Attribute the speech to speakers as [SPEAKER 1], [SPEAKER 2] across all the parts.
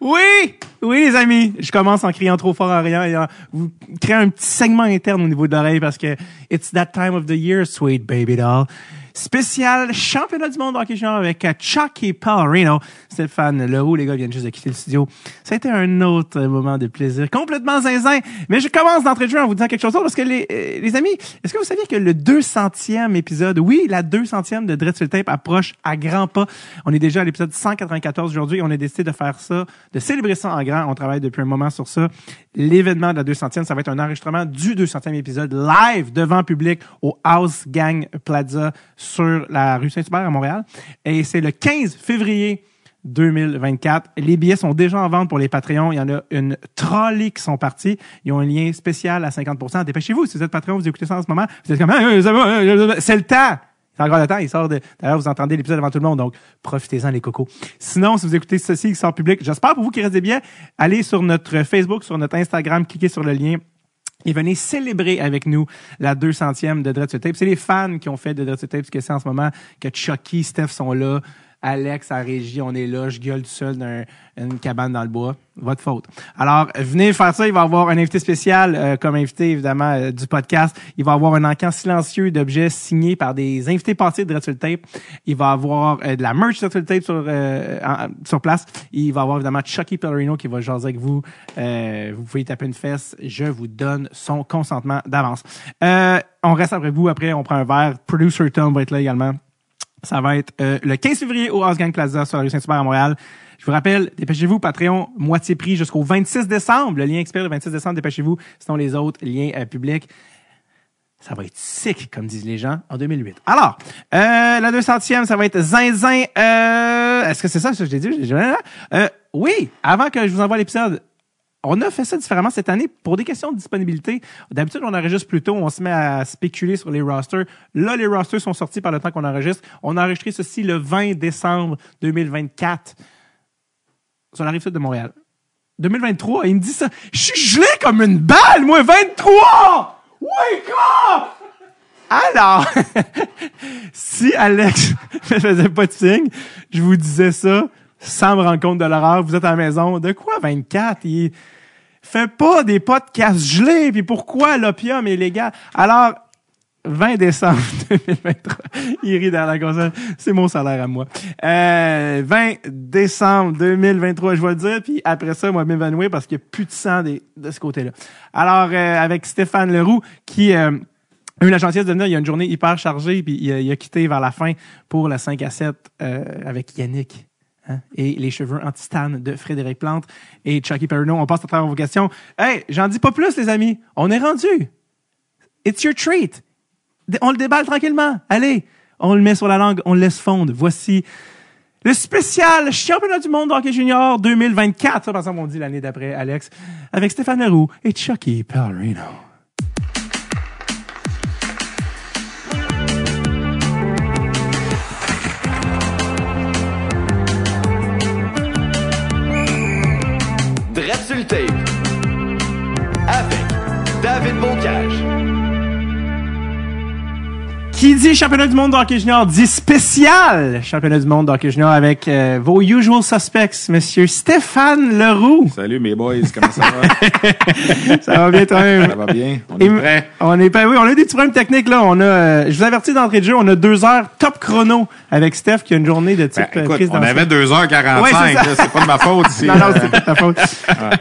[SPEAKER 1] Oui! Oui, les amis. Je commence en criant trop fort à rien et en vous créez un petit segment interne au niveau de l'oreille parce que it's that time of the year, sweet baby doll. Spécial championnat du monde hockey junior avec Chucky Pallarino. Stéphane Leroux, les gars viennent juste de quitter le studio. Ça a été un autre moment de plaisir, complètement zinzin. Mais je commence d'entrée de jeu en vous disant quelque chose parce que les, euh, les amis, est-ce que vous saviez que le 200e épisode, oui, la 200e de Dread sur le tape approche à grands pas. On est déjà à l'épisode 194 aujourd'hui. On a décidé de faire ça, de célébrer ça en grand. On travaille depuis un moment sur ça. L'événement de la 200e, ça va être un enregistrement du 200e épisode live devant public au House Gang Plaza sur la rue Saint-Hubert à Montréal. Et c'est le 15 février 2024. Les billets sont déjà en vente pour les Patreons. Il y en a une trolley qui sont partis. Ils ont un lien spécial à 50% Dépêchez-vous. Si vous êtes Patreon, vous écoutez ça en ce moment. Vous êtes comme, va, euh, c'est le temps. C'est encore le temps. Il sort de, d'ailleurs, vous entendez l'épisode devant tout le monde. Donc, profitez-en, les cocos. Sinon, si vous écoutez ceci qui sort public, j'espère pour vous qu'il reste des. Allez sur notre Facebook, sur notre Instagram, cliquez sur le lien et venez célébrer avec nous la 200e de Dread Tape. C'est les fans qui ont fait de Dread Tape ce que c'est en ce moment, que Chucky, Steph sont là, Alex à régie, on est là, je gueule tout seul dans une cabane dans le bois. Votre faute. Alors, venez faire ça. Il va y avoir un invité spécial euh, comme invité, évidemment, euh, du podcast. Il va avoir un encan silencieux d'objets signés par des invités passés de Red Sur Tape. Il va avoir euh, de la merch de Tape sur, sur place. Il va y avoir, évidemment, Chucky Pellerino qui va jaser avec vous. vous pouvez taper une fesse. Je vous donne son consentement d'avance. on reste après vous. Après, on prend un verre. Producer Tom va être là également. Ça va être euh, le 15 février au House Gang Plaza sur la rue Saint-Hubert à Montréal. Je vous rappelle, dépêchez-vous, Patreon, moitié prix jusqu'au 26 décembre. Le lien expire le 26 décembre, dépêchez-vous. Sinon, les autres liens euh, publics. Ça va être sick, comme disent les gens, en 2008. Alors, euh, la 200e, ça va être Zinzin. Euh, Est-ce que c'est ça que j'ai dit? J'ai- Euh, oui, avant que je vous envoie l'épisode, on a fait ça différemment cette année pour des questions de disponibilité. D'habitude, on enregistre plus tôt, on se met à spéculer sur les rosters. Là, les rosters sont sortis par le temps qu'on enregistre. On a enregistré ceci le 20 décembre 2024 sur la rive sud de Montréal. 2023, il me dit ça. Je suis gelé comme une balle, moi, 23! Wake up! Alors, si Alex ne faisait pas de signe, je vous disais ça sans me rendre compte de l'horreur. Vous êtes à la maison. De quoi 24? Il fait pas des podcasts gelés. Puis pourquoi l'opium est légal? Alors, 20 décembre 2023. Il rit dans la console. C'est mon salaire à moi. Euh, 20 décembre 2023, je vais le dire. Puis après ça, moi, m'évanouir parce qu'il n'y a plus de sang de ce côté-là. Alors, euh, avec Stéphane Leroux, qui euh, a eu la gentillesse de venir, il y a une journée hyper chargée, puis il a, il a quitté vers la fin pour la 5 à 7 euh, avec Yannick. Hein, et les cheveux en titane de Frédéric Plante et Chucky Perrineau. On passe à travers vos questions. Hey, j'en dis pas plus, les amis. On est rendu. It's your treat. On le déballe tranquillement. Allez, on le met sur la langue, on le laisse fondre. Voici le spécial championnat du monde de hockey junior 2024. Ça, on dit l'année d'après, Alex, avec Stéphane Leroux et Chucky Pellerino.
[SPEAKER 2] Avec David Bocage.
[SPEAKER 1] Qui dit championnat du monde de hockey junior dit spécial championnat du monde de hockey junior avec euh, vos usual suspects, monsieur Stéphane Leroux.
[SPEAKER 3] Salut mes boys, comment ça va?
[SPEAKER 1] Ça va bien toi-même?
[SPEAKER 3] ça va bien? On est?
[SPEAKER 1] On est pas, oui, on a des petits problèmes techniques là. On a, euh, je vous avertis d'entrée de jeu, on a deux heures top chrono avec Steph qui a une journée de type
[SPEAKER 3] Ben,
[SPEAKER 1] euh,
[SPEAKER 3] écoute,
[SPEAKER 1] prise
[SPEAKER 3] on
[SPEAKER 1] dans-
[SPEAKER 3] avait 2h45,
[SPEAKER 1] Ouais, c'est
[SPEAKER 3] pas de ma faute ici.
[SPEAKER 1] Non, non, c'est pas ta faute.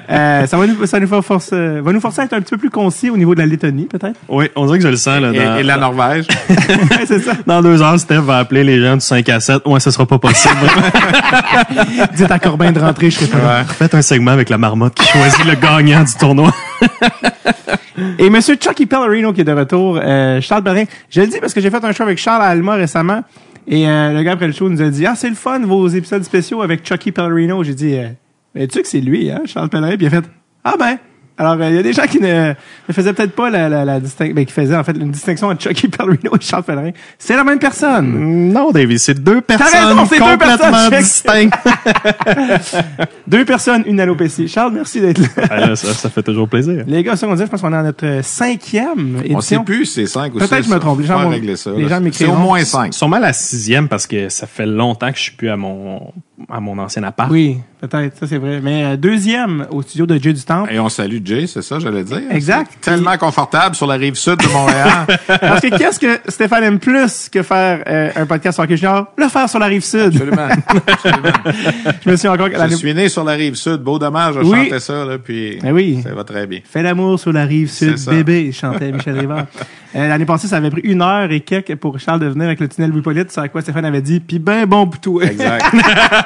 [SPEAKER 1] Euh, ça va nous, ça nous faire force, euh, va nous forcer à être un petit peu plus concis au niveau de la Lettonie, peut-être?
[SPEAKER 4] Oui, on dirait que je le sens. Là,
[SPEAKER 3] et, et la Norvège.
[SPEAKER 1] Ouais, c'est ça.
[SPEAKER 4] dans deux heures, Steph va appeler les gens du 5 à 7. Ouais, ce sera pas possible.
[SPEAKER 1] Dites à Corbin de rentrer, je serai pas là.
[SPEAKER 4] Faites un segment avec la marmotte qui choisit le gagnant du tournoi.
[SPEAKER 1] Et Monsieur Chucky Pellerino qui est de retour, euh, Charles Pellerin. Je le dis parce que j'ai fait un show avec Charles à Alma récemment. Et euh, le gars après le show nous a dit Ah, c'est le fun, vos épisodes spéciaux avec Chucky Pellerino. J'ai dit euh, Mais tu sais que c'est lui, hein, Charles Pellerin? Puis il a fait Ah ben. Alors, euh, il y a des gens qui ne, ne faisaient peut-être pas la, la, la distinction, mais qui faisaient en fait une distinction entre Chucky Pellerino et Charles Pellerin. C'est la même personne.
[SPEAKER 4] non, David, c'est deux personnes
[SPEAKER 1] raison, c'est deux
[SPEAKER 4] complètement
[SPEAKER 1] personnes,
[SPEAKER 4] distinctes.
[SPEAKER 1] Deux personnes, une alopécie. Charles, merci d'être là.
[SPEAKER 4] Ah, ça, ça fait toujours plaisir.
[SPEAKER 1] Les gars, dit, je pense qu'on est à notre euh, cinquième édition.
[SPEAKER 3] On sait plus c'est 5 ou 6.
[SPEAKER 1] Peut-être que je me trompe. Les gens vont-
[SPEAKER 3] régler ça.
[SPEAKER 1] les gens
[SPEAKER 3] C'est au moins 5.
[SPEAKER 4] Sûrement la sixième parce que ça fait longtemps que je suis plus à mon à mon ancien appart.
[SPEAKER 1] Oui, peut-être, ça c'est vrai. Mais euh, deuxième au studio de Jay du Temple.
[SPEAKER 3] Et on salue Jay, c'est ça, j'allais dire.
[SPEAKER 1] Exact.
[SPEAKER 3] C'est Tellement confortable sur la rive sud de Montréal.
[SPEAKER 1] Parce que qu'est-ce que Stéphane aime plus que faire euh, un podcast sur hockey junior? Le faire sur la rive sud.
[SPEAKER 3] Absolument. Absolument.
[SPEAKER 1] Je me suis encore...
[SPEAKER 3] Je suis né sur la rive sud. Beau dommage, je
[SPEAKER 1] Oui.
[SPEAKER 3] chantais ça, là, puis
[SPEAKER 1] Eh oui.
[SPEAKER 3] ça va très bien.
[SPEAKER 1] Fais l'amour sur la rive sud,
[SPEAKER 3] C'est
[SPEAKER 1] bébé, chantait Michel Rivard. Euh, L'année passée, ça avait pris une heure et quelques pour Charles de venir avec le tunnel Louis-Polyte, sur à quoi Stéphane avait dit, puis ben bon pour tout.
[SPEAKER 3] Exact.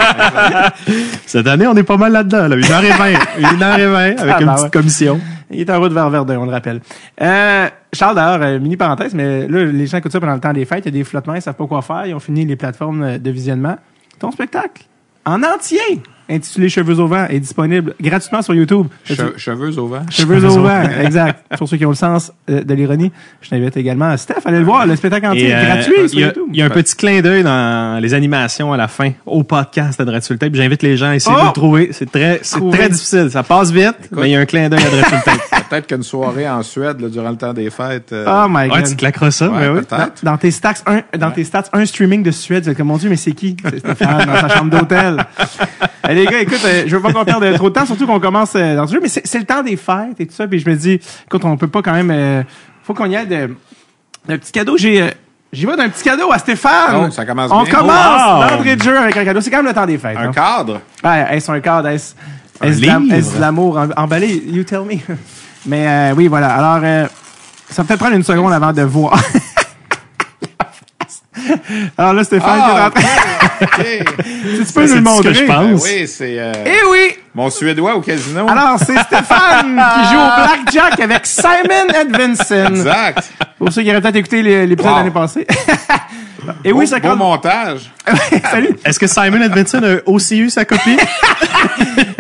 [SPEAKER 4] Cette année, on est pas mal là-dedans. Là. 1h20. 1h20 avec
[SPEAKER 1] Ah,
[SPEAKER 4] une
[SPEAKER 1] bah
[SPEAKER 4] petite
[SPEAKER 1] ouais.
[SPEAKER 4] commission.
[SPEAKER 1] Il est en route vers Verdun, on le rappelle. Euh, Charles, d'ailleurs, euh, mini parenthèse, mais là, les gens écoutent ça pendant le temps des fêtes, il y a des flottements, ils savent pas quoi faire, ils ont fini les plateformes de visionnement. Ton spectacle, en entier, intitulé Cheveux au vent, est disponible gratuitement sur YouTube.
[SPEAKER 3] Che- cheveux au vent.
[SPEAKER 1] Cheveux au vent, exact. Pour ceux qui ont le sens euh, de l'ironie, je t'invite également à Steph, allez le voir, le spectacle entier est
[SPEAKER 4] euh,
[SPEAKER 1] gratuit sur
[SPEAKER 4] il y a,
[SPEAKER 1] YouTube.
[SPEAKER 4] il y a un petit clin d'œil dans les animations à la fin au podcast de Dreadful Tape. J'invite les gens à essayer
[SPEAKER 1] Oh!
[SPEAKER 4] de le trouver. C'est très, c'est très difficile. Ça passe vite, mais il y a un clin d'œil à Dreadful Tape.
[SPEAKER 3] Peut-être qu'une soirée en Suède, là, durant le temps des fêtes. euh,
[SPEAKER 1] Oh my
[SPEAKER 4] Ouais,
[SPEAKER 1] god.
[SPEAKER 4] tu claqueras ça?
[SPEAKER 3] ouais,
[SPEAKER 4] ben oui.
[SPEAKER 3] peut-être.
[SPEAKER 1] Dans tes stats, un, dans tes stats, un streaming de Suède, comme, mon Dieu, mais c'est qui? C'est Stéphane, dans sa chambre d'hôtel. Eh, les gars, écoute, euh, je veux pas qu'on perde trop de temps, surtout qu'on commence euh, dans ce jeu, mais c'est le temps des fêtes et tout ça, puis je me dis, écoute, on peut pas quand même, euh, faut qu'on y aille de, d'un petit cadeau. J'ai, euh, j'y vais d'un petit cadeau à Stéphane.
[SPEAKER 3] Oh, ça commence
[SPEAKER 1] On
[SPEAKER 3] bien.
[SPEAKER 1] commence
[SPEAKER 4] wow.
[SPEAKER 1] l'entrée de jeu avec un cadeau. C'est quand même le temps des fêtes.
[SPEAKER 3] Un
[SPEAKER 1] hein?
[SPEAKER 3] cadre?
[SPEAKER 1] Ouais, est-ce un cadre? Est-ce de de l'amour emballé? You tell me. Mais euh, oui, voilà. Alors, euh, ça va peut-être prendre une seconde avant de voir. Alors là, Stéphane qui est en
[SPEAKER 3] Ah,
[SPEAKER 1] train...
[SPEAKER 3] OK.
[SPEAKER 1] Tu peux nous
[SPEAKER 4] c'est
[SPEAKER 1] le
[SPEAKER 4] ce
[SPEAKER 1] montrer?
[SPEAKER 4] que je
[SPEAKER 3] Ben
[SPEAKER 4] pense.
[SPEAKER 3] oui, c'est euh,
[SPEAKER 1] Eh oui!
[SPEAKER 3] mon Suédois au casino.
[SPEAKER 1] Alors, c'est Stéphane qui joue au Blackjack avec Simon Edvinson.
[SPEAKER 3] Exact.
[SPEAKER 1] Pour ceux qui auraient peut-être écouté l'é- l'épisode
[SPEAKER 3] Wow.
[SPEAKER 1] l'année passée. Et oui, ça compte.
[SPEAKER 3] montage.
[SPEAKER 1] Salut.
[SPEAKER 4] Est-ce que Simon Edvinson a aussi eu sa copie?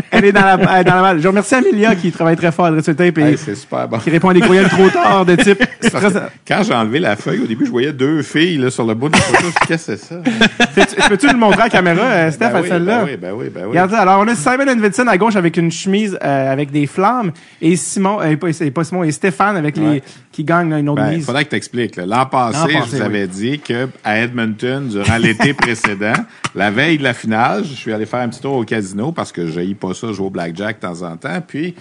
[SPEAKER 1] Elle est dans la, elle est dans la malle. Je remercie Amelia qui travaille très fort à Dressel Tape et
[SPEAKER 3] Hey, super bon.
[SPEAKER 1] qui répond à des courriels trop tard de type.
[SPEAKER 3] Quand j'ai enlevé la feuille, au début, je voyais deux filles là, sur le bout de la photo. Je me suis dit, Qu'est-ce que c'est ça?
[SPEAKER 1] Peux-tu le montrer à la caméra, euh, Steph,
[SPEAKER 3] Ben
[SPEAKER 1] à
[SPEAKER 3] oui,
[SPEAKER 1] celle-là?
[SPEAKER 3] ben oui, ben oui, ben oui.
[SPEAKER 1] Regarde ça. Alors, on a Simon Edvinson à gauche avec une chemise euh, avec des flammes et Simon, euh, pas, Simon, et Stéphane avec les. Qui gagnent là, une autre
[SPEAKER 3] Ben, il faudrait que tu expliques. L'an passé, je vous avais dit que à Edmonton, durant l'été précédent, la veille de la finale, je suis allé faire un petit tour au casino parce que je pas ça jouer au blackjack de temps en temps. Puis,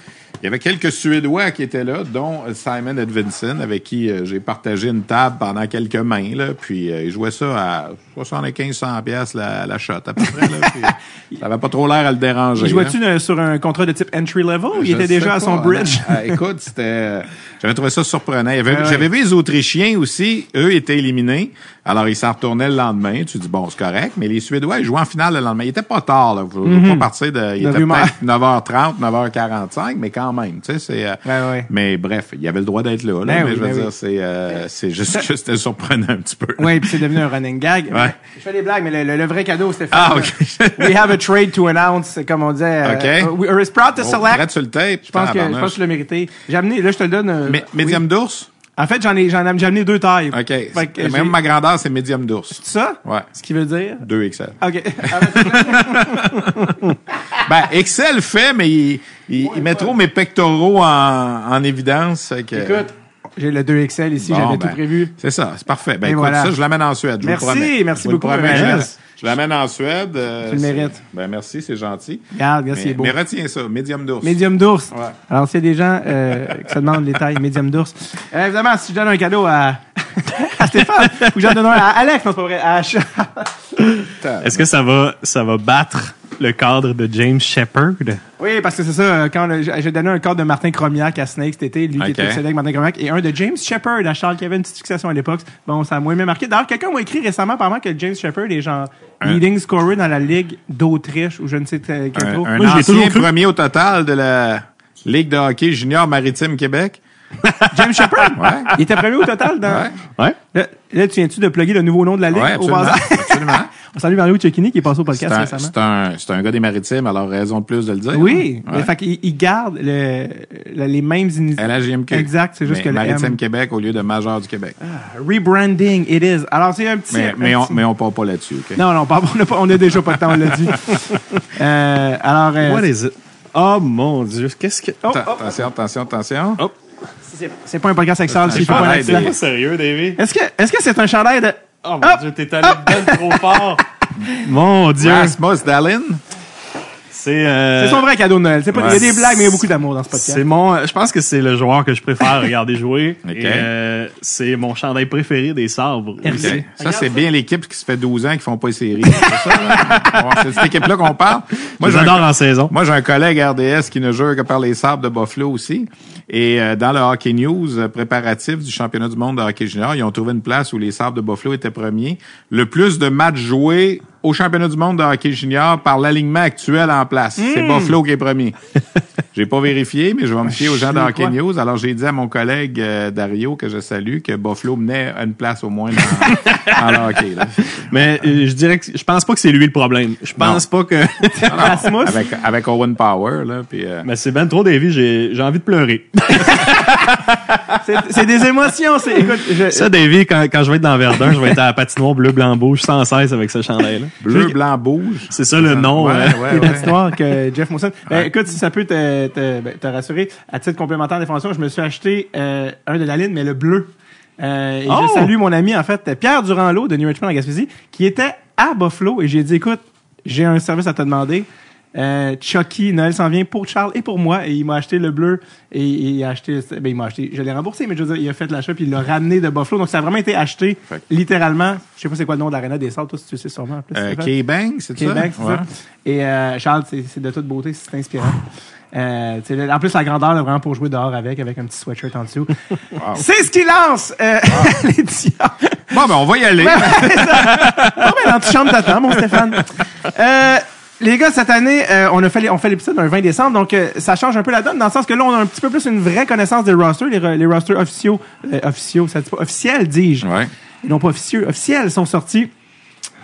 [SPEAKER 3] il y avait quelques Suédois qui étaient là, dont Simon Edvinson, avec qui euh, j'ai partagé une table pendant quelques mains. Là, puis, euh, ils jouaient ça à 75-100 pièces la, la shot, à peu près. Là, puis, ça avait pas trop l'air à le déranger.
[SPEAKER 1] Il jouait-tu euh, sur un contrat de type entry level ou il était déjà à son bridge?
[SPEAKER 3] Ah, écoute, c'était. euh, J'avais trouvé ça surprenant. Il
[SPEAKER 1] Ouais, ouais.
[SPEAKER 3] J'avais vu les Autrichiens aussi. Eux étaient éliminés. Alors, ils s'en retournaient le lendemain. Tu dis, bon, c'est correct. Mais les Suédois, ils jouaient en finale le lendemain. Il était pas tard, là. Faut pas partir de. Il était peut-être 9h30, 9h45, mais quand même. Tu sais, c'est. euh,
[SPEAKER 1] ouais.
[SPEAKER 3] Mais bref, il avait le droit d'être là. là.
[SPEAKER 1] Ben
[SPEAKER 3] mais
[SPEAKER 1] oui,
[SPEAKER 3] je veux
[SPEAKER 1] ben
[SPEAKER 3] dire,
[SPEAKER 1] oui.
[SPEAKER 3] c'est euh, c'est juste que c'était surprenant un petit peu.
[SPEAKER 1] Oui, puis c'est devenu un running gag.
[SPEAKER 3] Ouais.
[SPEAKER 1] Je fais des blagues, mais le, le- le vrai cadeau, Stéphane.
[SPEAKER 3] Ah, OK.
[SPEAKER 1] We have a trade to announce, comme on disait. euh,
[SPEAKER 3] OK.
[SPEAKER 1] uh, we are proud to select.
[SPEAKER 3] arrête sur le tape.
[SPEAKER 1] je pense que je pense que je l'ai mérité. J'ai amené, là, je te le donne. euh,
[SPEAKER 3] Mais, médium
[SPEAKER 1] oui.
[SPEAKER 3] d'ours?
[SPEAKER 1] En fait, j'en ai, j'en ai, j'ai amené deux tailles.
[SPEAKER 3] OK.
[SPEAKER 1] Fait que
[SPEAKER 3] Même ma grandeur, c'est médium d'ours.
[SPEAKER 1] ça?
[SPEAKER 3] Ouais.
[SPEAKER 1] Ce qui veut dire?
[SPEAKER 3] 2 XL.
[SPEAKER 1] OK.
[SPEAKER 3] Ben, Excel fait, mais il, il, il met trop mes pectoraux en, en évidence. que-
[SPEAKER 1] Écoute, j'ai le 2XL ici,
[SPEAKER 3] Bon,
[SPEAKER 1] j'avais
[SPEAKER 3] ben,
[SPEAKER 1] tout prévu.
[SPEAKER 3] C'est ça, c'est parfait. Ben, écoute,
[SPEAKER 1] voilà.
[SPEAKER 3] ça, je l'amène en Suède. Je
[SPEAKER 1] Merci,
[SPEAKER 3] vous le promets.
[SPEAKER 1] merci
[SPEAKER 3] Je
[SPEAKER 1] beaucoup,
[SPEAKER 3] promets, je l'amène- Je l'amène en Suède. euh,
[SPEAKER 1] Tu le
[SPEAKER 3] c'est-
[SPEAKER 1] mérites.
[SPEAKER 3] Ben, merci, c'est gentil.
[SPEAKER 1] Regarde, regarde, c'est beau.
[SPEAKER 3] mais retiens ça, médium d'ours.
[SPEAKER 1] Médium d'ours.
[SPEAKER 3] Ouais.
[SPEAKER 1] Alors, s'il y a des gens euh, qui se demandent les tailles médium d'ours, euh, évidemment, si je donne un cadeau à, à Stéphane, ou j'en donne un à Alex, non, c'est pas vrai, à
[SPEAKER 4] Est-ce que ça va, ça va battre le cadre de James Shepard?
[SPEAKER 1] Oui, parce que c'est ça, euh, quand j'ai donné un cadre de Martin Cromiac à Snake cet été, lui
[SPEAKER 3] Ok.
[SPEAKER 1] qui était obsédé avec Martin Cromiac, et un de James Shepard à Charles qui avait une petite fixation à l'époque. Bon, ça a moins bien marqué. D'ailleurs, quelqu'un m'a écrit récemment, apparemment, que James Shepard est genre
[SPEAKER 3] Un-
[SPEAKER 1] leading scorer dans la Ligue d'Autriche, ou je ne sais quel
[SPEAKER 3] Un,
[SPEAKER 1] trop.
[SPEAKER 3] un
[SPEAKER 4] Moi,
[SPEAKER 3] ancien premier au total de la Ligue de hockey junior maritime Québec.
[SPEAKER 1] James Shepard?
[SPEAKER 3] Ouais.
[SPEAKER 1] Il était premier au total dans...
[SPEAKER 3] Ouais.
[SPEAKER 1] Là, là, tu viens-tu de plugger le nouveau nom de la Ligue
[SPEAKER 3] ouais
[SPEAKER 1] au
[SPEAKER 3] absolument.
[SPEAKER 1] hasard?
[SPEAKER 3] absolument.
[SPEAKER 1] On salue Mario Cecchini qui est passé au podcast
[SPEAKER 3] un,
[SPEAKER 1] récemment.
[SPEAKER 3] c'est un, c'est un gars des maritimes, alors raison de plus de le dire.
[SPEAKER 1] Oui,
[SPEAKER 3] hein.
[SPEAKER 1] mais fait qu'il il garde le, le- les mêmes initiales.
[SPEAKER 3] LHJMQ.
[SPEAKER 1] Exact, c'est juste
[SPEAKER 3] Mais
[SPEAKER 1] que le
[SPEAKER 3] Maritime
[SPEAKER 1] M.
[SPEAKER 3] Québec au lieu de Major du Québec.
[SPEAKER 1] Rebranding, it is. Alors, c'est un petit...
[SPEAKER 3] mais,
[SPEAKER 1] un
[SPEAKER 3] on,
[SPEAKER 1] petit-
[SPEAKER 3] mais on part pas là-dessus, OK?
[SPEAKER 1] Non, non, on a, pas- on a déjà pas de temps, on l'a dit. Euh, alors, euh,
[SPEAKER 4] What is it? Oh mon dieu, qu'est-ce que.
[SPEAKER 1] oh,
[SPEAKER 3] Atten-
[SPEAKER 1] oh,
[SPEAKER 3] Attention, attention, attention.
[SPEAKER 4] Oh.
[SPEAKER 1] C'est- c'est pas un podcast sexuel, c'est pas un accident.
[SPEAKER 3] des-
[SPEAKER 4] sérieux, David?
[SPEAKER 1] Est-ce que est-ce que c'est un chandail de...
[SPEAKER 4] Oh mon dieu, t'es allé ben trop fort. Mon Dieu.
[SPEAKER 3] Rasmus Dallin.
[SPEAKER 4] C'est euh,
[SPEAKER 1] C'est son vrai cadeau de Noël. C'est pas, il y a des blagues, mais il y a beaucoup d'amour dans ce podcast.
[SPEAKER 4] C'est mon, je pense que c'est le joueur que je préfère regarder jouer.
[SPEAKER 3] Ok.
[SPEAKER 4] Et, euh, c'est mon chandail préféré des sabres.
[SPEAKER 1] Merci.
[SPEAKER 3] Ok. Ça, c'est bien l'équipe qui se fait 12 ans qui font pas les séries. C'est là? Cette équipe-là qu'on parle. Moi, j'ai un-
[SPEAKER 4] J'adore en saison.
[SPEAKER 3] Moi, j'ai un collègue RDS qui ne jure que par les sables de Buffalo aussi. Et euh, dans le Hockey News euh, préparatif du championnat du monde de hockey junior, ils ont trouvé une place où les sables de Buffalo étaient premiers. Le plus de matchs joués au championnat du monde de hockey junior par l'alignement actuel en place. C'est Buffalo qui est premier. J'ai pas vérifié, mais je vais me fier aux gens de Hockey. News. Alors, j'ai dit à mon collègue euh, Dario, que je salue, que Buffalo menait à une place au moins dans, dans le hockey. Là.
[SPEAKER 4] Mais euh, je dirais que je pense pas que c'est lui le problème. Je pense pas que.
[SPEAKER 3] Avec, avec Owen Power, là, puis... euh,
[SPEAKER 4] Mais c'est ben trop Davy, j'ai j'ai envie de pleurer.
[SPEAKER 1] C'est- C'est des émotions. C'est, écoute, je,
[SPEAKER 4] Ça, Davy, quand, quand je vais être dans Verdun, je vais être à la patinoire bleu, blanc, rouge sans cesse avec ce chandail-là.
[SPEAKER 3] Bleu, blanc, rouge.
[SPEAKER 4] C'est ça le nom.
[SPEAKER 3] Ouais,
[SPEAKER 4] euh,
[SPEAKER 3] ouais, ouais.
[SPEAKER 1] que Jeff Monson. Ben, écoute, si ça peut te, te, ben, te rassurer, à titre complémentaire d'information, je me suis acheté euh, un de la ligne, mais le bleu. Euh, et
[SPEAKER 4] Oh!
[SPEAKER 1] je salue mon ami, en fait, Pierre Durand-Lot de New Richmond en Gaspésie, qui était à Buffalo. Et j'ai dit, écoute, j'ai un service à te demander. Euh, Chucky, Noël s'en vient pour Charles et pour moi. Et il m'a acheté le bleu. Et, il a acheté, ben, il m'a acheté, je l'ai remboursé, mais je veux dire, il a fait l'achat puis il l'a ramené de Buffalo. Donc, ça a vraiment été acheté,
[SPEAKER 3] Fait
[SPEAKER 1] littéralement. Je sais pas c'est quoi le nom de l'aréna des salles, toi, si tu sais sûrement. en plus,
[SPEAKER 3] Euh. K-Bang, c'est ça?
[SPEAKER 1] Québec, c'est
[SPEAKER 3] Ouais.
[SPEAKER 1] ça. Et euh, Charles, c'est de toute beauté, c'est inspirant. Euh, en plus, la grandeur, là, vraiment pour jouer dehors avec, avec un petit sweatshirt en dessous. C'est ce qui lance euh, l'édition.
[SPEAKER 3] Bon, ben, on va y aller.
[SPEAKER 1] Bon, ben, l'antichambre t'attend, mon Stéphane. Euh, les gars, cette année, euh, on a fait on fait l'épisode un 20 décembre, donc euh, ça change un peu la donne, dans le sens que là, on a un petit peu plus une vraie connaissance des rosters, les, ro- les rosters officiaux, euh, officiaux, ça dit pas officiels, dis-je.
[SPEAKER 3] Ouais.
[SPEAKER 1] Et non pas officieux, officiels sont sortis.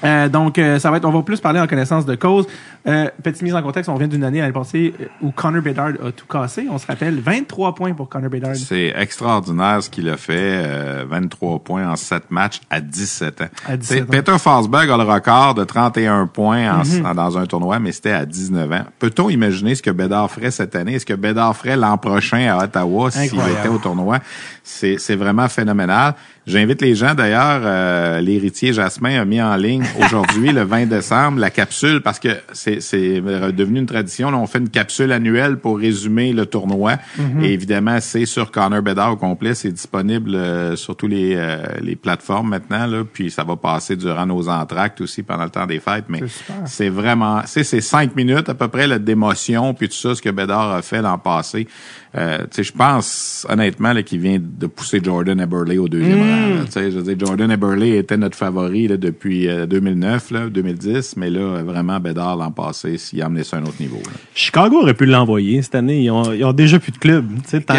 [SPEAKER 1] Euh, donc, euh, ça va être, on va plus parler en connaissance de cause. Euh, petite mise en contexte, on vient d'une année l'année passée où Connor Bedard a tout cassé. On se rappelle, 23 points pour Connor Bedard.
[SPEAKER 3] C'est extraordinaire ce qu'il a fait. euh, 23 points en 7 matchs à 17 ans.
[SPEAKER 1] À 17
[SPEAKER 3] T'sais,
[SPEAKER 1] ans.
[SPEAKER 3] Peter Forsberg a le record de 31 points en-
[SPEAKER 1] Mhm.
[SPEAKER 3] en- dans un tournoi, mais c'était à 19 ans. Peut-on imaginer ce que Bédard ferait cette année? Est-ce que Bédard ferait l'an prochain à Ottawa s'il était au tournoi? C'est c'est vraiment phénoménal. J'invite les gens, d'ailleurs, euh, l'héritier Jasmin a mis en ligne aujourd'hui, le 20 décembre, la capsule, parce que c'est c'est devenu une tradition. Là, on fait une capsule annuelle pour résumer le tournoi. Et évidemment, c'est sur Connor Bedard au complet. C'est disponible euh, sur tous les, euh, les plateformes maintenant. Là, puis ça va passer durant nos entractes aussi pendant le temps des fêtes. Mais
[SPEAKER 1] C'est
[SPEAKER 3] vraiment, c'est c'est cinq minutes à peu près d'émotion puis tout ça ce que Bedard a fait l'an passé. Euh, tu sais, je pense honnêtement là, qu'il vient de pousser Jordan Eberle au deuxième
[SPEAKER 1] Mm.
[SPEAKER 3] rang. là. Tu sais, je veux dire, Jordan Eberle était notre favori là, depuis euh, 2009, là, 2010, mais là vraiment Bedard l'an passé, s'il a amené ça à un autre niveau. là.
[SPEAKER 4] Chicago aurait pu l'envoyer cette année. Ils ont, ils ont déjà plus de club. Tu sais, tant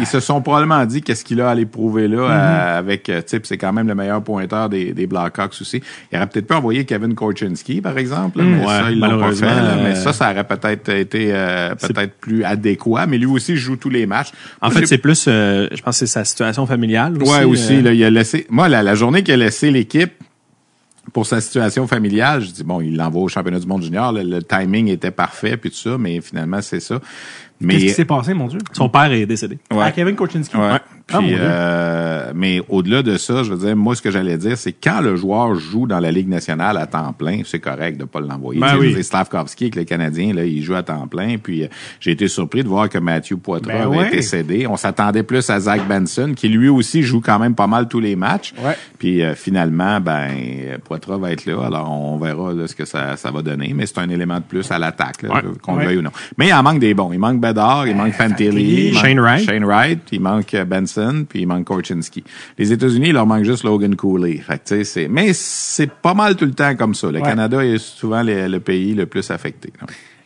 [SPEAKER 3] Ils se sont probablement dit qu'est-ce qu'il a à aller prouver là
[SPEAKER 1] Mm-hmm.
[SPEAKER 3] euh, avec euh, tu sais, puis c'est quand même le meilleur pointeur des, des Blackhawks aussi. Il aurait peut-être pas envoyé Kevin Korchinski par exemple, là, mais
[SPEAKER 4] Mm. Ouais,
[SPEAKER 3] ça ils l'ont pas fait. là. mais
[SPEAKER 4] euh,
[SPEAKER 3] ça ça aurait peut-être été euh, peut-être plus adéquat, mais lui aussi joue tous les matchs.
[SPEAKER 4] En
[SPEAKER 3] Moi,
[SPEAKER 4] fait, c'est plus, euh, je pense que c'est sa situation familiale aussi.
[SPEAKER 3] Ouais, aussi.
[SPEAKER 4] euh,
[SPEAKER 3] Là, il a laissé. Moi, la, la journée qu'il a laissé l'équipe pour sa situation familiale, je dis bon, il l'envoie au championnat du monde junior. Le, le timing était parfait, puis tout ça, mais finalement c'est ça. Mais
[SPEAKER 1] Qu'est-ce qui s'est passé, mon Dieu?
[SPEAKER 4] Son père est décédé.
[SPEAKER 3] Ouais.
[SPEAKER 1] Ah, Kevin Korchinski.
[SPEAKER 3] Ouais.
[SPEAKER 1] Ah, mon
[SPEAKER 3] Puis,
[SPEAKER 1] Dieu.
[SPEAKER 3] euh, mais au-delà de ça, je veux dire, moi, ce que j'allais dire, c'est quand le joueur joue dans la Ligue nationale à temps plein, c'est correct de pas l'envoyer.
[SPEAKER 4] Ben oui.
[SPEAKER 3] Slavkovski, avec le Canadien, là, il joue à temps plein. Puis, euh, j'ai été surpris de voir que Matthew Poitras
[SPEAKER 1] Ben
[SPEAKER 3] avait
[SPEAKER 1] ouais.
[SPEAKER 3] été cédé. On s'attendait plus à Zach Benson, qui lui aussi joue quand même pas mal tous les matchs.
[SPEAKER 1] Ouais.
[SPEAKER 3] Puis, euh, finalement, ben, Poitras va être là. Alors, on verra là, ce que ça, ça va donner. Mais c'est un élément de plus à l'attaque, qu'on le
[SPEAKER 1] Ouais.
[SPEAKER 3] veuille ou non. Mais il en manque des bons. Il manque Bedard, il manque Fantilli, il manque
[SPEAKER 4] Shane Wright.
[SPEAKER 3] Shane Wright, il manque euh, Benson, puis il manque Korchinski. Les États-Unis, il leur manque juste Logan Cooley. Fait que, c'est, mais c'est pas mal tout le temps comme ça. Le
[SPEAKER 1] Ouais.
[SPEAKER 3] Canada est souvent le, le pays le plus affecté.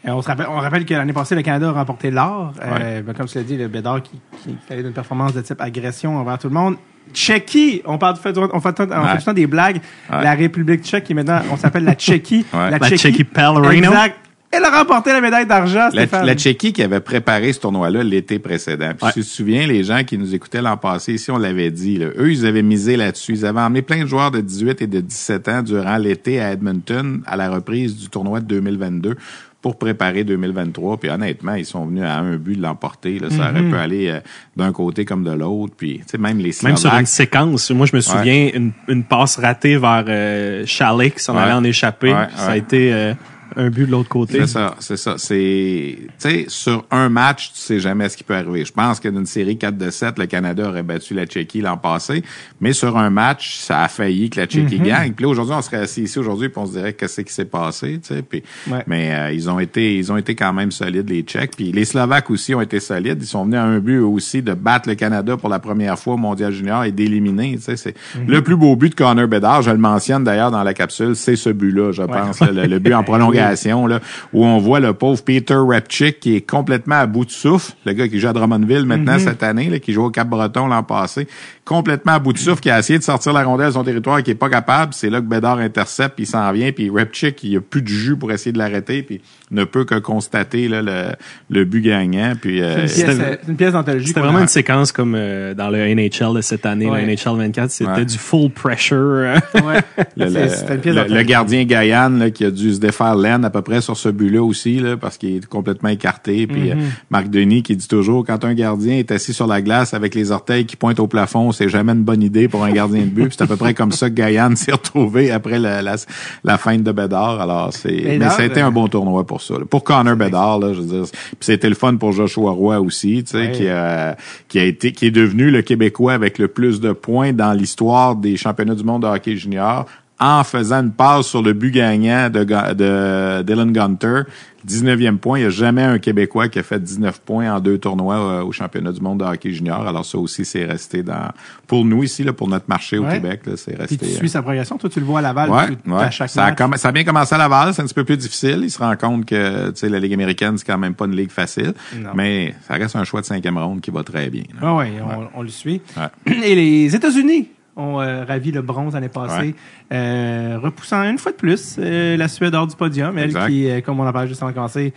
[SPEAKER 1] Euh, on, se rappelle, on rappelle que l'année passée, le Canada a remporté l'or. Euh, ben, comme tu l'as dit, le Bédard qui, qui fait une performance de type agression envers tout le monde. Tchéquie, on parle fait, on fait, tout- on fait
[SPEAKER 3] Ouais.
[SPEAKER 1] tout le temps des blagues.
[SPEAKER 3] Ouais.
[SPEAKER 1] La République tchèque, qui maintenant, on s'appelle la Tchéquie.
[SPEAKER 3] Ouais.
[SPEAKER 4] La Tchéquie Pellerino.
[SPEAKER 1] Exact. Elle a remporté la médaille d'argent,
[SPEAKER 3] La,
[SPEAKER 1] Stéphane.
[SPEAKER 3] la Tchéquie qui avait préparé ce tournoi-là l'été précédent. Puis
[SPEAKER 4] Ouais.
[SPEAKER 3] si tu te souviens, les gens qui nous écoutaient l'an passé, ici, on l'avait dit, là, eux, ils avaient misé là-dessus. Ils avaient emmené plein de joueurs de 18 et de 17 ans durant l'été à Edmonton à la reprise du tournoi de 2022 pour préparer 2023. Puis honnêtement, ils sont venus à un but de l'emporter. là. Ça aurait pu aller euh, d'un côté comme de l'autre. Puis, tu sais, même les
[SPEAKER 4] Même sur une séquence, moi je me souviens une, une passe ratée vers euh, Chalet qui s'en
[SPEAKER 3] Ouais.
[SPEAKER 4] allait en échapper.
[SPEAKER 3] Ouais,
[SPEAKER 4] Ça a été euh, un but de l'autre côté.
[SPEAKER 3] C'est ça, c'est ça. C'est, tu sais, sur un match, tu sais jamais ce qui peut arriver. Je pense que d'une série 4 de 7, le Canada aurait battu la Tchéquie l'an passé, mais sur un match, ça a failli que la Tchéquie gagne. Puis là, aujourd'hui, on serait assis ici aujourd'hui, puis on se dirait qu'est-ce qui s'est passé, tu sais. Puis,
[SPEAKER 1] Ouais.
[SPEAKER 3] mais euh, ils ont été, ils ont été quand même solides les Tchèques. Puis les Slovaques aussi ont été solides. Ils sont venus à un but eux aussi de battre le Canada pour la première fois au Mondial Junior et d'éliminer. Tu sais, c'est le plus beau but de Connor Bedard. Je le mentionne d'ailleurs dans la capsule, c'est ce but-là, je pense, le, le but en prolongation là, où on voit le pauvre Peter Repchick qui est complètement à bout de souffle, le gars qui joue à Drummondville maintenant cette année, là, qui joue au Cap-Breton l'an passé, complètement à bout de souffle, qui a essayé de sortir la rondelle de son territoire, qui est pas capable. C'est là que Bedard intercepte, puis il s'en vient, puis Repchick, il a plus de jus pour essayer de l'arrêter, puis ne peut que constater là, le, le but gagnant. Puis euh,
[SPEAKER 1] C'est une pièce, d'anthologie.
[SPEAKER 4] C'était vraiment
[SPEAKER 1] a-
[SPEAKER 4] une séquence comme euh, dans le NHL de cette année,
[SPEAKER 1] Ouais.
[SPEAKER 4] le NHL 24, c'était
[SPEAKER 3] Ouais.
[SPEAKER 4] du full pressure.
[SPEAKER 1] Ouais.
[SPEAKER 3] Le, le-
[SPEAKER 1] C'était une pièce
[SPEAKER 3] le- gardien Gaillan là, qui a dû se défaire l'aine à peu près sur ce but-là aussi, là, parce qu'il est complètement écarté. Puis
[SPEAKER 1] Mhm.
[SPEAKER 3] euh, Marc Denis qui dit toujours quand un gardien est assis sur la glace avec les orteils qui pointent au plafond, c'est jamais une bonne idée pour un gardien de but. C'est à peu près comme ça que Gaillan s'est retrouvé après la, la, la fin de Bédard. Alors c'est mais
[SPEAKER 1] Bédard,
[SPEAKER 3] ça a été
[SPEAKER 1] euh,
[SPEAKER 3] un bon tournoi pour ça. là. Pour Connor Bédard, là, je veux dire. Puis c'était le fun pour Joshua Roy aussi, tu sais,
[SPEAKER 1] Ouais.
[SPEAKER 3] qui a qui a été qui est devenu le Québécois avec le plus de points dans l'histoire des championnats du monde de hockey junior en faisant une passe sur le but gagnant de, de Dylan Gunter. 19e point. Il n'y a jamais un Québécois qui a fait 19 points en deux tournois euh, au championnat du monde de hockey junior. Alors ça aussi, c'est resté dans pour nous ici, là, pour notre marché au
[SPEAKER 1] Ouais.
[SPEAKER 3] Québec, c'est resté.
[SPEAKER 1] Puis tu
[SPEAKER 3] euh,
[SPEAKER 1] suis sa progression. Toi, tu le vois à Laval
[SPEAKER 3] Ouais,
[SPEAKER 1] à chaque
[SPEAKER 3] ça,
[SPEAKER 1] match.
[SPEAKER 3] ça a bien commencé à Laval, c'est un petit peu plus difficile. Il se rend compte que tu sais, la Ligue américaine, c'est quand même pas une ligue facile.
[SPEAKER 1] Non.
[SPEAKER 3] Mais ça reste un choix de cinquième ronde qui va très bien.
[SPEAKER 1] Ah ouais, on, on le suit. Et les États-Unis ont euh, ravi le bronze l'année passée,
[SPEAKER 3] Ouais.
[SPEAKER 1] euh, repoussant une fois de plus euh, la Suède hors du podium. Elle
[SPEAKER 3] Exact.
[SPEAKER 1] qui, euh, comme on en parlait juste avant de commencer,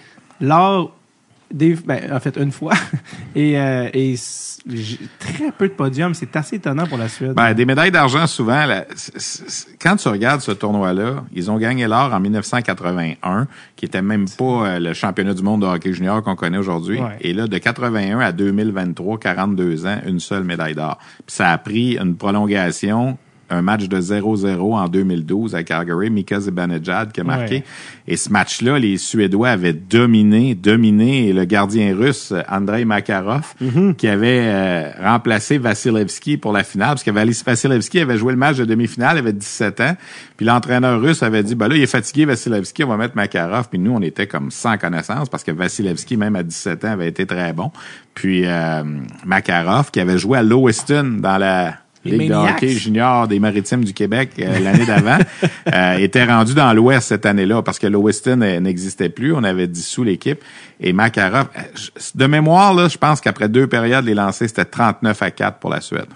[SPEAKER 1] des, ben, en fait une fois et, euh, et très peu de podiums. C'est assez étonnant pour la Suède.
[SPEAKER 3] Ben, des médailles d'argent, souvent, là, quand tu regardes ce tournoi-là, ils ont gagné l'or en 1981, qui était même pas euh, le championnat du monde de hockey junior qu'on connaît aujourd'hui.
[SPEAKER 1] Ouais.
[SPEAKER 3] Et là, de 81 à 2023, 42 ans, une seule médaille d'or. Puis ça a pris une prolongation un match de 0-0 en 2012 à Calgary, Mika Zibanejad qui a marqué.
[SPEAKER 1] Ouais.
[SPEAKER 3] Et ce match-là, les Suédois avaient dominé, dominé le gardien russe Andrei Makarov, qui avait euh, remplacé Vasilevski pour la finale, parce que Vasilevski avait joué le match de demi-finale, avait 17 ans, puis l'entraîneur russe avait dit, ben là, il est fatigué, Vasilevski, on va mettre Makarov, puis nous, on était comme sans connaissance, parce que Vasilevski, même à 17 ans, avait été très bon. Puis euh, Makarov, qui avait joué à Lewiston dans la
[SPEAKER 1] Les
[SPEAKER 3] Ligue de hockey junior des Maritimes du Québec euh, l'année d'avant, euh, était rendu dans l'Ouest cette année-là parce que euh, n'existait plus. On avait dissous l'équipe. Et Makarov, euh, de mémoire, là, je pense qu'après deux périodes, les lancers, c'était 39 à 4 pour la Suède.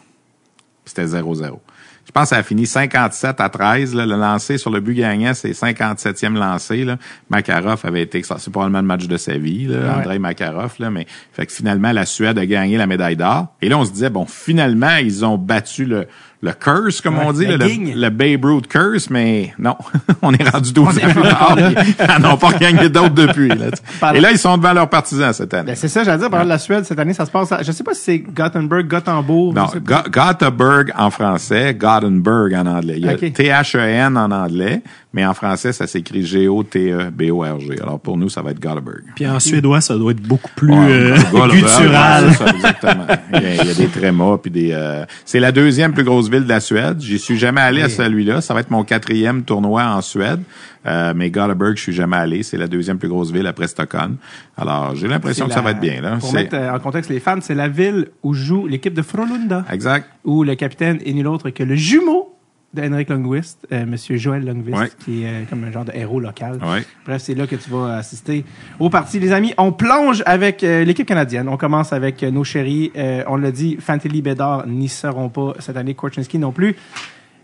[SPEAKER 3] C'était 0-0. Je pense que ça a fini 57 à 13. Là, le lancer sur le but gagnant, c'est 57e lancé. Là. Makarov avait été... C'est probablement le match de sa vie, là,
[SPEAKER 1] Ouais.
[SPEAKER 3] Andrei Makarov. Là, mais fait que finalement, la Suède a gagné la médaille d'or. Et là, on se disait, bon, finalement, ils ont battu le, le curse, comme
[SPEAKER 1] Ouais,
[SPEAKER 3] on dit, le, le Babe Ruth curse, mais non, on est rendu 12 ans plus tard. Ils n'en ont pas gagné d'autres depuis. Là. Et là, ils sont devant leurs partisans cette année.
[SPEAKER 1] Ben, c'est ça, j'allais dire, pendant la Suède, cette année, ça se passe à, je sais pas si c'est Gothenburg, Gothenburg.
[SPEAKER 3] Non. Go- Gothenburg en français, Gothenburg en anglais. Il y a
[SPEAKER 1] Ok.
[SPEAKER 3] T-H-E-N en anglais, mais en français, ça s'écrit G-O-T-E-B-O-R-G. Alors pour nous, ça va être Gothenburg.
[SPEAKER 4] Puis en suédois, ça doit être beaucoup plus
[SPEAKER 3] Ouais,
[SPEAKER 4] euh, guttural.
[SPEAKER 3] ouais, c'est ça, exactement. Il y, a, il y a des trémas puis des. euh, c'est la deuxième plus grosse ville de la Suède. J'y suis jamais allé à celui-là. Ça va être mon quatrième tournoi en Suède. Euh, mais Gothenburg, je suis jamais allé. C'est la deuxième plus grosse ville après Stockholm. Alors j'ai l'impression que ça va être bien là.
[SPEAKER 1] Pour mettre euh, en contexte les fans, c'est la ville où joue l'équipe de Frolunda,
[SPEAKER 3] Exact.
[SPEAKER 1] où le capitaine est nul autre que le jumeau de Henrik Lundqvist, euh, Monsieur Joël Lundqvist,
[SPEAKER 3] Ouais.
[SPEAKER 1] qui est euh, comme un genre de héros local.
[SPEAKER 3] Ouais.
[SPEAKER 1] Bref, c'est là que tu vas assister au parti, les amis. On plonge avec euh, l'équipe canadienne. On commence avec euh, nos chéris. Euh, on l'a dit, Fantilli Bédard n'y seront pas cette année, Korchinski non plus.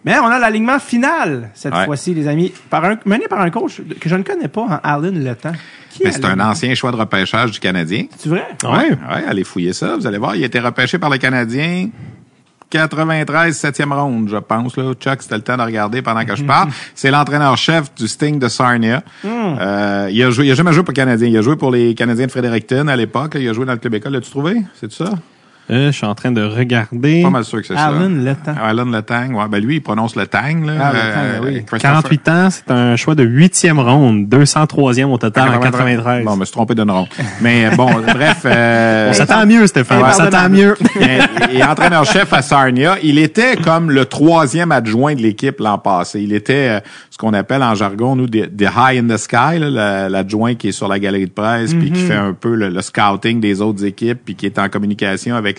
[SPEAKER 1] Mais on a l'alignement final cette
[SPEAKER 3] Ouais.
[SPEAKER 1] fois-ci, les amis, par un, mené par un coach que je ne connais pas, hein, Alan Le Temps.
[SPEAKER 3] C'est un ancien choix de repêchage du Canadien.
[SPEAKER 1] C'est vrai?
[SPEAKER 3] Ouais, ouais, allez fouiller ça. Vous allez voir, il a été repêché par le Canadien 93, septième ronde, je pense. Là. Chuck, c'était le temps de regarder pendant que je parle. C'est l'entraîneur-chef du Sting de Sarnia. Euh, il, a joué, il a jamais joué pour le Canadien. Il a joué pour les Canadiens de Fredericton à l'époque. Il a joué dans le club école. L'as-tu trouvé? C'est ça?
[SPEAKER 4] Euh, je suis en train de regarder.
[SPEAKER 3] Pas mal sûr que c'est ça.
[SPEAKER 1] Alan Letang.
[SPEAKER 3] Alan Letang. Ouais, ben lui, il prononce le tang. Là.
[SPEAKER 1] Ah, Letang, oui.
[SPEAKER 3] Christopher-
[SPEAKER 4] 48 ans, c'est un choix de huitième ronde, 203e au total en 93.
[SPEAKER 3] Bon, je me suis trompé d'une ronde. Mais euh, bon, bref. Euh,
[SPEAKER 4] on s'attend mieux, Stéphane. On s'attend mieux.
[SPEAKER 3] et, et entraîneur-chef à Sarnia, il était comme le troisième adjoint de l'équipe l'an passé. Il était euh, ce qu'on appelle en jargon, nous, des des high in the sky, l'adjoint qui est sur la galerie de presse, puis qui fait un peu le, le scouting des autres équipes, puis qui est en communication avec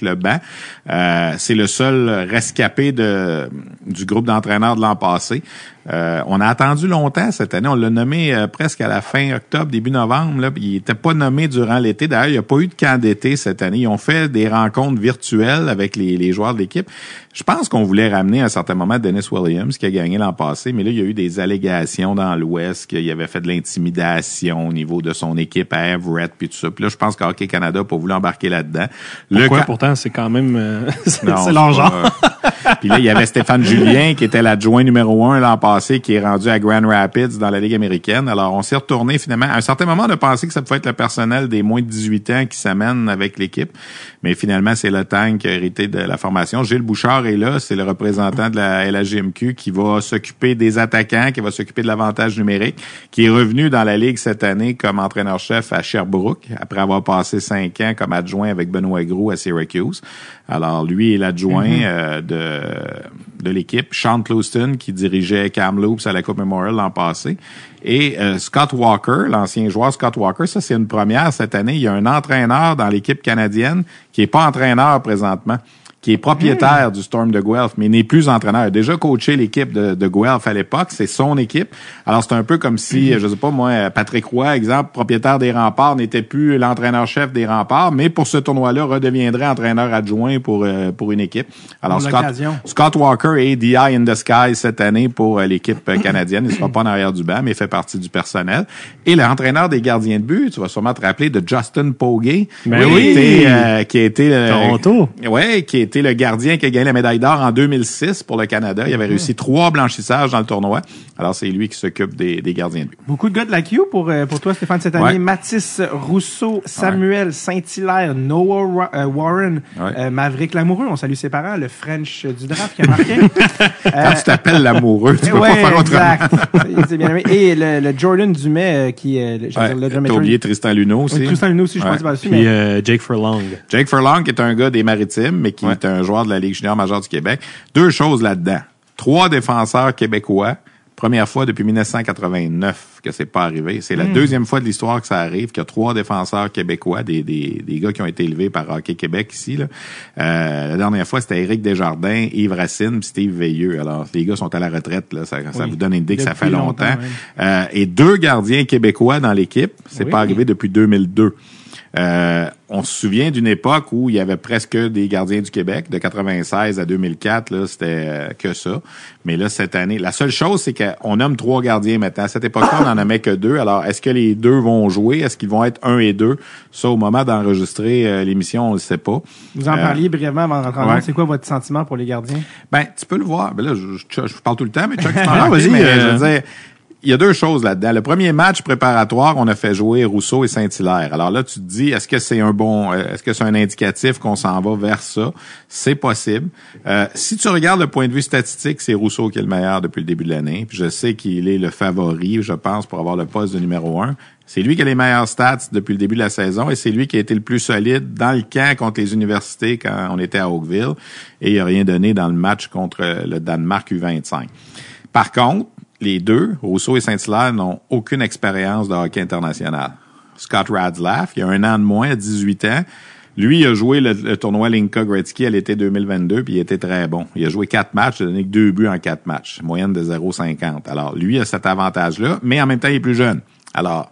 [SPEAKER 3] Euh, c'est le seul rescapé du groupe d'entraîneurs de l'an passé. Euh, on a attendu longtemps cette année. On l'a nommé euh, presque à la fin octobre, début novembre. Là, il n'était pas nommé durant l'été. D'ailleurs, il n'y a pas eu de camp d'été cette année. Ils ont fait des rencontres virtuelles avec les, les joueurs de l'équipe. Je pense qu'on voulait ramener à un certain moment Dennis Williams, qui a gagné l'an passé, mais là, il y a eu des allégations dans l'Ouest qu'il avait fait de l'intimidation au niveau de son équipe à Everett, puis tout ça. Puis là, je pense qu'Hockey Canada n'a pas voulu embarquer là-dedans.
[SPEAKER 4] Pourquoi? Pourtant, c'est quand même, euh, c'est leur genre.
[SPEAKER 3] pas- Puis là, il y avait Stéphane Julien, qui était l'adjoint numéro un l'an passé, qui est rendu à Grand Rapids dans la Ligue américaine. Alors, on s'est retourné finalement. À un certain moment, on a pensé que ça pouvait être le personnel des moins de 18 ans qui s'amène avec l'équipe. Mais finalement, c'est le Tang qui a hérité de la formation. Gilles Bouchard est là. C'est le représentant de la LHJMQ qui va s'occuper des attaquants, qui va s'occuper de l'avantage numérique, qui est revenu dans la Ligue cette année comme entraîneur-chef à Sherbrooke, après avoir passé cinq ans comme adjoint avec Benoît Gros à Syracuse. Alors, lui est l'adjoint euh, de, de l'équipe. Sean Clouston, qui dirigeait Kamloops à la Coupe Memorial l'an passé. Et euh, Scott Walker, l'ancien joueur Scott Walker, ça c'est une première cette année. Il y a un entraîneur dans l'équipe canadienne qui est pas entraîneur présentement, qui est propriétaire du Storm de Guelph, mais n'est plus entraîneur. Il a déjà coaché l'équipe de, de Guelph à l'époque, c'est son équipe. Alors c'est un peu comme si, je sais pas moi, Patrick Roy, exemple, propriétaire des remparts, n'était plus l'entraîneur-chef des remparts, mais pour ce tournoi-là, redeviendrait entraîneur adjoint pour, euh, pour une équipe. Alors Scott. Scott Walker est eye in the sky cette année pour euh, l'équipe canadienne. Il sera pas en arrière du banc, mais il fait partie du personnel. Et l'entraîneur des gardiens de but, tu vas sûrement te rappeler de Justin Pogge,
[SPEAKER 4] Ben
[SPEAKER 3] qui,
[SPEAKER 4] oui.
[SPEAKER 3] a été, euh, qui a été euh,
[SPEAKER 4] Toronto.
[SPEAKER 3] Ouais, qui a été le gardien qui a gagné la médaille d'or en 2006 pour le Canada. Il avait réussi trois blanchissages dans le tournoi. Alors c'est lui qui s'occupe des, des gardiens de but.
[SPEAKER 1] Beaucoup de gars de la Q pour, euh, pour toi, Stéphane, cette année.
[SPEAKER 3] Ouais.
[SPEAKER 1] Mathis Rousseau, Samuel Saint-Hilaire, Noah Wa- euh, Warren,
[SPEAKER 3] Ouais.
[SPEAKER 1] euh, Maverick Lamoureux, on salue ses parents, le French du draft qui a marqué.
[SPEAKER 3] Quand tu t'appelles l'amoureux, tu peux
[SPEAKER 1] ouais,
[SPEAKER 3] pas faire autrement.
[SPEAKER 1] exact. C'est bien aimé. Et le, le Jordan Dumais, euh, qui est le, j'allais
[SPEAKER 3] Ouais,
[SPEAKER 1] dire, le
[SPEAKER 3] T'as
[SPEAKER 1] drummer-
[SPEAKER 3] oublié Tristan Luneau aussi.
[SPEAKER 1] Oui, Tristan Luneau aussi, je
[SPEAKER 3] Ouais.
[SPEAKER 1] pense pas dessus,
[SPEAKER 4] Puis
[SPEAKER 1] mais
[SPEAKER 4] euh, Jake Furlong.
[SPEAKER 3] Jake Furlong, qui est un gars des Maritimes, mais qui
[SPEAKER 4] Ouais.
[SPEAKER 3] Est un joueur de la Ligue junior majeure du Québec. Deux choses là-dedans. Trois défenseurs québécois. Première fois depuis 1989 que c'est pas arrivé. C'est la
[SPEAKER 1] Hmm.
[SPEAKER 3] deuxième fois de l'histoire que ça arrive, qu'il y a trois défenseurs québécois, des, des, des gars qui ont été élevés par Hockey Québec ici. Là. Euh, la dernière fois, c'était Éric Desjardins, Yves Racine, puis Steve Veilleux. Alors, les gars sont à la retraite. Là. Ça, ça vous donne une idée que ça fait longtemps.
[SPEAKER 1] longtemps,
[SPEAKER 3] Euh, et deux gardiens québécois dans l'équipe. C'est
[SPEAKER 1] Oui.
[SPEAKER 3] pas arrivé depuis 2002. Euh, on se souvient d'une époque où il y avait presque des gardiens du Québec, de 96 à 2004, là, c'était euh, que ça. Mais là, cette année, la seule chose, c'est qu'on nomme trois gardiens maintenant. À cette époque-là, on n'en nommait que deux. Alors, est-ce que les deux vont jouer? Est-ce qu'ils vont être un et deux? Ça, au moment d'enregistrer euh, l'émission, on ne le sait pas.
[SPEAKER 1] vous en
[SPEAKER 3] Euh,
[SPEAKER 1] parliez brièvement avant de rentrer en
[SPEAKER 3] ouais.
[SPEAKER 1] C'est quoi votre sentiment pour les gardiens?
[SPEAKER 3] Ben, tu peux le voir. Ben là, je, je, je parle tout le temps, mais Chuck, tu
[SPEAKER 4] Ah,
[SPEAKER 3] mais
[SPEAKER 4] euh,
[SPEAKER 3] je veux dire, il y a deux choses là-dedans. Le premier match préparatoire, on a fait jouer Rousseau et Saint-Hilaire. Alors là, tu te dis, est-ce que c'est un bon, euh, est-ce que c'est un indicatif qu'on s'en va vers ça? C'est possible. Euh, si tu regardes le point de vue statistique, c'est Rousseau qui est le meilleur depuis le début de l'année. Puis je sais qu'il est le favori, je pense, pour avoir le poste de numéro un. C'est lui qui a les meilleurs stats depuis le début de la saison et c'est lui qui a été le plus solide dans le camp contre les universités quand on était à Oakville et il n'a rien donné dans le match contre le Danemark U25. Par contre, les deux, Rousseau et Saint-Hilaire, n'ont aucune expérience de hockey international. Scott Radslaff, il a un an de moins, à 18 ans. Lui, il a joué le, tournoi Linka Gretzky à l'été 2022, puis il était très bon. Il a joué quatre matchs, il a donné que deux buts en quatre matchs, moyenne de 0,50. Alors, lui a cet avantage-là, mais en même temps, il est plus jeune. Alors,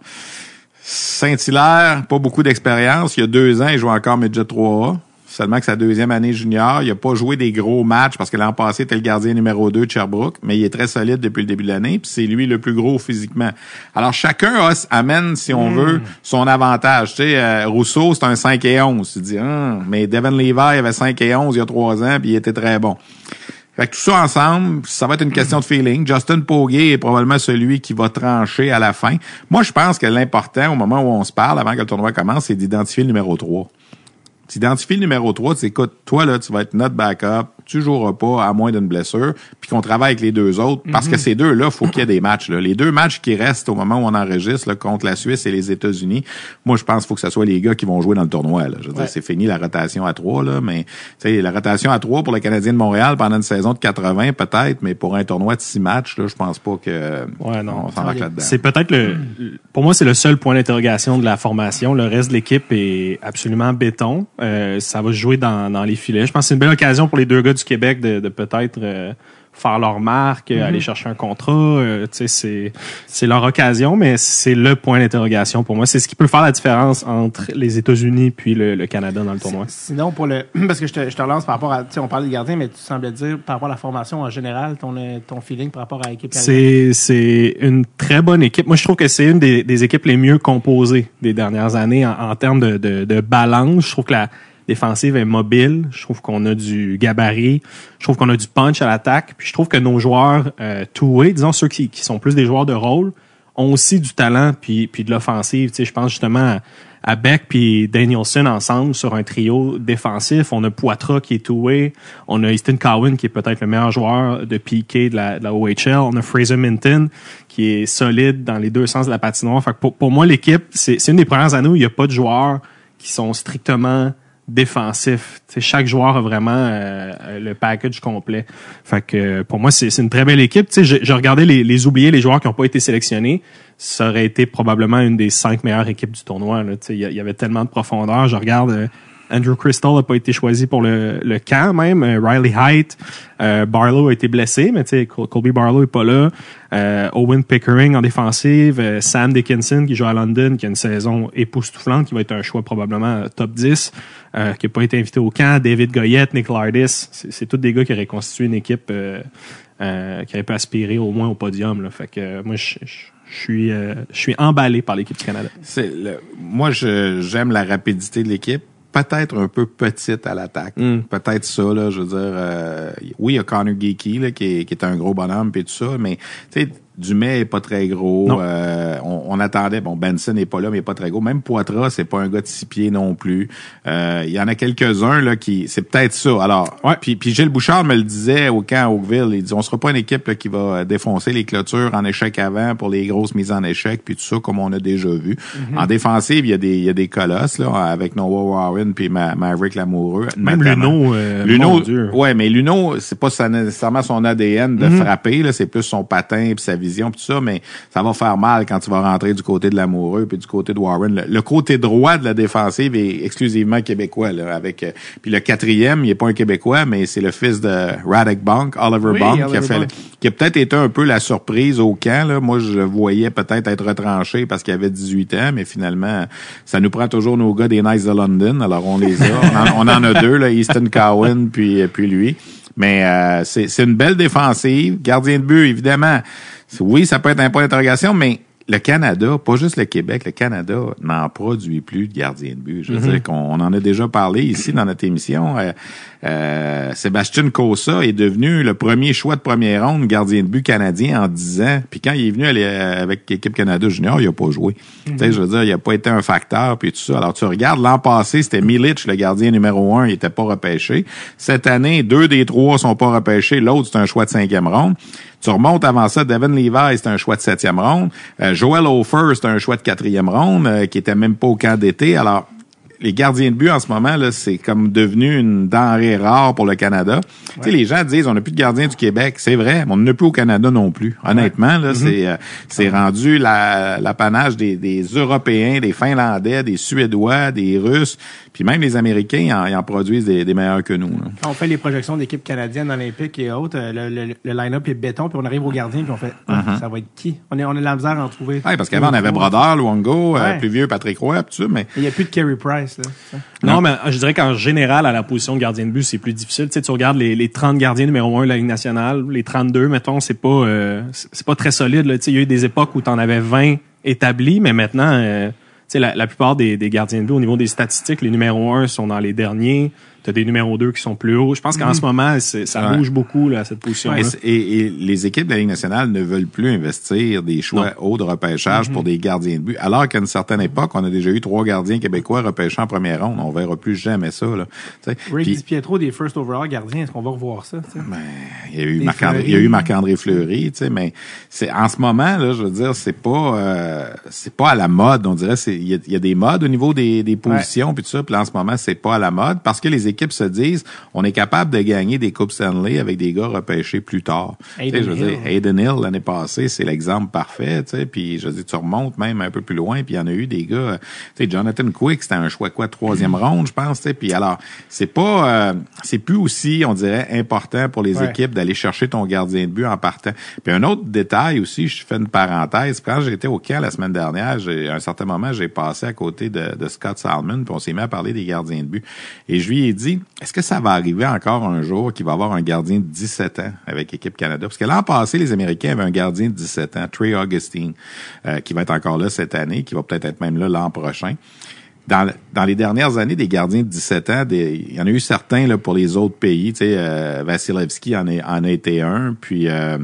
[SPEAKER 3] Saint-Hilaire, pas beaucoup d'expérience. Il y a deux ans, il jouait encore Midget 3A. Seulement que sa deuxième année junior. Il a pas joué des gros matchs parce que l'an passé, était le gardien numéro 2 de Sherbrooke, mais il est très solide depuis le début de l'année, puis c'est lui le plus gros physiquement. Alors, chacun a, amène, si on veut, son avantage. Tu sais, euh, Rousseau, c'est un 5 et 11. Tu dis, ah, mais Devin Levi avait 5 et 11 il y a trois ans, puis il était très bon. Fait que tout ça ensemble, ça va être une question de feeling. Justin Pogge est probablement celui qui va trancher à la fin. Moi, je pense que l'important, au moment où on se parle, avant que le tournoi commence, c'est d'identifier le numéro 3. Tu identifies le numéro 3, tu écoutes, toi, là, tu vas être notre backup, tu joueras pas à moins d'une blessure, puis qu'on travaille avec les deux autres, parce que ces deux-là, faut qu'il y ait des matchs. Là. Les deux matchs qui restent au moment où on enregistre là, contre la Suisse et les États-Unis, moi, je pense qu'il faut que ce soit les gars qui vont jouer dans le tournoi. Là. Je veux dire, c'est fini la rotation à trois, là, mais la rotation à trois pour le Canadien de Montréal pendant une saison de 80, peut-être, mais pour un tournoi de six matchs, là, je pense pas que
[SPEAKER 4] ouais, non,
[SPEAKER 3] on s'en là-dedans.
[SPEAKER 4] C'est peut-être le pour moi, c'est le seul point d'interrogation de la formation. Le reste de l'équipe est absolument béton. Euh, ça va jouer dans, dans les filets. Je pense que c'est une belle occasion pour les deux gars du Québec de, de peut-être euh, faire leur marque,
[SPEAKER 1] Mhm.
[SPEAKER 4] aller chercher un contrat. euh, c'est c'est leur occasion, mais c'est le point d'interrogation pour moi. C'est ce qui peut faire la différence entre les États-Unis puis le, le Canada dans le tournoi.
[SPEAKER 1] Sinon, pour le. Parce que je te, je te relance par rapport à. Tu sais, on parle des gardiens, mais tu semblais dire par rapport à la formation en général, ton, euh, ton feeling par rapport à l'équipe canadienne.
[SPEAKER 4] C'est c'est une très bonne équipe. Moi, je trouve que c'est une des, des équipes les mieux composées des dernières années en, en termes de, de, de balance. Je trouve que la défensive est mobile. Je trouve qu'on a du gabarit. Je trouve qu'on a du punch à l'attaque. Puis je trouve que nos joueurs euh, two-way, disons ceux qui, qui sont plus des joueurs de rôle, ont aussi du talent puis, puis de l'offensive. Tu sais, je pense justement à, Beck puis Danielson ensemble sur un trio défensif. On a Poitras qui est two-way. On a Easton Cowan qui est peut-être le meilleur joueur de PK de la, de la OHL. On a Fraser Minton qui est solide dans les deux sens de la patinoire. Fait que pour, pour moi, l'équipe, c'est c'est une des premières années où il n'y a pas de joueurs qui sont strictement défensifs. Tu sais, chaque joueur a vraiment euh, le package complet. Fait que pour moi, c'est une très belle équipe. Je regardais les, les oubliés, les joueurs qui n'ont pas été sélectionnés. Ça aurait été probablement une des cinq meilleures équipes du tournoi. il y avait tellement de profondeur. Je regarde euh, Andrew Crystal n'a pas été choisi pour le, le camp même. Euh, Riley Height, euh, Barlow a été blessé, mais tu sais, Col- Colby Barlow est pas là. Euh, Owen Pickering en défensive, euh, Sam Dickinson qui joue à London, qui a une saison époustouflante, qui va être un choix probablement euh, top 10, euh, qui n'a pas été invité au camp. David Goyette, Nick Lardis, c'est tous des gars qui auraient constitué une équipe qui aurait pu aspirer au moins au podium. Là. Fait que moi, je je- suis, euh, je suis emballé par l'équipe du Canada.
[SPEAKER 3] Le- moi, j'aime la rapidité de l'équipe. Peut-être un peu petite à l'attaque.
[SPEAKER 4] Mm.
[SPEAKER 3] Peut-être ça, là, je veux dire. euh, oui, il y a Connor Geeky, là, qui est, qui est un gros bonhomme et tout ça, mais tu sais, Dumais est pas très gros. Euh, on, on attendait, bon, Benson n'est pas là, mais il est pas très gros. Même Poitras, c'est pas un gars de six pieds non plus. Euh, Il y en a quelques-uns là qui, c'est peut-être ça. Alors,
[SPEAKER 4] Ouais.
[SPEAKER 3] puis, puis Gilles Bouchard me le disait au camp à Oakville. Il dit, on sera pas une équipe là, qui va euh, défoncer les clôtures en échec avant pour les grosses mises en échec puis tout ça comme on a déjà vu. En défensive, il y a des, il y a des colosses là avec Noah Warren puis Ma- Maverick Lamoureux.
[SPEAKER 4] Même. Luno, euh,
[SPEAKER 3] Luno,
[SPEAKER 4] mon Dieu.
[SPEAKER 3] ouais, mais Luno, c'est pas nécessairement son ADN de frapper, là, c'est plus son patin puis sa vision puis tout ça, mais ça va faire mal quand tu vas rentrer du côté de l'amoureux puis du côté de Warren. Le, le côté droit de la défensive est exclusivement québécois, là, avec euh, puis le quatrième, il est pas un québécois, mais c'est le fils de Radek Bonk, Oliver
[SPEAKER 1] Oui,
[SPEAKER 3] Bonk, qui a fait, qui a peut-être été un peu la surprise au camp. Là. Moi, je le voyais peut-être être retranché parce qu'il avait 18 ans, mais finalement, ça nous prend toujours nos gars des Knights de London. Alors, on les a. On en, on en a deux, là, Easton Cowan puis, puis lui. Mais euh, c'est c'est une belle défensive. Gardien de but, évidemment. Oui, ça peut être un point d'interrogation, mais le Canada, pas juste le Québec, le Canada n'en produit plus de gardiens de but. Je veux dire qu'on on en a déjà parlé ici dans notre émission. Euh, euh, Sébastien Cossa est devenu le premier choix de première ronde gardien de but canadien en 10 ans. Puis quand il est venu aller euh, avec l'équipe Canada Junior, il a pas joué. Tu sais, je veux dire, il a pas été un facteur puis tout ça. Alors tu regardes l'an passé, c'était Milic le gardien numéro un, il était pas repêché. Cette année, deux des trois sont pas repêchés, l'autre c'est un choix de cinquième ronde. Tu remontes avant ça, Devin Levi, c'est un choix de septième ronde. Euh, Joel Ofer, c'est un choix de quatrième ronde, euh, qui était même pas au camp d'été. Alors, les gardiens de but en ce moment, là, c'est comme devenu une denrée rare pour le Canada. Tu sais, les gens disent on n'a plus de gardiens du Québec. C'est vrai, mais on n'a plus au Canada non plus. Honnêtement, là, c'est euh, c'est rendu la- l'apanage des, des Européens, des Finlandais, des Suédois, des Russes, puis même les Américains, ils en, en produisent des, des meilleurs que nous. là.
[SPEAKER 1] Quand on fait les projections d'équipes canadiennes olympiques et autres, euh, le, le- le line-up est béton, puis on arrive au gardien, puis on fait Ah, ça va être qui? On, est, on a de la misère à en trouver.
[SPEAKER 3] Ouais, parce qu'avant, on avait Brodeur, Luongo, euh, plus vieux Patrick Roy, puis tout ça, mais
[SPEAKER 1] Il n'y a plus de Carey Price.
[SPEAKER 4] Non, mais je dirais qu'en général, à la position de gardien de but, c'est plus difficile. Tu sais, tu regardes les, les 30 gardiens numéro 1 de la Ligue nationale, les 32, mettons, c'est pas euh, pas très solide. Tu sais, il y a eu des époques où tu en avais 20 établis, mais maintenant, euh, tu sais, la, la plupart des, des gardiens de but, au niveau des statistiques, les numéros 1 sont dans les derniers. Tu as des numéros 2 qui sont plus hauts. Je pense qu'en ce moment, c'est- ça bouge beaucoup, là, cette position
[SPEAKER 3] Et, et- et les équipes de la Ligue nationale ne veulent plus investir des choix hauts de repêchage pour des gardiens de but. Alors qu'à une certaine époque, on a déjà eu trois gardiens québécois repêchés en première ronde. On verra plus jamais ça. Là.
[SPEAKER 1] Rick Pietro des first overall gardiens, est-ce qu'on va revoir ça?
[SPEAKER 3] Ben, il y a eu Marc-André,
[SPEAKER 1] Fleury.
[SPEAKER 3] il y a eu Marc-André Fleury, tu sais, mais c'est en ce moment là, je veux dire, c'est pas euh, c'est pas à la mode, on dirait il y a, il y a des modes au niveau des, des positions puis tout ça, puis en ce moment c'est pas à la mode parce que les équipes se disent on est capable de gagner des coupes Stanley avec des gars repêchés plus tard.
[SPEAKER 1] Hayden
[SPEAKER 3] je veux dire,
[SPEAKER 1] Hill.
[SPEAKER 3] Hayden Hill l'année passée, c'est l'exemple parfait, puis je veux dire tu remontes même un peu plus loin, puis il y en a eu des gars, euh, tu sais Jonathan Quick, c'était un choix quoi troisième ronde, je pense, puis alors c'est pas euh, c'est plus aussi on dirait important pour les
[SPEAKER 1] Ouais.
[SPEAKER 3] équipes d'aller chercher ton gardien de but en partant. Puis un autre détail aussi, je fais une parenthèse. Quand j'étais au camp la semaine dernière, j'ai, à un certain moment, j'ai passé à côté de, de Scott Salmon, puis on s'est mis à parler des gardiens de but. Et je lui ai dit, est-ce que ça va arriver encore un jour qu'il va avoir un gardien de 17 ans avec l'équipe Canada? Parce que l'an passé, les Américains avaient un gardien de 17 ans, Trey Augustine, euh, qui va être encore là cette année, qui va peut-être être même là l'an prochain dans, dans les dernières années, des gardiens de 17 ans, des- il y en a eu certains là, pour les autres pays. Tu sais, euh, Vasilevski en, est- en a été un, puis euh,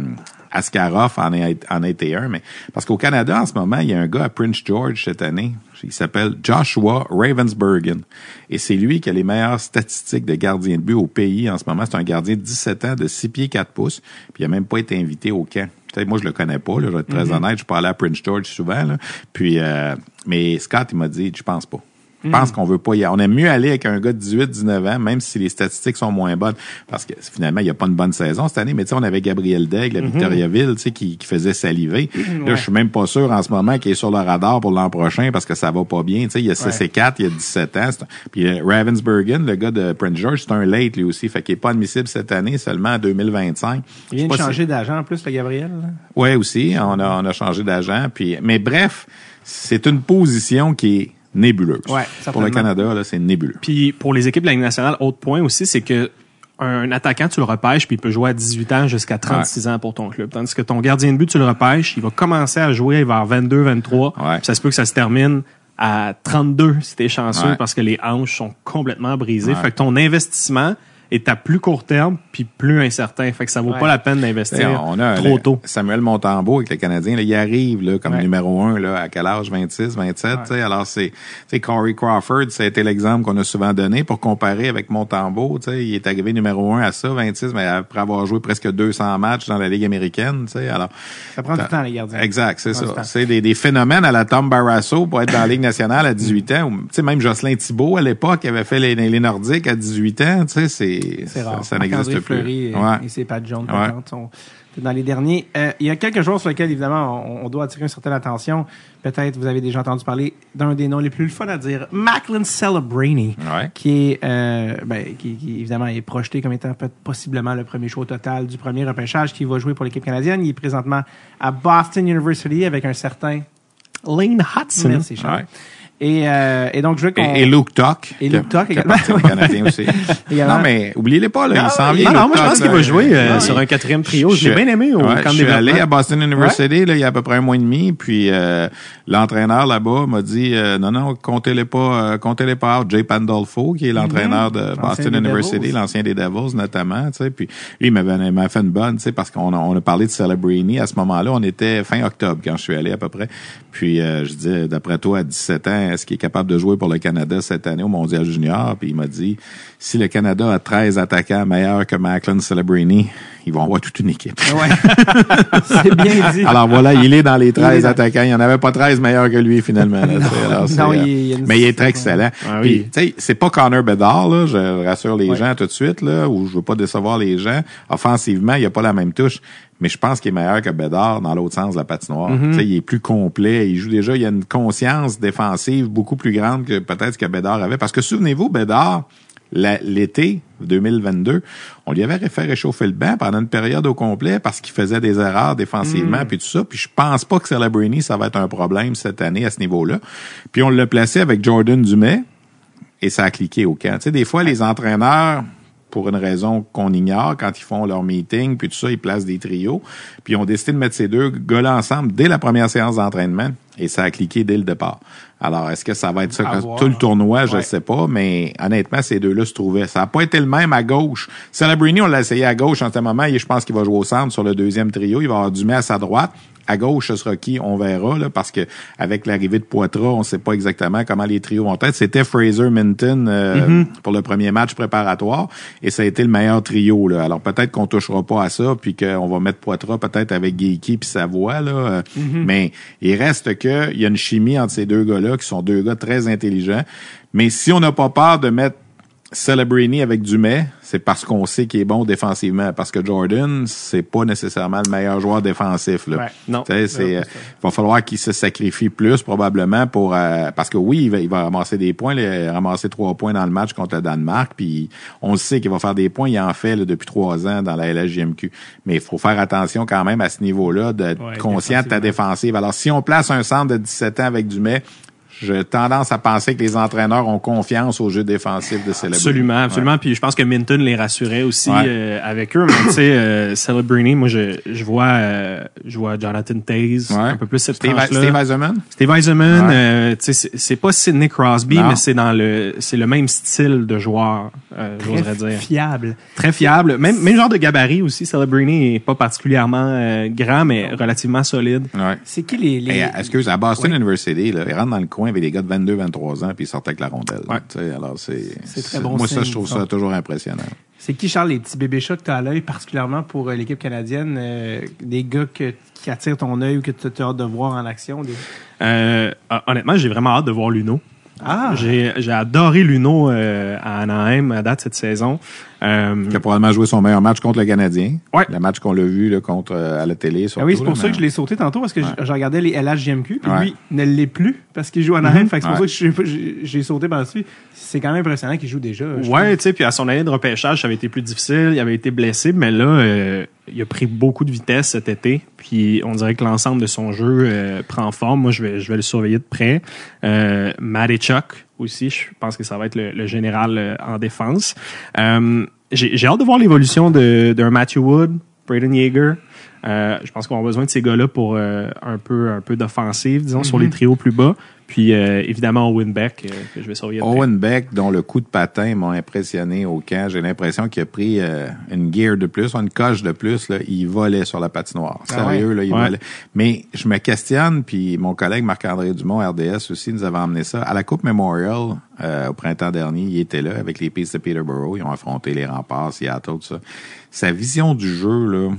[SPEAKER 3] Askarov en été un. Mais parce qu'au Canada, en ce moment, il y a un gars à Prince George cette année. Il s'appelle Joshua Ravensbergen. Et c'est lui qui a les meilleures statistiques de gardien de but au pays en ce moment. C'est un gardien de 17 ans, de 6 pieds 4 pouces. Puis il a même pas été invité au camp. Moi, je le connais pas, là, je vais être très honnête. Je allé à Prince George souvent. Là. Puis, euh, mais Scott, il m'a dit, je pense pas. Je pense qu'on veut pas y aller. On aime mieux aller avec un gars de 18, 19 ans, même si les statistiques sont moins bonnes. Parce que finalement, il n'y a pas une bonne saison cette année. Mais tu sais, on avait Gabriel Daigle à Victoriaville, tu sais, qui, qui faisait saliver. Là, je suis même pas sûr en ce moment qu'il est sur le radar pour l'an prochain parce que ça va pas bien. Tu sais, il y a 6 et 4, il y a 17 ans. Puis euh, Ravensbergen, le gars de Prince George, c'est un late lui aussi. Fait qu'il est pas admissible cette année, seulement en 2025.
[SPEAKER 1] Il vient de
[SPEAKER 3] si-
[SPEAKER 1] changer d'agent en plus, le Gabriel.
[SPEAKER 3] Ouais, aussi, on a, on a changé d'agent. Puis, mais bref, c'est une position qui est nébuleuse.
[SPEAKER 1] Ouais,
[SPEAKER 3] Pour le. Canada, là, c'est nébuleux.
[SPEAKER 4] Puis pour les équipes de la Ligue nationale, autre point aussi, c'est que un attaquant, tu le repêches, puis il peut jouer à 18 ans jusqu'à 36 ans pour ton club. Tandis que ton gardien de but, tu le repêches, il va commencer à jouer vers 22, 23.
[SPEAKER 3] Ouais.
[SPEAKER 4] Puis ça se peut que ça se termine à 32 si t'es chanceux
[SPEAKER 3] Ouais.
[SPEAKER 4] parce que les hanches sont complètement brisées. Fait que ton investissement est à plus court terme puis plus incertain. Fait que ça vaut
[SPEAKER 1] Ouais.
[SPEAKER 4] pas la peine d'investir
[SPEAKER 3] on a
[SPEAKER 4] trop tôt.
[SPEAKER 3] Samuel Montembeau avec le Canadien, là, il arrive là, comme
[SPEAKER 1] Ouais.
[SPEAKER 3] numéro un là, à quel âge? 26, 27. t'sais. Alors, c'est Corey Crawford, ça a été l'exemple qu'on a souvent donné pour comparer avec Montembeau. Il est arrivé numéro un à ça, 26, mais après avoir joué presque 200 matchs dans la Ligue américaine. Alors,
[SPEAKER 1] Ça prend du temps, les gardiens.
[SPEAKER 3] Exact, c'est
[SPEAKER 1] Ça.
[SPEAKER 3] C'est des, des phénomènes à la Tom Barrasso pour être dans la Ligue nationale à 18 ans. Ou, Tu sais, même Jocelyn Thibault, à l'époque, avait fait les, les Nordiques à 18 ans. Tu sais, c'est,
[SPEAKER 1] C'est
[SPEAKER 3] ça,
[SPEAKER 1] rare.
[SPEAKER 3] ça n'existe plus.
[SPEAKER 1] Fleury et,
[SPEAKER 3] Ouais.
[SPEAKER 1] et ses pattes jaunes
[SPEAKER 3] Ouais.
[SPEAKER 1] sont dans les derniers. Euh, il y a quelques jours sur lesquels, évidemment, on, on doit attirer une certaine attention. Peut-être vous avez déjà entendu parler d'un des noms les plus fun à dire, Macklin Celebrini,
[SPEAKER 3] Ouais.
[SPEAKER 1] qui est, euh, ben, qui, qui, évidemment est projeté comme étant peut- possiblement le premier choix au total du premier repêchage qui va jouer pour l'équipe canadienne. Il est présentement à Boston University avec un certain
[SPEAKER 4] Lane Hudson.
[SPEAKER 1] Merci, Charles.
[SPEAKER 3] Ouais.
[SPEAKER 1] Et, euh, et donc, je veux qu'on...
[SPEAKER 3] Et, et Luke Tuck.
[SPEAKER 1] Et Luke Tuck également.
[SPEAKER 3] Canadien aussi. Non, mais oubliez-les pas, là.
[SPEAKER 1] Ah,
[SPEAKER 3] il s'en
[SPEAKER 1] oui.
[SPEAKER 3] vient.
[SPEAKER 4] Non, non, moi, je pense qu'il va jouer euh, sur un quatrième trio. Je l'ai
[SPEAKER 3] Je-
[SPEAKER 4] bien aimé au
[SPEAKER 3] ouais,
[SPEAKER 4] camp
[SPEAKER 3] je suis allé à Boston University là, il y a à peu près un mois et demi, puis euh, l'entraîneur là-bas m'a dit euh, non non comptez-les pas euh, comptez-les pas out. Jay Pandolfo qui est l'entraîneur de Boston University, l'ancien des Devils notamment, tu sais, puis lui il m'avait il m'a fait une bonne, tu sais parce qu'on a, on a parlé de Celebrini à ce moment-là, on était fin octobre quand je suis allé à peu près. Puis euh, je dis d'après toi à 17 ans, est-ce qu'il est capable de jouer pour le Canada cette année au Mondial Junior? Puis il m'a dit si le Canada a 13 attaquants meilleurs que Macklin Celebrini, ils vont avoir toute une équipe.
[SPEAKER 1] Ouais. C'est bien dit.
[SPEAKER 3] Alors voilà, il est dans les
[SPEAKER 1] Il est
[SPEAKER 3] 13
[SPEAKER 1] dans-
[SPEAKER 3] attaquants. Il n'y en avait pas 13 meilleurs que lui, finalement. là. Alors,
[SPEAKER 1] non,
[SPEAKER 3] euh,
[SPEAKER 1] il- il y a une-
[SPEAKER 3] mais il est très excellent.
[SPEAKER 4] Ah oui.
[SPEAKER 3] tu sais, c'est pas Connor Bedard, là, je rassure les
[SPEAKER 1] Ouais.
[SPEAKER 3] gens tout de suite, là, ou je veux pas décevoir les gens. Offensivement, il n'y a pas la même touche. Mais je pense qu'il est meilleur que Bedard dans l'autre sens de la patinoire. Tu sais, il est plus complet. Il joue déjà, il y a une conscience défensive beaucoup plus grande que peut-être que Bedard avait. Parce que souvenez-vous, Bedard, la- l'été 2022, on lui avait fait réchauffer le banc pendant une période au complet parce qu'il faisait des erreurs défensivement
[SPEAKER 1] Mm.
[SPEAKER 3] puis tout ça. Puis je pense pas que Celebrini, ça va être un problème cette année à ce niveau-là. Puis on l'a placé avec Jordan Dumais et ça a cliqué au camp. Tu sais, des fois, les entraîneurs, pour une raison qu'on ignore, quand ils font leur meeting, puis tout ça, ils placent des trios, puis ils ont décidé de mettre ces deux gars-là ensemble dès la première séance d'entraînement, et ça a cliqué dès le départ. Alors, est-ce que ça va être ça que- tout le tournoi? Je ne
[SPEAKER 1] Ouais.
[SPEAKER 3] sais pas, mais honnêtement, ces deux-là se trouvaient. Ça n'a pas été le même à gauche. Celebrini, on l'a essayé à gauche en ce moment, et je pense qu'il va jouer au centre sur le deuxième trio. Il va avoir Dumais à sa droite. À gauche, ce sera qui? On verra, là, parce que avec l'arrivée de Poitras, on ne sait pas exactement comment les trios vont être. C'était Fraser Minton euh,
[SPEAKER 1] Mm-hmm.
[SPEAKER 3] pour le premier match préparatoire, et ça a été le meilleur trio. Là. Alors peut-être qu'on touchera pas à ça, puis qu'on va mettre Poitras peut-être avec Geeky puis Savoie. Là,
[SPEAKER 1] Mm-hmm.
[SPEAKER 3] Mais il reste que il y a une chimie entre ces deux gars-là, qui sont deux gars très intelligents. Mais si on n'a pas peur de mettre Celebrini avec Dumais, c'est parce qu'on sait qu'il est bon défensivement. Parce que Jordan, c'est pas nécessairement le meilleur joueur défensif. Là.
[SPEAKER 1] Ouais.
[SPEAKER 4] Non.
[SPEAKER 1] Ouais,
[SPEAKER 3] euh, il va falloir qu'il se sacrifie plus probablement pour euh, parce que oui, il va, il va ramasser des points, là, ramasser trois points dans le match contre le Danemark, puis on le sait qu'il va faire des points, il en fait là, depuis trois ans dans la LHJMQ. Mais il faut faire attention quand même à ce niveau-là d'être
[SPEAKER 1] Ouais,
[SPEAKER 3] conscient de ta défensive. Alors si on place un centre de 17 ans avec Dumais, j'ai tendance à penser que les entraîneurs ont confiance au jeu défensif de Celebrini.
[SPEAKER 4] Absolument, absolument. Puis je pense que Minton les rassurait aussi
[SPEAKER 3] Ouais.
[SPEAKER 4] euh, avec eux. Mais tu sais, euh, Celebrini, moi je, je vois euh, je vois Jonathan Taze
[SPEAKER 3] Ouais.
[SPEAKER 4] un peu plus cette
[SPEAKER 3] Steve. Steve Eisenman?
[SPEAKER 4] Steve Eisenman,
[SPEAKER 3] Ouais.
[SPEAKER 4] euh, tu sais, c'est pas Sidney Crosby,
[SPEAKER 3] Non.
[SPEAKER 4] mais c'est dans le c'est le même style de joueur, euh, j'oserais
[SPEAKER 1] Très
[SPEAKER 4] dire.
[SPEAKER 1] fiable.
[SPEAKER 4] Très fiable. Même même genre de gabarit aussi. Celebrini est pas particulièrement euh, grand, mais relativement solide.
[SPEAKER 3] Ouais.
[SPEAKER 1] C'est qui les... les...
[SPEAKER 3] Hey, excuse, à Boston. University, là, ils rentrent dans le coin avec des gars de 22, 23 ans, puis ils sortent avec la rondelle.
[SPEAKER 4] Ouais.
[SPEAKER 3] Tu sais, alors c'est,
[SPEAKER 1] C'est très bon
[SPEAKER 3] Moi, ça, je trouve
[SPEAKER 1] ça.
[SPEAKER 3] ça toujours impressionnant.
[SPEAKER 1] C'est qui, Charles, les petits bébés chats que tu as à l'œil, particulièrement pour euh, l'équipe canadienne, euh, des gars que, qui attirent ton œil ou que tu as hâte de voir en action? des-
[SPEAKER 4] Euh, honnêtement, j'ai vraiment hâte de voir Luno.
[SPEAKER 1] Ah!
[SPEAKER 4] J'ai j'ai adoré Luno euh, à Anaheim à date cette saison. Euh,
[SPEAKER 3] Il a probablement joué son meilleur match contre le Canadien.
[SPEAKER 4] Ouais.
[SPEAKER 3] Le match qu'on l'a vu là, contre euh, à la télé.
[SPEAKER 1] Ah oui, c'est pour
[SPEAKER 3] là,
[SPEAKER 1] ça
[SPEAKER 3] mais-
[SPEAKER 1] que je l'ai sauté tantôt parce que je- je regardais les LHJMQ, puis
[SPEAKER 3] Ouais.
[SPEAKER 1] lui ne l'est plus parce qu'il joue en. Fait que c'est pour
[SPEAKER 3] Ouais.
[SPEAKER 1] ça que j'ai j'ai sauté par-dessus. C'est quand même impressionnant qu'il joue déjà.
[SPEAKER 4] Ouais, tu sais, puis à son année de repêchage, ça avait été plus difficile, il avait été blessé, mais là, euh, il a pris beaucoup de vitesse cet été, puis on dirait que l'ensemble de son jeu euh, prend forme. Moi, je vais, je vais le surveiller de près. Euh, Chuck aussi, je pense que ça va être le, le général euh, en défense. Euh, J'ai j'ai hâte de voir l'évolution de- d'un Matthew Wood, Braden Yeager. Euh, je pense qu'on a besoin de ces gars-là pour euh, un peu un peu d'offensive, disons, sur les trios plus bas. Puis euh, évidemment Owen Beck, euh, que je vais surveiller de près.
[SPEAKER 3] Owen Beck, dont le coup de patin m'a impressionné au camp. J'ai l'impression qu'il a pris euh, une gear de plus, une coche de plus. Là. Il volait sur la patinoire. Sérieux, là, il
[SPEAKER 4] Ouais.
[SPEAKER 3] volait. Mais je me questionne, puis mon collègue Marc-André Dumont, RDS aussi, nous avait emmené ça. À la Coupe Memorial, euh, au printemps dernier, il était là avec les pistes de Peterborough. Ils ont affronté les remparts, Seattle, tout ça. Sa vision du jeu, là,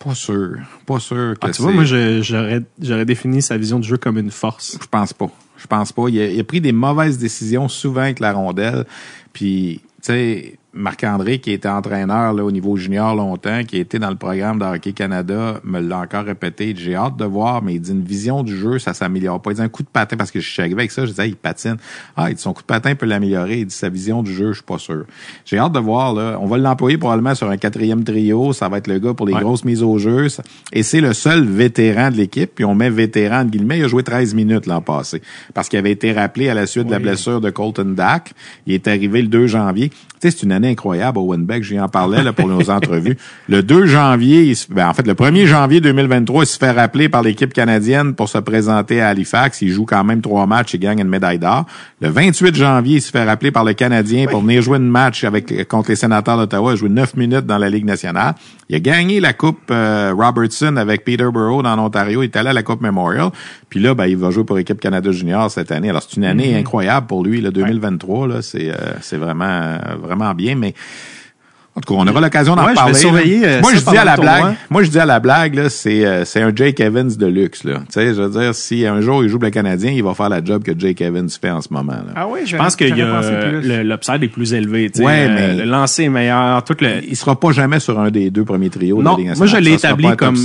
[SPEAKER 3] pas sûr. Pas sûr que
[SPEAKER 4] Ah, tu vois, moi, j'aurais défini sa vision du jeu comme une force.
[SPEAKER 3] je pense pas. Je pense pas. Il a, il a pris des mauvaises décisions souvent avec la rondelle. Puis, tu sais, Marc-André, qui était entraîneur là, au niveau junior longtemps, qui était dans le programme de Hockey Canada, me l'a encore répété. J'ai hâte de voir, mais il dit une vision du jeu, ça s'améliore pas. Il dit un coup de patin, parce que je suis arrivé avec ça, je disais, il patine. Ah, il dit son coup de patin peut l'améliorer. Il dit sa vision du jeu, je suis pas sûr. J'ai hâte de voir, là. On va l'employer probablement sur un quatrième trio. Ça va être le gars pour les
[SPEAKER 4] Ouais.
[SPEAKER 3] grosses mises au jeu. Et c'est le seul vétéran de l'équipe. Puis on met vétéran, entre guillemets. Il a joué 13 minutes l'an passé. Parce qu'il avait été rappelé à la suite de la blessure de Colton Dack. Il est arrivé le 2 janvier. Tu sais, c'est une année incroyable, Owen Beck. J'y en parlais là, pour nos entrevues. Le 2 janvier, il se- ben, en fait, le 1er janvier 2023, il se fait rappeler par l'équipe canadienne pour se présenter à Halifax. Il joue quand même trois matchs et gagne une médaille d'or. Le 28 janvier, il se fait rappeler par le Canadien pour venir jouer une match avec, contre les sénateurs d'Ottawa. Il a joué neuf minutes dans la Ligue nationale. Il a gagné la Coupe euh, Robertson avec Peterborough dans l'Ontario. Il est allé à la Coupe Memorial. Puis là, ben, il va jouer pour l'équipe Canada Junior cette année. Alors, c'est une année incroyable pour lui. Le 2023, là, c'est, euh, c'est vraiment, euh, vraiment bien. Mais en tout cas, on aura l'occasion d'en
[SPEAKER 4] Ouais, je vais
[SPEAKER 3] parler.
[SPEAKER 4] surveiller, euh,
[SPEAKER 3] moi, je dis à la blague.
[SPEAKER 4] tournoi.
[SPEAKER 3] Moi, je dis à la blague, là, c'est, euh, c'est un Jake Evans de luxe, là. Tu sais, je veux dire, si un jour il joue pour le Canadien, il va faire la job que Jake Evans fait en ce moment, là.
[SPEAKER 1] Ah oui,
[SPEAKER 4] Je pense le- l'upside est plus élevé. tu sais.
[SPEAKER 3] Ouais,
[SPEAKER 4] Euh,
[SPEAKER 3] mais-
[SPEAKER 4] le lancer est meilleur. Tout le...
[SPEAKER 3] Il sera pas jamais sur un des deux premiers trios de
[SPEAKER 4] Non,
[SPEAKER 3] la Ligue
[SPEAKER 4] moi je
[SPEAKER 3] nationale.
[SPEAKER 4] l'ai établi comme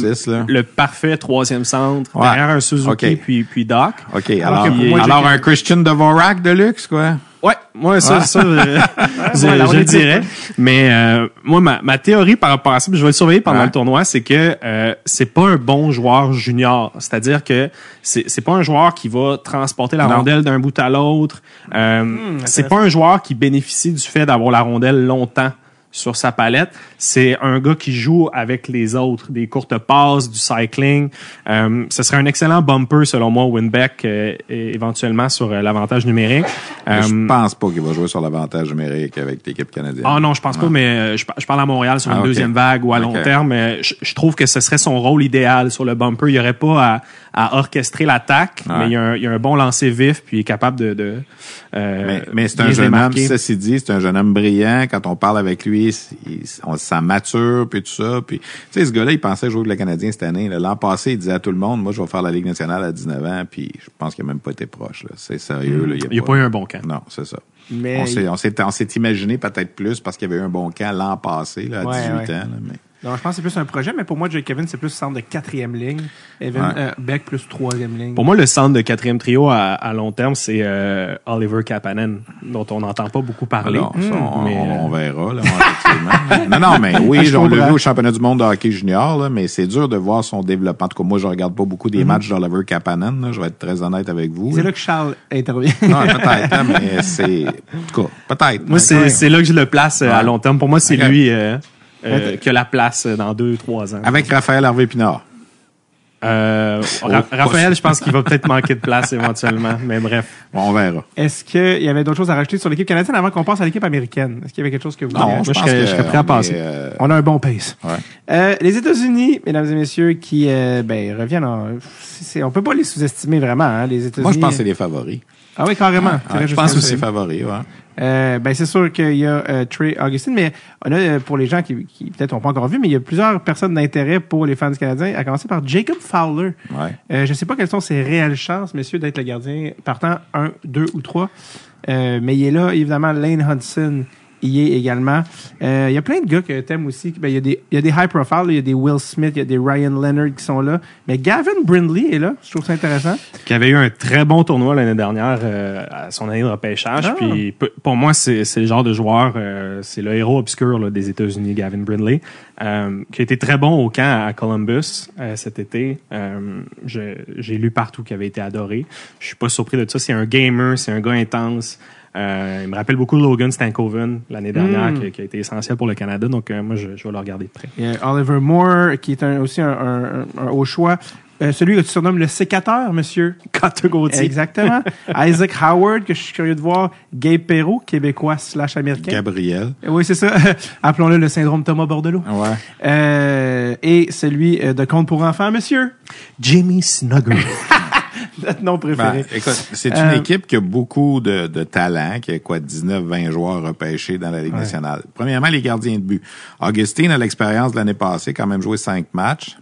[SPEAKER 4] le parfait troisième centre
[SPEAKER 3] Ouais.
[SPEAKER 4] derrière un Suzuki puis puis Doc.
[SPEAKER 3] OK,
[SPEAKER 1] Alors
[SPEAKER 3] alors,
[SPEAKER 1] que
[SPEAKER 3] alors un Christian Dvorak de luxe, quoi?
[SPEAKER 4] Ouais, moi ça, ça, euh, je, dirais. Mais euh, moi, ma, ma théorie par rapport à ça, puis je vais le surveiller pendant
[SPEAKER 3] Ouais.
[SPEAKER 4] le tournoi, c'est que euh, c'est pas un bon joueur junior. C'est-à-dire que c'est c'est pas un joueur qui va transporter la
[SPEAKER 3] Non.
[SPEAKER 4] rondelle d'un bout à l'autre. Euh, c'est pas un joueur qui bénéficie du fait d'avoir la rondelle longtemps sur sa palette. C'est un gars qui joue avec les autres, des courtes passes, du cycling. Euh, ce serait un excellent bumper, selon moi, Winbeck, euh, éventuellement sur euh, l'avantage numérique.
[SPEAKER 3] Je
[SPEAKER 4] Euh,
[SPEAKER 3] pense pas qu'il va jouer sur l'avantage numérique avec l'équipe canadienne.
[SPEAKER 4] ah non, je pense pas, mais euh, je, je parle à Montréal sur
[SPEAKER 3] Ah,
[SPEAKER 4] une
[SPEAKER 3] ok.
[SPEAKER 4] deuxième vague ou à long terme. mais Je, je trouve que ce serait son rôle idéal sur le bumper. Il n'y aurait pas à, à orchestrer l'attaque, mais il y, a un, il y a un bon lancer vif, puis il est capable de... de
[SPEAKER 3] Mais, mais c'est un jeune homme,
[SPEAKER 4] démarquer.
[SPEAKER 3] ceci dit, c'est un jeune homme brillant. Quand on parle avec lui, il- on se sent mature, puis tout ça. Puis, tu sais, ce gars-là, il pensait jouer avec le Canadien cette année. là. L'an passé, il disait à tout le monde, moi, je vais faire la Ligue nationale à 19 ans, puis je pense qu'il n'a même pas été proche. là. C'est sérieux. Là.
[SPEAKER 4] Il n'y a pas eu un bon camp.
[SPEAKER 3] Non, c'est ça.
[SPEAKER 1] Mais
[SPEAKER 3] On s'est, on s'est, on s'est imaginé peut-être plus parce qu'il y avait eu un bon camp l'an passé, là, à
[SPEAKER 1] Ouais,
[SPEAKER 3] 18
[SPEAKER 1] ouais.
[SPEAKER 3] ans. là, mais...
[SPEAKER 1] Non, je pense que c'est plus un projet, mais pour moi, Jake Kevin, c'est plus centre de quatrième ligne. Evan
[SPEAKER 3] Ouais.
[SPEAKER 1] euh, Beck plus troisième ligne.
[SPEAKER 4] Pour moi, le centre de quatrième trio à, à long terme, c'est euh, Oliver Kapanen, dont on n'entend pas beaucoup parler.
[SPEAKER 3] Alors, ça, on,
[SPEAKER 4] mais,
[SPEAKER 3] on- on
[SPEAKER 4] euh,
[SPEAKER 3] verra, là, effectivement. non, non, mais oui, on l'a vu au championnat du monde de hockey junior, là, mais c'est dur de voir son développement. En tout cas, moi, je regarde pas beaucoup des matchs d'Oliver Kapanen, là, je vais être très honnête avec vous.
[SPEAKER 1] c'est
[SPEAKER 3] là.
[SPEAKER 1] que Charles intervient.
[SPEAKER 3] Non, peut-être, hein, mais c'est... En tout cas, peut-être.
[SPEAKER 4] Moi, c'est là que je le place euh, à long terme. Pour moi, c'est lui euh, euh, qui a la place dans deux, trois ans.
[SPEAKER 3] Avec Raphaël Harvey-Pinard.
[SPEAKER 4] Euh, Ra-
[SPEAKER 3] Oh,
[SPEAKER 4] Raphaël, je pense qu'il va peut-être manquer de place éventuellement, mais bref.
[SPEAKER 3] Bon, on verra.
[SPEAKER 1] Est-ce qu'il y avait d'autres choses à rajouter sur l'équipe canadienne avant qu'on passe à l'équipe américaine? Est-ce qu'il y avait quelque chose que vous
[SPEAKER 3] Non,
[SPEAKER 1] vouliez
[SPEAKER 3] je
[SPEAKER 4] je
[SPEAKER 3] pense
[SPEAKER 4] serais-
[SPEAKER 3] que
[SPEAKER 4] je serais prêt à passer.
[SPEAKER 3] euh,
[SPEAKER 1] On a un bon pace.
[SPEAKER 3] ouais.
[SPEAKER 1] Euh, les États-Unis, mesdames et messieurs, qui euh, ben, reviennent en... on peut pas les sous-estimer vraiment, hein, les États-Unis.
[SPEAKER 3] Moi, je pense que c'est les favoris.
[SPEAKER 1] Ah oui, carrément.
[SPEAKER 3] Ouais,
[SPEAKER 1] T'irais
[SPEAKER 3] je pense
[SPEAKER 1] jusqu'à
[SPEAKER 3] que c'est
[SPEAKER 1] ça.
[SPEAKER 3] favoris, ouais.
[SPEAKER 1] Euh, ben c'est sûr qu'il y a euh, Trey Augustine, mais on a euh, pour les gens qui, qui peut-être n'ont pas encore vu, mais il y a plusieurs personnes d'intérêt pour les fans canadiens, à commencer par Jacob Fowler.
[SPEAKER 3] Ouais.
[SPEAKER 1] Euh, je ne sais pas quelles sont ses réelles chances, messieurs, d'être le gardien partant 1, 2 ou 3. Euh, mais il est là, évidemment, Lane Hudson y est également. Euh, il y a plein de gars que t'aimes aussi. Ben, il, y a des, il y a des high profile, il y a des Will Smith, il y a des Ryan Leonard qui sont là. Mais Gavin Brindley est là. Je trouve ça intéressant.
[SPEAKER 4] Qui avait eu un très bon tournoi l'année dernière euh, à son année de repêchage.
[SPEAKER 1] Ah.
[SPEAKER 4] Puis pour moi, c'est le genre de joueur, euh, c'est le héros obscur là, des États-Unis, Gavin Brindley, euh, qui a été très bon au camp à Columbus euh, cet été. Euh, J'ai lu partout qu'il avait été adoré. Je suis pas surpris de ça. C'est un gamer, c'est un gars intense. Euh, il me rappelle beaucoup Logan Stankoven l'année dernière,
[SPEAKER 1] Mm.
[SPEAKER 4] qui, qui a été essentiel pour le Canada. Donc euh, moi, je, je vais le regarder de près.
[SPEAKER 1] Il y a Oliver Moore, qui est un- aussi un, un- un- un haut choix. Euh, celui que tu surnommes le sécateur, monsieur?
[SPEAKER 4] Carter Gauthier.
[SPEAKER 1] Exactement. Isaac Howard, que je suis curieux de voir. Gabe Perrault, québécois slash américain.
[SPEAKER 3] Gabriel.
[SPEAKER 1] Oui, c'est ça. Appelons-le le syndrome Thomas Bordelot.
[SPEAKER 3] Ouais.
[SPEAKER 1] Euh, et celui euh, de Compte pour enfants, monsieur?
[SPEAKER 4] Jimmy Snugger.
[SPEAKER 1] Notre nom
[SPEAKER 3] Ben, écoute, c'est une
[SPEAKER 1] Euh,
[SPEAKER 3] équipe qui a beaucoup de, de talent, qui a quoi, 19-20 joueurs repêchés dans la Ligue nationale. Premièrement, les gardiens de but. Augustine a l'expérience de l'année passée, quand même joué cinq matchs.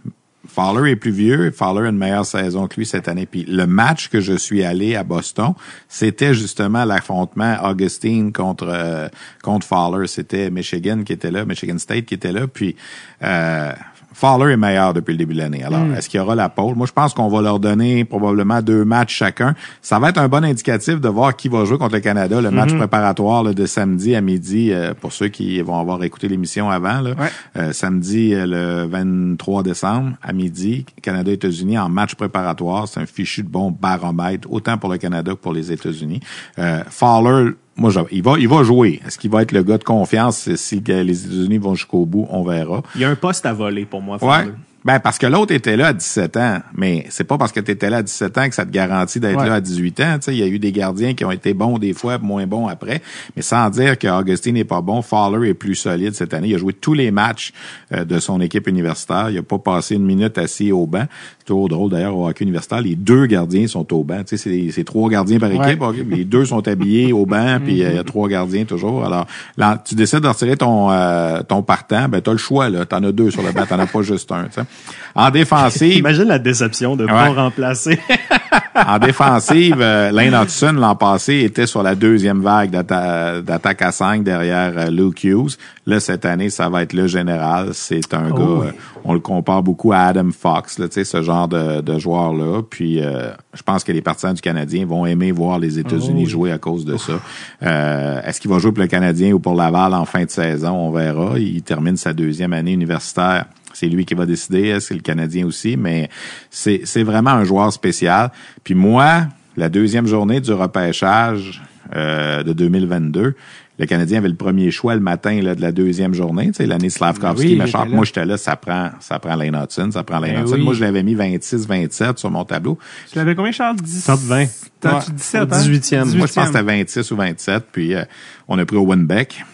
[SPEAKER 3] Fowler est plus vieux, Fowler a une meilleure saison que lui cette année. Puis le match que je suis allé à Boston, c'était justement l'affrontement Augustine contre euh, contre Fowler. C'était Michigan qui était là, Michigan State qui était là. Puis euh, Fowler est meilleur depuis le début de l'année. Alors, est-ce qu'il y aura la pole? Moi, je pense qu'on va leur donner probablement deux matchs chacun. Ça va être un bon indicatif de voir qui va jouer contre le Canada, le match préparatoire là, de samedi à midi, euh, pour ceux qui vont avoir écouté l'émission avant. Là.
[SPEAKER 1] Ouais.
[SPEAKER 3] Euh, samedi, euh, le 23 décembre, à midi, Canada-États-Unis en match préparatoire. C'est un fichu de bon baromètre, autant pour le Canada que pour les États-Unis. Euh, Fowler, moi, il va, il va jouer. Est-ce qu'il va être le gars de confiance? Si les États-Unis vont jusqu'au bout? On verra.
[SPEAKER 4] Il y a un poste à voler pour moi.
[SPEAKER 3] Ouais.
[SPEAKER 4] Fowler.
[SPEAKER 3] Ben, parce que l'autre était là à 17 ans. Mais c'est pas parce que tu étais là à 17 ans que ça te garantit d'être
[SPEAKER 1] Ouais.
[SPEAKER 3] là à 18 ans. Tu sais, il y a eu des gardiens qui ont été bons des fois, moins bons après. Mais sans dire que Augustine n'est pas bon, Fowler est plus solide cette année. Il a joué tous les matchs euh, de son équipe universitaire. Il a pas passé une minute assis au banc. C'est toujours drôle d'ailleurs au hockey universitaire. Les deux gardiens sont au banc. Tu sais, c'est, trois gardiens par équipe.
[SPEAKER 1] Ouais.
[SPEAKER 3] Les deux sont habillés au banc, puis euh, il y a trois gardiens toujours. Alors, là, tu décides de retirer ton euh, ton partant, ben t'as le choix là. T'en as deux sur le banc, t'en as pas juste un. En défensive,
[SPEAKER 4] Imagine la déception de pas remplacer.
[SPEAKER 3] en défensive, euh, Lane Hudson l'an passé était sur la deuxième vague d'atta- d'attaque à 5 derrière euh, Luke Hughes. Là cette année, ça va être le général. C'est un
[SPEAKER 1] Oh
[SPEAKER 3] gars,
[SPEAKER 1] oui.
[SPEAKER 3] euh, on le compare beaucoup à Adam Fox, là, tu sais, ce genre genre de, de joueur-là. Puis euh, je pense que les partisans du Canadien vont aimer voir les États-Unis
[SPEAKER 1] Oh
[SPEAKER 3] jouer à cause de ça. Euh, Est-ce qu'il va jouer pour le Canadien ou pour Laval en fin de saison? On verra. Il termine sa deuxième année universitaire. C'est lui qui va décider, c'est le Canadien aussi, mais c'est c'est vraiment un joueur spécial. Puis moi, la deuxième journée du repêchage euh, de 2022, le Canadien avait le premier choix le matin là, de la deuxième journée, tu sais, l'année Slavkovski,
[SPEAKER 1] Oui,
[SPEAKER 3] Machar.
[SPEAKER 1] était là.
[SPEAKER 3] Moi, j'étais là, ça prend, ça prend Lane Hudson, ça prend Lane
[SPEAKER 1] Ben
[SPEAKER 3] Hudson.
[SPEAKER 1] oui.
[SPEAKER 3] Moi, je l'avais mis 26-27 sur mon tableau.
[SPEAKER 1] Tu l'avais combien, Charles? 10...
[SPEAKER 4] Top 20.
[SPEAKER 1] T'as
[SPEAKER 3] Ouais.
[SPEAKER 1] 17,
[SPEAKER 4] Au 18e.
[SPEAKER 3] Moi, je pense que c'était 26 ou 27, puis euh, on a pris au Winbeck.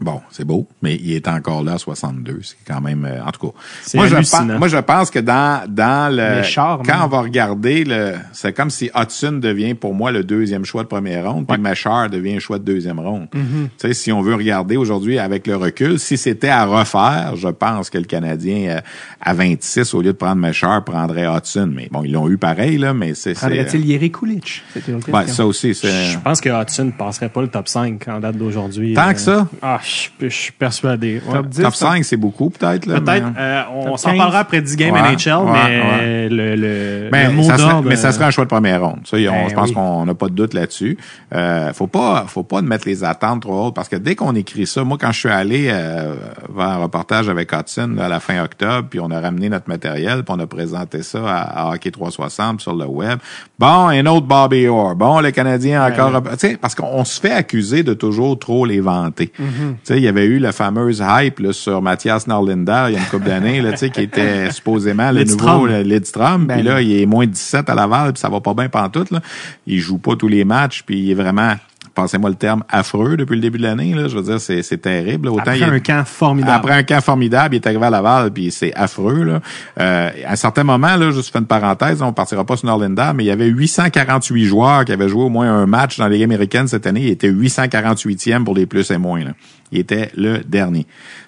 [SPEAKER 3] Bon, c'est beau, mais il est encore là à 62. C'est quand même, euh, en tout cas.
[SPEAKER 4] C'est
[SPEAKER 3] Moi je, pense, moi, je pense que dans, dans le,
[SPEAKER 1] chars,
[SPEAKER 3] quand
[SPEAKER 1] même.
[SPEAKER 3] on va regarder le, c'est comme si Hudson devient pour moi le deuxième choix de première ronde, puis Machar devient un choix de deuxième ronde.
[SPEAKER 1] Mm-hmm.
[SPEAKER 3] Tu sais, si on veut regarder aujourd'hui avec le recul, si c'était à refaire, je pense que le Canadien euh, à 26 au lieu de prendre Machar prendrait Hudson. Mais bon, ils l'ont eu pareil là, mais c'est, c'est
[SPEAKER 1] Prendrait-il Yeri Kulich? C'était une
[SPEAKER 3] ouais,
[SPEAKER 1] question.
[SPEAKER 3] ça aussi, c'est.
[SPEAKER 4] Je pense que Hudson ne passerait pas le top 5 en date d'aujourd'hui.
[SPEAKER 3] Tant
[SPEAKER 4] Euh,
[SPEAKER 3] que ça?
[SPEAKER 4] Ah, je, je suis persuadé. Ouais.
[SPEAKER 1] Top 10,
[SPEAKER 3] Top 5, c'est beaucoup, peut-être. là,
[SPEAKER 4] Peut-être,
[SPEAKER 3] mais-
[SPEAKER 4] euh, on s'en
[SPEAKER 1] 15.
[SPEAKER 4] parlera après 10 games
[SPEAKER 3] Ouais,
[SPEAKER 4] NHL,
[SPEAKER 3] ouais,
[SPEAKER 4] mais
[SPEAKER 3] ouais.
[SPEAKER 4] le, le,
[SPEAKER 3] Mais,
[SPEAKER 4] le mot
[SPEAKER 3] ça serait, mais ça
[SPEAKER 4] euh,
[SPEAKER 3] serait un choix de première ronde. Ça, on-
[SPEAKER 1] Ben
[SPEAKER 3] je pense
[SPEAKER 1] oui.
[SPEAKER 3] qu'on n'a pas de doute là-dessus. Euh, faut pas, faut pas mettre les attentes trop hautes parce que dès qu'on écrit ça, moi quand je suis allé euh, vers un reportage avec Hudson là, à la fin octobre, puis on a ramené notre matériel, puis on a présenté ça à, à Hockey 360 sur le web. Bon, un autre Bobby Orr. Bon, le Canadien a encore, tu sais, parce qu'on se fait accuser de toujours trop les vanter. Sais, il y avait eu la fameuse hype là, sur Mathias Norlinder il y a une couple d'années, là, tu sais, qui était supposément le nouveau Lidstrom.
[SPEAKER 1] Ben
[SPEAKER 3] puis là, il est moins 17 à Laval, puis ça va pas bien pantoute. Là. Il joue pas tous les matchs, puis il est vraiment, passez-moi le terme, affreux depuis le début de l'année. Là. Je veux dire, c'est, terrible. Autant
[SPEAKER 4] après
[SPEAKER 3] il est-
[SPEAKER 4] un camp formidable.
[SPEAKER 3] après un camp formidable, il est arrivé à Laval, puis c'est affreux. Là. Euh, à un certain moment, là, juste faire une parenthèse, on partira pas sur Norlinda, mais il y avait 848 joueurs qui avaient joué au moins un match dans la Ligue américaine cette année. Il était 848e pour les plus et moins. Là. Il était le dernier.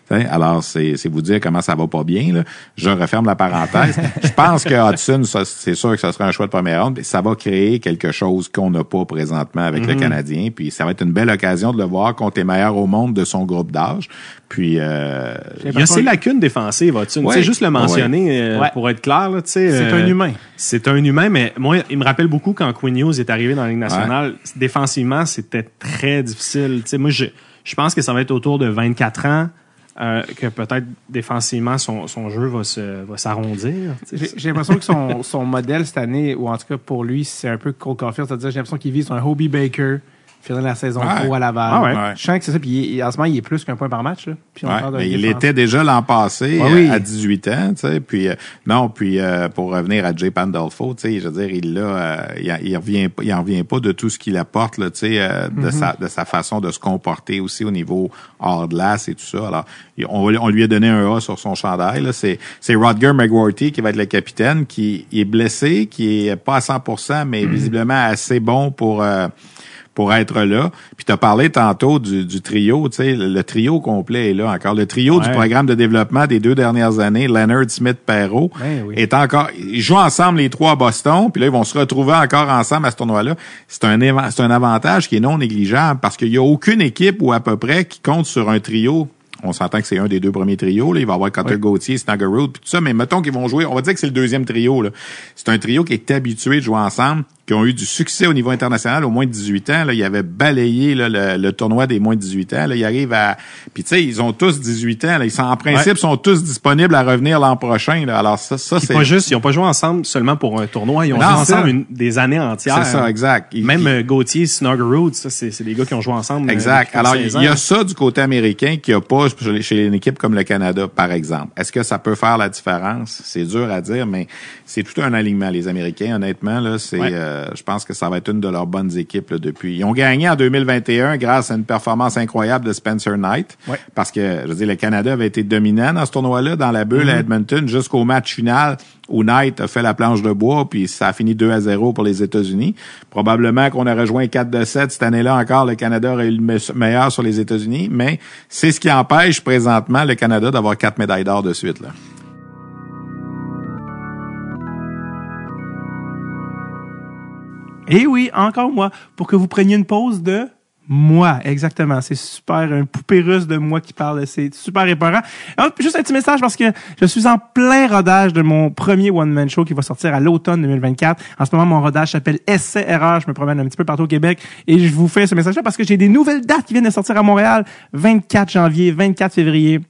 [SPEAKER 3] T'sais, Alors, c'est c'est vous dire comment ça va pas bien. Là. Je referme la parenthèse. Je pense que Hudson, ça, c'est sûr que ce sera un choix de première ronde. mais Ça va créer quelque chose qu'on n'a pas présentement avec le Canadien. Puis ça va être une belle occasion de le voir contre les meilleurs au monde de son groupe d'âge. Puis euh,
[SPEAKER 4] Il y a ses lacunes défensives, Hudson.
[SPEAKER 3] Ouais.
[SPEAKER 4] Tu sais, juste le mentionner euh,
[SPEAKER 1] Ouais.
[SPEAKER 4] pour être clair.
[SPEAKER 1] C'est
[SPEAKER 4] euh,
[SPEAKER 1] un humain.
[SPEAKER 4] C'est un humain, mais moi, il me rappelle beaucoup quand Quinn Hughes est arrivé dans la Ligue nationale. Défensivement, c'était très difficile. Tu sais, moi, je, je pense que ça va être autour de 24 ans euh, que peut-être défensivement, son, son jeu va se va s'arrondir.
[SPEAKER 1] j'ai l'impression que son, son modèle cette année, ou en tout cas pour lui, c'est un peu Cole Caulfield. C'est-à-dire, j'ai l'impression qu'il vise un Hobie Baker, finir la saison
[SPEAKER 3] Ouais.
[SPEAKER 1] pro à Laval.
[SPEAKER 4] Ah ouais.
[SPEAKER 3] Ouais.
[SPEAKER 1] Je sens que c'est ça. Puis en ce moment, il est plus qu'un point par match. Là. Puis on
[SPEAKER 3] mais il était déjà l'an passé
[SPEAKER 1] oui.
[SPEAKER 3] à 18 ans, tu sais. Puis euh, non, puis euh, pour revenir à Jay Pandolfo, tu sais, je veux dire, il là, euh, il, revient, pas- il en revient pas de tout ce qu'il apporte, là, tu sais,
[SPEAKER 1] Mm-hmm.
[SPEAKER 3] de sa de sa façon de se comporter aussi au niveau hors glace et tout ça. Alors, on, on lui a donné un A sur son chandail. C'est Rodger McWorthy qui va être le capitaine, qui est blessé, qui est pas à 100%, mais
[SPEAKER 1] Mm-hmm.
[SPEAKER 3] visiblement assez bon pour euh, pour être là. Puis tu as parlé tantôt du, du trio, tu sais, le, trio complet est là encore. Le trio du programme de développement des deux dernières années, Leonard, Smith, Perrault,
[SPEAKER 1] Ben oui.
[SPEAKER 3] est encore. Ils jouent ensemble les trois à Boston, puis là ils vont se retrouver encore ensemble à ce tournoi-là. C'est un c'est un avantage qui est non négligeable parce qu'il y a aucune équipe ou à peu près qui compte sur un trio. On s'entend que c'est un des deux premiers trios. Là. Il va y avoir Cutter Gauthier, Snuggerud, puis tout ça. Mais mettons qu'ils vont jouer. On va dire que c'est le deuxième trio. là. C'est un trio qui est habitué de jouer ensemble, qui ont eu du succès au niveau international au moins de 18 ans. Là, il avait balayé là, le, le tournoi des moins de 18 ans. Là, il arrive à. Puis tu sais, ils ont tous 18 ans. Là. Ils sont en principe sont tous disponibles à revenir l'an prochain. Là. Alors ça, ça c'est.
[SPEAKER 4] pas juste, ils n'ont pas joué ensemble seulement pour un tournoi, ils ont
[SPEAKER 3] Non,
[SPEAKER 4] joué ensemble une- des années entières.
[SPEAKER 3] C'est ça, exact. Ils-
[SPEAKER 4] Même
[SPEAKER 3] ils-
[SPEAKER 4] euh, Gauthier, Snuggerud, ça, c'est c'est des gars qui ont joué ensemble. euh,
[SPEAKER 3] Exact. Alors,
[SPEAKER 4] 16
[SPEAKER 3] il y a ça du côté américain qu'il n'y a pas chez chez une équipe comme le Canada, par exemple. Est-ce que ça peut faire la différence? C'est dur à dire, mais c'est tout un alignement. Les Américains, honnêtement, là, c'est,
[SPEAKER 4] Ouais.
[SPEAKER 3] euh, je pense que ça va être une de leurs bonnes équipes là, depuis. Ils ont gagné en 2021 grâce à une performance incroyable de Spencer Knight.
[SPEAKER 1] Ouais.
[SPEAKER 3] Parce que, je veux dire, le Canada avait été dominant dans ce tournoi-là, dans la bulle à Edmonton, jusqu'au match final où Knight a fait la planche de bois, puis ça a fini 2 à 0 pour les États-Unis. Probablement qu'on aurait rejoint 4 de 7 cette année-là encore, le Canada aurait eu le me- meilleur sur les États-Unis, mais c'est ce qui empêche présentement le Canada d'avoir quatre médailles d'or de suite. Là.
[SPEAKER 1] Et oui, encore moi, pour que vous preniez une pause de moi, exactement. C'est super, un poupée russe de moi qui parle. C'est super épeurant. Ah, juste un petit message parce que je suis en plein rodage de mon premier one-man show qui va sortir à l'automne 2024. En ce moment, mon rodage s'appelle Essai Erreur. Je me promène un petit peu partout au Québec et je vous fais ce message-là parce que j'ai des nouvelles dates qui viennent de sortir à Montréal. 24 janvier, 24 février.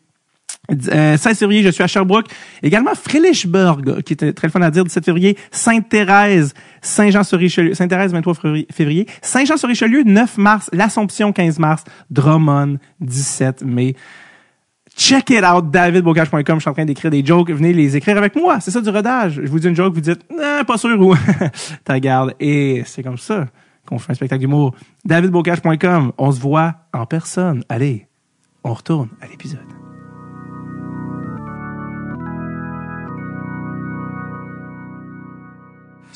[SPEAKER 1] Euh, 16 février, je suis à Sherbrooke. Également, Frelichburg, qui était très fun à dire, 17 février. Sainte-Thérèse, Saint-Jean-sur-Richelieu. Sainte-Thérèse, 23 février-. Saint-Jean-sur-Richelieu, 9 mars. L'Assomption, 15 mars. Drummond, 17 mai. Check it out, davidbocage.com. Je suis en train d'écrire des jokes. Venez les écrire avec moi. C'est ça du rodage. Je vous dis une joke, vous dites, pas sûr ou, ta garde. Et c'est comme ça qu'on fait un spectacle d'humour. davidbocage.com. On se voit en personne. Allez, on retourne à l'épisode.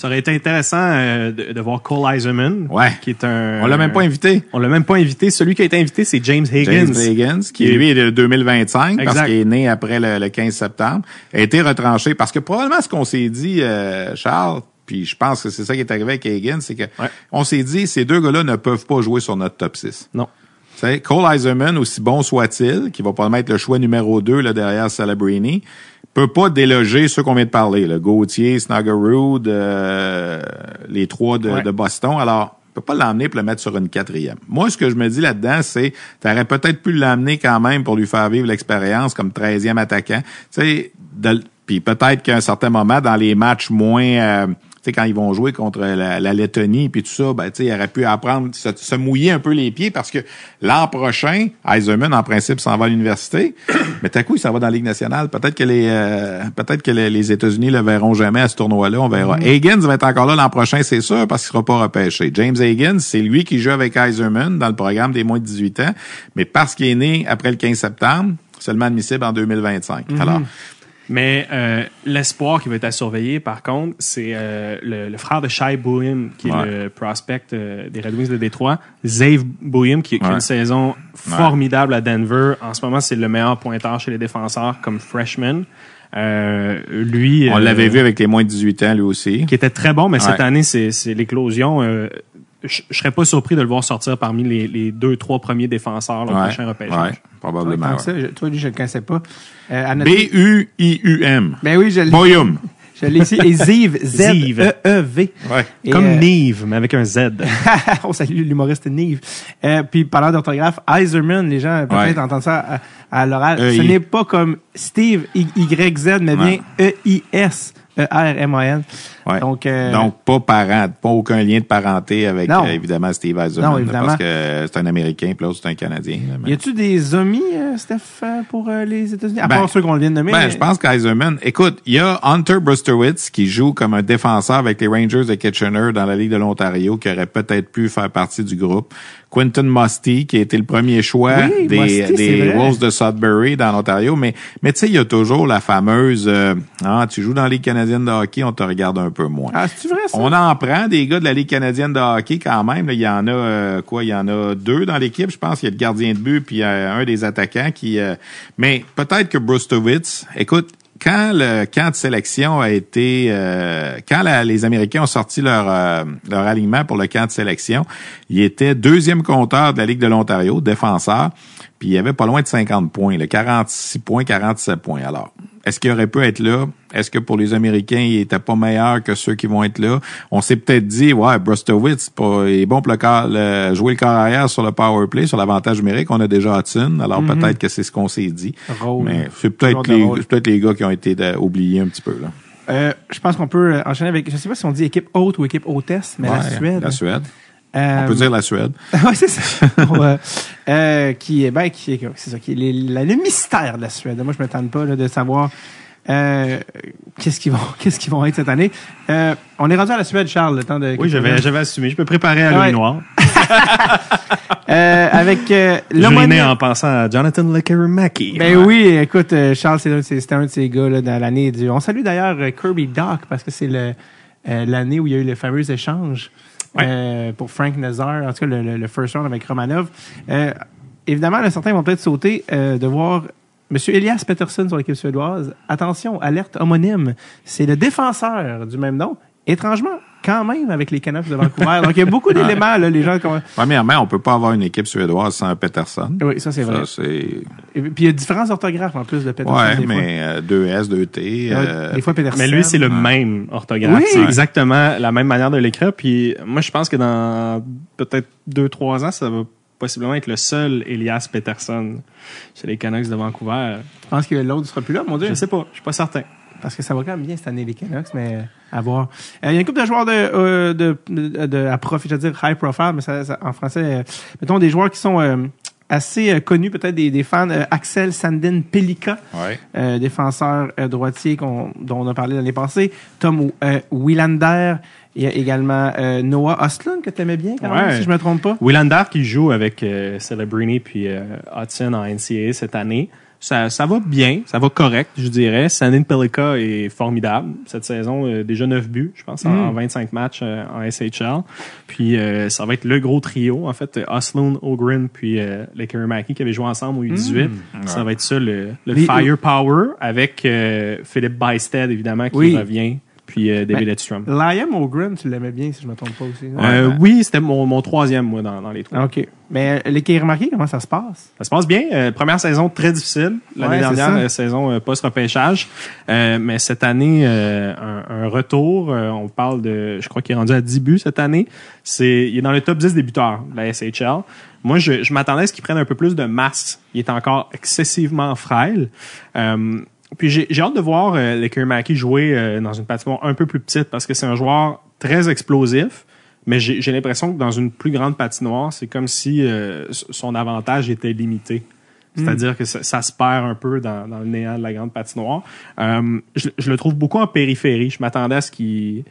[SPEAKER 4] Ça aurait été intéressant euh, de, de voir Cole Eiserman,
[SPEAKER 3] Ouais.
[SPEAKER 4] qui est un...
[SPEAKER 3] On l'a même pas invité.
[SPEAKER 4] On l'a même pas invité. Celui qui a été invité, c'est James Higgins.
[SPEAKER 3] James Higgins, qui lui est de 2025 parce
[SPEAKER 4] Exact.
[SPEAKER 3] qu'il est né après le, le 15 septembre, a été retranché parce que probablement ce qu'on s'est dit, euh, Charles, puis je pense que c'est ça qui est arrivé avec Higgins, c'est que
[SPEAKER 4] Ouais.
[SPEAKER 3] on s'est dit ces deux gars-là ne peuvent pas jouer sur notre top 6.
[SPEAKER 4] Non.
[SPEAKER 3] Cole Eiserman, aussi bon soit-il, qui va probablement être le choix numéro 2 là, derrière Celebrini, peut pas déloger ceux qu'on vient de parler, le Gauthier, Snuggerud, euh, les trois de,
[SPEAKER 4] Ouais.
[SPEAKER 3] de Boston. Alors, on peut pas l'emmener pour le mettre sur une quatrième. Moi, ce que je me dis là-dedans, c'est t'aurais peut-être pu l'emmener quand même pour lui faire vivre l'expérience comme 13e attaquant. Tu sais, puis peut-être qu'à un certain moment, dans les matchs moins... euh, tu sais, quand ils vont jouer contre la, la Lettonie puis tout ça, ben, tu sais, il aurait pu apprendre, se, se mouiller un peu les pieds parce que l'an prochain, Eiserman, en principe, s'en va à l'université. mais tout à coup, il s'en va dans la Ligue nationale. Peut-être que les, euh, peut-être que les, les États-Unis le verront jamais à ce tournoi-là. On verra. Higgins va être encore là l'an prochain, c'est sûr, parce qu'il sera pas repêché. James Higgins, c'est lui qui joue avec Eiserman dans le programme des moins de 18 ans. Mais parce qu'il est né après le 15 septembre, seulement admissible en 2025. Alors,
[SPEAKER 4] Mais euh, l'espoir qui va être à surveiller, par contre, c'est euh, le, le frère de Shai Bouhim, qui
[SPEAKER 3] Ouais.
[SPEAKER 4] est le prospect euh, des Red Wings de Détroit. Zave Bouhim, qui, qui a
[SPEAKER 3] Ouais.
[SPEAKER 4] une saison formidable à Denver. En ce moment, c'est le meilleur pointeur chez les défenseurs comme freshman. Euh, lui,
[SPEAKER 3] on
[SPEAKER 4] euh,
[SPEAKER 3] l'avait vu avec les moins de 18 ans, lui aussi.
[SPEAKER 4] qui était très bon, mais cette année, c'est c'est l'éclosion. Euh, je je serais pas surpris de le voir sortir parmi les, les deux, trois premiers défenseurs là, au
[SPEAKER 3] Ouais,
[SPEAKER 4] prochain repêchage.
[SPEAKER 3] ouais, probablement.
[SPEAKER 1] Que ça,
[SPEAKER 3] ouais.
[SPEAKER 1] je- toi, lui, je le connaissais pas. Euh, à noter-
[SPEAKER 3] B-U-I-U-M.
[SPEAKER 1] Ben oui, je l'ai.
[SPEAKER 3] Boyum.
[SPEAKER 1] Je l'ai ici. Et Ziv.
[SPEAKER 4] Ziv.
[SPEAKER 1] Z-E-E-V.
[SPEAKER 3] Ouais.
[SPEAKER 4] Comme
[SPEAKER 1] euh,
[SPEAKER 4] Neve, mais avec un Z.
[SPEAKER 1] on salue l'humoriste Nive. Euh, puis parlant d'orthographe, Eiserman, les gens peut-être
[SPEAKER 3] Ouais.
[SPEAKER 1] entendent ça à, à l'oral.
[SPEAKER 3] E-I.
[SPEAKER 1] Ce n'est pas comme Steve Y- Y-Z, mais bien E E-I-S. E-R-M-A-N.
[SPEAKER 3] Ouais.
[SPEAKER 1] Donc, euh,
[SPEAKER 3] Donc, pas parent, pas aucun lien de parenté avec,
[SPEAKER 1] Non.
[SPEAKER 3] euh, évidemment, Steve Eiserman.
[SPEAKER 1] Non, évidemment.
[SPEAKER 3] Parce que c'est un Américain, puis l'autre, c'est un Canadien.
[SPEAKER 1] y a-tu des amis, euh, Steph, euh, pour les États-Unis? À
[SPEAKER 3] Ben,
[SPEAKER 1] part ceux qu'on vient de nommer.
[SPEAKER 3] Ben,
[SPEAKER 1] mais-
[SPEAKER 3] je pense qu'Eiserman, écoute, il y a Hunter Brusterwitz qui joue comme un défenseur avec les Rangers de Kitchener dans la Ligue de l'Ontario, qui aurait peut-être pu faire partie du groupe. Quinton Musty, qui a été le premier choix
[SPEAKER 1] Oui,
[SPEAKER 3] des,
[SPEAKER 1] Musty.
[SPEAKER 3] Wolves de Sudbury dans l'Ontario. Mais, mais tu sais, il y a toujours la fameuse, euh, ah, tu joues dans la Ligue canadienne de hockey, on te regarde un peu moins.
[SPEAKER 1] Ah, c'est vrai, ça?
[SPEAKER 3] On en prend des gars de la Ligue canadienne de hockey quand même. là. Il y en a euh, quoi? Il y en a deux dans l'équipe. Je pense qu'il y a le gardien de but puis euh, un des attaquants qui. euh, mais peut-être que Brustowitz. Écoute, quand le camp de sélection a été, euh, quand les Américains ont sorti leur euh, leur alignement pour le camp de sélection, il était deuxième compteur de la Ligue de l'Ontario, défenseur. Puis il y avait pas loin de 50 points, là, 46 points, 47 points. Alors, est-ce qu'il aurait pu être là? Est-ce que pour les Américains, il était pas meilleur que ceux qui vont être là? On s'est peut-être dit, ouais, Brostowitz, est bon pour le corps, le- jouer le corps arrière sur le power play, sur l'avantage numérique. On a déjà Hudson. Alors peut-être que c'est ce qu'on s'est dit.
[SPEAKER 1] Rôle.
[SPEAKER 3] Mais c'est peut-être les, peut-être les gars qui ont été oubliés un petit peu, là.
[SPEAKER 1] Euh, je pense qu'on peut enchaîner avec, je sais pas si on dit équipe haute ou équipe hôtesse, mais la Suède.
[SPEAKER 3] La Suède.
[SPEAKER 1] Euh,
[SPEAKER 3] On peut dire la Suède.
[SPEAKER 1] ouais, c'est ça. Ouais. Euh, qui est, ben, qui est, c'est ça, qui est les- la- le mystère de la Suède. Moi, je me tente pas là, de savoir euh, qu'est-ce qu'ils vont, qu'est-ce qu'ils vont être cette année. Euh, on est rendu à la Suède, Charles, le temps de.
[SPEAKER 4] Oui, j'avais, j'avais assumé. Je me préparais à
[SPEAKER 1] Ouais.
[SPEAKER 4] l'œil noir.
[SPEAKER 1] Euh, avec euh, l'homonyme-
[SPEAKER 4] en pensant à Jonathan Lekerimaki.
[SPEAKER 1] Ben oui, écoute, euh, Charles, c'est un, de ces- c'était un de ces gars là, dans l'année du. On salue d'ailleurs euh, Kirby Doc parce que c'est le euh, l'année où il y a eu le fameux échange euh, pour Frank Nazar, en tout cas le, le- le first round avec Romanov. Euh, évidemment, certains vont peut-être sauter euh, de voir Monsieur Elias Peterson sur l'équipe suédoise. Attention, alerte homonyme. C'est le défenseur du même nom étrangement, quand même avec les Canucks de Vancouver. Donc, il y a beaucoup d'éléments, là, les gens... comme-
[SPEAKER 3] Premièrement, on peut pas avoir une équipe suédoise sans Peterson.
[SPEAKER 1] Oui, ça, c'est vrai.
[SPEAKER 3] Ça,
[SPEAKER 1] puis, il y a différents orthographes, en plus, de Peterson. Fois.
[SPEAKER 3] mais euh, 2S, 2T.
[SPEAKER 1] Ouais,
[SPEAKER 3] euh,
[SPEAKER 1] des fois, Peterson.
[SPEAKER 4] Mais lui, c'est le même orthographe.
[SPEAKER 1] Oui.
[SPEAKER 4] C'est exactement la même manière de l'écrire. Puis moi, je pense que dans peut-être deux, trois ans, ça va possiblement être le seul Elias Peterson chez les Canucks de Vancouver.
[SPEAKER 1] Je pense que l'autre ne sera plus là, mon Dieu.
[SPEAKER 4] Je sais pas, je suis pas certain.
[SPEAKER 1] Parce que ça va quand même bien cette année, les Canucks, mais à voir. Euh, Il y a une couple de joueurs de, euh, de, de, de- à profit, je veux dire high profile, mais ça, ça- en français, euh, mettons des joueurs qui sont euh, assez connus, peut-être des, des fans. Axel Sandin Pelika,
[SPEAKER 3] Ouais.
[SPEAKER 1] euh, défenseur euh, droitier qu'on- dont on a parlé l'année passée. Tom Willander. Il y a également euh, Noah Ostlund, que tu aimais bien, quand même, si je me trompe pas.
[SPEAKER 4] Willander qui joue avec euh, Celebrini puis euh, Hudson en NCAA cette année. Ça, ça va bien, ça va correct, je dirais. Sandin Pelika est formidable cette saison, euh, déjà 9 buts, je pense, en,
[SPEAKER 1] Mm.
[SPEAKER 4] en 25 matchs euh, en SHL. Puis euh, ça va être le gros trio, en fait, Oslund, Ogren puis euh, Lekerimaki qui avaient joué ensemble au U18. Ça va être ça le, le.
[SPEAKER 1] Les-
[SPEAKER 4] firepower avec euh, Philippe Bysted évidemment qui
[SPEAKER 1] Oui.
[SPEAKER 4] revient, puis euh, David
[SPEAKER 1] Ben,
[SPEAKER 4] Edstrom.
[SPEAKER 1] Liam O'Gren, tu l'aimais bien, si je me trompe pas aussi. non?
[SPEAKER 4] Euh,
[SPEAKER 3] Ouais.
[SPEAKER 4] oui, c'était mon, mon troisième moi dans, dans les trois.
[SPEAKER 1] OK. Mais euh, les qui remarqué, comment ça se passe?
[SPEAKER 4] Ça se passe bien. Euh, première saison très difficile. L'année
[SPEAKER 1] Ouais,
[SPEAKER 4] dernière,
[SPEAKER 1] ça.
[SPEAKER 4] euh, saison euh, post-repêchage. Euh, mais cette année, euh, un, un retour. euh, on parle de, je crois qu'il est rendu à 10 buts cette année. C'est, il est dans le top 10 des buteurs de la SHL. Moi, je, je m'attendais à ce qu'il prenne un peu plus de masse. Il est encore excessivement frêle. Puis j'ai, j'ai hâte de voir euh, Lekerimaki jouer euh, dans une patinoire un peu plus petite parce que c'est un joueur très explosif. Mais j'ai j'ai l'impression que dans une plus grande patinoire, c'est comme si euh, son avantage était limité. C'est-à-dire que ça, ça se perd un peu dans, dans le néant de la grande patinoire. Euh, je, je le trouve beaucoup en périphérie. Je m'attendais à ce qu'il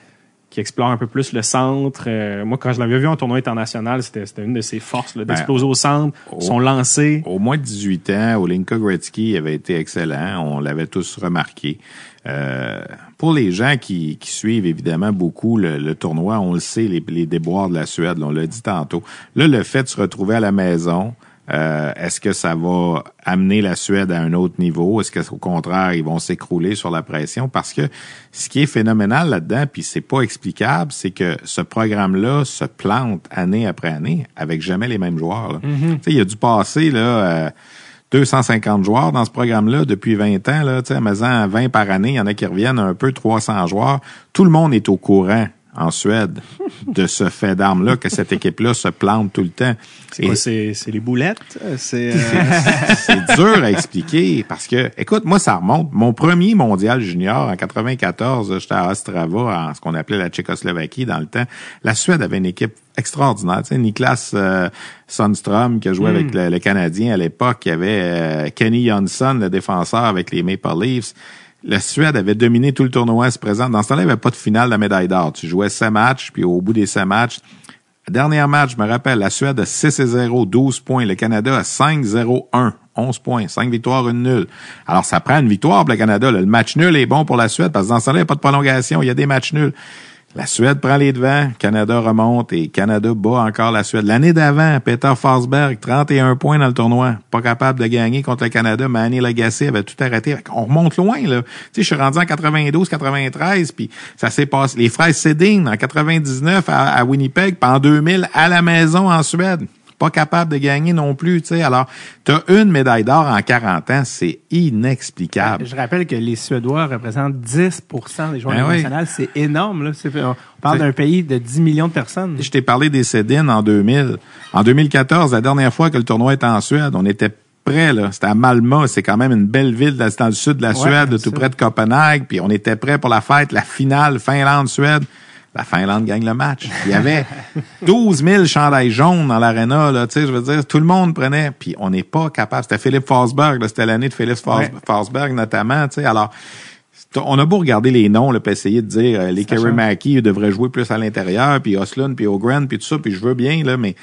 [SPEAKER 4] qu'il explore un peu plus le centre. Euh, moi, quand je l'avais vu en tournoi international, c'était une de ses forces d'exploser au centre,
[SPEAKER 3] oh.
[SPEAKER 4] son lancer.
[SPEAKER 3] Au moins de 18 ans, Olinka Gretzky avait été excellent. On l'avait tous remarqué. Euh, pour les gens qui, qui suivent évidemment beaucoup le, le tournoi, on le sait, les, les déboires de la Suède, là, on l'a dit tantôt. Là, le fait de se retrouver à la maison, euh, est-ce que ça va amener la Suède à un autre niveau? Est-ce qu'au contraire, ils vont s'écrouler sur la pression? Parce que ce qui est phénoménal là-dedans, puis c'est pas explicable, c'est que ce programme-là se plante année après année avec jamais les mêmes joueurs. sais, il a dû passer là, euh, 250 joueurs dans ce programme-là depuis 20 ans. Là, tu sais, mais en 20 par année, il y en a qui reviennent un peu 300 joueurs. Tout le monde est au courant en Suède de ce fait d'armes-là, que cette équipe-là se plante tout le temps.
[SPEAKER 4] C'est quoi, c'est c'est les boulettes? C'est euh,
[SPEAKER 3] c'est dur à expliquer parce que, écoute, moi, ça remonte. Mon premier mondial junior en 94, j'étais à Ostrava, en ce qu'on appelait la Tchécoslovaquie dans le temps. La Suède avait une équipe extraordinaire. Tu sais, Niklas euh, Sundström, qui a joué avec le, le Canadien à l'époque, il y avait euh, Kenny Johnson, le défenseur avec les Maple Leafs. La Suède avait dominé tout le tournoi à se présenter. Dans ce temps-là, il n'y avait pas de finale de la médaille d'or. Tu jouais 7 matchs, puis au bout des 7 matchs, Dernier match, je me rappelle, la Suède a 6 et 0, 12 points. Le Canada a 5, 0, 1, 11 points. 5 victoires, une nulle. Alors, ça prend une victoire pour le Canada. là. Le match nul est bon pour la Suède parce que dans ce temps-là, il n'y a pas de prolongation. Il y a des matchs nuls. La Suède prend les devants, Canada remonte et Canada bat encore la Suède. L'année d'avant, Peter Forsberg, 31 points dans le tournoi, pas capable de gagner contre le Canada. Manny Legacy avait tout arrêté. On remonte loin, là. Tu sais, je suis rendu en 92, 93, puis ça s'est passé. Les frères Sedin, en 99 à, à Winnipeg, puis en 2000 à la maison en Suède. Pas capable de gagner non plus, tu sais. Alors, t'as une médaille d'or en 40 ans, c'est inexplicable.
[SPEAKER 1] Je rappelle que les Suédois représentent 10 des joueurs
[SPEAKER 3] Ben oui.
[SPEAKER 1] nationaux. C'est énorme. Là. On parle d'un pays de 10 millions de personnes.
[SPEAKER 3] Je t'ai parlé des Cédines en 2000. En 2014, la dernière fois que le tournoi était en Suède, on était prêt, là. C'était à Malmö. C'est quand même une belle ville dans le sud de la
[SPEAKER 1] Ouais,
[SPEAKER 3] Suède, tout près de Copenhague. Puis on était prêt pour la fête, la finale Finlande-Suède. La Finlande gagne le match. Il y avait 12 000 chandails jaunes dans l'aréna, là. Tu sais, je veux dire, tout le monde prenait. Puis on n'est pas capable. C'était Philippe Forsberg, là. C'était l'année de Philippe
[SPEAKER 1] Ouais.
[SPEAKER 3] Forsberg, notamment, tu sais. Alors, on a beau regarder les noms, là, puis essayer de dire euh, les. Kerimaki devraient jouer plus à l'intérieur, puis Oslund, puis Ogren, puis tout ça, puis je veux bien, là, mais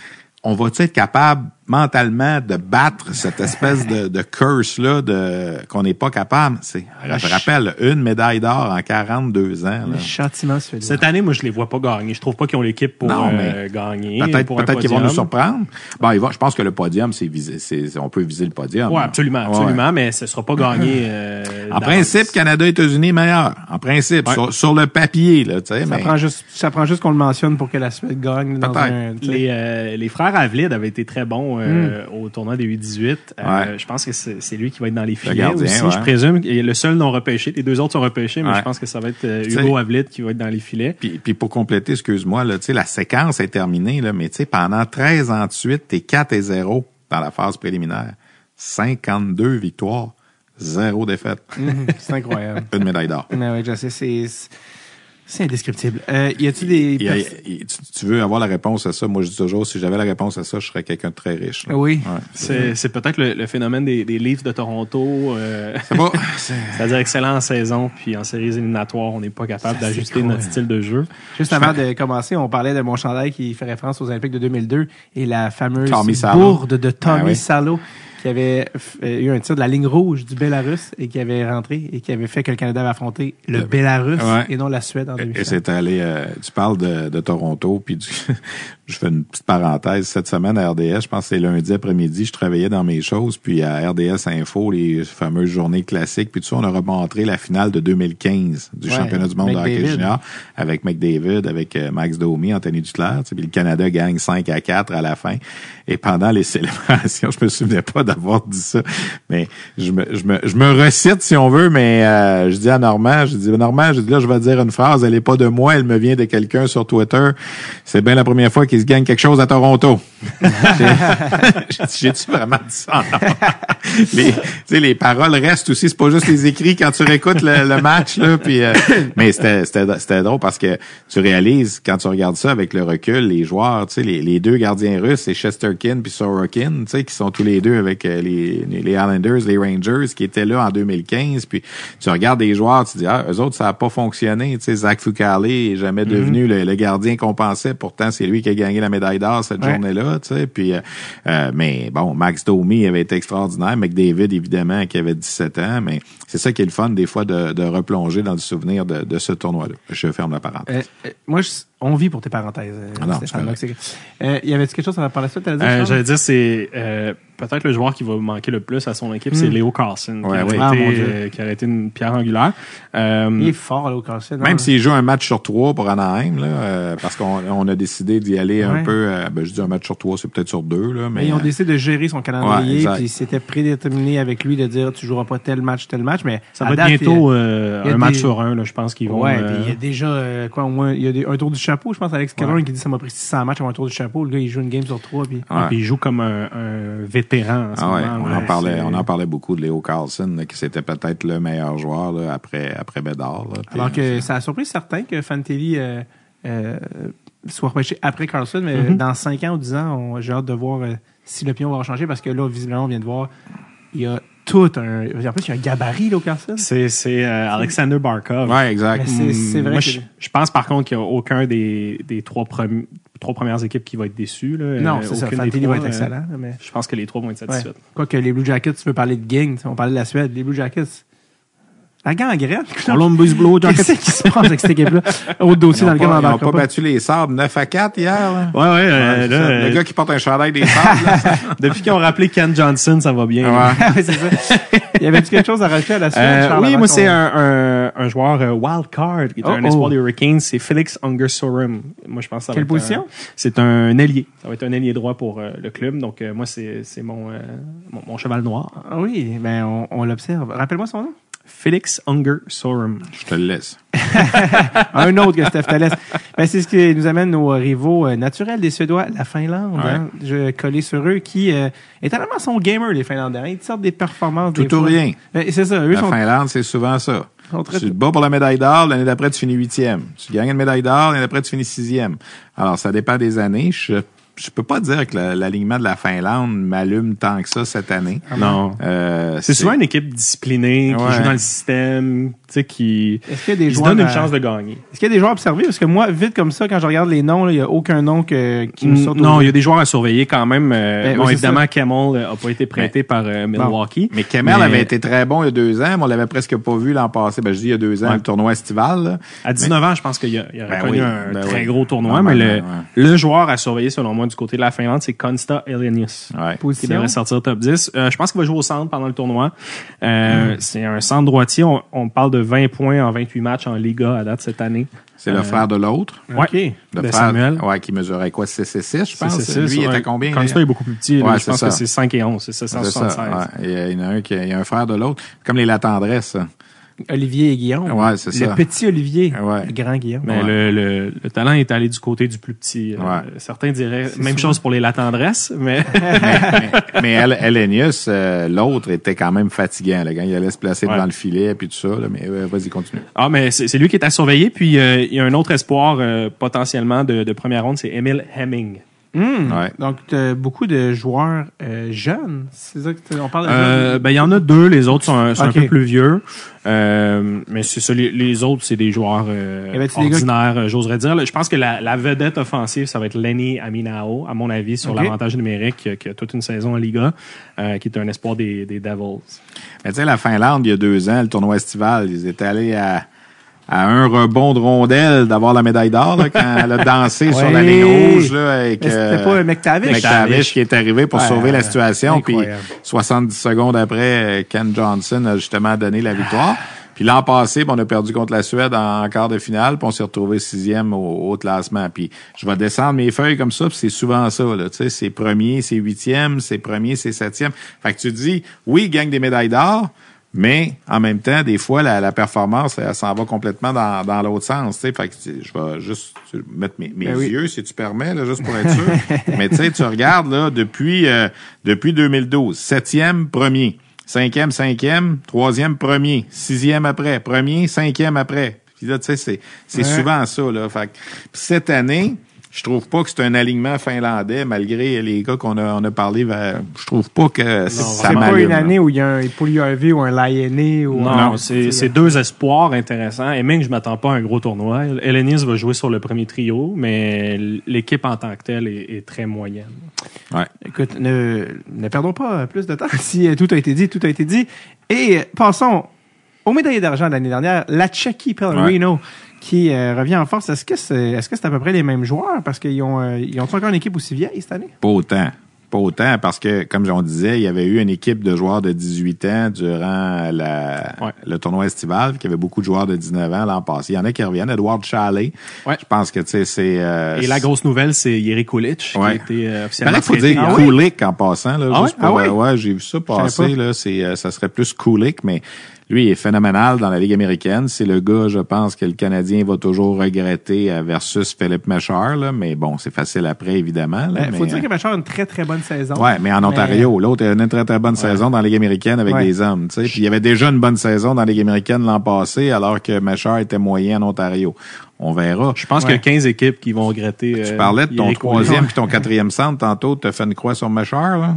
[SPEAKER 3] on va-tu être capable mentalement de battre cette espèce de, de curse-là de, qu'on n'est pas capable. C'est, je te rappelle, une médaille d'or en 42 ans. Là.
[SPEAKER 1] Le châtiment suédois.
[SPEAKER 4] Cette année, moi, je les vois pas gagner. Je trouve pas qu'ils ont l'équipe pour
[SPEAKER 3] Non,
[SPEAKER 4] euh,
[SPEAKER 3] mais
[SPEAKER 4] gagner.
[SPEAKER 3] Peut-être, peut-être qu'ils vont nous surprendre. Bon, ils vont, je pense que le podium, c'est visé, c'est, on peut viser le podium.
[SPEAKER 4] Ouais, absolument,
[SPEAKER 3] Ouais.
[SPEAKER 4] absolument, mais ce sera pas gagné. euh,
[SPEAKER 3] En principe, Canada-États-Unis meilleur. En principe,
[SPEAKER 4] Ouais.
[SPEAKER 3] sur, sur le papier, là, tu sais.
[SPEAKER 1] Ça
[SPEAKER 3] mais-
[SPEAKER 1] prend juste, ça prend juste qu'on le mentionne pour que la Suède gagne dans un.
[SPEAKER 4] Les, euh, les frères Avlid avaient été très bons euh, au tournoi des U18. Euh,
[SPEAKER 3] Ouais.
[SPEAKER 4] Je pense que c'est lui qui va être dans les filets
[SPEAKER 3] gardien,
[SPEAKER 4] aussi.
[SPEAKER 3] ouais.
[SPEAKER 4] Je présume qu'il est le seul non repêché. Les deux autres sont repêchés, mais
[SPEAKER 3] Ouais.
[SPEAKER 4] je pense que ça va être euh, Hugo Avlid qui va être dans les filets.
[SPEAKER 3] Puis, puis pour compléter, excuse-moi, là, tu sais, la séquence est terminée, là, mais tu sais, pendant 13 ans de suite, t'es 4 et 0 dans la phase préliminaire. 52 victoires, zéro défaite,
[SPEAKER 1] Mhm, C'est incroyable.
[SPEAKER 3] une médaille d'or.
[SPEAKER 1] Mais ouais, je sais, c'est, c'est indescriptible. Euh, y a-tu des,
[SPEAKER 3] y a- tu, tu veux avoir la réponse à ça? Moi, je dis toujours, si j'avais la réponse à ça, je serais quelqu'un de très riche. là.
[SPEAKER 1] Oui.
[SPEAKER 3] Ouais.
[SPEAKER 4] C'est peut-être le, le phénomène des, des Leafs de Toronto. euh,
[SPEAKER 3] C'est pas, c'est-
[SPEAKER 4] C'est-à-dire excellent en saison, puis en séries éliminatoires, on n'est pas capable d'ajuster notre style de jeu.
[SPEAKER 1] Juste avant de commencer, on parlait de mon chandail qui fait référence aux Olympiques de 2002 et la fameuse
[SPEAKER 3] Tommy Salo.
[SPEAKER 1] bourde de Tommy
[SPEAKER 3] Ah oui.
[SPEAKER 1] Salo qui avait euh, eu un tir de la ligne rouge du Belarus et qui avait rentré et qui avait fait que le Canada avait affronté le
[SPEAKER 3] Le-
[SPEAKER 1] Belarus
[SPEAKER 3] Ouais.
[SPEAKER 1] et non la Suède en
[SPEAKER 3] Et
[SPEAKER 1] demi-finale.
[SPEAKER 3] c'est allé, euh, tu parles de, de Toronto, puis du- je fais une petite parenthèse. Cette semaine à RDS, je pense que c'est lundi après-midi, je travaillais dans mes choses, puis à RDS Info, les fameuses journées classiques, puis tout ça, on a remontré la finale de 2015 du
[SPEAKER 1] Ouais,
[SPEAKER 3] championnat du monde de hockey junior avec McDavid, avec euh, Max Domi, Anthony Duclair, puis le Canada gagne 5 à 4 à la fin. Et pendant les célébrations, je me souvenais pas d'avoir dit ça, mais je me, je me, je me recite si on veut, mais euh, je dis à Normand, je dis Normand, je dis là, je vais dire une phrase, elle est pas de moi, elle me vient de quelqu'un sur Twitter. C'est bien la première fois qu'il se gagne quelque chose à Toronto. J'ai-tu vraiment dit ça? les, les paroles restent aussi, c'est pas juste les écrits quand tu réécoutes le, match, là, puis, euh, mais c'était, drôle parce que tu réalises, quand tu regardes ça avec le recul, les joueurs, les, les deux gardiens russes, c'est Chesterkin puis Sorokin, qui sont tous les deux avec les, les Islanders, les Rangers, qui étaient là en 2015, puis tu regardes des joueurs, tu dis, ah, eux autres, ça a pas fonctionné, tu sais, Zach Fucale est jamais devenu le, le gardien qu'on pensait, pourtant, c'est lui qui a gagné la médaille d'or cette
[SPEAKER 1] Ouais.
[SPEAKER 3] journée-là, tu sais, puis, euh, euh, mais bon, Max Domi avait été extraordinaire, McDavid, évidemment, qui avait 17 ans, mais c'est ça qui est le fun, des fois, de, de replonger dans le souvenir de, de ce tournoi-là. Je ferme la parenthèse.
[SPEAKER 1] Euh, euh, moi, je- on vit pour tes parenthèses. euh,
[SPEAKER 3] Ah non,
[SPEAKER 1] Euh, y avait-tu quelque chose à parler de ça? t'allais dire,
[SPEAKER 4] Euh? J'allais dire, c'est euh, peut-être le joueur qui va manquer le plus à son équipe, c'est
[SPEAKER 1] Mm.
[SPEAKER 4] Léo Carlson,
[SPEAKER 3] Ouais,
[SPEAKER 4] qui,
[SPEAKER 3] ouais.
[SPEAKER 1] Ah, mon
[SPEAKER 4] été,
[SPEAKER 1] Dieu.
[SPEAKER 4] euh, qui aurait été une pierre angulaire. Euh,
[SPEAKER 1] Il est fort, là, au Carlson.
[SPEAKER 3] Même
[SPEAKER 1] hein.
[SPEAKER 3] s'il joue un match sur trois pour Anaheim, là, euh, parce qu'on on a décidé d'y aller un peu, euh, ben, je dis un match sur trois, c'est peut-être sur deux, là, mais,
[SPEAKER 1] Mais ils ont décidé de gérer son calendrier, puis c'était prédéterminé avec lui de dire tu joueras pas tel match, tel match, mais
[SPEAKER 4] ça
[SPEAKER 1] à
[SPEAKER 4] va être bientôt euh,
[SPEAKER 1] il a
[SPEAKER 4] un match
[SPEAKER 1] des-
[SPEAKER 4] sur un, là, je pense qu'ils vont...
[SPEAKER 1] Ouais,
[SPEAKER 4] euh,
[SPEAKER 1] puis il y a déjà euh, quoi au moins il y a des- un tour du chapeau, je pense Alex Cameron qui dit ça m'a pris 600 matchs avant un tour du chapeau, le gars il joue une game sur trois puis
[SPEAKER 4] il joue comme un, un vétéran en ce
[SPEAKER 3] Ah ouais,
[SPEAKER 4] moment.
[SPEAKER 3] on en parlait, on en parlait beaucoup de Léo Carlson, qui c'était peut-être le meilleur joueur là, après après Bédard. là, puis,
[SPEAKER 1] alors que ça a surpris certains que Fantelli euh, euh, soit repêché après Carlson, mais
[SPEAKER 4] Mhm.
[SPEAKER 1] dans 5 ans ou 10 ans, on- j'ai hâte de voir euh, si l'opinion va changer parce que là visiblement on vient de voir il y a tout un en plus il y a un gabarit là au Carlson.
[SPEAKER 4] C'est c'est, euh, Alexander Barkov.
[SPEAKER 3] Ouais, exact.
[SPEAKER 1] Mais c'est- c'est vrai
[SPEAKER 4] Moi,
[SPEAKER 1] que-
[SPEAKER 4] je, je pense par contre qu'il n'y a aucun des, des trois, premi- trois premières équipes qui va être déçu. Là.
[SPEAKER 1] Non,
[SPEAKER 4] Euh,
[SPEAKER 1] c'est ça,
[SPEAKER 4] aucune des
[SPEAKER 1] Fantelli va être
[SPEAKER 4] euh,
[SPEAKER 1] excellent mais
[SPEAKER 4] Je pense que les trois vont être
[SPEAKER 1] Ouais.
[SPEAKER 4] satisfaits.
[SPEAKER 1] Quoique les Blue Jackets, tu veux parler de gang, on parlait de la Suède, les Blue Jackets. La gangrène.
[SPEAKER 4] Columbus Blue Jackets.
[SPEAKER 1] Qu'est-ce qui se passe avec cette équipe-là? Autre dossier dans
[SPEAKER 3] n'ont
[SPEAKER 1] lequel on
[SPEAKER 3] ils ont
[SPEAKER 1] n'embarquera
[SPEAKER 3] pas battu les sabres 9 à 4 hier. Là.
[SPEAKER 4] Ouais, ouais. euh, là,
[SPEAKER 3] ça.
[SPEAKER 4] euh,
[SPEAKER 3] le gars qui porte un chandail des sables. là, ça-
[SPEAKER 4] depuis qu'ils ont rappelé Ken Johnson, ça va bien.
[SPEAKER 3] Ouais.
[SPEAKER 1] C'est ça. Il y avait-tu quelque chose à rajouter à la Suède?
[SPEAKER 4] Euh, oui, moi, c'est un, un, un joueur wild card, qui est
[SPEAKER 1] Oh,
[SPEAKER 4] un
[SPEAKER 1] oh.
[SPEAKER 4] espoir des Hurricanes, c'est Félix Ungersorum. Moi, je pense que ça va
[SPEAKER 1] Quelle
[SPEAKER 4] être
[SPEAKER 1] position?
[SPEAKER 4] C'est un ailier. Ça va être un ailier droit pour le club. Donc, moi, c'est c'est mon, mon, mon cheval noir.
[SPEAKER 1] Ah oui, ben on, on l'observe. Rappelle-moi son nom.
[SPEAKER 4] Félix Ungersorum.
[SPEAKER 3] Je te le laisse.
[SPEAKER 1] Un autre que Steph Thalès. Ben, c'est ce qui nous amène nos rivaux euh, naturels des Suédois, la Finlande.
[SPEAKER 3] Ouais.
[SPEAKER 1] Hein, je collé sur eux, qui euh, étonnamment sont gamers, les Finlandais. hein. Ils sortent des performances. des
[SPEAKER 3] Tout ou
[SPEAKER 1] fois.
[SPEAKER 3] rien.
[SPEAKER 1] Ben, c'est ça, eux
[SPEAKER 3] La
[SPEAKER 1] sont,
[SPEAKER 3] Finlande, c'est souvent ça.
[SPEAKER 1] très...
[SPEAKER 3] Tu te bats pour la médaille d'or, l'année d'après, tu finis huitième. Tu gagnes une médaille d'or, l'année d'après, tu finis sixième. Alors, ça dépend des années. Je je peux pas dire que la- l'alignement de la Finlande m'allume tant que ça cette année.
[SPEAKER 4] Non.
[SPEAKER 3] Euh,
[SPEAKER 4] C'est souvent une équipe disciplinée, qui
[SPEAKER 3] Ouais.
[SPEAKER 4] joue dans le système, tu sais, qui
[SPEAKER 1] Est-ce qu'il y a des
[SPEAKER 4] ils se
[SPEAKER 1] joueurs
[SPEAKER 4] donnent une
[SPEAKER 1] à-
[SPEAKER 4] chance de gagner.
[SPEAKER 1] Est-ce qu'il y a des joueurs observés? Parce que moi, vite comme ça, quand je regarde les noms, là, il n'y a aucun nom que, qui me saute.
[SPEAKER 4] Mm, non,
[SPEAKER 1] aux
[SPEAKER 4] il y a des joueurs à surveiller quand même. Euh,
[SPEAKER 1] Ben,
[SPEAKER 4] bon,
[SPEAKER 1] oui, c'est
[SPEAKER 4] évidemment, Camel n'a pas été prêté par euh, Milwaukee.
[SPEAKER 3] Mais Kemel
[SPEAKER 4] Mais-
[SPEAKER 3] avait été très bon il y a deux ans, mais on l'avait presque pas vu l'an passé. Ben, je dis il y a deux ans,
[SPEAKER 4] Ouais.
[SPEAKER 3] le tournoi estival. là.
[SPEAKER 4] À 19 ans, je pense qu'il y a, il
[SPEAKER 3] Ben
[SPEAKER 4] connu
[SPEAKER 3] oui,
[SPEAKER 4] un
[SPEAKER 3] ben
[SPEAKER 4] très
[SPEAKER 3] oui.
[SPEAKER 4] gros tournoi, mais le, le joueur à surveiller, selon moi, du côté de la Finlande, c'est Konsta Elenius.
[SPEAKER 3] Ouais.
[SPEAKER 4] Qui devrait sortir top 10. Euh, je pense qu'il va jouer au centre pendant le tournoi. Euh,
[SPEAKER 3] Hmm.
[SPEAKER 4] C'est un centre droitier. On, on parle de 20 points en 28 matchs en Liga à date cette année.
[SPEAKER 3] C'est le
[SPEAKER 4] Euh,
[SPEAKER 3] frère de l'autre.
[SPEAKER 1] OK.
[SPEAKER 4] Ouais.
[SPEAKER 3] Le
[SPEAKER 4] de
[SPEAKER 3] frère,
[SPEAKER 4] Samuel.
[SPEAKER 3] Ouais, qui mesurait quoi? 6 6 6, je pense.
[SPEAKER 4] C'est- c'est-
[SPEAKER 3] Lui, il était combien? Là?
[SPEAKER 4] est beaucoup plus petit. là.
[SPEAKER 3] Ouais,
[SPEAKER 4] je
[SPEAKER 3] c'est
[SPEAKER 4] pense
[SPEAKER 3] ça.
[SPEAKER 4] que c'est 5 et 11. C'est
[SPEAKER 3] C'est
[SPEAKER 4] 776.
[SPEAKER 3] ça. ouais. Il y a- il y en a un qui il y a un frère de l'autre. Comme les Latendresses. ça.
[SPEAKER 1] Olivier et Guillaume.
[SPEAKER 3] Ouais, c'est
[SPEAKER 1] Le
[SPEAKER 3] ça.
[SPEAKER 1] petit Olivier.
[SPEAKER 3] Ouais.
[SPEAKER 1] Le grand Guillaume.
[SPEAKER 4] Mais
[SPEAKER 3] Ouais.
[SPEAKER 4] le, le, le talent est allé du côté du plus petit. Euh,
[SPEAKER 3] Ouais.
[SPEAKER 4] Certains diraient
[SPEAKER 1] C'est
[SPEAKER 4] même
[SPEAKER 1] souvent-
[SPEAKER 4] chose pour les la tendresse, mais
[SPEAKER 3] mais mais El- Elenius, euh, l'autre, était quand même fatigant. Là, quand il allait se placer
[SPEAKER 4] Ouais.
[SPEAKER 3] devant le filet puis tout ça. Là, mais euh, vas-y, continue.
[SPEAKER 4] ah mais c'est c'est lui qui est à surveiller. Puis euh, il y a un autre espoir euh, potentiellement de, de première ronde, c'est Emile Hemming.
[SPEAKER 1] Hmm.
[SPEAKER 3] Ouais.
[SPEAKER 1] Donc, t'as beaucoup de joueurs euh, jeunes. C'est ça que t'as- on parle de
[SPEAKER 4] Euh,
[SPEAKER 1] jeunes?
[SPEAKER 4] ben il y en a deux, les autres sont, un- sont
[SPEAKER 1] Ok.
[SPEAKER 4] un peu plus vieux. Euh, mais c'est ça, les, les autres c'est des joueurs euh,
[SPEAKER 1] gars qui-
[SPEAKER 4] ordinaires, j'oserais dire. Je pense que la, la vedette offensive, ça va être Lenny Aminao, à mon avis, sur l'avantage numérique, qui a- qui a toute une saison en Liga, euh, qui est un espoir des, des Devils.
[SPEAKER 3] Mais tu sais, la Finlande, il y a deux ans, le tournoi estival, ils étaient allés à, à un rebond de rondelle d'avoir la médaille d'or quand elle a dansé sur la
[SPEAKER 1] Ouais.
[SPEAKER 3] ligne rouge là, avec
[SPEAKER 1] Mais c'était pas McTavish?
[SPEAKER 3] McTavish qui est arrivé pour
[SPEAKER 1] Ouais,
[SPEAKER 3] sauver la situation. Puis
[SPEAKER 1] incroyable.
[SPEAKER 3] 70 secondes après, Ken Johnson a justement donné la victoire. Puis l'an passé, ben, on a perdu contre la Suède en, quart de finale, puis on s'est retrouvé sixième au, au classement. Puis je vais descendre mes feuilles comme ça, puis c'est souvent ça. Là, tu sais, c'est premier, c'est huitième, c'est premier, c'est septième. Fait que tu te dis, oui, il gagne des médailles d'or, mais en même temps, des fois, la, la performance, elle, s'en va complètement dans, dans l'autre sens. tu sais. Fait que je vais juste mettre mes, mes
[SPEAKER 1] Ben oui.
[SPEAKER 3] yeux, si tu permets, là, juste pour être sûr. mais tu sais, tu regardes là, depuis, euh, depuis 2012, septième, premier, cinquième, cinquième, troisième, premier, sixième après, premier, cinquième après. Puis là, tu sais, c'est, c'est
[SPEAKER 1] Ouais.
[SPEAKER 3] souvent ça. Là. Fait que, cette année, je trouve pas que c'est un alignement finlandais, malgré les gars qu'on a, on a parlé. vers- Je trouve pas que ça
[SPEAKER 1] C'est pas une année où il y a un Pouliarvi ou un Lionné ou
[SPEAKER 4] Non,
[SPEAKER 1] un-
[SPEAKER 4] c'est deux espoirs intéressants. Et même, je m'attends pas à un gros tournoi. Elenis va jouer sur le premier trio, mais l'équipe en tant que telle est, est très moyenne.
[SPEAKER 3] Ouais.
[SPEAKER 1] Écoute, ne, ne perdons pas plus de temps. Si euh, tout a été dit, tout a été dit. Et passons aux médaillés d'argent de l'année dernière. La Chucky Pellerino qui euh, revient en force. Est-ce que c'est est-ce que c'est à peu près les mêmes joueurs? Parce qu'ils ont, euh, ils ont encore une équipe aussi vieille cette année?
[SPEAKER 3] Pas autant. Pas autant parce que, comme on disait, il y avait eu une équipe de joueurs de 18 ans durant la,
[SPEAKER 4] Ouais.
[SPEAKER 3] le tournoi estival, qui avait beaucoup de joueurs de 19 ans l'an passé. Il y en a qui reviennent. Edward Chalet.
[SPEAKER 4] Ouais.
[SPEAKER 3] Je pense que, tu sais, c'est... euh,
[SPEAKER 4] Et la grosse nouvelle, c'est Yeri Kulich,
[SPEAKER 3] Ouais.
[SPEAKER 4] qui a été euh,
[SPEAKER 3] Il
[SPEAKER 4] officiellement
[SPEAKER 3] qu'il faut dire
[SPEAKER 1] Ah oui?
[SPEAKER 3] Kulik en passant. Là,
[SPEAKER 4] Ah
[SPEAKER 3] juste
[SPEAKER 4] ouais?
[SPEAKER 3] pour,
[SPEAKER 1] Ah ouais?
[SPEAKER 3] euh, ouais, j'ai vu ça passer.
[SPEAKER 1] pas.
[SPEAKER 3] Là, c'est, euh, ça serait plus Kulik, mais lui il est phénoménal dans la Ligue américaine. C'est le gars, je pense, que le Canadien va toujours regretter euh, versus Philippe Mechard. Là, mais bon, c'est facile après, évidemment.
[SPEAKER 1] Il
[SPEAKER 3] mais,
[SPEAKER 1] faut dire
[SPEAKER 3] euh,
[SPEAKER 1] que Machar a une très très bonne saison.
[SPEAKER 3] Ouais, mais en Ontario, l'autre a une très très bonne saison dans la Ligue américaine avec
[SPEAKER 1] Ouais.
[SPEAKER 3] des hommes, tu sais. Puis il y avait déjà une bonne saison dans la Ligue américaine l'an passé, alors que Machar était moyen en Ontario. On verra.
[SPEAKER 4] Je pense
[SPEAKER 1] Ouais.
[SPEAKER 4] qu'il y a 15 équipes qui vont regretter.
[SPEAKER 3] Tu
[SPEAKER 4] euh,
[SPEAKER 3] parlais de ton troisième puis ton quatrième centre tantôt, t'as fait une croix sur Machar, là?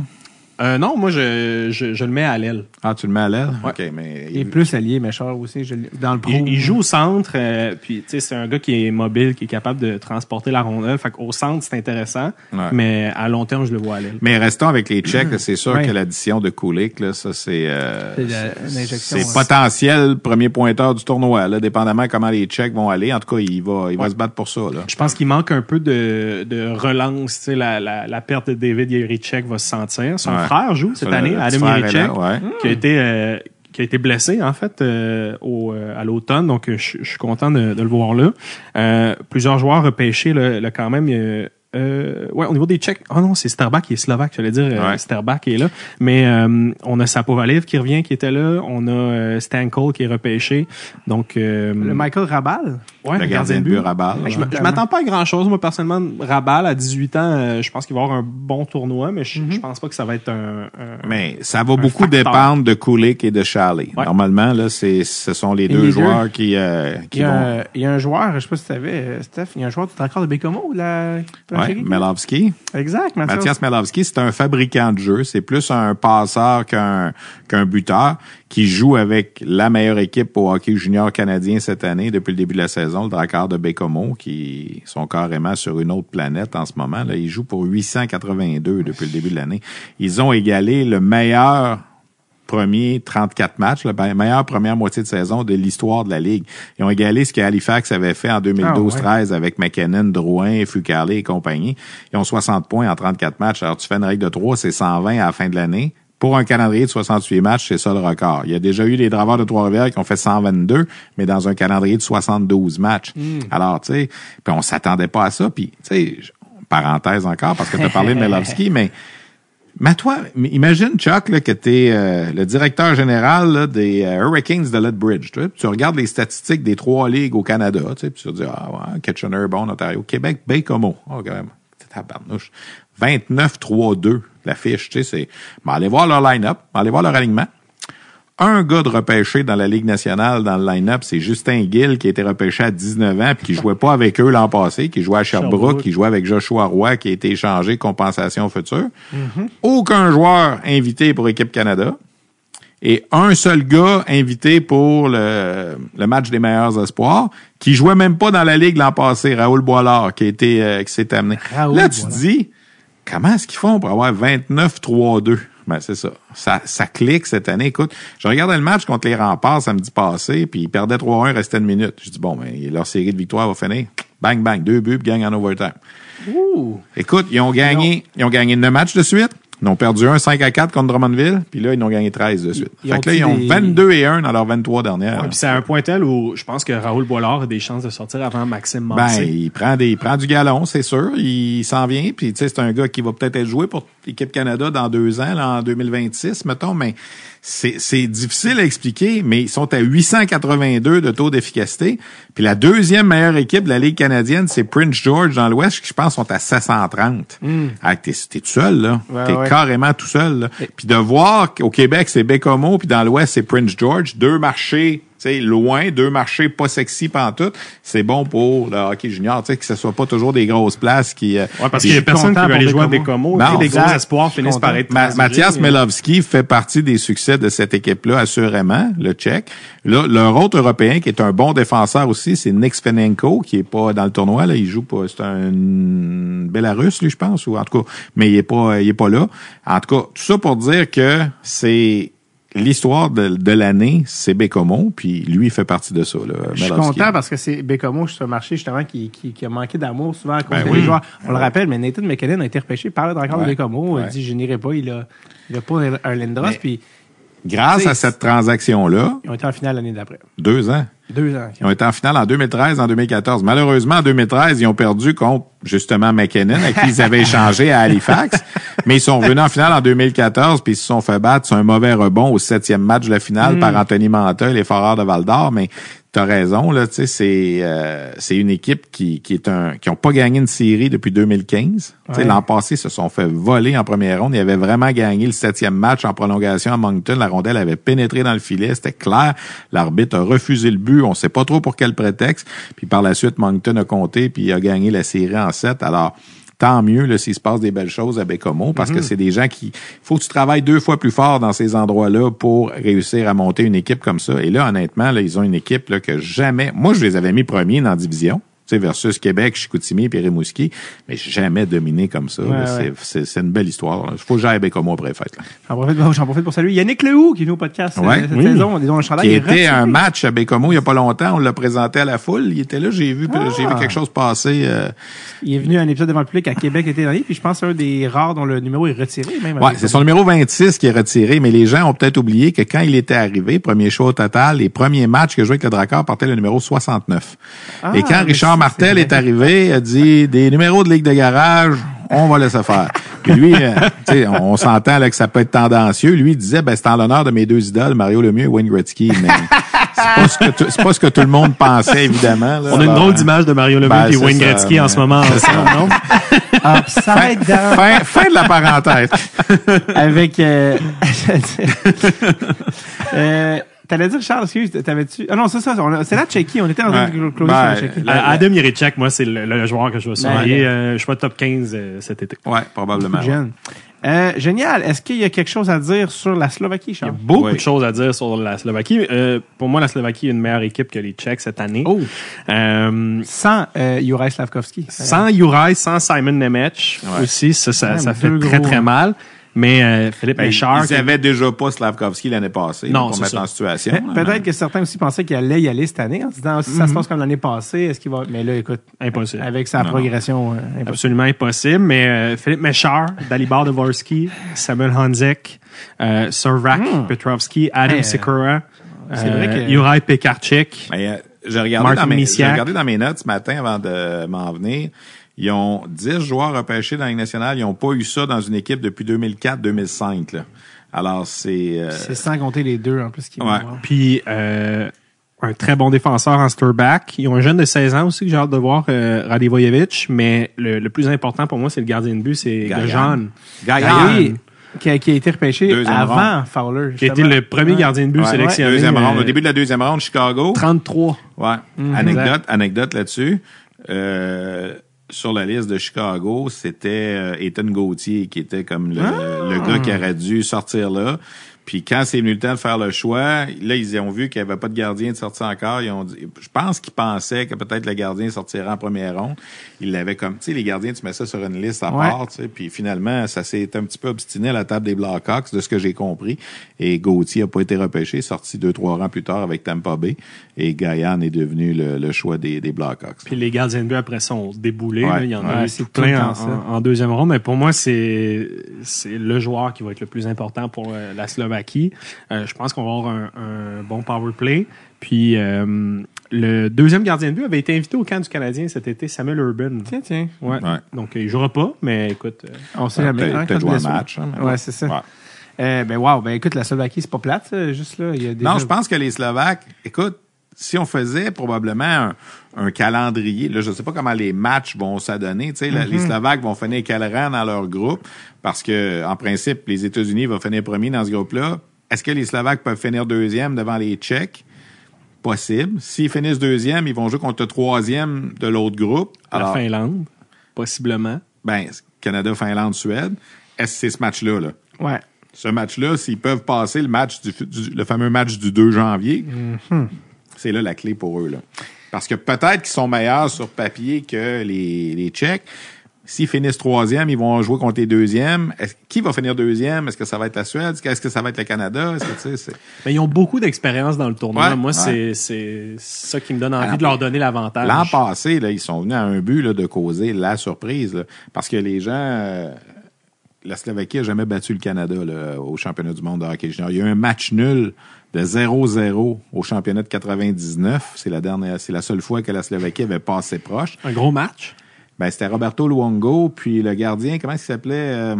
[SPEAKER 4] Euh, non, moi, je, je, je le mets à l'aile.
[SPEAKER 3] Ah, tu le mets à l'aile?
[SPEAKER 4] Ouais.
[SPEAKER 3] OK, mais...
[SPEAKER 1] Il est plus allié, Machar aussi, je dans le pro.
[SPEAKER 4] Il, il joue au centre, euh, puis tu sais, c'est un gars qui est mobile, qui est capable de transporter la rondelle. Fait qu'au centre, c'est intéressant,
[SPEAKER 3] Ouais.
[SPEAKER 4] mais à long terme, je le vois à l'aile.
[SPEAKER 3] Mais restons avec les Tchèques. là, C'est sûr
[SPEAKER 1] Ouais.
[SPEAKER 3] que l'addition de Kulik, là, ça, c'est... euh,
[SPEAKER 1] C'est la- une injection,
[SPEAKER 3] c'est
[SPEAKER 1] ouais.
[SPEAKER 3] potentiel premier pointeur du tournoi, là, dépendamment comment les Tchèques vont aller. En tout cas, il va, il va
[SPEAKER 4] Ouais.
[SPEAKER 3] se battre pour ça, là.
[SPEAKER 4] Je pense qu'il manque un peu de, de relance. Tu sais, la, la, la perte de David Yerichek va se sentir. Son
[SPEAKER 3] Ouais.
[SPEAKER 4] Frère joue cette année, Adam
[SPEAKER 3] là, ouais.
[SPEAKER 4] qui a été euh, qui a été blessé en fait euh, au, euh, à l'automne. Donc, euh, je je suis content de, de le voir là. Euh, plusieurs joueurs repêchés là, là, quand même. Euh, ouais, au niveau des Tchèques, oh non, c'est Sterbak qui est slovaque, j'allais dire euh,
[SPEAKER 3] Ouais.
[SPEAKER 4] Qui est là. Mais euh, on a Sapovalev qui revient, qui était là. On a euh, Stankel qui est repêché. Donc, euh,
[SPEAKER 1] Le Michael Rabal?
[SPEAKER 4] ouais,
[SPEAKER 3] Le gardien de but balle.
[SPEAKER 4] je m- je m'attends pas à grand chose, moi, personnellement. Rabal, à 18 ans, euh, je pense qu'il va avoir un bon tournoi, mais je, je pense pas que ça va être un. un-
[SPEAKER 3] Mais ça va beaucoup
[SPEAKER 4] facteur.
[SPEAKER 3] dépendre de Kulik et de Charlie.
[SPEAKER 4] Ouais.
[SPEAKER 3] Normalement, là, c'est, ce sont les
[SPEAKER 1] Et
[SPEAKER 3] deux
[SPEAKER 1] les deux.
[SPEAKER 3] joueurs qui, euh,
[SPEAKER 1] Il
[SPEAKER 3] qui
[SPEAKER 1] y, a
[SPEAKER 3] vont.
[SPEAKER 1] un, il y a un joueur, je sais pas si tu savais, Steph, il y a un joueur, tu te de Bécomo ou la.
[SPEAKER 3] Ouais. Melowski.
[SPEAKER 1] Exact, Mathias.
[SPEAKER 3] Mathias Melowski, c'est un fabricant de jeux. C'est plus un passeur qu'un qu'un buteur qui joue avec la meilleure équipe au hockey junior canadien cette année depuis le début de la saison, le Drakkar de Bécomo, qui sont carrément sur une autre planète en ce moment. Là, ils jouent pour 882 depuis le début de l'année. Ils ont égalé le meilleur premier 34 matchs, la meilleure première moitié de saison de l'histoire de la Ligue. Ils ont égalé ce que Halifax avait fait en 2012-13 avec McKinnon, Drouin, Fucale et compagnie. Ils ont 60 points en 34 matchs. Alors, tu fais une règle de 3, c'est 120 à la fin de l'année. Pour un calendrier de 68 matchs, c'est ça le record. Il y a déjà eu des draveurs de Trois-Rivières qui ont fait 122, mais dans un calendrier de 72 matchs. Alors, tu sais, puis on s'attendait pas à ça. Puis, tu sais, parenthèse encore, parce que tu as parlé de Melowski, mais mais toi, imagine, Chuck, là, que tu es le directeur général là, des euh, Hurricanes de Lethbridge. Tu, tu regardes les statistiques des trois ligues au Canada, tu, sais, puis tu te dis, ah ouais, Kitchener, bon, Ontario, Québec, Baie-Comeau. Oh, quand même. Tabarnouche. 29-3-2, la fiche, tu sais, c'est... Allez voir leur line-up, allez voir leur alignement. Un gars de repêché dans la Ligue nationale dans le line-up, c'est Justin Gill qui a été repêché à 19 ans puis qui jouait pas avec eux l'an passé, qui jouait à Sherbrooke,
[SPEAKER 1] Sherbrooke.
[SPEAKER 3] qui jouait avec Joshua Roy qui a été échangé compensation future. Aucun joueur invité pour équipe Canada et un seul gars invité pour le, le match des meilleurs espoirs qui jouait même pas dans la ligue l'an passé, Raoul Boilard qui a été euh, qui s'est amené.
[SPEAKER 1] Raoul
[SPEAKER 3] Là tu te dis comment est-ce qu'ils font pour avoir 29-3-2 ben, c'est ça. ça. Ça clique cette année. Écoute, je regardais le match contre les remparts samedi passé, puis ils perdaient 3-1, il restait une minute. Je dis, bon, ben, leur série de victoires va finir. Bang, bang, deux buts, puis gagne en overtime.
[SPEAKER 1] Ouh.
[SPEAKER 3] Écoute, ils ont gagné, ils ont gagné 9 matchs de suite. Ils ont perdu un 5 à 4 contre Drummondville, puis là, ils ont gagné 13 de suite.
[SPEAKER 1] Ils
[SPEAKER 3] fait que là, ils ont
[SPEAKER 1] des-
[SPEAKER 3] 22 et 1 dans leurs 23 dernières.
[SPEAKER 4] Ouais, puis c'est un point tel où je pense que Raoul Boilard a des chances de sortir avant Maxime
[SPEAKER 3] Ben,
[SPEAKER 4] Massé.
[SPEAKER 3] il prend des, il prend du galon, c'est sûr. Il s'en vient. Puis, tu sais, c'est un gars qui va peut-être être joué pour l'équipe Canada dans deux ans, là, en 2026, mettons. Mais c'est, difficile à expliquer. Mais ils sont à 882 de taux d'efficacité. Puis la deuxième meilleure équipe de la Ligue canadienne, c'est Prince George dans l'Ouest, qui je pense sont à 730. Ah, t'es, tout seul, là.
[SPEAKER 1] Hmm. Ouais,
[SPEAKER 3] t'es
[SPEAKER 1] ouais.
[SPEAKER 3] carrément tout seul. Là. Puis de voir qu'au Québec, c'est Bécomo, puis dans l'Ouest, c'est Prince George. Deux marchés sais, loin, deux marchés pas sexy pantoute, c'est bon pour le hockey junior, tu sais, que ce soit pas toujours des grosses places qui... euh,
[SPEAKER 4] Ouais, parce
[SPEAKER 3] des-
[SPEAKER 4] qu'il y a personne qui veut aller jouer à.
[SPEAKER 3] Non,
[SPEAKER 4] Tu sais, les gros espoirs finissent par être
[SPEAKER 3] Ma- Mathias
[SPEAKER 4] mais-
[SPEAKER 3] Melowski fait partie des succès de cette équipe-là, assurément, le Tchèque. Là, leur autre Européen qui est un bon défenseur aussi, c'est Nick Svenenko, qui est pas dans le tournoi. Là, il joue pas. C'est un Bélarus, lui, je pense, ou en tout cas, mais il est pas, il est pas là. En tout cas, tout ça pour dire que c'est l'histoire de, de l'année, c'est Bécomo, puis lui, il fait partie de ça. Là,
[SPEAKER 1] Je suis content parce que c'est Bécomo, suis un marché justement qui, qui, qui a manqué d'amour souvent à cause
[SPEAKER 3] Ben
[SPEAKER 1] des
[SPEAKER 3] oui.
[SPEAKER 1] joueurs. On le rappelle, mais Nathan McKinnon a été repêché par le Dragon de. Bécomo. Il
[SPEAKER 3] Ouais.
[SPEAKER 1] dit je n'irai pas, il a, il a pas un Lindros,
[SPEAKER 3] Mais-
[SPEAKER 1] puis
[SPEAKER 3] Grâce à cette transaction-là,
[SPEAKER 1] ils ont été en finale l'année d'après.
[SPEAKER 3] deux ans.
[SPEAKER 1] Deux ans.
[SPEAKER 3] Ils ont été en finale en 2013, en 2014. Malheureusement, en 2013, ils ont perdu contre, justement, McKinnon, avec qui ils avaient échangé à Halifax. Mais ils sont revenus en finale en 2014, puis ils se sont fait battre sur un mauvais rebond au septième match de la finale par Anthony Manta et les Foreurs de Val-d'Or. Mais t'as raison, là, tu sais, c'est, euh, c'est une équipe qui, qui est un, qui ont pas gagné une série depuis 2015. Tu sais,
[SPEAKER 1] Ouais.
[SPEAKER 3] L'an passé, ils se sont fait voler en première ronde. Ils avaient vraiment gagné le septième match en prolongation à Moncton. La rondelle avait pénétré dans le filet. C'était clair. L'arbitre a refusé le but. On sait pas trop pour quel prétexte. Puis par la suite, Moncton a compté puis il a gagné la série en sept. Alors, tant mieux là, s'il se passe des belles choses à Bécomo parce que c'est des gens qui... faut que tu travailles deux fois plus fort dans ces endroits-là pour réussir à monter une équipe comme ça. Et là, honnêtement, là, ils ont une équipe là, que jamais... Moi, je les avais mis premiers dans la division sais, versus Québec, Chicoutimi et Rimouski, mais jamais dominé comme ça.
[SPEAKER 1] Ouais,
[SPEAKER 3] C'est-
[SPEAKER 1] ouais.
[SPEAKER 3] C'est c'est une belle histoire. Il faut que j'aille à Bécomo après là.
[SPEAKER 1] J'en profite, j'en profite pour saluer Yannick Lehoux qui est venu au podcast euh,
[SPEAKER 3] Ouais,
[SPEAKER 1] cette
[SPEAKER 3] oui.
[SPEAKER 1] saison. Disons, le chandail
[SPEAKER 3] Qui était un match à Bécomo il n'y a pas longtemps. On l'a présenté à la foule. Il était là. J'ai vu, j'ai vu quelque chose passer. euh,
[SPEAKER 1] Il est venu à un épisode devant le public à Québec l'été dernier, puis je pense que c'est un des rares dont le numéro est retiré.
[SPEAKER 3] C'est son numéro 26 qui est retiré, mais les gens ont peut-être oublié que quand il était arrivé, premier show au total, les premiers matchs que jouait avec le Drakkar portaient le numéro 69.
[SPEAKER 1] Ah,
[SPEAKER 3] Et quand Richard Martel est arrivé, il a dit des numéros de ligue de garage, on va laisser faire. Puis lui, euh, on s'entend là que ça peut être tendancieux. Lui, il disait, ben, c'est en l'honneur de mes deux idoles, Mario Lemieux et Wayne Gretzky, mais c'est pas ce que tout- c'est pas ce que tout le monde pensait, évidemment. là.
[SPEAKER 4] On a une drôle d'image de Mario Lemieux
[SPEAKER 3] Ben,
[SPEAKER 4] et Wayne
[SPEAKER 3] ça,
[SPEAKER 4] Gretzky en ce moment ensemble, non?
[SPEAKER 1] Upside down.
[SPEAKER 3] Fin, fin de la parenthèse.
[SPEAKER 1] avec euh, euh, T'allais dire, Charles, excuse, t'avais-tu... Ah non, c'est ça, on a- c'est là Checky, on était en train de closer
[SPEAKER 3] Ben,
[SPEAKER 1] sur Checky.
[SPEAKER 3] la-
[SPEAKER 4] Adam Yerichek, moi, c'est le, le joueur que je vais surveiller.
[SPEAKER 1] Ben,
[SPEAKER 4] Euh, je suis pas top 15 euh, cet été.
[SPEAKER 3] Ouais, probablement. ouais.
[SPEAKER 1] Euh, génial. Est-ce qu'il y a quelque chose à dire sur la Slovaquie,
[SPEAKER 4] Il y a
[SPEAKER 1] Charles?
[SPEAKER 4] beaucoup
[SPEAKER 3] Oui.
[SPEAKER 4] de choses à dire sur la Slovaquie. Euh, pour moi, la Slovaquie est une meilleure équipe que les Tchèques cette année.
[SPEAKER 1] Oh!
[SPEAKER 4] Euh,
[SPEAKER 1] Sans euh, Juraj Slavkovski.
[SPEAKER 4] sans Juraj, sans Simon Nemec
[SPEAKER 3] Ouais.
[SPEAKER 4] aussi, ça, ça, ça fait très,
[SPEAKER 1] gros,
[SPEAKER 4] très
[SPEAKER 1] hein.
[SPEAKER 4] Mais euh, Philippe
[SPEAKER 3] Ben,
[SPEAKER 4] Méchard...
[SPEAKER 3] ils avaient déjà pas Slavkovski l'année passée
[SPEAKER 4] Non,
[SPEAKER 3] pour mettre
[SPEAKER 4] ça.
[SPEAKER 3] en situation. Là,
[SPEAKER 1] Peut-être
[SPEAKER 3] mais-
[SPEAKER 1] que certains aussi pensaient qu'il allait y aller cette année en se disant si ça se passe comme l'année passée, est-ce qu'il va. Mais là, écoute,
[SPEAKER 4] Impossible.
[SPEAKER 1] avec sa
[SPEAKER 3] Non.
[SPEAKER 1] progression, euh, impossible.
[SPEAKER 4] Absolument impossible. Mais euh, Philippe Méchard, Dalibor Dvorsky, Samuel Hanzek, euh, Servak Petrovski, Adam
[SPEAKER 1] Hey, euh,
[SPEAKER 4] Sikora,
[SPEAKER 1] c'est vrai que-
[SPEAKER 4] Juraj Pekarczyk.
[SPEAKER 3] Euh, j'ai dans mes, regardé dans mes notes ce matin avant de m'en venir. Ils ont 10 joueurs repêchés dans la Ligue nationale. Ils n'ont pas eu ça dans une équipe depuis 2004-2005. là. Alors, c'est... euh,
[SPEAKER 1] C'est sans compter les deux en plus qui
[SPEAKER 3] Ouais.
[SPEAKER 4] Puis euh, un très bon défenseur en Sturback. Ils ont un jeune de 16 ans aussi que j'ai hâte de voir, euh, Radivojevic. Mais le, le plus important pour moi, c'est le gardien de but, c'est. Gajan.
[SPEAKER 1] Oui, qui, a, qui a été repêché
[SPEAKER 3] Deuxième
[SPEAKER 1] avant Fowler.
[SPEAKER 4] Qui a été le premier
[SPEAKER 1] Ouais.
[SPEAKER 4] gardien de but
[SPEAKER 3] Ouais,
[SPEAKER 4] sélectionné.
[SPEAKER 3] Deuxième
[SPEAKER 4] euh,
[SPEAKER 3] ronde. Au début de la deuxième ronde, Chicago.
[SPEAKER 4] 33.
[SPEAKER 3] Ouais.
[SPEAKER 1] Mhm.
[SPEAKER 3] Anecdote, anecdote là-dessus. Euh, sur la liste de Chicago, c'était euh, Ethan Gauthier qui était comme le,
[SPEAKER 1] Ah!
[SPEAKER 3] le gars qui aurait dû sortir là. Puis quand c'est venu le temps de faire le choix, là, ils ont vu qu'il n'y avait pas de gardien de sortir encore. Ils ont dit, je pense qu'ils pensaient que peut-être le gardien sortirait en première ronde. Ils l'avaient comme, tu sais, les gardiens, tu mets ça sur une liste à
[SPEAKER 1] Ouais.
[SPEAKER 3] part, tu sais. Puis finalement, ça s'est un petit peu obstiné à la table des Blackhawks, de ce que j'ai compris. Et Gauthier a pas été repêché, sorti deux, trois rangs plus tard avec Tampa Bay. Et Gaillan est devenu le, le choix des, des Blackhawks.
[SPEAKER 4] Puis les gardiens de but après sont déboulés.
[SPEAKER 3] Ouais.
[SPEAKER 4] là. Il y en a eu tout plein en,
[SPEAKER 1] ça.
[SPEAKER 4] en- en deuxième ronde. Mais pour moi, c'est c'est le joueur qui va être le plus important pour euh, la Slovaquie. Euh, je pense qu'on va avoir un, un bon power play. Puis euh, le deuxième gardien de but avait été invité au camp du Canadien cet été, Samuel Urban.
[SPEAKER 1] Tiens, tiens.
[SPEAKER 4] Ouais.
[SPEAKER 3] Ouais.
[SPEAKER 4] Donc il jouera pas, mais écoute. euh,
[SPEAKER 1] On sait jamais. hein,
[SPEAKER 3] peut-être jouer un match, hein,
[SPEAKER 1] ouais, c'est ça.
[SPEAKER 3] Ouais.
[SPEAKER 1] Euh, ben wow, ben écoute, la Slovaquie, c'est pas plate, juste là. Il y a déjà...
[SPEAKER 3] Non, je pense que les Slovaques, écoute, si on faisait probablement un, un calendrier, là, je sais pas comment les matchs vont s'adonner, sais, la-
[SPEAKER 1] Mhm.
[SPEAKER 3] les Slovaques vont finir quel rang dans leur groupe, parce que, en principe, les États-Unis vont finir premier dans ce groupe-là. Est-ce que les Slovaques peuvent finir deuxième devant les Tchèques? Possible. S'ils finissent deuxième, ils vont jouer contre le troisième de l'autre groupe.
[SPEAKER 4] la Finlande, possiblement.
[SPEAKER 3] ben, Canada, Finlande, Suède. Est-ce que c'est ce match-là, là?
[SPEAKER 1] Ouais.
[SPEAKER 3] ce match-là, s'ils peuvent passer le match du, du- le fameux match du 2 janvier, c'est là la clé pour eux. Là. Parce que peut-être qu'ils sont meilleurs sur papier que les, les Tchèques. S'ils finissent troisième, ils vont jouer contre les deuxièmes. Qui va finir deuxième? Est-ce que ça va être la Suède? Est-ce que ça va être le Canada? Est-ce que, tu sais, c'est-
[SPEAKER 4] Mais ils ont beaucoup d'expérience dans le tournoi.
[SPEAKER 3] Ouais,
[SPEAKER 4] Moi,
[SPEAKER 3] ouais.
[SPEAKER 4] c'est c'est ça qui me donne envie
[SPEAKER 3] Alors,
[SPEAKER 4] de leur donner l'avantage.
[SPEAKER 3] L'an passé, là, ils sont venus à un but là, de causer la surprise. là. parce que les gens. euh, la Slovaquie a jamais battu le Canada là, au championnat du monde de hockey junior. Il y a eu un match nul de 0-0 au championnat de 99. C'est la dernière, c'est la seule fois que la Slovaquie avait passé proche.
[SPEAKER 4] Un gros match.
[SPEAKER 3] Ben, c'était Roberto Luongo, puis le gardien, comment il s'appelait? euh,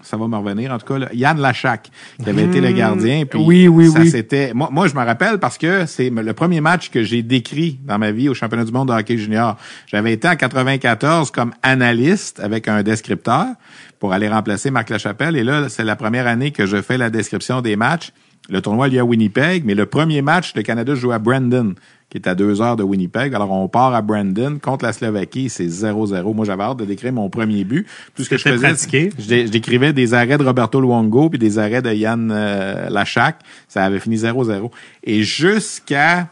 [SPEAKER 3] ça va me revenir, en tout cas, là, Yann Lachac, qui avait été le gardien. Puis
[SPEAKER 1] Oui, oui,
[SPEAKER 3] ça,
[SPEAKER 1] oui.
[SPEAKER 3] C'était, moi, moi, je me rappelle parce que c'est le premier match que j'ai décrit dans ma vie au championnat du monde de hockey junior. J'avais été en 94 comme analyste avec un descripteur pour aller remplacer Marc Lachapelle. Et là, c'est la première année que je fais la description des matchs. Le tournoi a à Winnipeg, mais le premier match, le Canada joue à Brandon, qui est à deux heures de Winnipeg. Alors, on part à Brandon contre la Slovaquie, c'est 0-0. Moi, j'avais hâte de décrire mon premier but. Tout ce que je faisais,
[SPEAKER 4] pratiqué.
[SPEAKER 3] je, dé- je décrivais des arrêts de Roberto Luongo puis des arrêts de Yann euh, Lachac. Ça avait fini 0-0. Et jusqu'à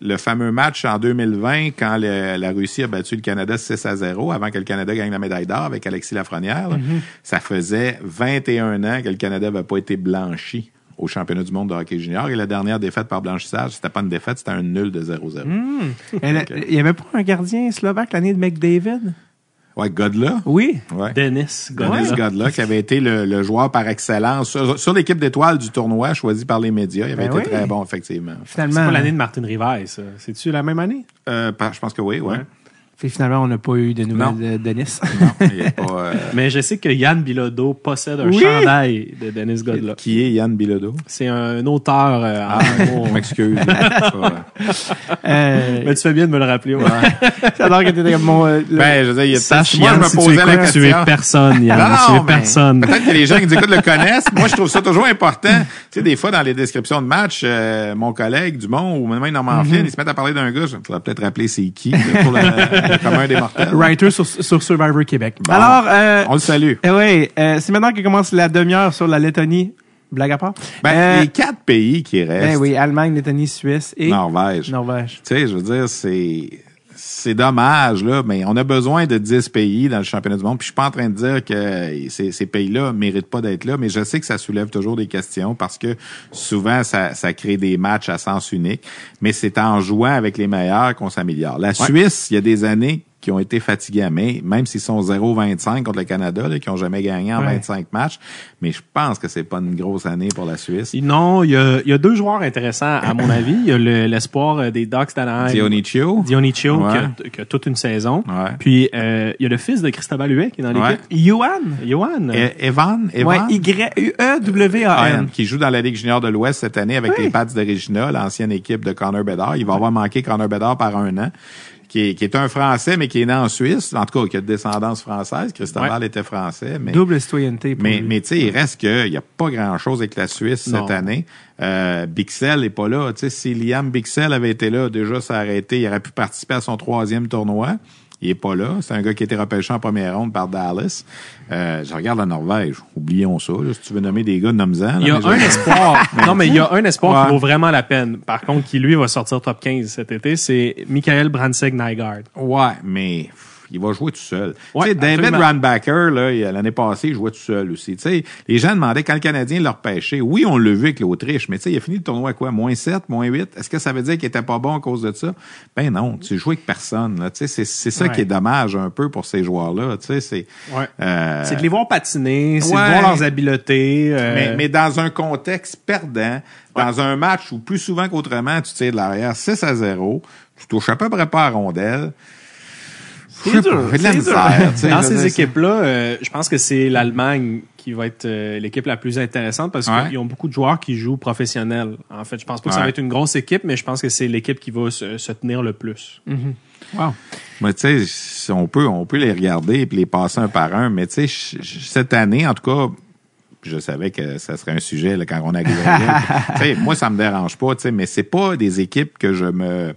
[SPEAKER 3] le fameux match en 2020, quand le- la Russie a battu le Canada 6 à 0, avant que le Canada gagne la médaille d'or avec Alexis Lafrenière, là, ça faisait 21 ans que le Canada n'avait pas été blanchi au championnat du monde de hockey junior. Et la dernière défaite par blanchissage, c'était pas une défaite, c'était un nul de 0-0.
[SPEAKER 1] Elle a- Il y avait pas un gardien slovaque l'année de McDavid?
[SPEAKER 3] Ouais, Godla.
[SPEAKER 1] Oui.
[SPEAKER 3] Ouais.
[SPEAKER 4] Dennis
[SPEAKER 3] Dennis
[SPEAKER 4] Godela.
[SPEAKER 3] Godla, qui avait été le, le joueur par excellence sur, sur l'équipe d'étoiles du tournoi choisi par les médias. Il avait
[SPEAKER 1] Ben
[SPEAKER 3] été
[SPEAKER 1] oui.
[SPEAKER 3] très bon, effectivement.
[SPEAKER 1] Finalement.
[SPEAKER 4] C'est pas l'année de Martin Rivaille, ça. C'est-tu la même année?
[SPEAKER 3] Euh, je pense que oui, ouais.
[SPEAKER 1] Puis finalement, on n'a pas eu de
[SPEAKER 3] Non.
[SPEAKER 1] nouvelles de Denis.
[SPEAKER 3] Il y a pas, euh,
[SPEAKER 4] Mais je sais que Yann Bilodeau possède un
[SPEAKER 1] Oui!
[SPEAKER 4] chandail de Dennis Godela.
[SPEAKER 3] qui est Yann Bilodeau?
[SPEAKER 4] C'est un auteur euh, en
[SPEAKER 3] Ah,
[SPEAKER 4] gros.
[SPEAKER 3] je m'excuse. Pas-
[SPEAKER 1] Euh,
[SPEAKER 4] Mais tu fais bien de me le rappeler. ouais.
[SPEAKER 1] J'adore que t'étais comme mon. euh, le-
[SPEAKER 3] ben, je veux dire, il y a
[SPEAKER 4] Sache,
[SPEAKER 3] moi, je
[SPEAKER 4] Yann,
[SPEAKER 3] me
[SPEAKER 4] si tu
[SPEAKER 3] posais la
[SPEAKER 4] écoutes, tu es
[SPEAKER 3] question.
[SPEAKER 4] personne, Yann.
[SPEAKER 3] Non,
[SPEAKER 4] tu
[SPEAKER 3] non,
[SPEAKER 4] es personne.
[SPEAKER 3] Peut-être que les gens qui nous écoutent le connaissent. Moi, je trouve ça toujours important. sais, des fois, dans les descriptions de match, euh, mon collègue Dumont ou même Normand Flynn, ils se mettent à parler d'un gars. Il faudrait peut-être rappeler c'est qui, là, pour le, le commun des mortels.
[SPEAKER 1] Writer sur, sur Survivor Québec. Alors, euh,
[SPEAKER 3] On le salue.
[SPEAKER 1] eh euh, c'est maintenant que commence la demi-heure sur la Lettonie. Blague à part.
[SPEAKER 3] Ben,
[SPEAKER 1] Euh,
[SPEAKER 3] les quatre pays qui restent,
[SPEAKER 1] ben oui, Allemagne, Lettonie, Suisse et
[SPEAKER 3] Norvège.
[SPEAKER 1] Norvège.
[SPEAKER 3] Tu sais, je veux dire, c'est c'est dommage là, mais on a besoin de 10 pays dans le championnat du monde. Puis je suis pas en train de dire que ces, ces pays-là méritent pas d'être là, mais je sais que ça soulève toujours des questions parce que souvent ça, ça crée des matchs à sens unique. Mais c'est en jouant avec les meilleurs qu'on s'améliore. La Suisse, il y a des années qui ont été fatigués, mais même s'ils sont 0-25 contre le Canada, là, qui ont jamais gagné en
[SPEAKER 1] Ouais.
[SPEAKER 3] 25 matchs, mais je pense que c'est pas une grosse année pour la Suisse.
[SPEAKER 4] Non, il y a, y a deux joueurs intéressants, à mon avis. Il y a le- l'espoir euh, des Ducks d'Anaheim.
[SPEAKER 3] Dionicio.
[SPEAKER 4] Dionicio,
[SPEAKER 3] Ouais.
[SPEAKER 4] qui, a, qui a toute une saison.
[SPEAKER 3] Ouais.
[SPEAKER 4] Puis, euh, il y a le fils de Cristobal Huet qui est dans l'équipe.
[SPEAKER 1] Yuan.
[SPEAKER 4] Johan.
[SPEAKER 3] E- Evan, Evan?
[SPEAKER 1] Y-U-E-W-A-N.
[SPEAKER 3] qui joue dans la Ligue junior de l'Ouest cette année avec les Pats de Regina, l'ancienne équipe de Connor Bedard. Il va avoir manqué Connor Bedard par un an. Qui est, qui est un Français, mais qui est né en Suisse. En tout cas, qui a de descendance française. Cristobal était français. Mais,
[SPEAKER 1] Double citoyenneté. pour
[SPEAKER 3] mais,
[SPEAKER 1] lui.
[SPEAKER 3] mais tu sais, il reste que il y a pas grand-chose avec la Suisse
[SPEAKER 4] Non.
[SPEAKER 3] cette année. Euh, Bixel est pas là. Tu sais, si Liam Bixel avait été là, déjà, ça aurait été, il aurait pu participer à son troisième tournoi. Il est pas là. C'est un gars qui a été repêché en première ronde par Dallas. Euh, je regarde la Norvège. Oublions ça. là. Si tu veux nommer des gars, nomme-en.
[SPEAKER 4] Il y a un espoir. non, mais il y a un espoir qui vaut vraiment la peine. Par contre, qui lui va sortir top 15 cet été, c'est Michael Branseg Nygaard.
[SPEAKER 3] Ouais, mais il va jouer tout seul.
[SPEAKER 4] Ouais,
[SPEAKER 3] David il- l'année passée, il jouait tout seul aussi. Tu sais, les gens demandaient quand le Canadien l'a repêché. Oui, on l'a vu avec l'Autriche, mais il a fini le tournoi à quoi? Moins 7, moins 8? Est-ce que ça veut dire qu'il était pas bon à cause de ça? Ben non, tu joues avec personne. C'est, c'est ça
[SPEAKER 4] Ouais.
[SPEAKER 3] qui est dommage un peu pour ces joueurs-là. C'est...
[SPEAKER 4] Ouais.
[SPEAKER 3] euh,
[SPEAKER 4] C'est de les voir patiner, c'est de voir leurs habiletés. euh,
[SPEAKER 3] mais, mais dans un contexte perdant, dans un match où plus souvent qu'autrement, tu tires de l'arrière 6 à 0, tu touches à peu près pas à rondelle. Je sais
[SPEAKER 1] dur,
[SPEAKER 3] pas, j'ai de la
[SPEAKER 1] c'est dur.
[SPEAKER 3] misère,
[SPEAKER 4] Dans ces équipes-là, euh, je pense que c'est l'Allemagne qui va être euh, l'équipe la plus intéressante parce
[SPEAKER 3] Ouais.
[SPEAKER 4] qu'ils ont beaucoup de joueurs qui jouent professionnels. En fait, je pense pas que ça va être une grosse équipe, mais je pense que c'est l'équipe qui va se, se tenir le plus.
[SPEAKER 1] Wow.
[SPEAKER 3] Mais tu sais, si on peut, on peut les regarder et les passer un par un. Mais tu sais, cette année, en tout cas, je savais que ça serait un sujet là, quand on sais, moi, ça me dérange pas, tu sais, mais c'est pas des équipes que je me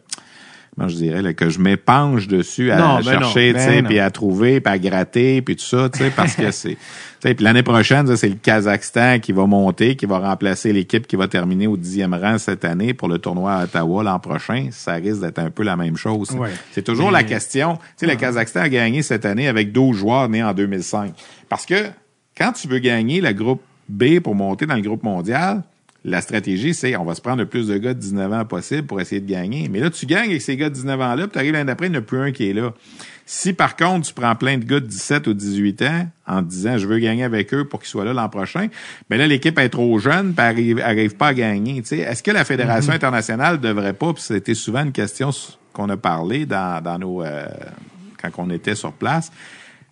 [SPEAKER 3] comment je dirais là, que je m'épanche dessus à
[SPEAKER 4] Non, ben
[SPEAKER 3] chercher,
[SPEAKER 1] ben
[SPEAKER 3] puis à trouver, puis à gratter, puis tout ça, tu sais, parce que c'est, tu sais, puis l'année prochaine, c'est le Kazakhstan qui va monter, qui va remplacer l'équipe qui va terminer au dixième rang cette année pour le tournoi à Ottawa l'an prochain. Ça risque d'être un peu la même chose.
[SPEAKER 1] Ouais.
[SPEAKER 3] C'est toujours la question. Tu sais, le Kazakhstan a gagné cette année avec 12 joueurs nés en 2005. Parce que quand tu veux gagner le groupe B pour monter dans le groupe mondial, la stratégie, c'est on va se prendre le plus de gars de 19 ans possible pour essayer de gagner. Mais là, tu gagnes avec ces gars de 19 ans-là, puis tu arrives l'année d'après, il n'y en a plus un qui est là. Si par contre, tu prends plein de gars de 17 ou 18 ans en te disant je veux gagner avec eux pour qu'ils soient là l'an prochain, ben là, l'équipe est trop jeune puis arrive, arrive pas à gagner. Est-ce que la Fédération internationale devrait pas, puis c'était souvent une question qu'on a parlé dans, dans nos euh, quand on était sur place,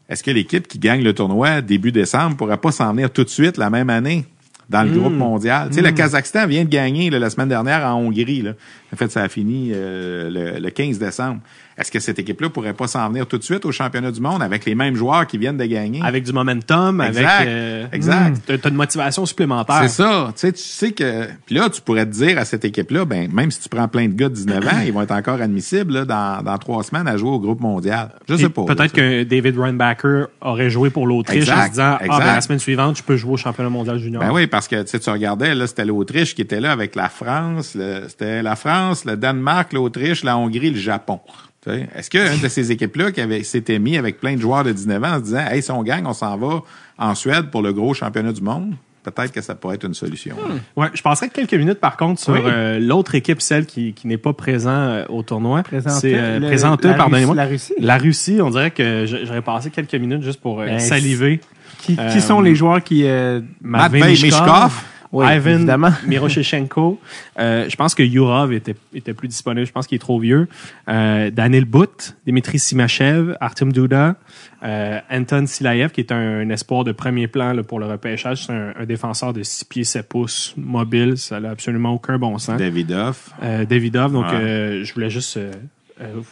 [SPEAKER 3] est-ce que l'équipe qui gagne le tournoi début décembre pourrait pas s'en venir tout de suite la même année? Dans le groupe mondial? Tu sais, le Kazakhstan vient de gagner là, la semaine dernière en Hongrie. Là. En fait, ça a fini euh, le, le 15 décembre. Est-ce que cette équipe-là pourrait pas s'en venir tout de suite au championnat du monde avec les mêmes joueurs qui viennent de gagner?
[SPEAKER 4] Avec du momentum,
[SPEAKER 3] Exact.
[SPEAKER 4] avec euh,
[SPEAKER 3] Exact.
[SPEAKER 4] t'as- t'as une motivation supplémentaire.
[SPEAKER 3] C'est ça. Tu sais, tu sais que. Puis là, tu pourrais te dire à cette équipe-là, ben, même si tu prends plein de gars de 19 ans, ils vont être encore admissibles là, dans, dans trois semaines à jouer au groupe mondial. Je
[SPEAKER 4] Puis
[SPEAKER 3] sais pas.
[SPEAKER 4] Peut-être que David Reinbacker aurait joué pour l'Autriche en se disant Ah, ben, la semaine suivante, je peux jouer au championnat mondial junior.
[SPEAKER 3] Ben oui, parce que tu regardais, là, c'était l'Autriche qui était là avec la France, c'était la France, le Danemark, l'Autriche, la Hongrie, le Japon. Est-ce qu'une de ces équipes-là qui avait s'était mis avec plein de joueurs de 19 ans en se disant Hey, si on gagne, on s'en va en Suède pour le gros championnat du monde? Peut-être que ça pourrait être une solution.
[SPEAKER 4] Ouais, je passerai quelques minutes par contre sur
[SPEAKER 1] Oui.
[SPEAKER 4] euh, l'autre équipe, celle qui, qui n'est pas présent euh, au tournoi. C'est euh, présenteux, pardonnez-moi.
[SPEAKER 1] Russie- la Russie.
[SPEAKER 4] La Russie, on dirait que j'aurais passé quelques minutes juste pour euh,
[SPEAKER 1] Ben,
[SPEAKER 4] saliver.
[SPEAKER 1] Qui,
[SPEAKER 4] Euh,
[SPEAKER 1] qui sont les joueurs qui... euh,
[SPEAKER 3] Matvei
[SPEAKER 4] Mishkov,
[SPEAKER 3] Mishkov.
[SPEAKER 1] Oui,
[SPEAKER 4] Ivan
[SPEAKER 1] évidemment.
[SPEAKER 4] Miroshchenko. Euh, je pense que Yurov était, était plus disponible. Je pense qu'il est trop vieux. Euh, Daniel Bout, Dimitri Simachev, Artem Duda, euh, Anton Silaev, qui est un, un espoir de premier plan là, pour le repêchage. C'est un, un défenseur de 6 pieds 7 pouces, mobile. Ça n'a absolument aucun bon sens.
[SPEAKER 3] Davidoff.
[SPEAKER 4] Euh, Davidov, donc euh, je voulais juste euh,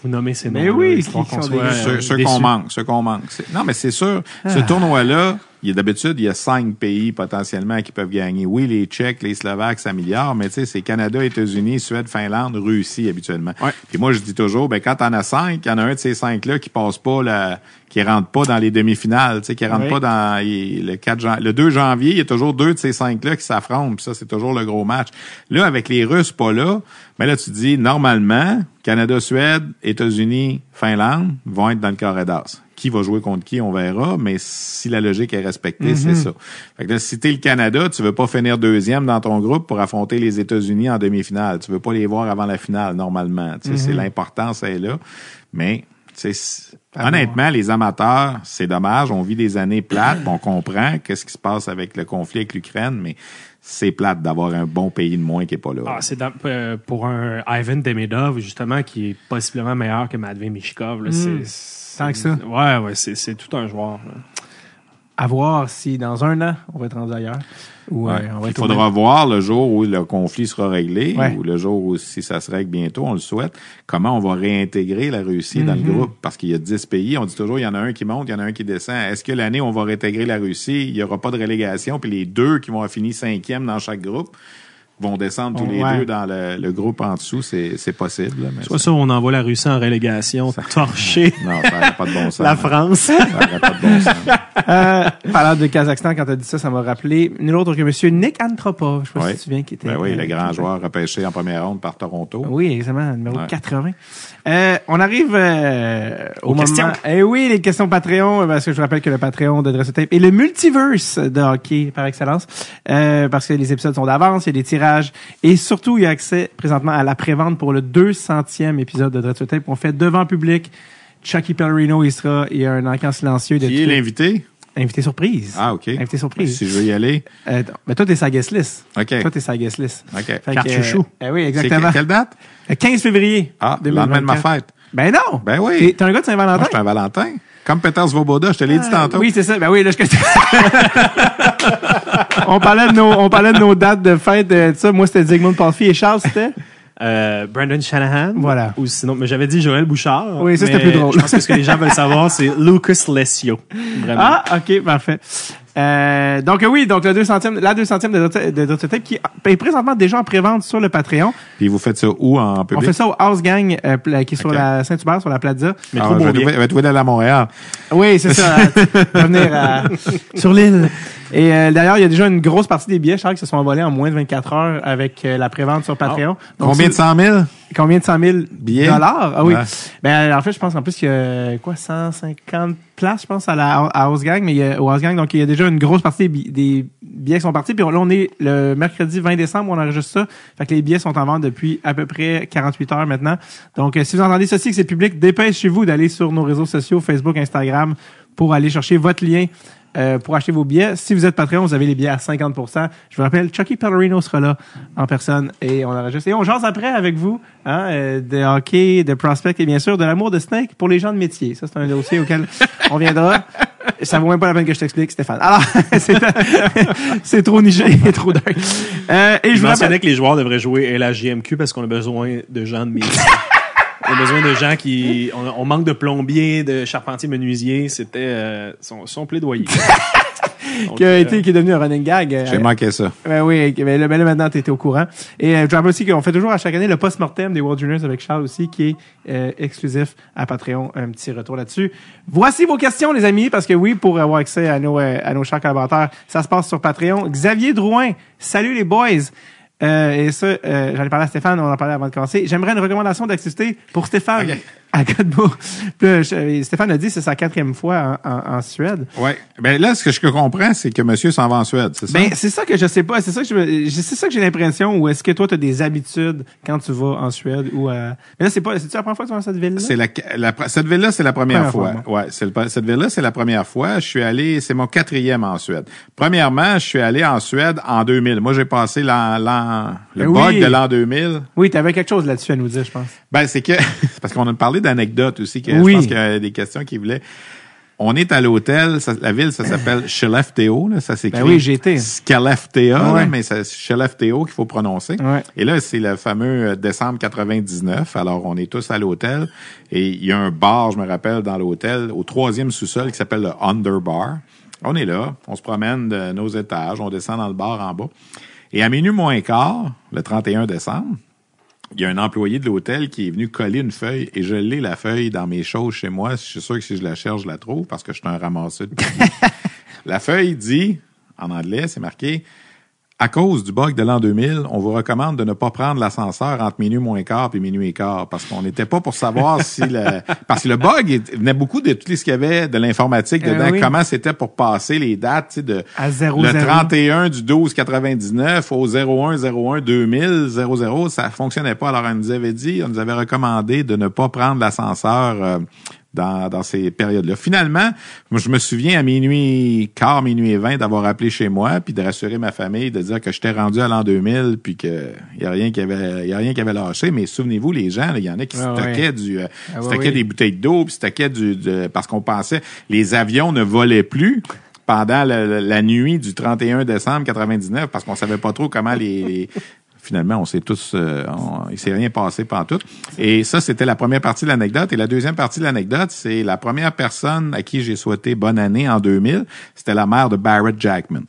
[SPEAKER 4] vous nommer ces noms.
[SPEAKER 1] Mais oui, qui sont des-
[SPEAKER 3] Ceux, ceux qu'on
[SPEAKER 4] manque.
[SPEAKER 3] ceux qu'on manque. Non, mais c'est sûr, ce tournoi-là, il y a d'habitude, il y a cinq pays potentiellement qui peuvent gagner. Oui, les Tchèques, les Slovaques s'améliorent, mais tu sais, c'est Canada, États-Unis, Suède, Finlande, Russie habituellement.
[SPEAKER 1] Ouais.
[SPEAKER 3] Puis moi, je dis toujours, ben quand t'en as cinq, il y en a un de ces cinq-là qui passe pas la, qui rentre pas dans les demi-finales, tu sais, qui rentre
[SPEAKER 1] Oui.
[SPEAKER 3] pas dans il- le 4 jan- le 2 janvier, il y a toujours deux de ces cinq-là qui s'affrontent, puis ça, c'est toujours le gros match. Là, avec les Russes pas là, mais là, tu dis, normalement, Canada, Suède, États-Unis, Finlande vont être dans le carré d'as. Qui va jouer contre qui, on verra, mais si la logique est respectée, c'est ça. Fait que là, si t'es le Canada, tu veux pas finir deuxième dans ton groupe pour affronter les États-Unis en demi-finale. Tu veux pas les voir avant la finale, normalement. Tu sais, c'est l'importance, elle est là. Mais, tu sais, c- honnêtement, les amateurs, c'est dommage. On vit des années plates. on comprend qu'est-ce qui se passe avec le conflit avec l'Ukraine, mais c'est plate d'avoir un bon pays de moins qui est pas là.
[SPEAKER 4] Ah, c'est euh, pour un Ivan Demidov, justement, qui est possiblement meilleur que Matvey Mishkov. là, c'est-
[SPEAKER 1] Tant que ça.
[SPEAKER 4] Ouais, ouais, c'est c'est tout un joueur. là.
[SPEAKER 1] À voir si dans un an, on va être rendu ailleurs. Ou,
[SPEAKER 3] Ouais.
[SPEAKER 1] on va
[SPEAKER 3] Il faudra
[SPEAKER 1] même-
[SPEAKER 3] voir le jour où le conflit sera réglé,
[SPEAKER 1] Ouais.
[SPEAKER 3] ou le jour où, si ça se règle bientôt, on le souhaite, comment on va réintégrer la Russie dans le groupe? Parce qu'il y a 10 pays, on dit toujours, il y en a un qui monte, il y en a un qui descend. Est-ce que l'année où on va réintégrer la Russie, il n'y aura pas de relégation, puis les deux qui vont finir cinquième dans chaque groupe? Vont descendre tous les
[SPEAKER 1] Ouais.
[SPEAKER 3] deux dans le, le groupe en dessous, c'est possible. là, mais
[SPEAKER 4] Soit
[SPEAKER 3] ça-
[SPEAKER 4] ça, on envoie la Russie en relégation, torcher
[SPEAKER 3] Non, ça pas de bon sens.
[SPEAKER 4] la France.
[SPEAKER 3] Ça pas de bon sens.
[SPEAKER 1] Euh, parlant de Kazakhstan, quand tu as dit ça, ça m'a rappelé nul autre que monsieur Nick Antropov. Je sais pas si tu te souviens qui était.
[SPEAKER 3] Ben oui,
[SPEAKER 1] euh,
[SPEAKER 3] le grand joueur repêché en première ronde par Toronto.
[SPEAKER 1] Oui, exactement, numéro
[SPEAKER 3] Ouais.
[SPEAKER 1] 80. Euh, on arrive euh, au
[SPEAKER 4] Aux
[SPEAKER 1] moment.
[SPEAKER 4] questions.
[SPEAKER 1] Eh oui, les questions Patreon, euh, parce que je vous rappelle que le Patreon de Dress Tape est le multiverse de hockey par excellence, euh, parce que les épisodes sont d'avance, il y a des tirages, et surtout, il y a accès présentement à la prévente pour le 200e épisode de Dress Tape. On fait devant public. Chucky Pellerino, il sera, il y a un encan silencieux de
[SPEAKER 3] Qui est l'invité?
[SPEAKER 1] invité surprise.
[SPEAKER 3] Ah, OK.
[SPEAKER 1] Invité surprise.
[SPEAKER 3] Si je veux y aller.
[SPEAKER 1] Euh, mais toi, t'es sa guest list.
[SPEAKER 3] OK.
[SPEAKER 1] Toi, t'es sa guest list.
[SPEAKER 3] OK.
[SPEAKER 1] Fait
[SPEAKER 4] Carte
[SPEAKER 1] que,
[SPEAKER 4] chouchou.
[SPEAKER 1] euh, eh oui, exactement.
[SPEAKER 3] que- quelle date?
[SPEAKER 1] Le 15 février.
[SPEAKER 3] Ah, le
[SPEAKER 1] 2024.
[SPEAKER 3] lendemain de ma fête.
[SPEAKER 1] Ben non.
[SPEAKER 3] Ben oui.
[SPEAKER 1] T'es- T'es un gars de Saint-Valentin?
[SPEAKER 3] Moi, je suis un Valentin. Comme Peter Svoboda, je te l'ai dit
[SPEAKER 1] Ah,
[SPEAKER 3] tantôt.
[SPEAKER 1] Oui, c'est ça. Ben oui, là, je on parlait de nos, on parlait de nos dates de fête, euh, tout ça. Moi, c'était Zygmunt Palfi et Charles, c'était?
[SPEAKER 4] Euh, Brandon Shanahan.
[SPEAKER 1] Voilà.
[SPEAKER 4] Ou sinon, mais j'avais dit Joël Bouchard.
[SPEAKER 1] Oui, ça, c'était plus drôle.
[SPEAKER 4] Je pense que ce que les gens veulent savoir, c'est Lucas Lessio. Vraiment.
[SPEAKER 1] Ah, ok, parfait. Euh, donc euh, oui, donc le 200e, la 200e de de Dr. Tape qui est présentement déjà en prévente sur le Patreon.
[SPEAKER 3] Puis vous faites ça où en
[SPEAKER 1] On
[SPEAKER 3] public?
[SPEAKER 1] fait ça au House Gang euh, qui est sur la Saint-Hubert, sur la Plaza.
[SPEAKER 4] Mais
[SPEAKER 3] Ah,
[SPEAKER 4] trop
[SPEAKER 3] je
[SPEAKER 4] beau
[SPEAKER 3] je trouver d'aller à Montréal.
[SPEAKER 1] Oui, c'est ça. On va venir à- sur l'île. Et euh, d'ailleurs, il y a déjà une grosse partie des billets, Charles, qui se sont envolés en moins de 24 heures avec euh, la prévente sur Patreon. Donc,
[SPEAKER 3] Combien de
[SPEAKER 1] c'est-
[SPEAKER 3] 100 000?
[SPEAKER 1] Combien de 100 000
[SPEAKER 3] Billets?
[SPEAKER 1] dollars? Ah oui.
[SPEAKER 3] Ouais.
[SPEAKER 1] Ben, en fait, je pense en plus qu'il y a, quoi, 150 places, je pense, à la à House Gang, mais il y a, au donc il y a déjà une grosse partie des, bi- des billets qui sont partis. Puis là, on est le mercredi 20 décembre, on enregistre ça. Fait que les billets sont en vente depuis à peu près 48 heures maintenant. Donc, euh, si vous entendez ceci, que c'est public, dépêchez-vous d'aller sur nos réseaux sociaux, Facebook, Instagram, pour aller chercher votre lien euh, pour acheter vos billets. Si vous êtes Patreon, vous avez les billets à 50 Je vous rappelle, Chucky Pellerino sera là en personne et on enregistre. Et on jase après avec vous hein, euh, de hockey, de prospect et bien sûr de l'amour de Snake pour les gens de métier. Ça, c'est un dossier auquel on viendra. Ça vaut même pas la peine que je t'explique, Stéphane. Alors, c'est, trop niché et trop dingue. Euh, et je
[SPEAKER 4] Je
[SPEAKER 1] vous rappelle...
[SPEAKER 4] que les joueurs devraient jouer LHJMQ parce qu'on a besoin de gens de métier. On a besoin de gens qui... On, on manque de plombiers, de charpentiers, menuisiers. C'était euh, son, son plaidoyer. Donc,
[SPEAKER 1] qui a été qui est devenu un running gag. euh,
[SPEAKER 3] J'ai manqué ça.
[SPEAKER 1] Ben oui, ben là, ben là, maintenant, tu étais au courant. Et euh, je rappelle aussi qu'on fait toujours à chaque année le post-mortem des World Juniors avec Charles aussi, qui est euh, exclusif à Patreon. Un petit retour là-dessus. Voici vos questions, les amis, parce que oui, pour avoir accès à nos, euh, à nos chers collaborateurs, ça se passe sur Patreon. Xavier Drouin, salut les boys! Euh, et ça, euh, j'en ai à Stéphane, on en parlait avant de commencer. J'aimerais une recommandation d'activité pour Stéphane. À je- Stéphane a dit que c'est sa quatrième fois en, en- en Suède.
[SPEAKER 3] Ouais. Ben là, ce que je comprends, c'est que monsieur s'en va en Suède, c'est ça?
[SPEAKER 1] Ben, c'est ça que je sais pas. C'est ça que je, c'est ça que j'ai l'impression. Ou est-ce que toi, tu as des habitudes quand tu vas en Suède ou à... Mais là, c'est pas, c'est-tu la première fois que tu vas dans cette ville-là?
[SPEAKER 3] C'est la, la- cette ville-là, c'est la première,
[SPEAKER 1] Première
[SPEAKER 3] fois.
[SPEAKER 1] fois,
[SPEAKER 3] ouais, c'est le- cette ville-là, c'est la première fois. Je suis allé, c'est mon quatrième en Suède. Premièrement, je suis allé en Suède en 2000. Moi, j'ai passé l'an, l'an- le
[SPEAKER 1] Ben
[SPEAKER 3] bug
[SPEAKER 1] oui.
[SPEAKER 3] de l'an 2000.
[SPEAKER 1] Oui, tu avais quelque chose là-dessus à nous dire, je pense.
[SPEAKER 3] Ben, c'est que, parce qu'on a parlé d'anecdotes aussi, que
[SPEAKER 1] Oui.
[SPEAKER 3] je pense qu'il y a des questions qui voulaient. On est à l'hôtel, ça- la ville, ça s'appelle Skellefteå, là, ça s'écrit.
[SPEAKER 1] Ben oui.
[SPEAKER 3] Skellefteå, là,
[SPEAKER 1] Ouais.
[SPEAKER 3] mais c'est Skellefteå qu'il faut prononcer.
[SPEAKER 1] Ouais.
[SPEAKER 3] Et là, c'est le fameux euh, décembre 99. Alors, on est tous à l'hôtel et il y a un bar, je me rappelle, dans l'hôtel, au troisième sous-sol qui s'appelle le Underbar. On est là, on se promène de nos étages, on descend dans le bar en bas. Et à minuit moins quart, le 31 décembre, il y a un employé de l'hôtel qui est venu coller une feuille et je l'ai la feuille dans mes choses chez moi. Je suis sûr que si je la cherche, je la trouve parce que je suis un ramasseur de. La feuille dit, en anglais, c'est marqué, à cause du bug de l'an 2000, on vous recommande de ne pas prendre l'ascenseur entre minuit moins quart et minuit et quart parce qu'on n'était pas pour savoir si le parce que le bug venait beaucoup de tout ce qu'il y avait de l'informatique
[SPEAKER 1] Eh
[SPEAKER 3] dedans,
[SPEAKER 1] oui.
[SPEAKER 3] comment c'était pour passer les dates, de
[SPEAKER 1] À 0,
[SPEAKER 3] le
[SPEAKER 1] 0.
[SPEAKER 3] 31 du 12 99 au 01 01 2000 00, ça fonctionnait pas. Alors on nous avait dit, on nous avait recommandé de ne pas prendre l'ascenseur euh, dans, dans ces périodes-là. Finalement, je me souviens à minuit quart, minuit et 20 d'avoir appelé chez moi puis de rassurer ma famille, de dire que j'étais rendu à l'an 2000 puis que y a rien qui avait y a rien qui avait lâché. Mais souvenez-vous, les gens, il y en a qui
[SPEAKER 1] Ah
[SPEAKER 3] stockaient
[SPEAKER 1] ouais.
[SPEAKER 3] du, euh,
[SPEAKER 1] Ah
[SPEAKER 3] stockaient des bouteilles d'eau puis stockaient du, parce qu'on pensait les avions ne volaient plus pendant le- la nuit du 31 décembre 99 parce qu'on savait pas trop comment les, les- finalement on s'est tous euh, on- il s'est rien passé pendant tout et ça c'était la première partie de l'anecdote. Et la deuxième partie de l'anecdote c'est la première personne à qui j'ai souhaité bonne année en 2000 c'était la mère de Barrett Jackman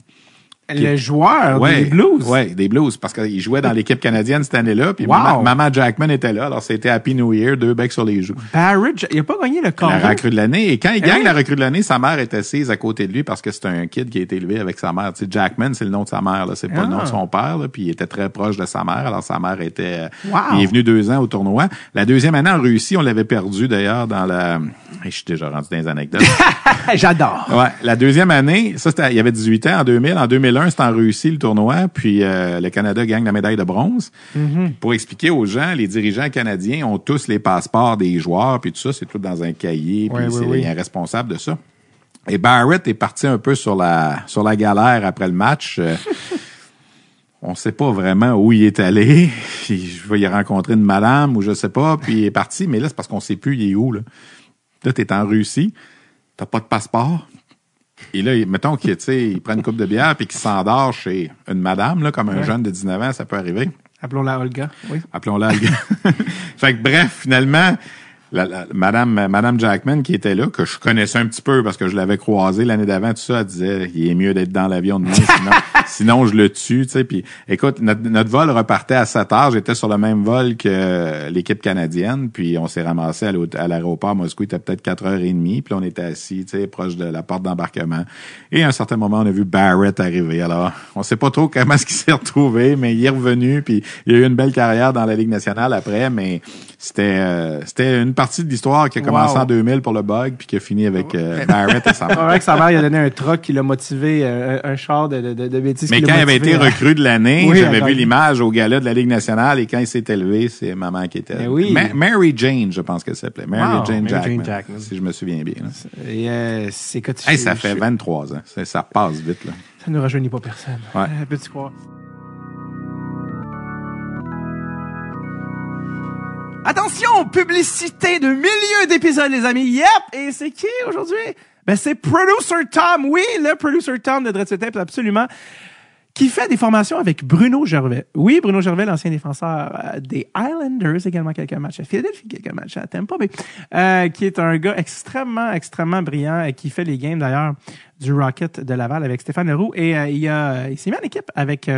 [SPEAKER 1] Le joueur des Blues.
[SPEAKER 3] Ouais, des Blues, parce qu'il jouait dans l'équipe canadienne cette année-là. Puis
[SPEAKER 1] Wow.
[SPEAKER 3] maman, maman Jackman était là, alors c'était Happy New Year, deux becs sur les joues.
[SPEAKER 1] Barrett, il a pas gagné le
[SPEAKER 3] La
[SPEAKER 1] corps.
[SPEAKER 3] recrue de l'année. Et quand il
[SPEAKER 1] Eh
[SPEAKER 3] gagne
[SPEAKER 1] oui.
[SPEAKER 3] la recrue de l'année, sa mère est assise à côté de lui parce que c'est un kid qui a été élevé avec sa mère. Tu sais, Jackman, c'est le nom de sa mère, là. C'est pas
[SPEAKER 1] Ah.
[SPEAKER 3] le nom de son père, là. Puis il était très proche de sa mère. Alors sa mère était, euh,
[SPEAKER 1] Wow.
[SPEAKER 3] il est venu deux ans au tournoi. La deuxième année en Russie, on l'avait perdu d'ailleurs dans la, Hey, je suis déjà rendu dans les anecdotes.
[SPEAKER 1] J'adore.
[SPEAKER 3] Ouais, la deuxième année, ça il y avait 18 ans en 2000. En 2001, c'était en Russie le tournoi, puis euh, le Canada gagne la médaille de bronze. Pour expliquer aux gens, les dirigeants canadiens ont tous les passeports des joueurs, puis tout ça, c'est tout dans un cahier, puis c'est un responsable de ça. Et Barrett est parti un peu sur la sur la galère après le match. Euh, on sait pas vraiment où il est allé. Je vais y rencontrer une madame ou je sais pas, puis il est parti. Mais là, c'est parce qu'on sait plus il est où. Là, là t'es en Russie, t'as pas de passeport. Et là, il- mettons qu'il prend une coupe de bière puis qu'il s'endort chez une madame, là, comme un
[SPEAKER 1] Ouais.
[SPEAKER 3] jeune de 19 ans, ça peut arriver.
[SPEAKER 1] Appelons-la Olga. Oui.
[SPEAKER 3] Appelons-la gars. fait que bref, finalement, la, la- Madame, Madame Jackman qui était là, que je connaissais un petit peu parce que je l'avais croisé l'année d'avant, tout ça, elle disait, il est mieux d'être dans l'avion de moi, sinon, sinon je le tue, tu sais. Puis, écoute, notre, notre vol repartait à 7 heures. J'étais sur le même vol que l'équipe canadienne. Puis, on s'est ramassé à l'aéroport Moscou. Il était peut-être 4h30. Puis, on était assis, tu sais, proche de la porte d'embarquement. Et à un certain moment, on a vu Barrett arriver. Alors, on sait pas trop comment est-ce qu'il s'est retrouvé, mais il est revenu. Puis, il a eu une belle carrière dans la Ligue nationale après. Mais c'était euh, c'était une partie de l'histoire qui a commencé
[SPEAKER 1] Wow.
[SPEAKER 3] en 2000 pour le bug, puis qui a fini avec euh, Barrett et sa
[SPEAKER 1] C'est
[SPEAKER 3] mère.
[SPEAKER 1] vrai que sa mère, il a donné un truck qui l'a motivé, euh, un, un char de, de, de, de
[SPEAKER 3] Mais quand il avait été
[SPEAKER 1] à-
[SPEAKER 3] recrue de l'année,
[SPEAKER 1] Oui,
[SPEAKER 3] j'avais vu l'image au gala de la Ligue nationale et quand il s'est élevé, c'est maman qui était.
[SPEAKER 1] Eh oui.
[SPEAKER 3] Ma- Mary Jane, je pense qu'elle s'appelait. Mary
[SPEAKER 1] Wow,
[SPEAKER 3] Jane
[SPEAKER 1] Mary Jane
[SPEAKER 3] Jackman,
[SPEAKER 1] Jackman.
[SPEAKER 3] Si je me souviens bien.
[SPEAKER 1] Et euh, c'est que
[SPEAKER 3] Hey, ça fait 23 ans. Ça, ça passe vite, là.
[SPEAKER 1] Ça ne rajeunit pas personne.
[SPEAKER 3] Ouais.
[SPEAKER 1] Euh, Peux-tu croire? Attention, publicité de milieu d'épisode, les amis. Yep! Et c'est qui aujourd'hui? Ben, c'est Producer Tom. Oui, le Producer Tom de Dread Tape, absolument. Qui fait des formations avec Bruno Gervais. Oui, Bruno Gervais, l'ancien défenseur euh, des Islanders, également quelques matchs à Philadelphie, quelques matchs à Tampa Bay, euh, qui est un gars extrêmement, extrêmement brillant et qui fait les games d'ailleurs du Rocket de Laval avec Stéphane Leroux. Et euh, il, a, il s'est mis en équipe avec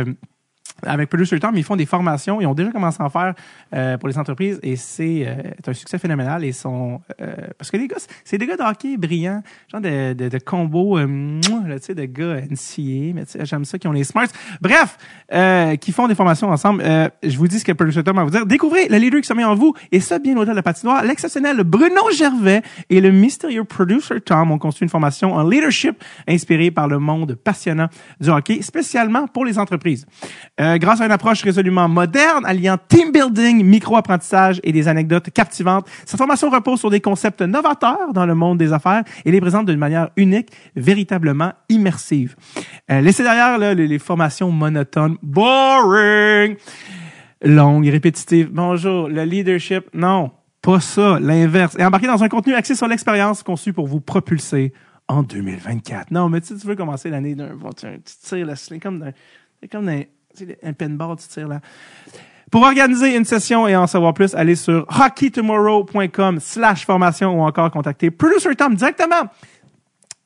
[SPEAKER 1] avec Producer Tom, ils font des formations. Ils ont déjà commencé à en faire euh, pour les entreprises et c'est euh, un succès phénoménal. Et sont, euh, parce que les gars, c'est des gars de hockey brillants, genre de, de, de combo, euh, tu sais, de gars NCA, mais j'aime ça, qui ont les smarts. Bref, euh, qui font des formations ensemble. Euh, je vous dis ce que Producer Tom va vous dire. Découvrez le leader qui se met en vous et ça bien au-delà de la patinoire. L'exceptionnel Bruno Gervais et le mystérieux Producer Tom ont construit une formation en leadership inspirée par le monde passionnant du hockey, spécialement pour les entreprises. Grâce à une approche résolument moderne, alliant team building, micro-apprentissage et des anecdotes captivantes, cette formation repose sur des concepts novateurs dans le monde des affaires et les présente d'une manière unique, véritablement immersive. Euh, laissez derrière là, les, formations monotones, boring, longues, répétitives. Bonjour, le leadership, non, pas ça, l'inverse. Et embarquez dans un contenu axé sur l'expérience conçu pour vous propulser en 2024. Non, mais tu tu veux commencer l'année d'un tu, tires c'est comme d'un, c'est comme sais, un pinball, tu tires là. Pour organiser une session et en savoir plus, allez sur hockeytomorrow.com slash formation ou encore contacter Producer Tom directement.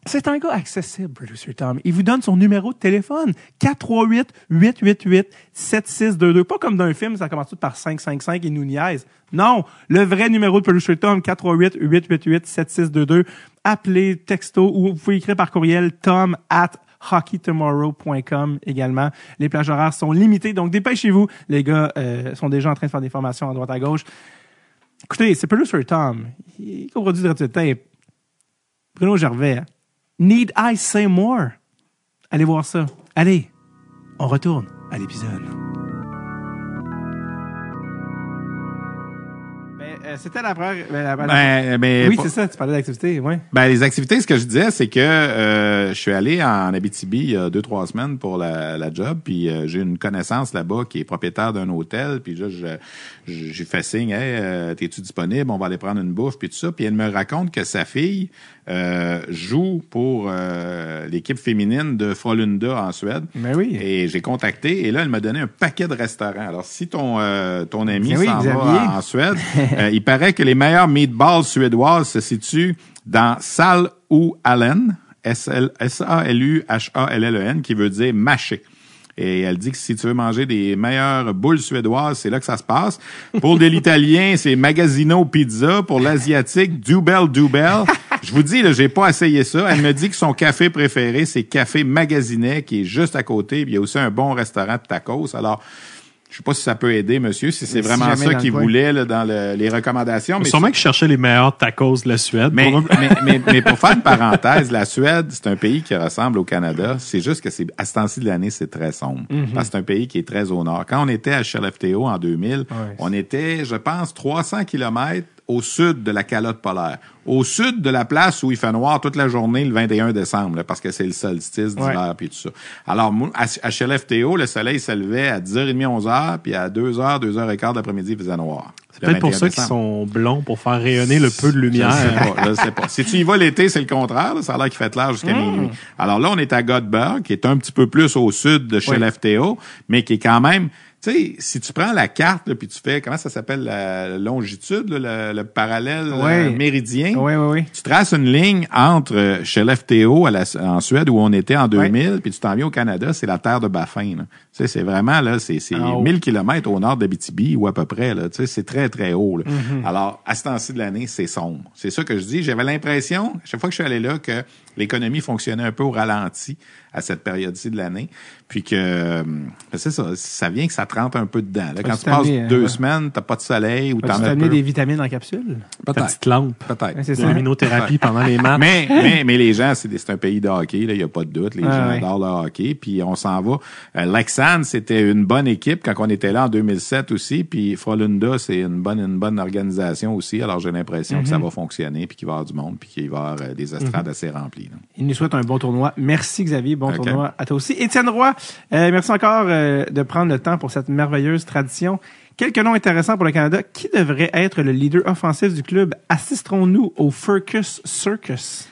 [SPEAKER 1] C'est un gars accessible, Producer Tom. Il vous donne son numéro de téléphone. 438-888-7622. Pas comme dans un film, ça commence tout par 555 et nous niaise. Non, le vrai numéro de Producer Tom, 438-888-7622. Appelez, texto, ou vous pouvez écrire par courriel tom at hockeytomorrow.com également. Les plages horaires sont limitées, donc dépêchez-vous. Les gars euh, sont déjà en train de faire des formations à droite à gauche. Écoutez, c'est Producer Tom. Il produit de tape. Bruno Gervais. Need I say more? Allez voir ça. Allez, on retourne à l'épisode. C'était la première. ben, la- la-
[SPEAKER 3] Ben, mais
[SPEAKER 1] oui, c'est ça, tu parlais d'activité, oui.
[SPEAKER 3] Ben, les activités, ce que je disais, c'est que euh, je suis allé en Abitibi il y a deux, trois semaines pour la, la job, puis euh, j'ai une connaissance là-bas qui est propriétaire d'un hôtel, puis là, je- je- j'ai fait signe, hey, euh, t'es-tu disponible? On va aller prendre une bouffe, puis tout ça. Puis elle me raconte que sa fille euh, joue pour euh, l'équipe féminine de Frölunda en Suède.
[SPEAKER 1] Ben oui.
[SPEAKER 3] Et j'ai contacté, et là, elle m'a donné un paquet de restaurants. Alors, si ton, euh, ton ami
[SPEAKER 1] Ben oui,
[SPEAKER 3] s'en va en Suède, euh, il paraît que les meilleurs meatballs suédoises se situent dans Sal ou Allen, S-A-L-U-H-A-L-L-E-N, qui veut dire mâché. Et elle dit que si tu veux manger des meilleures boules suédoises, c'est là que ça se passe. Pour de l'italien, c'est Magazzino Pizza. Pour l'asiatique, Dubel Dubel. Je vous dis, j'ai pas essayé ça. Elle me dit que son café préféré, c'est Café Magazinet, qui est juste à côté. Il y a aussi un bon restaurant de tacos. Alors, je sais pas si ça peut aider, monsieur, si c'est vraiment ça qu'il voulait là, dans le- les recommandations. Mais
[SPEAKER 4] Sûrement que je cherchais les meilleurs tacos de la Suède.
[SPEAKER 3] mais,
[SPEAKER 4] Pour-
[SPEAKER 3] mais, mais, mais pour faire une parenthèse, la Suède, c'est un pays qui ressemble au Canada. C'est juste que c'est à ce temps-ci de l'année, c'est très sombre. Parce que c'est un pays qui est très au nord. Quand on était à Skellefteå en 2000, on était, je pense, 300 kilomètres au sud de la calotte polaire. Au sud de la place où il fait noir toute la journée le 21 décembre, là, parce que c'est le solstice d'hiver puis tout ça. Alors, à, Skellefteå, le soleil se levait à 10h30, 11h, puis à 2h, 2h15 d'après-midi, il faisait noir.
[SPEAKER 4] C'est peut-être pour
[SPEAKER 3] 21
[SPEAKER 4] ça qu'ils sont blonds, pour faire rayonner le peu de lumière.
[SPEAKER 3] Je sais pas, je sais pas. Si tu y vas l'été, c'est le contraire. là. Ça a l'air qu'il fait clair jusqu'à
[SPEAKER 1] Hmm.
[SPEAKER 3] minuit. Alors là, on est à Göteborg, qui est un petit peu plus au sud de chez l'FTO, mais qui est quand même... Tu sais, si tu prends la carte, là, puis tu fais, comment ça s'appelle, la longitude, là, le, le parallèle euh, méridien,
[SPEAKER 1] Oui, oui, oui.
[SPEAKER 3] tu traces une ligne entre euh, chez l'FTO à la- en Suède où on était en 2000, puis tu t'en viens au Canada, c'est la terre de Baffin. là. Tu sais, c'est vraiment là, c'est c'est
[SPEAKER 1] En haut.
[SPEAKER 3] 1000 kilomètres au nord d'Abitibi ou à peu près là. Tu sais, c'est très très haut. là.
[SPEAKER 1] Mm-hmm.
[SPEAKER 3] Alors à ce temps-ci de l'année, c'est sombre. C'est ça que je dis. J'avais l'impression, à chaque fois que je suis allé là, que l'économie fonctionnait un peu au ralenti à cette période-ci de l'année, puis que euh, c'est ça, ça vient que ça te rentre un peu dedans. Là, quand tu passes deux
[SPEAKER 1] ouais.
[SPEAKER 3] semaines, t'as pas de soleil ou t'en as
[SPEAKER 1] amené
[SPEAKER 3] peu.
[SPEAKER 1] des vitamines en capsule?
[SPEAKER 3] Peut-être.
[SPEAKER 4] petite lampe.
[SPEAKER 3] Peut-être.
[SPEAKER 1] C'est ça.
[SPEAKER 4] luminothérapie pendant les matchs.
[SPEAKER 3] Mais, mais, mais les gens, c'est des- c'est un pays de hockey, là, il n'y a pas de doute. Les
[SPEAKER 1] Ah,
[SPEAKER 3] gens
[SPEAKER 1] ouais.
[SPEAKER 3] adorent le hockey. Puis on s'en va. Euh, Lexan, c'était une bonne équipe quand on était là en 2007 aussi. Puis Frolunda, c'est une bonne, une bonne organisation aussi. Alors j'ai l'impression que ça va fonctionner, puis qu'il va y avoir du monde, puis qu'il va y avoir euh, des estrades
[SPEAKER 1] Mhm.
[SPEAKER 3] assez remplies. Là.
[SPEAKER 1] Il nous souhaite un bon tournoi. Merci Xavier, bon tournoi à toi aussi. Étienne Roy, euh, merci encore euh, de prendre le temps pour cette merveilleuse tradition. Quelques noms intéressants pour le Canada. Qui devrait être le leader offensif du club? Assisterons-nous au Furcus Circus?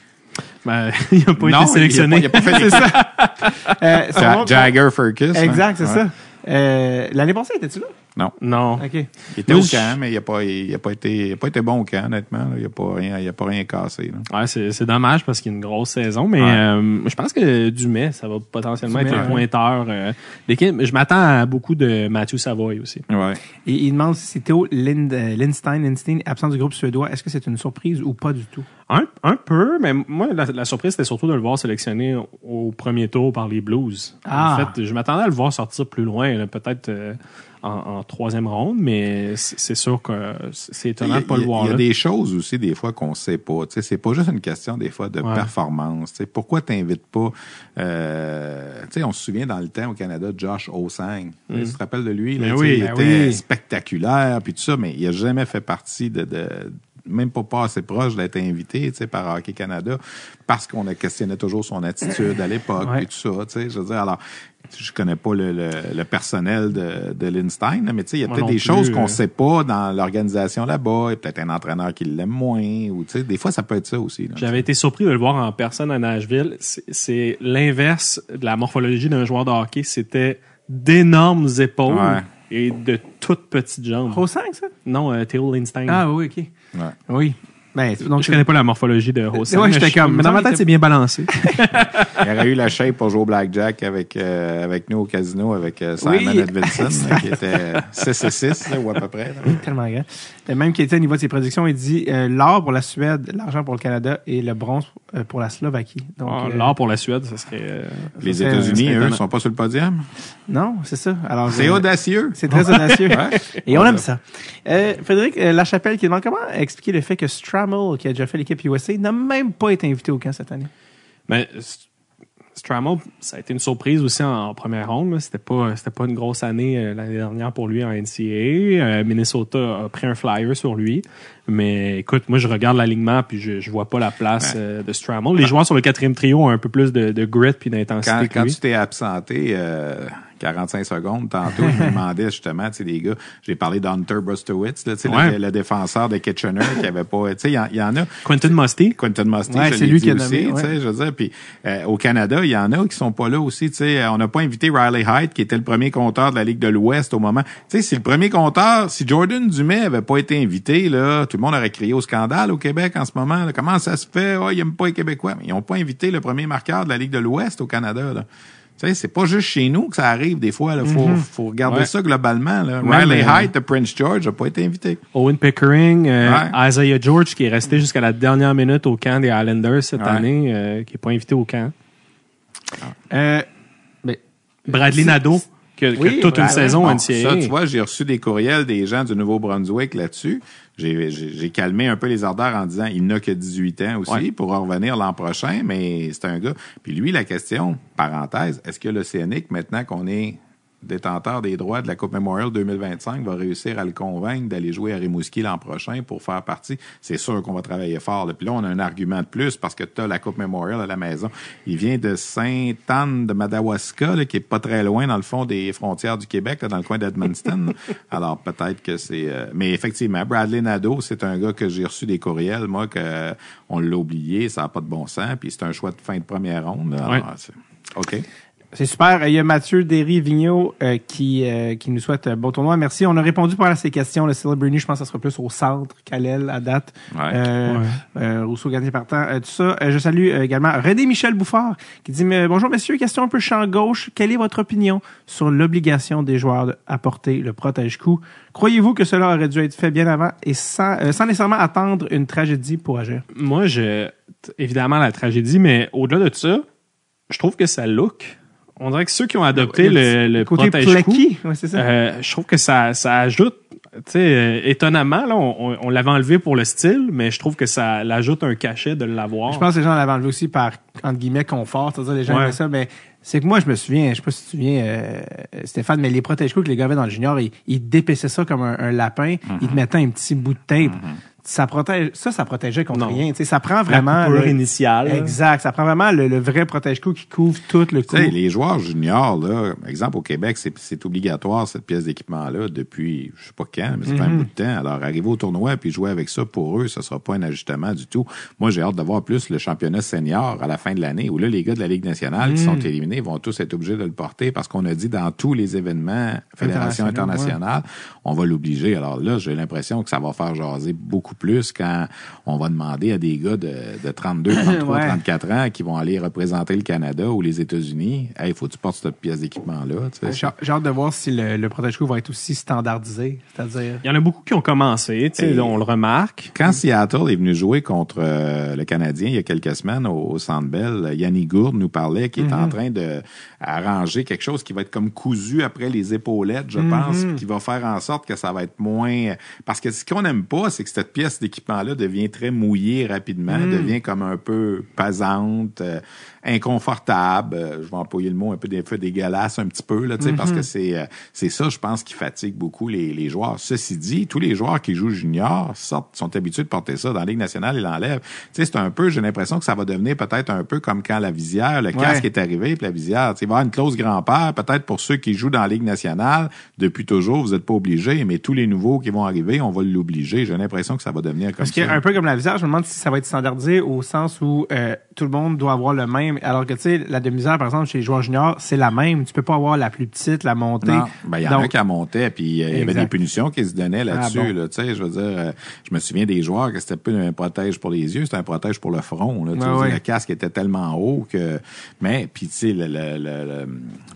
[SPEAKER 4] Ben, il n'a pas
[SPEAKER 3] Non,
[SPEAKER 4] été sélectionné.
[SPEAKER 3] Il n'a pas, il a pas fait
[SPEAKER 1] c'est ça. Euh,
[SPEAKER 3] Ja- Jagger Furcus.
[SPEAKER 1] Exact, c'est
[SPEAKER 3] hein?
[SPEAKER 1] ça. Euh, L'année passée, étais-tu là?
[SPEAKER 3] Non.
[SPEAKER 4] Non.
[SPEAKER 1] OK.
[SPEAKER 3] Il était au
[SPEAKER 4] je-
[SPEAKER 3] camp, mais il n'a pas, il a pas été, il a pas été bon au camp, honnêtement. là. Il n'a pas rien, il a pas rien cassé. là.
[SPEAKER 4] Ouais, c'est dommage parce qu'il y a une grosse saison, mais
[SPEAKER 3] Ouais.
[SPEAKER 4] euh, je pense que Dumais, ça va potentiellement
[SPEAKER 1] Dumais,
[SPEAKER 4] être
[SPEAKER 1] ouais.
[SPEAKER 4] pointeur. euh, d'équipe. je m'attends à beaucoup de Mathieu Savoy aussi.
[SPEAKER 3] Ouais.
[SPEAKER 1] Et il demande si Théo Lind, Lindstein, Lindstein, absent du groupe suédois. Est-ce que c'est une surprise ou pas du tout?
[SPEAKER 4] Un, un peu, mais moi, la, la surprise, c'était surtout de le voir sélectionné au, premier tour par les Blues.
[SPEAKER 1] Ah.
[SPEAKER 4] En fait, je m'attendais à le voir sortir plus loin, peut-être euh, en, en troisième ronde, mais c'est sûr que c'est étonnant de pas le voir
[SPEAKER 3] il y a
[SPEAKER 4] là.
[SPEAKER 3] des choses aussi des fois qu'on sait pas. Tu sais, c'est pas juste une question des fois de
[SPEAKER 4] Ouais.
[SPEAKER 3] performance. Tu sais, pourquoi t'invites pas euh, Tu sais, on se souvient dans le temps au Canada, Josh Osang. Tu Tu te rappelles de lui là,
[SPEAKER 4] Ben oui,
[SPEAKER 3] il
[SPEAKER 1] ben
[SPEAKER 3] était
[SPEAKER 1] oui.
[SPEAKER 3] spectaculaire puis tout ça, mais il a jamais fait partie de, de même pas pas assez proche d'être invité, tu sais, par Hockey Canada, parce qu'on a questionné toujours son attitude à l'époque
[SPEAKER 1] Ouais.
[SPEAKER 3] et tout ça, tu sais. Je veux dire, alors, je connais pas le, le, le personnel de, de Lindstein, mais tu sais, il y a peut-être des
[SPEAKER 4] plus,
[SPEAKER 3] choses qu'on
[SPEAKER 4] euh.
[SPEAKER 3] sait pas dans l'organisation là-bas. Il y a peut-être un entraîneur qui l'aime moins, ou tu sais, des fois, ça peut être ça aussi. là.
[SPEAKER 4] J'avais été surpris de le voir en personne à Nashville. C'est- C'est l'inverse de la morphologie d'un joueur de hockey. C'était d'énormes épaules
[SPEAKER 3] Ouais.
[SPEAKER 4] Et de toutes petites jambes.
[SPEAKER 1] 5, ça?
[SPEAKER 4] Non, euh, Theo Lindstein.
[SPEAKER 1] Ah oui, OK.
[SPEAKER 3] Ouais.
[SPEAKER 1] Oui. Ben, donc,
[SPEAKER 4] Je connais pas la morphologie de José.
[SPEAKER 1] Ouais,
[SPEAKER 4] mais
[SPEAKER 1] j'étais
[SPEAKER 4] je-
[SPEAKER 1] comme-
[SPEAKER 4] Mais dans ma tête, c'est bien balancé.
[SPEAKER 3] Il aurait eu la shape pour jouer au blackjack avec, euh, avec nous au casino avec euh, Simon
[SPEAKER 1] Oui.
[SPEAKER 3] Edvinson, qui était 6 et 6, là, ou à peu près. là.
[SPEAKER 1] tellement grand. Même qui était au niveau de ses prédictions, il dit euh, l'or pour la Suède, l'argent pour le Canada et le bronze euh, pour la Slovaquie. Donc,
[SPEAKER 4] Ah,
[SPEAKER 1] euh,
[SPEAKER 4] L'or pour la Suède, ça serait. euh,
[SPEAKER 3] Les États-Unis, eux,
[SPEAKER 1] étonnant.
[SPEAKER 3] sont pas sur le podium?
[SPEAKER 1] Non, c'est ça. Alors,
[SPEAKER 3] C'est
[SPEAKER 1] euh,
[SPEAKER 3] audacieux.
[SPEAKER 1] C'est très audacieux.
[SPEAKER 3] Ouais.
[SPEAKER 1] Et on aime ça. Euh, Frédéric euh, Lachapelle qui demande comment expliquer le fait que Strammel, qui a déjà fait l'équipe USA, n'a même pas été invité au camp cette année?
[SPEAKER 4] Mais S- Strammel, ça a été une surprise aussi en, en première ronde. C'était pas, c'était pas une grosse année euh, l'année dernière pour lui en NCAA. Euh, Minnesota a pris un flyer sur lui. Mais écoute, moi, je regarde l'alignement puis je, je vois pas la place euh, de Strammel. Les joueurs sur le quatrième trio ont un peu plus de, de grit puis d'intensité
[SPEAKER 3] Quand,
[SPEAKER 4] que
[SPEAKER 3] quand
[SPEAKER 4] lui.
[SPEAKER 3] tu t'es absenté euh, 45 secondes tantôt, je me demandais justement, tu sais, les gars, j'ai parlé d'Hunter Brustowitz, là, tu sais,
[SPEAKER 4] Ouais.
[SPEAKER 3] le, le défenseur de Kitchener qui avait pas, tu sais, il y en- il y, en a,
[SPEAKER 4] Quentin Musty.
[SPEAKER 3] Quentin Musty,
[SPEAKER 1] Ouais, c'est lui qui a
[SPEAKER 3] aussi,
[SPEAKER 1] nommé,
[SPEAKER 3] tu sais,
[SPEAKER 1] ouais.
[SPEAKER 3] je veux dire, puis euh, au Canada, il y en a qui sont pas là aussi, tu sais, on n'a pas invité Riley Height, qui était le premier compteur de la Ligue de l'Ouest au moment, tu sais, si le premier compteur, si Jordan Dumais avait pas été invité, là, tout le monde aurait crié au scandale au Québec en ce moment, là. comment ça se fait, oh, ils aiment pas les Québécois, mais ils ont pas invité le premier marqueur de la Ligue de l'Ouest au Canada, là. Tu sais, c'est pas juste chez nous que ça arrive des fois. Il faut, faut regarder
[SPEAKER 4] Ouais.
[SPEAKER 3] ça globalement. Là. Riley
[SPEAKER 4] euh,
[SPEAKER 3] Height de Prince George n'a pas été invité.
[SPEAKER 4] Owen Pickering, euh,
[SPEAKER 3] Ouais.
[SPEAKER 4] Isaiah George qui est resté jusqu'à la dernière minute au camp des Islanders cette
[SPEAKER 3] Ouais.
[SPEAKER 4] année, euh, qui est pas invité au camp.
[SPEAKER 1] Euh,
[SPEAKER 4] Bradley
[SPEAKER 1] C'est-
[SPEAKER 4] Nadeau, qui a,
[SPEAKER 1] Oui,
[SPEAKER 4] toute une saison
[SPEAKER 3] Bon,
[SPEAKER 4] NCAA.
[SPEAKER 3] ça, tu vois, j'ai reçu des courriels des gens du Nouveau-Brunswick là-dessus. J'ai, calmé un peu les ardeurs en disant il n'a que 18 ans aussi
[SPEAKER 4] Ouais.
[SPEAKER 3] pour revenir l'an prochain, mais c'est un gars. Puis lui, la question, parenthèse, est-ce que l'Océanique, maintenant qu'on est détenteur des droits de la Coupe Memorial 2025, va réussir à le convaincre d'aller jouer à Rimouski l'an prochain pour faire partie? C'est sûr qu'on va travailler fort. là. Puis là, on a un argument de plus parce que tu as la Coupe Memorial à la maison. Il vient de Sainte-Anne de Madawaska, là, qui est pas très loin dans le fond des frontières du Québec, là, dans le coin d'Edmundston. Alors peut-être que c'est... euh, Mais effectivement, Bradley Nadeau, c'est un gars que j'ai reçu des courriels, moi, que euh, on l'a oublié, ça n'a pas de bon sens, puis c'est un choix de fin de première ronde. là. Alors,
[SPEAKER 4] Ouais.
[SPEAKER 3] c'est- OK.
[SPEAKER 1] C'est super. Il y a Mathieu Derry-Vigneault euh, qui, euh, qui nous souhaite un bon tournoi. Merci. On a répondu par à ces questions. Le Celebrity, je pense que ça sera plus au centre qu'à l'aile à date.
[SPEAKER 3] Ouais.
[SPEAKER 1] Euh,
[SPEAKER 4] Ouais.
[SPEAKER 1] euh, Rousseau gagné partant. Euh, tout ça. Euh, je salue euh, également René Michel Bouffard qui dit mais, Bonjour messieurs, question un peu champ gauche. Quelle est votre opinion sur l'obligation des joueurs d'apporter le protège-coup? Croyez-vous que cela aurait dû être fait bien avant et sans, euh, sans nécessairement attendre une tragédie pour agir?
[SPEAKER 4] Moi, je, évidemment, la tragédie, mais au-delà de ça, je trouve que ça look. On dirait que ceux qui ont adopté le, le
[SPEAKER 1] côté
[SPEAKER 4] protège-coup,
[SPEAKER 1] plaqué. Ouais, c'est ça.
[SPEAKER 4] euh, je trouve que ça, ça ajoute, tu sais, euh, étonnamment, là, on, on- on l'avait enlevé pour le style, mais je trouve que ça l'ajoute un cachet de l'avoir.
[SPEAKER 1] Je pense que les gens l'avaient enlevé aussi par, entre guillemets, confort. C'est-à-dire, les gens
[SPEAKER 4] Ouais.
[SPEAKER 1] aimaient ça. Mais c'est que moi, je me souviens, je sais pas si tu te souviens, euh, Stéphane, mais les protège-coups que les gars avaient dans le junior, ils, ils dépaissaient ça comme un, un lapin. Ils te mettaient un petit bout de tape. Ça protège, ça, ça protégeait contre
[SPEAKER 4] Non.
[SPEAKER 1] rien. Tu sais, ça prend
[SPEAKER 4] La
[SPEAKER 1] vraiment.
[SPEAKER 4] coupure
[SPEAKER 1] le-
[SPEAKER 4] initiale.
[SPEAKER 1] Exact. Ça prend vraiment le, le vrai protège-coup qui couvre tout le coup.
[SPEAKER 3] Les joueurs juniors, là, exemple au Québec, c'est, obligatoire cette pièce d'équipement-là depuis je sais pas quand, mais c'est pas un bout de temps. Alors, arriver au tournoi puis jouer avec ça pour eux, ça sera pas un ajustement du tout. Moi, j'ai hâte de voir plus le championnat senior à la fin de l'année, où là, les gars de la Ligue nationale qui sont éliminés vont tous être obligés de le porter parce qu'on a dit dans tous les événements Fédération
[SPEAKER 1] Internationaux,
[SPEAKER 3] internationale, on va l'obliger. Alors là, j'ai l'impression que ça va faire jaser beaucoup plus quand on va demander à des gars de, de 32, 33,
[SPEAKER 1] Ouais.
[SPEAKER 3] 34 ans qui vont aller représenter le Canada ou les États-Unis. Hey, faut que tu portes cette pièce d'équipement-là. tu sais.
[SPEAKER 1] J'ai hâte de voir si le, le protège-coup va être aussi standardisé. C'est-à-dire.
[SPEAKER 4] Il y en a beaucoup qui ont commencé, tu sais,
[SPEAKER 3] Et-
[SPEAKER 4] on le remarque.
[SPEAKER 3] Quand Seattle est venu jouer contre euh, le Canadien il y a quelques semaines au, au Centre Bell, Yannick Gourde nous parlait qu'il est en train de arranger quelque chose qui va être comme cousu après les épaulettes, je pense, qui va faire en sorte que ça va être moins... Parce que ce qu'on n'aime pas, c'est que cette pièce d'équipement-là devient très mouillée rapidement, devient comme un peu pesante, euh, inconfortable. euh, je vais employer le mot un peu des fois dégueulasse un petit peu, là, sais, parce que c'est euh, c'est ça, je pense, qui fatigue beaucoup les, les joueurs. Ceci dit, tous les joueurs qui jouent junior sortent, sont habitués de porter ça dans la Ligue nationale, ils l'enlèvent. C'est un peu, j'ai l'impression que ça va devenir peut-être un peu comme quand la visière, le casque est arrivé, puis la visière, il va y avoir une clause grand-père, peut-être pour ceux qui jouent dans la Ligue nationale, depuis toujours, vous n'êtes pas obligés, mais tous les nouveaux qui vont arriver, on va l'obliger. J'ai l'impression que ça va devenir comme
[SPEAKER 1] Parce
[SPEAKER 3] ça.
[SPEAKER 1] un peu comme la visage, je me demande si ça va être standardisé au sens où euh, tout le monde doit avoir le même. Alors que tu sais, la demi-heure, par exemple, chez les joueurs juniors, c'est la même. Tu peux pas avoir la plus petite, la montée.
[SPEAKER 3] Non, ben, il y en a qui monté, puis euh, il y avait des punitions qui se donnaient là-dessus.
[SPEAKER 1] Ah bon.
[SPEAKER 3] là, tu sais, je veux dire, euh, je me souviens des joueurs que c'était plus un protège pour les yeux, c'était un protège pour le front. Là,
[SPEAKER 1] Ouais,
[SPEAKER 3] dire,
[SPEAKER 1] ouais.
[SPEAKER 3] Le casque était tellement haut que... Mais, puis tu sais, le, le- le- le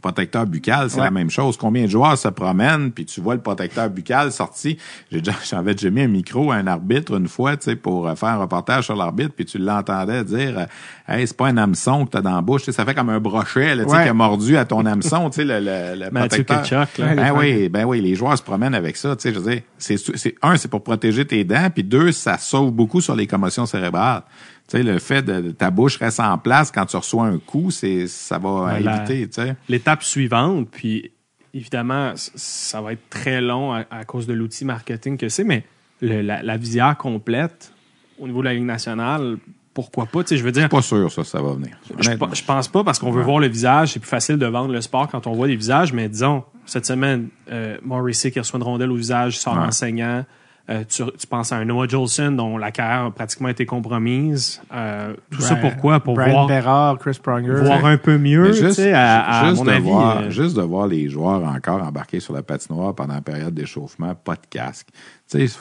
[SPEAKER 3] protecteur buccal, c'est
[SPEAKER 1] Ouais.
[SPEAKER 3] la même chose. Combien de joueurs se promènent, puis tu vois le protecteur buccal sorti. J'ai déjà, j'avais déjà mis un micro à un arbitre une fois, tu sais, pour euh, faire un reportage sur l'arbitre, puis tu l'entendais dire, euh, hey, c'est pas un hameçon que t'as dans la bouche, tu sais, ça fait comme un brochet, là, tu sais,
[SPEAKER 1] Ouais.
[SPEAKER 3] qui a mordu à ton hameçon, tu sais, le, le, le protecteur.
[SPEAKER 4] Là.
[SPEAKER 3] Ben oui, ben oui, les joueurs se promènent avec ça, tu sais, je veux dire, c'est, c'est, un, c'est pour protéger tes dents, puis deux, ça sauve beaucoup sur les commotions cérébrales. Tu sais, le fait de, de ta bouche reste en place quand tu reçois un coup, c'est, ça va éviter, tu sais.
[SPEAKER 4] L'étape suivante, puis évidemment, ça va être très long à, à cause de l'outil marketing que c'est, mais le- la, la visière complète au niveau de la Ligue nationale, pourquoi pas? Tu sais, je veux dire,
[SPEAKER 3] Pas sûr, ça, ça va venir.
[SPEAKER 4] je, pense pas parce qu'on veut voir le visage. C'est plus facile de vendre le sport quand on voit des visages, mais disons, cette semaine, euh, Morrissey qui reçoit une rondelle au visage sort
[SPEAKER 3] Ouais.
[SPEAKER 4] enseignant. Euh, tu, tu penses à un Noah Jolson dont la carrière a pratiquement été compromise. Euh, tout ça pourquoi? Pour
[SPEAKER 1] Brian
[SPEAKER 4] voir,
[SPEAKER 1] Berard, Chris Pronger.
[SPEAKER 4] voir un peu mieux,
[SPEAKER 3] juste,
[SPEAKER 4] sais, à, à
[SPEAKER 3] juste
[SPEAKER 4] mon
[SPEAKER 3] de
[SPEAKER 4] avis.
[SPEAKER 3] voir,
[SPEAKER 4] euh,
[SPEAKER 3] juste de voir les joueurs encore embarqués sur la patinoire pendant la période d'échauffement, pas de casque. Tu sais,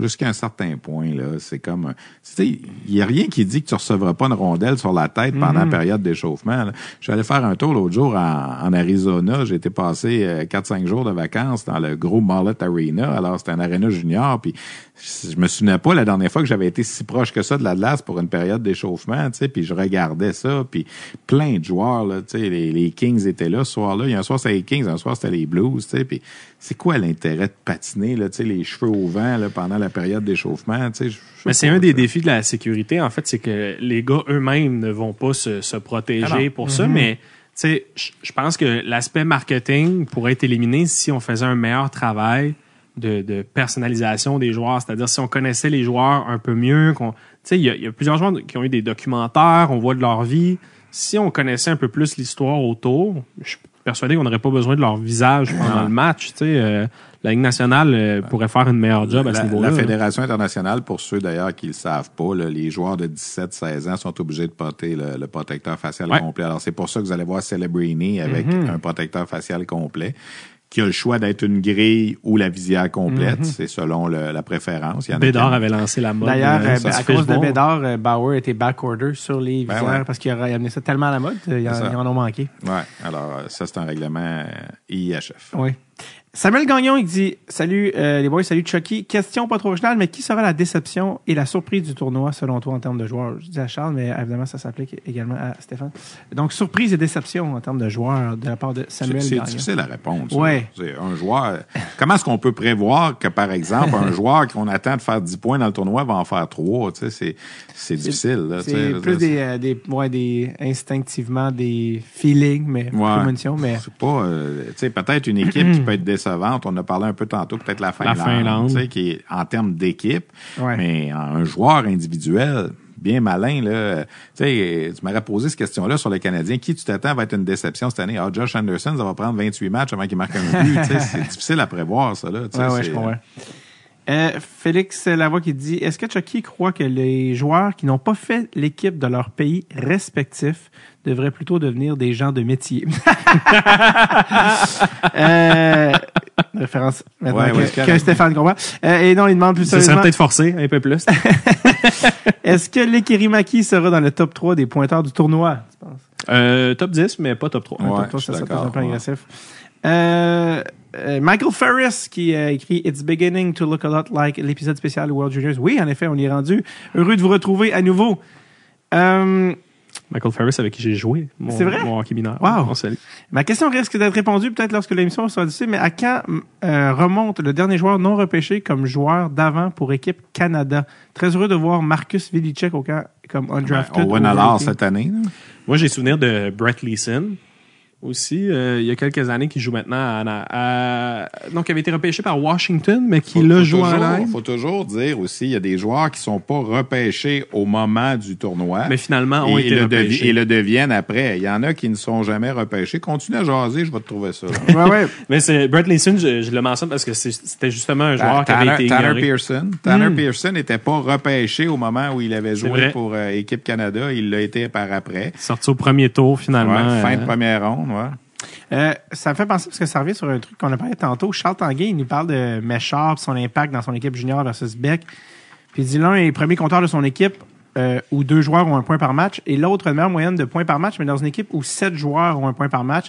[SPEAKER 3] jusqu'à un certain point, là, c'est comme, un- tu sais, il y a rien qui dit que tu recevras pas une rondelle sur la tête pendant
[SPEAKER 4] Mhm.
[SPEAKER 3] la période d'échauffement. là. Je suis allé faire un tour l'autre jour en, en Arizona. J'ai été passé euh, 4-5 jours de vacances dans le gros Mullet Arena. Alors, c'était un arena junior. Puis, je me souvenais pas la dernière fois que j'avais été si proche que ça de la glace pour une période d'échauffement, tu sais. Puis, je regardais ça. Puis, plein de joueurs, là, tu sais, les, les Kings étaient là ce soir-là. Il y a un soir, c'était les Kings, un soir, c'était les Blues, tu sais. Puis, c'est quoi l'intérêt de patiner, là, tu sais, les cheveux au vent, là, pendant la période d'échauffement,
[SPEAKER 4] Mais c'est un des
[SPEAKER 3] ça.
[SPEAKER 4] défis de la sécurité, en fait, c'est que les gars eux-mêmes ne vont pas se, se protéger
[SPEAKER 1] Ah
[SPEAKER 4] pour ça, mais tu sais, je pense que l'aspect marketing pourrait être éliminé si on faisait un meilleur travail de, de personnalisation des joueurs, c'est-à-dire si on connaissait les joueurs un peu mieux, qu'on, tu sais, il y, y a plusieurs joueurs qui ont eu des documentaires, on voit de leur vie. Si on connaissait un peu plus l'histoire autour, je suis persuadé qu'on n'aurait pas besoin de leur visage pendant le match. Tu sais, euh, la Ligue nationale euh, pourrait faire une meilleure job à ce niveau-là.
[SPEAKER 3] la. Fédération internationale, pour ceux d'ailleurs qui le savent pas, là, les joueurs de 17-16 ans sont obligés de porter le, le protecteur facial
[SPEAKER 4] Ouais.
[SPEAKER 3] complet. Alors c'est pour ça que vous allez voir Celebrini avec
[SPEAKER 4] Mm-hmm.
[SPEAKER 3] un protecteur facial complet qui a le choix d'être une grille ou la visière complète. C'est selon le- la préférence. Il y en a
[SPEAKER 4] Bédard avait lancé la mode.
[SPEAKER 1] D'ailleurs,
[SPEAKER 4] euh,
[SPEAKER 1] euh, à cause de
[SPEAKER 4] bon.
[SPEAKER 1] Bédard, euh, Bauer était backorder sur les
[SPEAKER 3] Ben
[SPEAKER 1] visières
[SPEAKER 3] ouais.
[SPEAKER 1] parce qu'il a amené ça tellement à la mode, ils en, ils en ont manqué.
[SPEAKER 3] Ouais, alors ça, c'est un règlement IIHF.
[SPEAKER 1] Oui. Samuel Gagnon, il dit Salut euh, les boys, salut Chucky. Question pas trop originale, mais qui sera la déception et la surprise du tournoi selon toi en termes de joueurs? Je dis à Charles, mais évidemment, ça s'applique également à Stéphane. Donc, surprise et déception en termes de joueurs de la part de
[SPEAKER 3] C'est
[SPEAKER 1] Samuel
[SPEAKER 3] c'est
[SPEAKER 1] Gagnon.
[SPEAKER 3] difficile à répondre.
[SPEAKER 1] Ouais.
[SPEAKER 3] C'est un joueur. Comment est-ce qu'on peut prévoir que, par exemple, un joueur qu'on attend de faire 10 points dans le tournoi va en faire 3? Tu sais, c'est, c'est difficile. Là,
[SPEAKER 1] C'est plus des, euh, des, ouais, des instinctivement des feelings, mais
[SPEAKER 3] Ouais.
[SPEAKER 1] mais
[SPEAKER 3] C'est pas, euh, tu sais, peut-être une équipe qui peut être décevante. On a parlé un peu tantôt, peut-être la Finlande,
[SPEAKER 4] Finlande.
[SPEAKER 3] tu sais, qui est en termes d'équipe,
[SPEAKER 1] Ouais.
[SPEAKER 3] mais un joueur individuel bien malin là. Tu sais, tu m'aurais posé cette question-là sur les Canadiens. Qui tu t'attends va être une déception cette année? Ah, Josh Anderson, ça va prendre 28 matchs avant qu'il marque un but. C'est difficile à prévoir ça là.
[SPEAKER 1] Ouais, ouais, je comprends. Euh, Félix Lavoie qui dit Est-ce que Chucky croit que les joueurs qui n'ont pas fait l'équipe de leur pays respectif devraient plutôt devenir des gens de métier? Euh, Référence maintenant
[SPEAKER 3] Ouais,
[SPEAKER 1] que,
[SPEAKER 3] ouais,
[SPEAKER 1] que. Stéphane comprend. Euh, et non, il demande plus
[SPEAKER 4] Ça serait peut-être forcé un peu plus.
[SPEAKER 1] Est-ce que Lekirimaki sera dans le top 3 des pointeurs du tournoi tu penses?
[SPEAKER 4] Euh, top 10, mais pas top 3.
[SPEAKER 3] Ouais,
[SPEAKER 1] Top 3,
[SPEAKER 3] je suis
[SPEAKER 1] ça, ça peut
[SPEAKER 3] d'accord,
[SPEAKER 1] être un peu
[SPEAKER 3] ouais.
[SPEAKER 1] agressif. Euh, euh, Michael Ferris qui a écrit It's beginning to look a lot like l'épisode spécial de World Juniors. Oui, en effet, on y est rendu. Heureux de vous retrouver à nouveau. Euh,
[SPEAKER 4] Michael Ferris avec qui j'ai joué. Mon,
[SPEAKER 1] C'est vrai?
[SPEAKER 4] Mon hockey mineur.
[SPEAKER 1] Wow.
[SPEAKER 4] On salue.
[SPEAKER 1] ma question risque d'être répondue peut-être lorsque l'émission sera diffusée, mais à quand euh, remonte le dernier joueur non repêché comme joueur d'avant pour équipe Canada? Très heureux de voir Marcus Vilicek au camp comme
[SPEAKER 3] Ben,
[SPEAKER 1] undrafted.
[SPEAKER 3] Owen
[SPEAKER 1] au
[SPEAKER 3] Allard
[SPEAKER 1] Rookie.
[SPEAKER 3] cette année. là.
[SPEAKER 4] Moi, j'ai souvenir de Brett Leeson. Aussi, euh, il y a quelques années, qui joue maintenant à, à- donc qui avait été repêché par Washington, mais qui l'a joué en
[SPEAKER 3] toujours,
[SPEAKER 4] live.
[SPEAKER 3] faut toujours dire aussi, il y a des joueurs qui sont pas repêchés au moment du tournoi.
[SPEAKER 4] Mais finalement, ont
[SPEAKER 3] et,
[SPEAKER 4] été
[SPEAKER 3] le
[SPEAKER 4] repêchés.
[SPEAKER 3] devi- et le deviennent après. Il y en a qui ne sont jamais repêchés. Continue à jaser, je vais te trouver ça.
[SPEAKER 1] Ouais, ouais.
[SPEAKER 4] Mais c'est Brett Leeson, je, je le mentionne parce que c'est- c'était justement un joueur qui avait
[SPEAKER 3] Tanner,
[SPEAKER 4] été
[SPEAKER 3] Tanner
[SPEAKER 4] ignoré.
[SPEAKER 3] Pearson. Tanner Pearson n'était pas repêché au moment où il avait joué pour euh, Équipe Canada. Il l'a été par après.
[SPEAKER 4] Sorti au premier tour, finalement.
[SPEAKER 3] Ouais, fin de
[SPEAKER 4] euh,
[SPEAKER 3] première ronde. Ouais.
[SPEAKER 1] Euh, ça me fait penser, parce que ça revient sur un truc qu'on a parlé tantôt. Charles Tanguay, il nous parle de Méchard, son impact dans son équipe junior versus Beck. Puis il dit l'un est le premier compteur de son équipe euh, où deux joueurs ont un point par match et l'autre a une meilleure moyenne de points par match, mais dans une équipe où sept joueurs ont un point par match.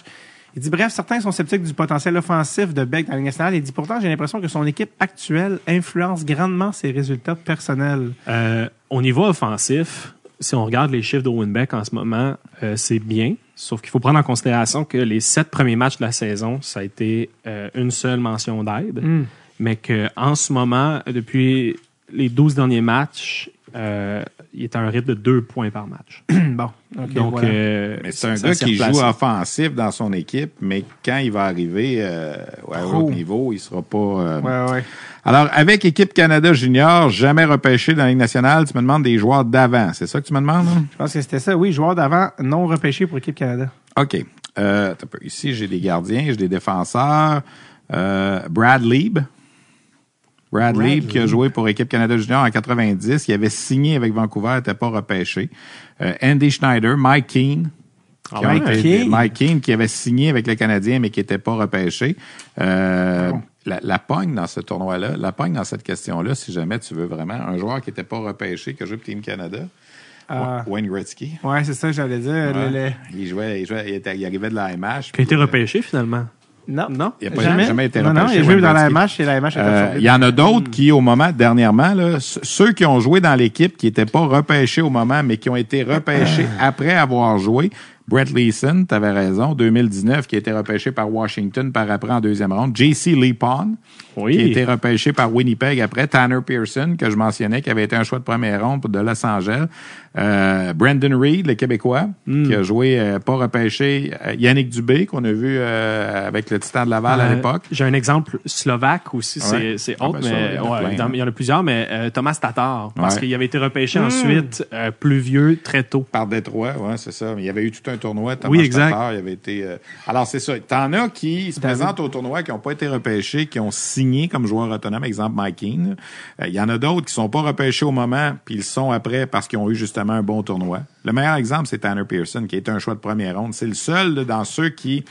[SPEAKER 1] Il dit bref, certains sont sceptiques du potentiel offensif de Beck dans la Ligue nationale. Il dit pourtant, j'ai l'impression que son équipe actuelle influence grandement ses résultats personnels.
[SPEAKER 4] Euh, au niveau offensif, si on regarde les chiffres d'Owen Beck en ce moment, euh, c'est bien. Sauf qu'il faut prendre en considération que les sept premiers matchs de la saison, ça a été euh, une seule mention d'aide.
[SPEAKER 1] Hmm.
[SPEAKER 4] Mais qu'en ce moment, depuis les 12 derniers matchs, euh, il est à un rythme de deux points par match.
[SPEAKER 1] bon,
[SPEAKER 4] Donc,
[SPEAKER 1] voilà.
[SPEAKER 4] euh,
[SPEAKER 3] Mais c'est un gars qui joue offensif dans son équipe, mais quand il va arriver euh, à haut niveau, il sera pas. euh,
[SPEAKER 1] Ouais, ouais.
[SPEAKER 3] Alors, avec Équipe Canada Junior, jamais repêché dans la Ligue nationale, tu me demandes des joueurs d'avant. C'est ça que tu me demandes? hein?
[SPEAKER 1] Je pense que c'était ça. Oui, joueur d'avant non repêché pour l'équipe Canada.
[SPEAKER 3] OK. Euh. Ici, j'ai des gardiens, j'ai des défenseurs. Euh, Brad Lieb. Brad,
[SPEAKER 1] Brad
[SPEAKER 3] Lieb, qui a joué pour Équipe Canada Junior en 90. Il avait signé avec Vancouver, n'était pas repêché. Euh, Andy Schneider, Mike Keane.
[SPEAKER 4] Ah
[SPEAKER 3] été-
[SPEAKER 1] Keane.
[SPEAKER 3] Mike Keane, qui avait signé avec les Canadiens, mais qui n'était pas repêché. Euh,
[SPEAKER 1] Bon.
[SPEAKER 3] La, la pogne dans ce tournoi-là, la pogne dans cette question-là, si jamais tu veux vraiment, un joueur qui n'était pas repêché, qui a joué pour Team Canada,
[SPEAKER 1] Ah.
[SPEAKER 3] Wayne Gretzky.
[SPEAKER 1] Ouais, c'est ça que j'allais dire.
[SPEAKER 3] Ouais.
[SPEAKER 1] Le- le-
[SPEAKER 3] Il jouait, il jouait, il, était- il arrivait de la MH.
[SPEAKER 4] Qui a été
[SPEAKER 3] puis, euh,
[SPEAKER 4] repêché, finalement.
[SPEAKER 1] Non.
[SPEAKER 4] Non?
[SPEAKER 3] Il a pas
[SPEAKER 1] jamais.
[SPEAKER 3] jamais été
[SPEAKER 1] non, non,
[SPEAKER 3] repêché,
[SPEAKER 1] il a joué dans la. MH et la MH
[SPEAKER 3] Euh. Il y en a d'autres qui, au moment, dernièrement, là, ceux qui ont joué dans l'équipe, qui n'étaient pas repêchés au moment, mais qui ont été repêchés après avoir joué. Brett Leeson, tu avais raison, 2019, qui a été repêché par Washington par après en deuxième ronde. J.C. Lepon,
[SPEAKER 4] Oui.
[SPEAKER 3] qui a été repêché par Winnipeg après. Tanner Pearson, que je mentionnais, qui avait été un choix de première ronde de Los Angeles. Euh, Brandon Reed, le Québécois,
[SPEAKER 4] Hmm.
[SPEAKER 3] qui a joué euh, pas repêché. Euh, Yannick Dubé, qu'on a vu euh, avec le Titan de Laval à
[SPEAKER 4] Euh,
[SPEAKER 3] l'époque.
[SPEAKER 4] J'ai un exemple slovaque aussi, c'est-
[SPEAKER 3] Ouais.
[SPEAKER 4] c'est
[SPEAKER 3] Ah,
[SPEAKER 4] autre,
[SPEAKER 3] ben ça,
[SPEAKER 4] mais
[SPEAKER 3] il y en a
[SPEAKER 4] ouais,
[SPEAKER 3] hein.
[SPEAKER 4] il y en a plusieurs, mais euh, Thomas Tatar, parce
[SPEAKER 3] Ouais.
[SPEAKER 4] qu'il avait été repêché ensuite, euh, plus vieux, très tôt.
[SPEAKER 3] Par Détroit, ouais, c'est ça. Mais il y avait eu tout un tournoi. Thomas
[SPEAKER 4] Oui, exact.
[SPEAKER 3] Tatar, il avait été. euh, Alors c'est ça. T'en as qui se présentent au tournoi, qui n'ont pas été repêchés, qui ont signé comme joueurs autonomes. Exemple Mike Keane. Euh, Il y en a d'autres qui sont pas repêchés au moment, puis ils sont après parce qu'ils ont eu justement un bon tournoi. Le meilleur exemple, c'est Tanner Pearson, qui été un choix de première ronde. C'est le seul dans ceux qui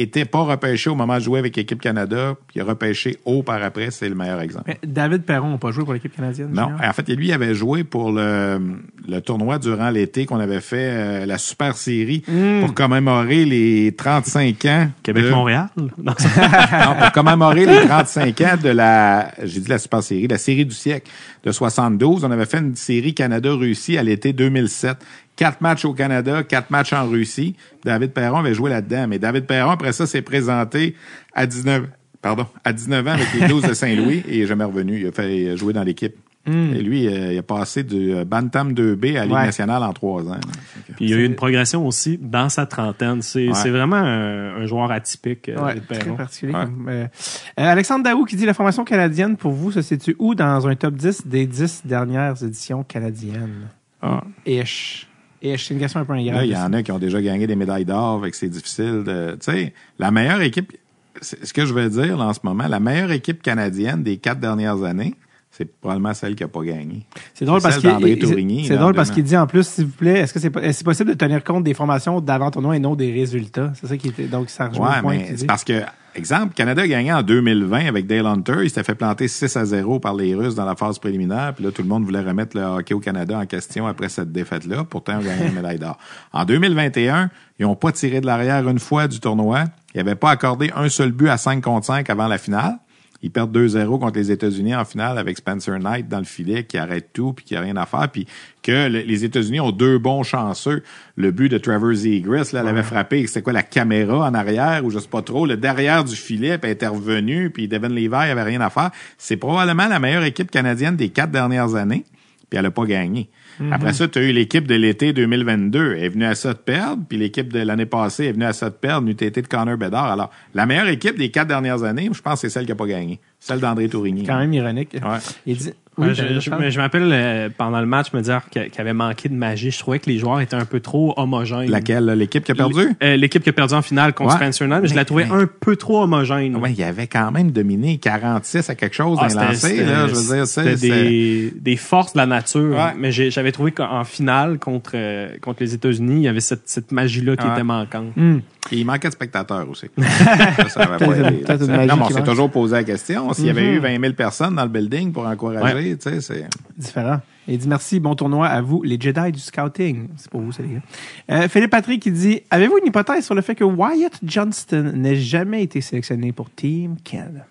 [SPEAKER 3] étaient pas repêchés au moment de jouer avec l'équipe Canada, puis repêché haut par après. C'est le meilleur exemple.
[SPEAKER 1] Mais David Perron n'a pas joué pour l'équipe canadienne.
[SPEAKER 3] Non,
[SPEAKER 1] junior?
[SPEAKER 3] en fait, lui, il avait joué pour le, le tournoi durant l'été qu'on avait fait, euh, la Super Série, pour commémorer les 35 ans. de-
[SPEAKER 4] Québec-Montréal? Non,
[SPEAKER 3] non, pour commémorer les 35 ans de la, j'ai dit la Super Série, la série du siècle de 72. On avait fait une série Canada-Russie à l'été 2007. Quatre matchs au Canada, quatre matchs en Russie. David Perron avait joué là-dedans. Mais David Perron, après ça, s'est présenté à 19, pardon, à 19 ans avec les 12 de Saint-Louis et il est jamais revenu. Il a fait jouer dans l'équipe. Et lui, euh, il a passé du Bantam 2B à la Ligue
[SPEAKER 1] Ouais.
[SPEAKER 3] nationale en trois ans.
[SPEAKER 4] Puis il y a eu une progression aussi dans sa trentaine. C'est
[SPEAKER 3] Ouais.
[SPEAKER 4] vraiment un, un joueur atypique, euh,
[SPEAKER 1] Ouais, très
[SPEAKER 4] Perron.
[SPEAKER 1] particulier. Comme, euh, Alexandre Daou qui dit la formation canadienne pour vous se situe où dans un top 10 des 10 dernières éditions canadiennes?
[SPEAKER 3] Ah.
[SPEAKER 1] Ish. Ish, c'est une question un peu ingrate.
[SPEAKER 3] il y en a qui ont déjà gagné des médailles d'or, fait que c'est difficile de. Tu sais, la meilleure équipe, ce que je veux dire là, en ce moment, la meilleure équipe canadienne des quatre dernières années, c'est probablement celle qui n'a pas gagné.
[SPEAKER 1] C'est drôle parce qu'il c'est- drôle parce qu'il dit en plus, s'il vous plaît, est-ce que c'est possible de tenir compte des formations d'avant tournoi et non des résultats? C'est ça qui était. Donc, ça rejoint
[SPEAKER 3] Ouais,
[SPEAKER 1] le point
[SPEAKER 3] mais c'est parce que, exemple, Canada a gagné en 2020 avec Dale Hunter. Il s'était fait planter 6 à 0 par les Russes dans la phase préliminaire. Puis là, tout le monde voulait remettre le hockey au Canada en question après cette défaite-là. Pourtant, ils ont gagné une médaille d'or. En 2021, ils n'ont pas tiré de l'arrière une fois du tournoi. Ils n'avaient pas accordé un seul but à 5 contre 5 avant la finale. Ils perdent 2-0 contre les États-Unis en finale avec Spencer Knight dans le filet qui arrête tout puis qui a rien à faire puis que le- les États-Unis ont deux bons chanceux. Le but de Trevor Zegras, là, elle avait frappé, c'était quoi la caméra en arrière ou je sais pas trop, le derrière du filet puis est intervenu puis Devin Levi avait rien à faire. C'est probablement la meilleure équipe canadienne des quatre dernières années puis elle a pas gagné. Après ça, tu as eu l'équipe de l'été 2022. Elle est venue à ça de perdre. Puis l'équipe de l'année passée est venue à ça de perdre, une UTT de Connor Bedard. Alors, la meilleure équipe des quatre dernières années, je pense c'est celle qui n'a pas gagné. Celle d'André Tourigny.
[SPEAKER 1] Quand même ironique.
[SPEAKER 3] Ouais.
[SPEAKER 1] Il dit, oui,
[SPEAKER 4] je, m'appelle euh, pendant le match me dire qu'il y avait manqué de magie. Je trouvais que les joueurs étaient un peu trop homogènes.
[SPEAKER 3] Laquelle? L'équipe qui a perdu?
[SPEAKER 4] Euh, L'équipe qui a perdu en finale contre
[SPEAKER 3] Ouais.
[SPEAKER 4] Spencer Knight, mais je la trouvais
[SPEAKER 3] mais-
[SPEAKER 4] un peu trop homogène.
[SPEAKER 3] Ouais, il avait quand même dominé 46 à quelque chose
[SPEAKER 4] Ah,
[SPEAKER 3] dans
[SPEAKER 4] c'était- des, des forces de la nature.
[SPEAKER 3] Ouais.
[SPEAKER 4] Mais j'avais trouvé qu'en finale contre, euh, contre les États-Unis, il y avait cette, cette magie-là qui
[SPEAKER 3] Ouais.
[SPEAKER 4] était manquante.
[SPEAKER 1] Hmm.
[SPEAKER 3] il manquait de spectateurs aussi. ça, ça avait pas aidé, non, mais on s'est toujours posé la question. S'il y avait eu 20 000 personnes dans le building pour encourager,
[SPEAKER 1] différent. Il dit merci, bon tournoi à vous, les Jedi du scouting. C'est pour vous, ça, les gars. Euh, Philippe Patrick dit Avez-vous une hypothèse sur le fait que Wyatt Johnston n'ait jamais été sélectionné pour Team Canada?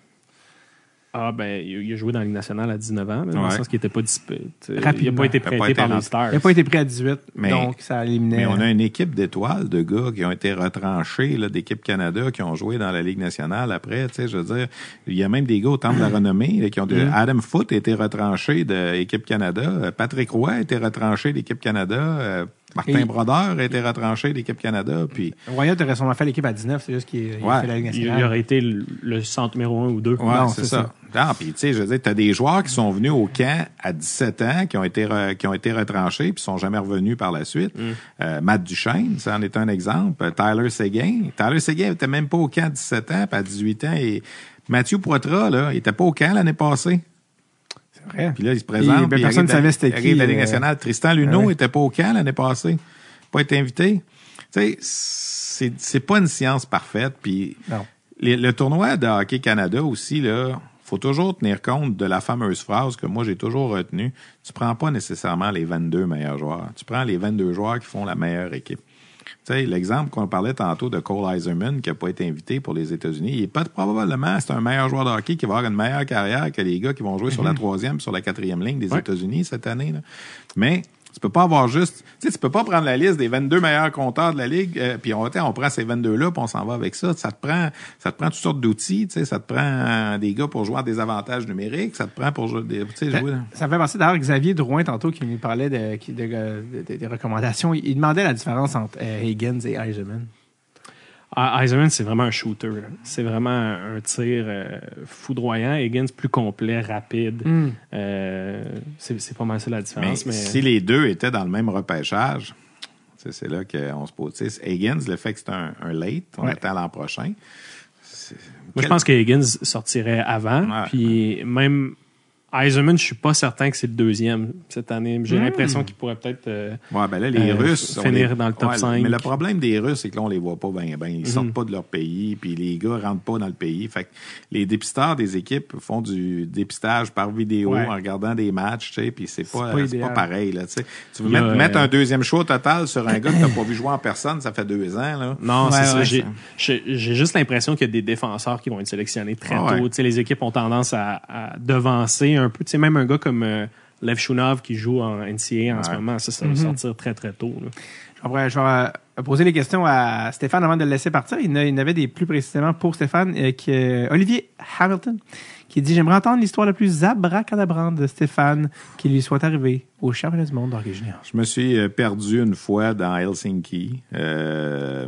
[SPEAKER 4] Ah, ben, il a joué dans la Ligue nationale à 19 ans, là, dans
[SPEAKER 3] Ouais.
[SPEAKER 4] le sens qu'il n'était pas disponible. Il n'a pas été
[SPEAKER 3] Il a pas
[SPEAKER 4] prêté
[SPEAKER 3] été
[SPEAKER 4] par les. Stars.
[SPEAKER 1] Il n'a pas été pris à 18,
[SPEAKER 3] Mais-
[SPEAKER 1] donc ça éliminait.
[SPEAKER 3] Mais on a une équipe d'étoiles de gars qui ont été retranchés là, d'équipe Canada, qui ont joué dans la Ligue nationale après. Tu sais, je veux dire, il y a même des gars au Temple de la Renommée là, qui ont de, Adam Foote a été retranché de l'équipe Canada. Euh, Patrick Roy a été retranché d'équipe Canada. Martin
[SPEAKER 1] Et-
[SPEAKER 3] Brodeur a été retranché d'équipe Canada. Puis
[SPEAKER 1] Wyatt aurait sûrement fait l'équipe à 19, c'est juste qu'il
[SPEAKER 3] Ouais.
[SPEAKER 1] fait la Ligue
[SPEAKER 4] Il,
[SPEAKER 1] nationale.
[SPEAKER 4] il aurait été le, le centre numéro un ou deux.
[SPEAKER 3] Ouais,
[SPEAKER 1] Non,
[SPEAKER 3] c'est ça. Non, puis tu sais, je veux dire, t'as des joueurs qui sont venus au camp à 17 ans, qui ont été re- qui ont été retranchés, puis sont jamais revenus par la suite. Euh, Matt Duchesne, ça en est un exemple. Euh, Tyler Seguin, Tyler Seguin était même pas au camp à 17 ans, puis à 18 ans, et Mathieu Poitras, là, il était pas au camp l'année passée.
[SPEAKER 1] C'est vrai.
[SPEAKER 3] Puis là, il se présente.
[SPEAKER 1] ben,
[SPEAKER 3] puis
[SPEAKER 1] personne
[SPEAKER 3] arrive
[SPEAKER 1] savait c'était
[SPEAKER 3] il arrive
[SPEAKER 1] qui,
[SPEAKER 3] la Ligue
[SPEAKER 1] euh,
[SPEAKER 3] nationale. Tristan Luneau
[SPEAKER 1] ouais.
[SPEAKER 3] était pas au camp l'année passée. Pas été invité. Tu sais, c'est pas une science parfaite, puis les- le tournoi de Hockey Canada aussi, là, faut toujours tenir compte de la fameuse phrase que moi j'ai toujours retenue. Tu prends pas nécessairement les 22 meilleurs joueurs. Tu prends les 22 joueurs qui font la meilleure équipe. Tu sais, l'exemple qu'on parlait tantôt de Cole Eiserman qui n'a pas été invité pour les États-Unis, il est pas probablement c'est un meilleur joueur de hockey qui va avoir une meilleure carrière que les gars qui vont jouer sur la troisième, sur la quatrième ligne des
[SPEAKER 4] Ouais.
[SPEAKER 3] États-Unis cette année. Là. Mais tu peux pas avoir juste, tu sais, tu peux pas prendre la liste des 22 meilleurs compteurs de la ligue, euh, puis on, on prend ces 22 là, puis on s'en va avec ça. Ça te prend, ça te prend toutes sortes d'outils, tu sais, ça te prend euh, des gars pour jouer à des avantages numériques, ça te prend pour jouer, des- tu sais, jouer.
[SPEAKER 1] Ça me fait penser d'ailleurs Xavier Drouin tantôt qui nous parlait de, de- de- de- des recommandations. Il, demandait la différence entre euh, Higgins et Eiserman.
[SPEAKER 4] Eiserman, c'est vraiment un shooter. C'est vraiment un tir euh, foudroyant. Higgins, plus complet, rapide.
[SPEAKER 1] Hmm.
[SPEAKER 4] Euh, c'est pas mal ça la différence. Mais,
[SPEAKER 3] si les deux étaient dans le même repêchage, c'est là qu'on se pose. Higgins, le fait que c'est un, un late, on
[SPEAKER 1] Ouais.
[SPEAKER 3] attend l'an prochain.
[SPEAKER 4] Moi, je pense que Higgins sortirait avant.
[SPEAKER 3] Ouais.
[SPEAKER 4] Puis même Eiserman, je suis pas certain que c'est le deuxième cette année. J'ai l'impression qu'il pourrait peut-être. euh,
[SPEAKER 3] Ouais, ben là, les
[SPEAKER 4] Euh,
[SPEAKER 3] Russes.
[SPEAKER 4] finir
[SPEAKER 3] les-
[SPEAKER 4] dans le top
[SPEAKER 3] Ouais,
[SPEAKER 4] 5.
[SPEAKER 3] Mais le problème des Russes, c'est que là, on les voit pas bien, bien. Ils
[SPEAKER 4] Mhm.
[SPEAKER 3] sortent pas de leur pays, puis les gars rentrent pas dans le pays. Fait que les dépisteurs des équipes font du dépistage par vidéo
[SPEAKER 1] Ouais.
[SPEAKER 3] en regardant des matchs, tu sais, puis c'est pas,
[SPEAKER 1] pas
[SPEAKER 3] c'est
[SPEAKER 1] idéal.
[SPEAKER 3] pas pareil, là, tu veux mettre, mettre
[SPEAKER 4] euh,
[SPEAKER 3] un deuxième show total sur un gars que t'as pas vu jouer en personne, ça fait deux ans, là.
[SPEAKER 4] Non,
[SPEAKER 1] Ouais,
[SPEAKER 4] c'est ça.
[SPEAKER 1] ouais,
[SPEAKER 4] J'ai-
[SPEAKER 3] ça.
[SPEAKER 4] J'ai j'ai juste l'impression qu'il y a des défenseurs qui vont être sélectionnés très
[SPEAKER 3] Ah
[SPEAKER 4] tôt. Tu sais, les équipes ont tendance à, à devancer un peu. Tu sais, même un gars comme euh, Lev Shunov qui joue en NCAA en ce moment, ça, ça va sortir très, très tôt. là.
[SPEAKER 1] Je vais, je vais, euh, poser les questions à Stéphane avant de le laisser partir. Il y en avait des plus précisément pour Stéphane. euh, qui, euh, Olivier Hamilton qui dit J'aimerais entendre l'histoire la plus abracadabrante de Stéphane qui lui soit arrivée au championnat du monde junior.
[SPEAKER 3] Je me suis perdu une fois dans Helsinki. Euh,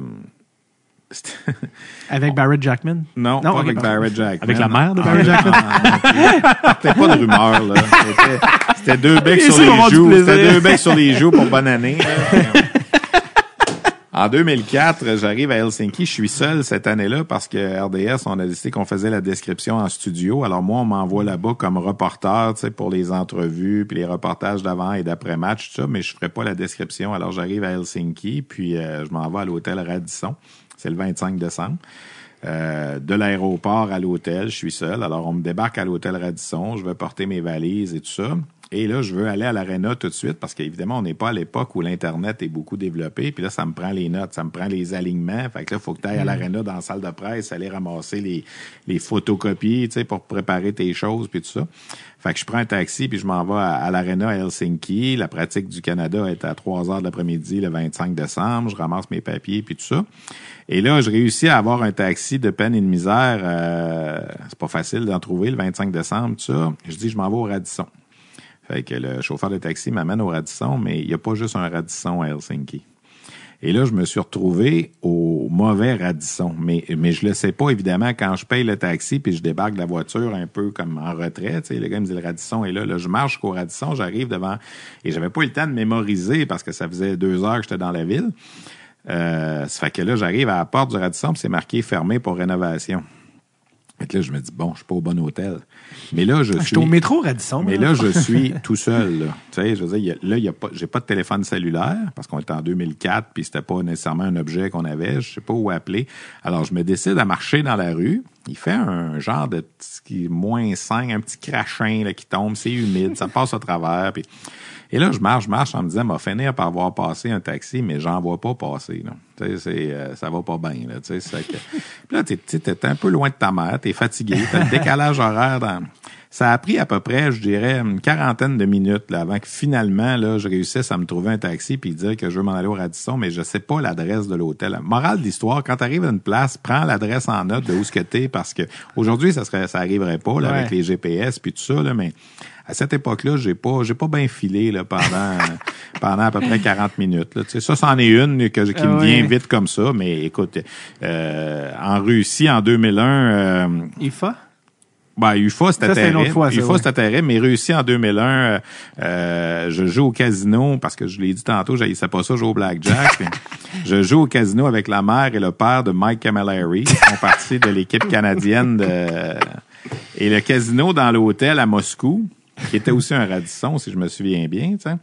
[SPEAKER 1] Avec Barrett Jackman?
[SPEAKER 3] non,
[SPEAKER 1] Non,
[SPEAKER 3] pas avec. Barrett Jackman.
[SPEAKER 4] Avec la mère de
[SPEAKER 3] Ah,
[SPEAKER 4] Barrett
[SPEAKER 3] non, C'était pas de rumeur, là. C'était- deux becs sur les joues. C'était deux becs sur les joues pour bonne année. En 2004, j'arrive à Helsinki. Je suis seul cette année-là parce que RDS, on a décidé qu'on faisait la description en studio. Alors moi, on m'envoie là-bas comme reporter, tu sais, pour les entrevues, puis les reportages d'avant et d'après-match, tout ça, mais je ferai pas la description. Alors j'arrive à Helsinki, puis euh, je m'en vais à l'hôtel Radisson. C'est le 25 décembre. Euh, de l'aéroport à l'hôtel, je suis seul. Alors, on me débarque à l'hôtel Radisson, je vais porter mes valises et tout ça. Et là, je veux aller à l'aréna tout de suite parce qu'évidemment, on n'est pas à l'époque où l'Internet est beaucoup développé. Puis là, ça me prend les notes, ça me prend les alignements. Fait que là, il faut que tu ailles à l'aréna dans la salle de presse, aller ramasser les, les photocopies, tu sais, pour préparer tes choses, puis tout ça. Fait que je prends un taxi, puis je m'en vais à, à l'aréna à Helsinki. La pratique du Canada est à 3 heures de l'après-midi le 25 décembre. Je ramasse mes papiers, puis tout ça. Et là, je réussis à avoir un taxi de peine et de misère. Euh, c'est pas facile d'en trouver le 25 décembre, tout ça. Je dis, je m'en vais au Radisson. Que le chauffeur de taxi m'amène au Radisson, mais il n'y a pas juste un Radisson à Helsinki. Et là, je me suis retrouvé au mauvais Radisson. Mais, mais je le sais pas, évidemment, quand je paye le taxi puis je débarque de la voiture un peu comme en retrait. Tu sais, le gars me dit le Radisson est là. Je marche jusqu'au Radisson, j'arrive devant. Et j'avais pas eu le temps de mémoriser parce que ça faisait deux heures que j'étais dans la ville. Euh, ça fait que là, j'arrive à la porte du Radisson, c'est marqué fermé pour rénovation. Fait que là, je me dis, bon, je suis pas au bon hôtel. Mais là, je
[SPEAKER 1] Je
[SPEAKER 3] suis.
[SPEAKER 1] suis au métro Radisson.
[SPEAKER 3] Mais là, je suis tout seul. Là, tu sais, je veux dire, là, y a pas, j'ai pas de téléphone cellulaire parce qu'on était en 2004 puis c'était pas nécessairement un objet qu'on avait. Je sais pas où appeler. Alors, je me décide à marcher dans la rue. Il fait un genre de petit moins 5, un petit crachin là, qui tombe. C'est humide, ça passe au travers. Puis, et là, je marche, je marche en me disant, m'a finir par voir passer un taxi, mais j'en vois pas passer. Là. Euh, ça va pas bien. Là, tu sais, c'est que... Puis là, tu es un peu loin de ta mère, t'es fatigué, t'as le décalage horaire dans... Ça a pris à peu près, je dirais, une quarantaine de minutes là, avant que finalement, là, je réussisse à me trouver un taxi puis dire que je veux m'en aller au Radisson, mais je sais pas l'adresse de l'hôtel. Morale de l'histoire, quand tu arrives à une place, prends l'adresse en note de où ce que t'es, parce que aujourd'hui, ça serait, ça arriverait pas là,
[SPEAKER 1] Ouais.
[SPEAKER 3] avec les GPS puis tout ça, là, mais à cette époque-là, j'ai pas, j'ai pas bien filé là, pendant, pendant à peu près 40 minutes. Là. Sais, ça, c'en est une que, qui
[SPEAKER 1] Ah
[SPEAKER 3] me vient vite comme ça, mais écoute, euh, en Russie, en 2001, euh,
[SPEAKER 1] IFA?
[SPEAKER 3] ben, UFA, c'était terrible.
[SPEAKER 1] fois, ça,
[SPEAKER 3] UFA,
[SPEAKER 1] ouais.
[SPEAKER 3] c'était terrible, mais réussi en 2001, euh, euh, je joue au casino, parce que je l'ai dit tantôt, j'haïssais pas ça, jouer au blackjack. Je joue au casino avec la mère et le père de Mike Camilleri, qui font partie de l'équipe canadienne de... Et le casino dans l'hôtel à Moscou, qui était aussi un Radisson, si je me souviens bien, tu sais.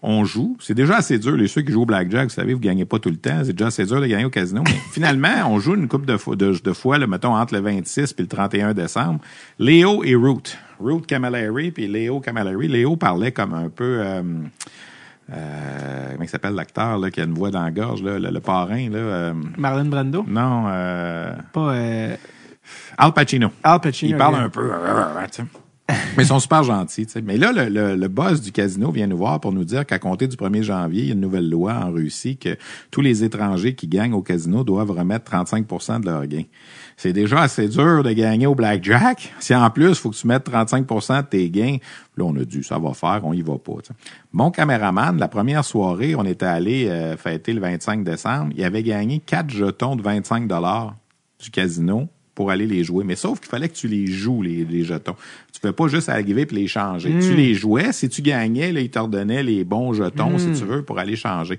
[SPEAKER 3] On joue. C'est déjà assez dur. Les ceux qui jouent au blackjack, vous savez, vous gagnez pas tout le temps. C'est déjà assez dur de gagner au casino. Mais finalement, on joue une coupe de fois, de, de fois là, mettons, entre le 26 et le 31 décembre. Léo et Root. Root Camilleri puis Léo Camilleri. Léo parlait comme un peu... Euh, euh, comment il s'appelle l'acteur qui a une voix dans la gorge, là, le, le parrain? Là, euh,
[SPEAKER 1] Marlon Brando?
[SPEAKER 3] non, euh,
[SPEAKER 1] Pas
[SPEAKER 3] Al Pacino.
[SPEAKER 1] Al Pacino.
[SPEAKER 3] Il parle un peu. Mais ils sont super gentils. Mais là, le, le, le boss du casino vient nous voir pour nous dire qu'à compter du 1er janvier, il y a une nouvelle loi en Russie que tous les étrangers qui gagnent au casino doivent remettre 35% de leurs gains. C'est déjà assez dur de gagner au blackjack. Si en plus, il faut que tu mettes 35% de tes gains, là, on a dit, ça va faire, on y va pas. tu sais. Mon caméraman, la première soirée, on était allé euh, fêter le 25 décembre, il avait gagné quatre jetons de 25 du casino pour aller les jouer. Mais sauf qu'il fallait que tu les joues, les, les jetons. Tu ne pouvais pas juste arriver et les changer. Tu les jouais. Si tu gagnais, là, ils te redonnaient les bons jetons, si tu veux, pour aller changer.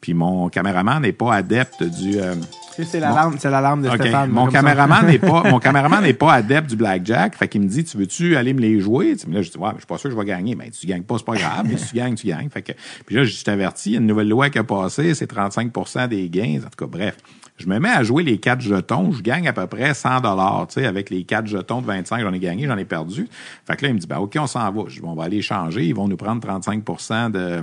[SPEAKER 3] Puis mon caméraman n'est pas adepte du... euh,
[SPEAKER 1] C'est l'alarme, c'est l'alarme de
[SPEAKER 3] OK.
[SPEAKER 1] Stéphane.
[SPEAKER 3] Mon caméraman n'est pas, mon caméraman n'est pas adepte du blackjack. Fait qu'il me dit, tu veux-tu aller me les jouer? Là, je dis, ouais, mais je suis pas sûr que je vais gagner. Mais tu gagnes pas, c'est pas grave. Mais si tu gagnes, tu gagnes. Fait que, puis là, je t'avertis, il y a une nouvelle loi qui a passé, c'est 35% des gains. En tout cas, bref. Je me mets à jouer les quatre jetons. Je gagne à peu près 100 dollars, tu sais, avec les quatre jetons de 25, j'en ai gagné, j'en ai perdu. Fait que là, il me dit, ben, OK, on s'en va. Je on va aller changer. Ils vont nous prendre 35% de,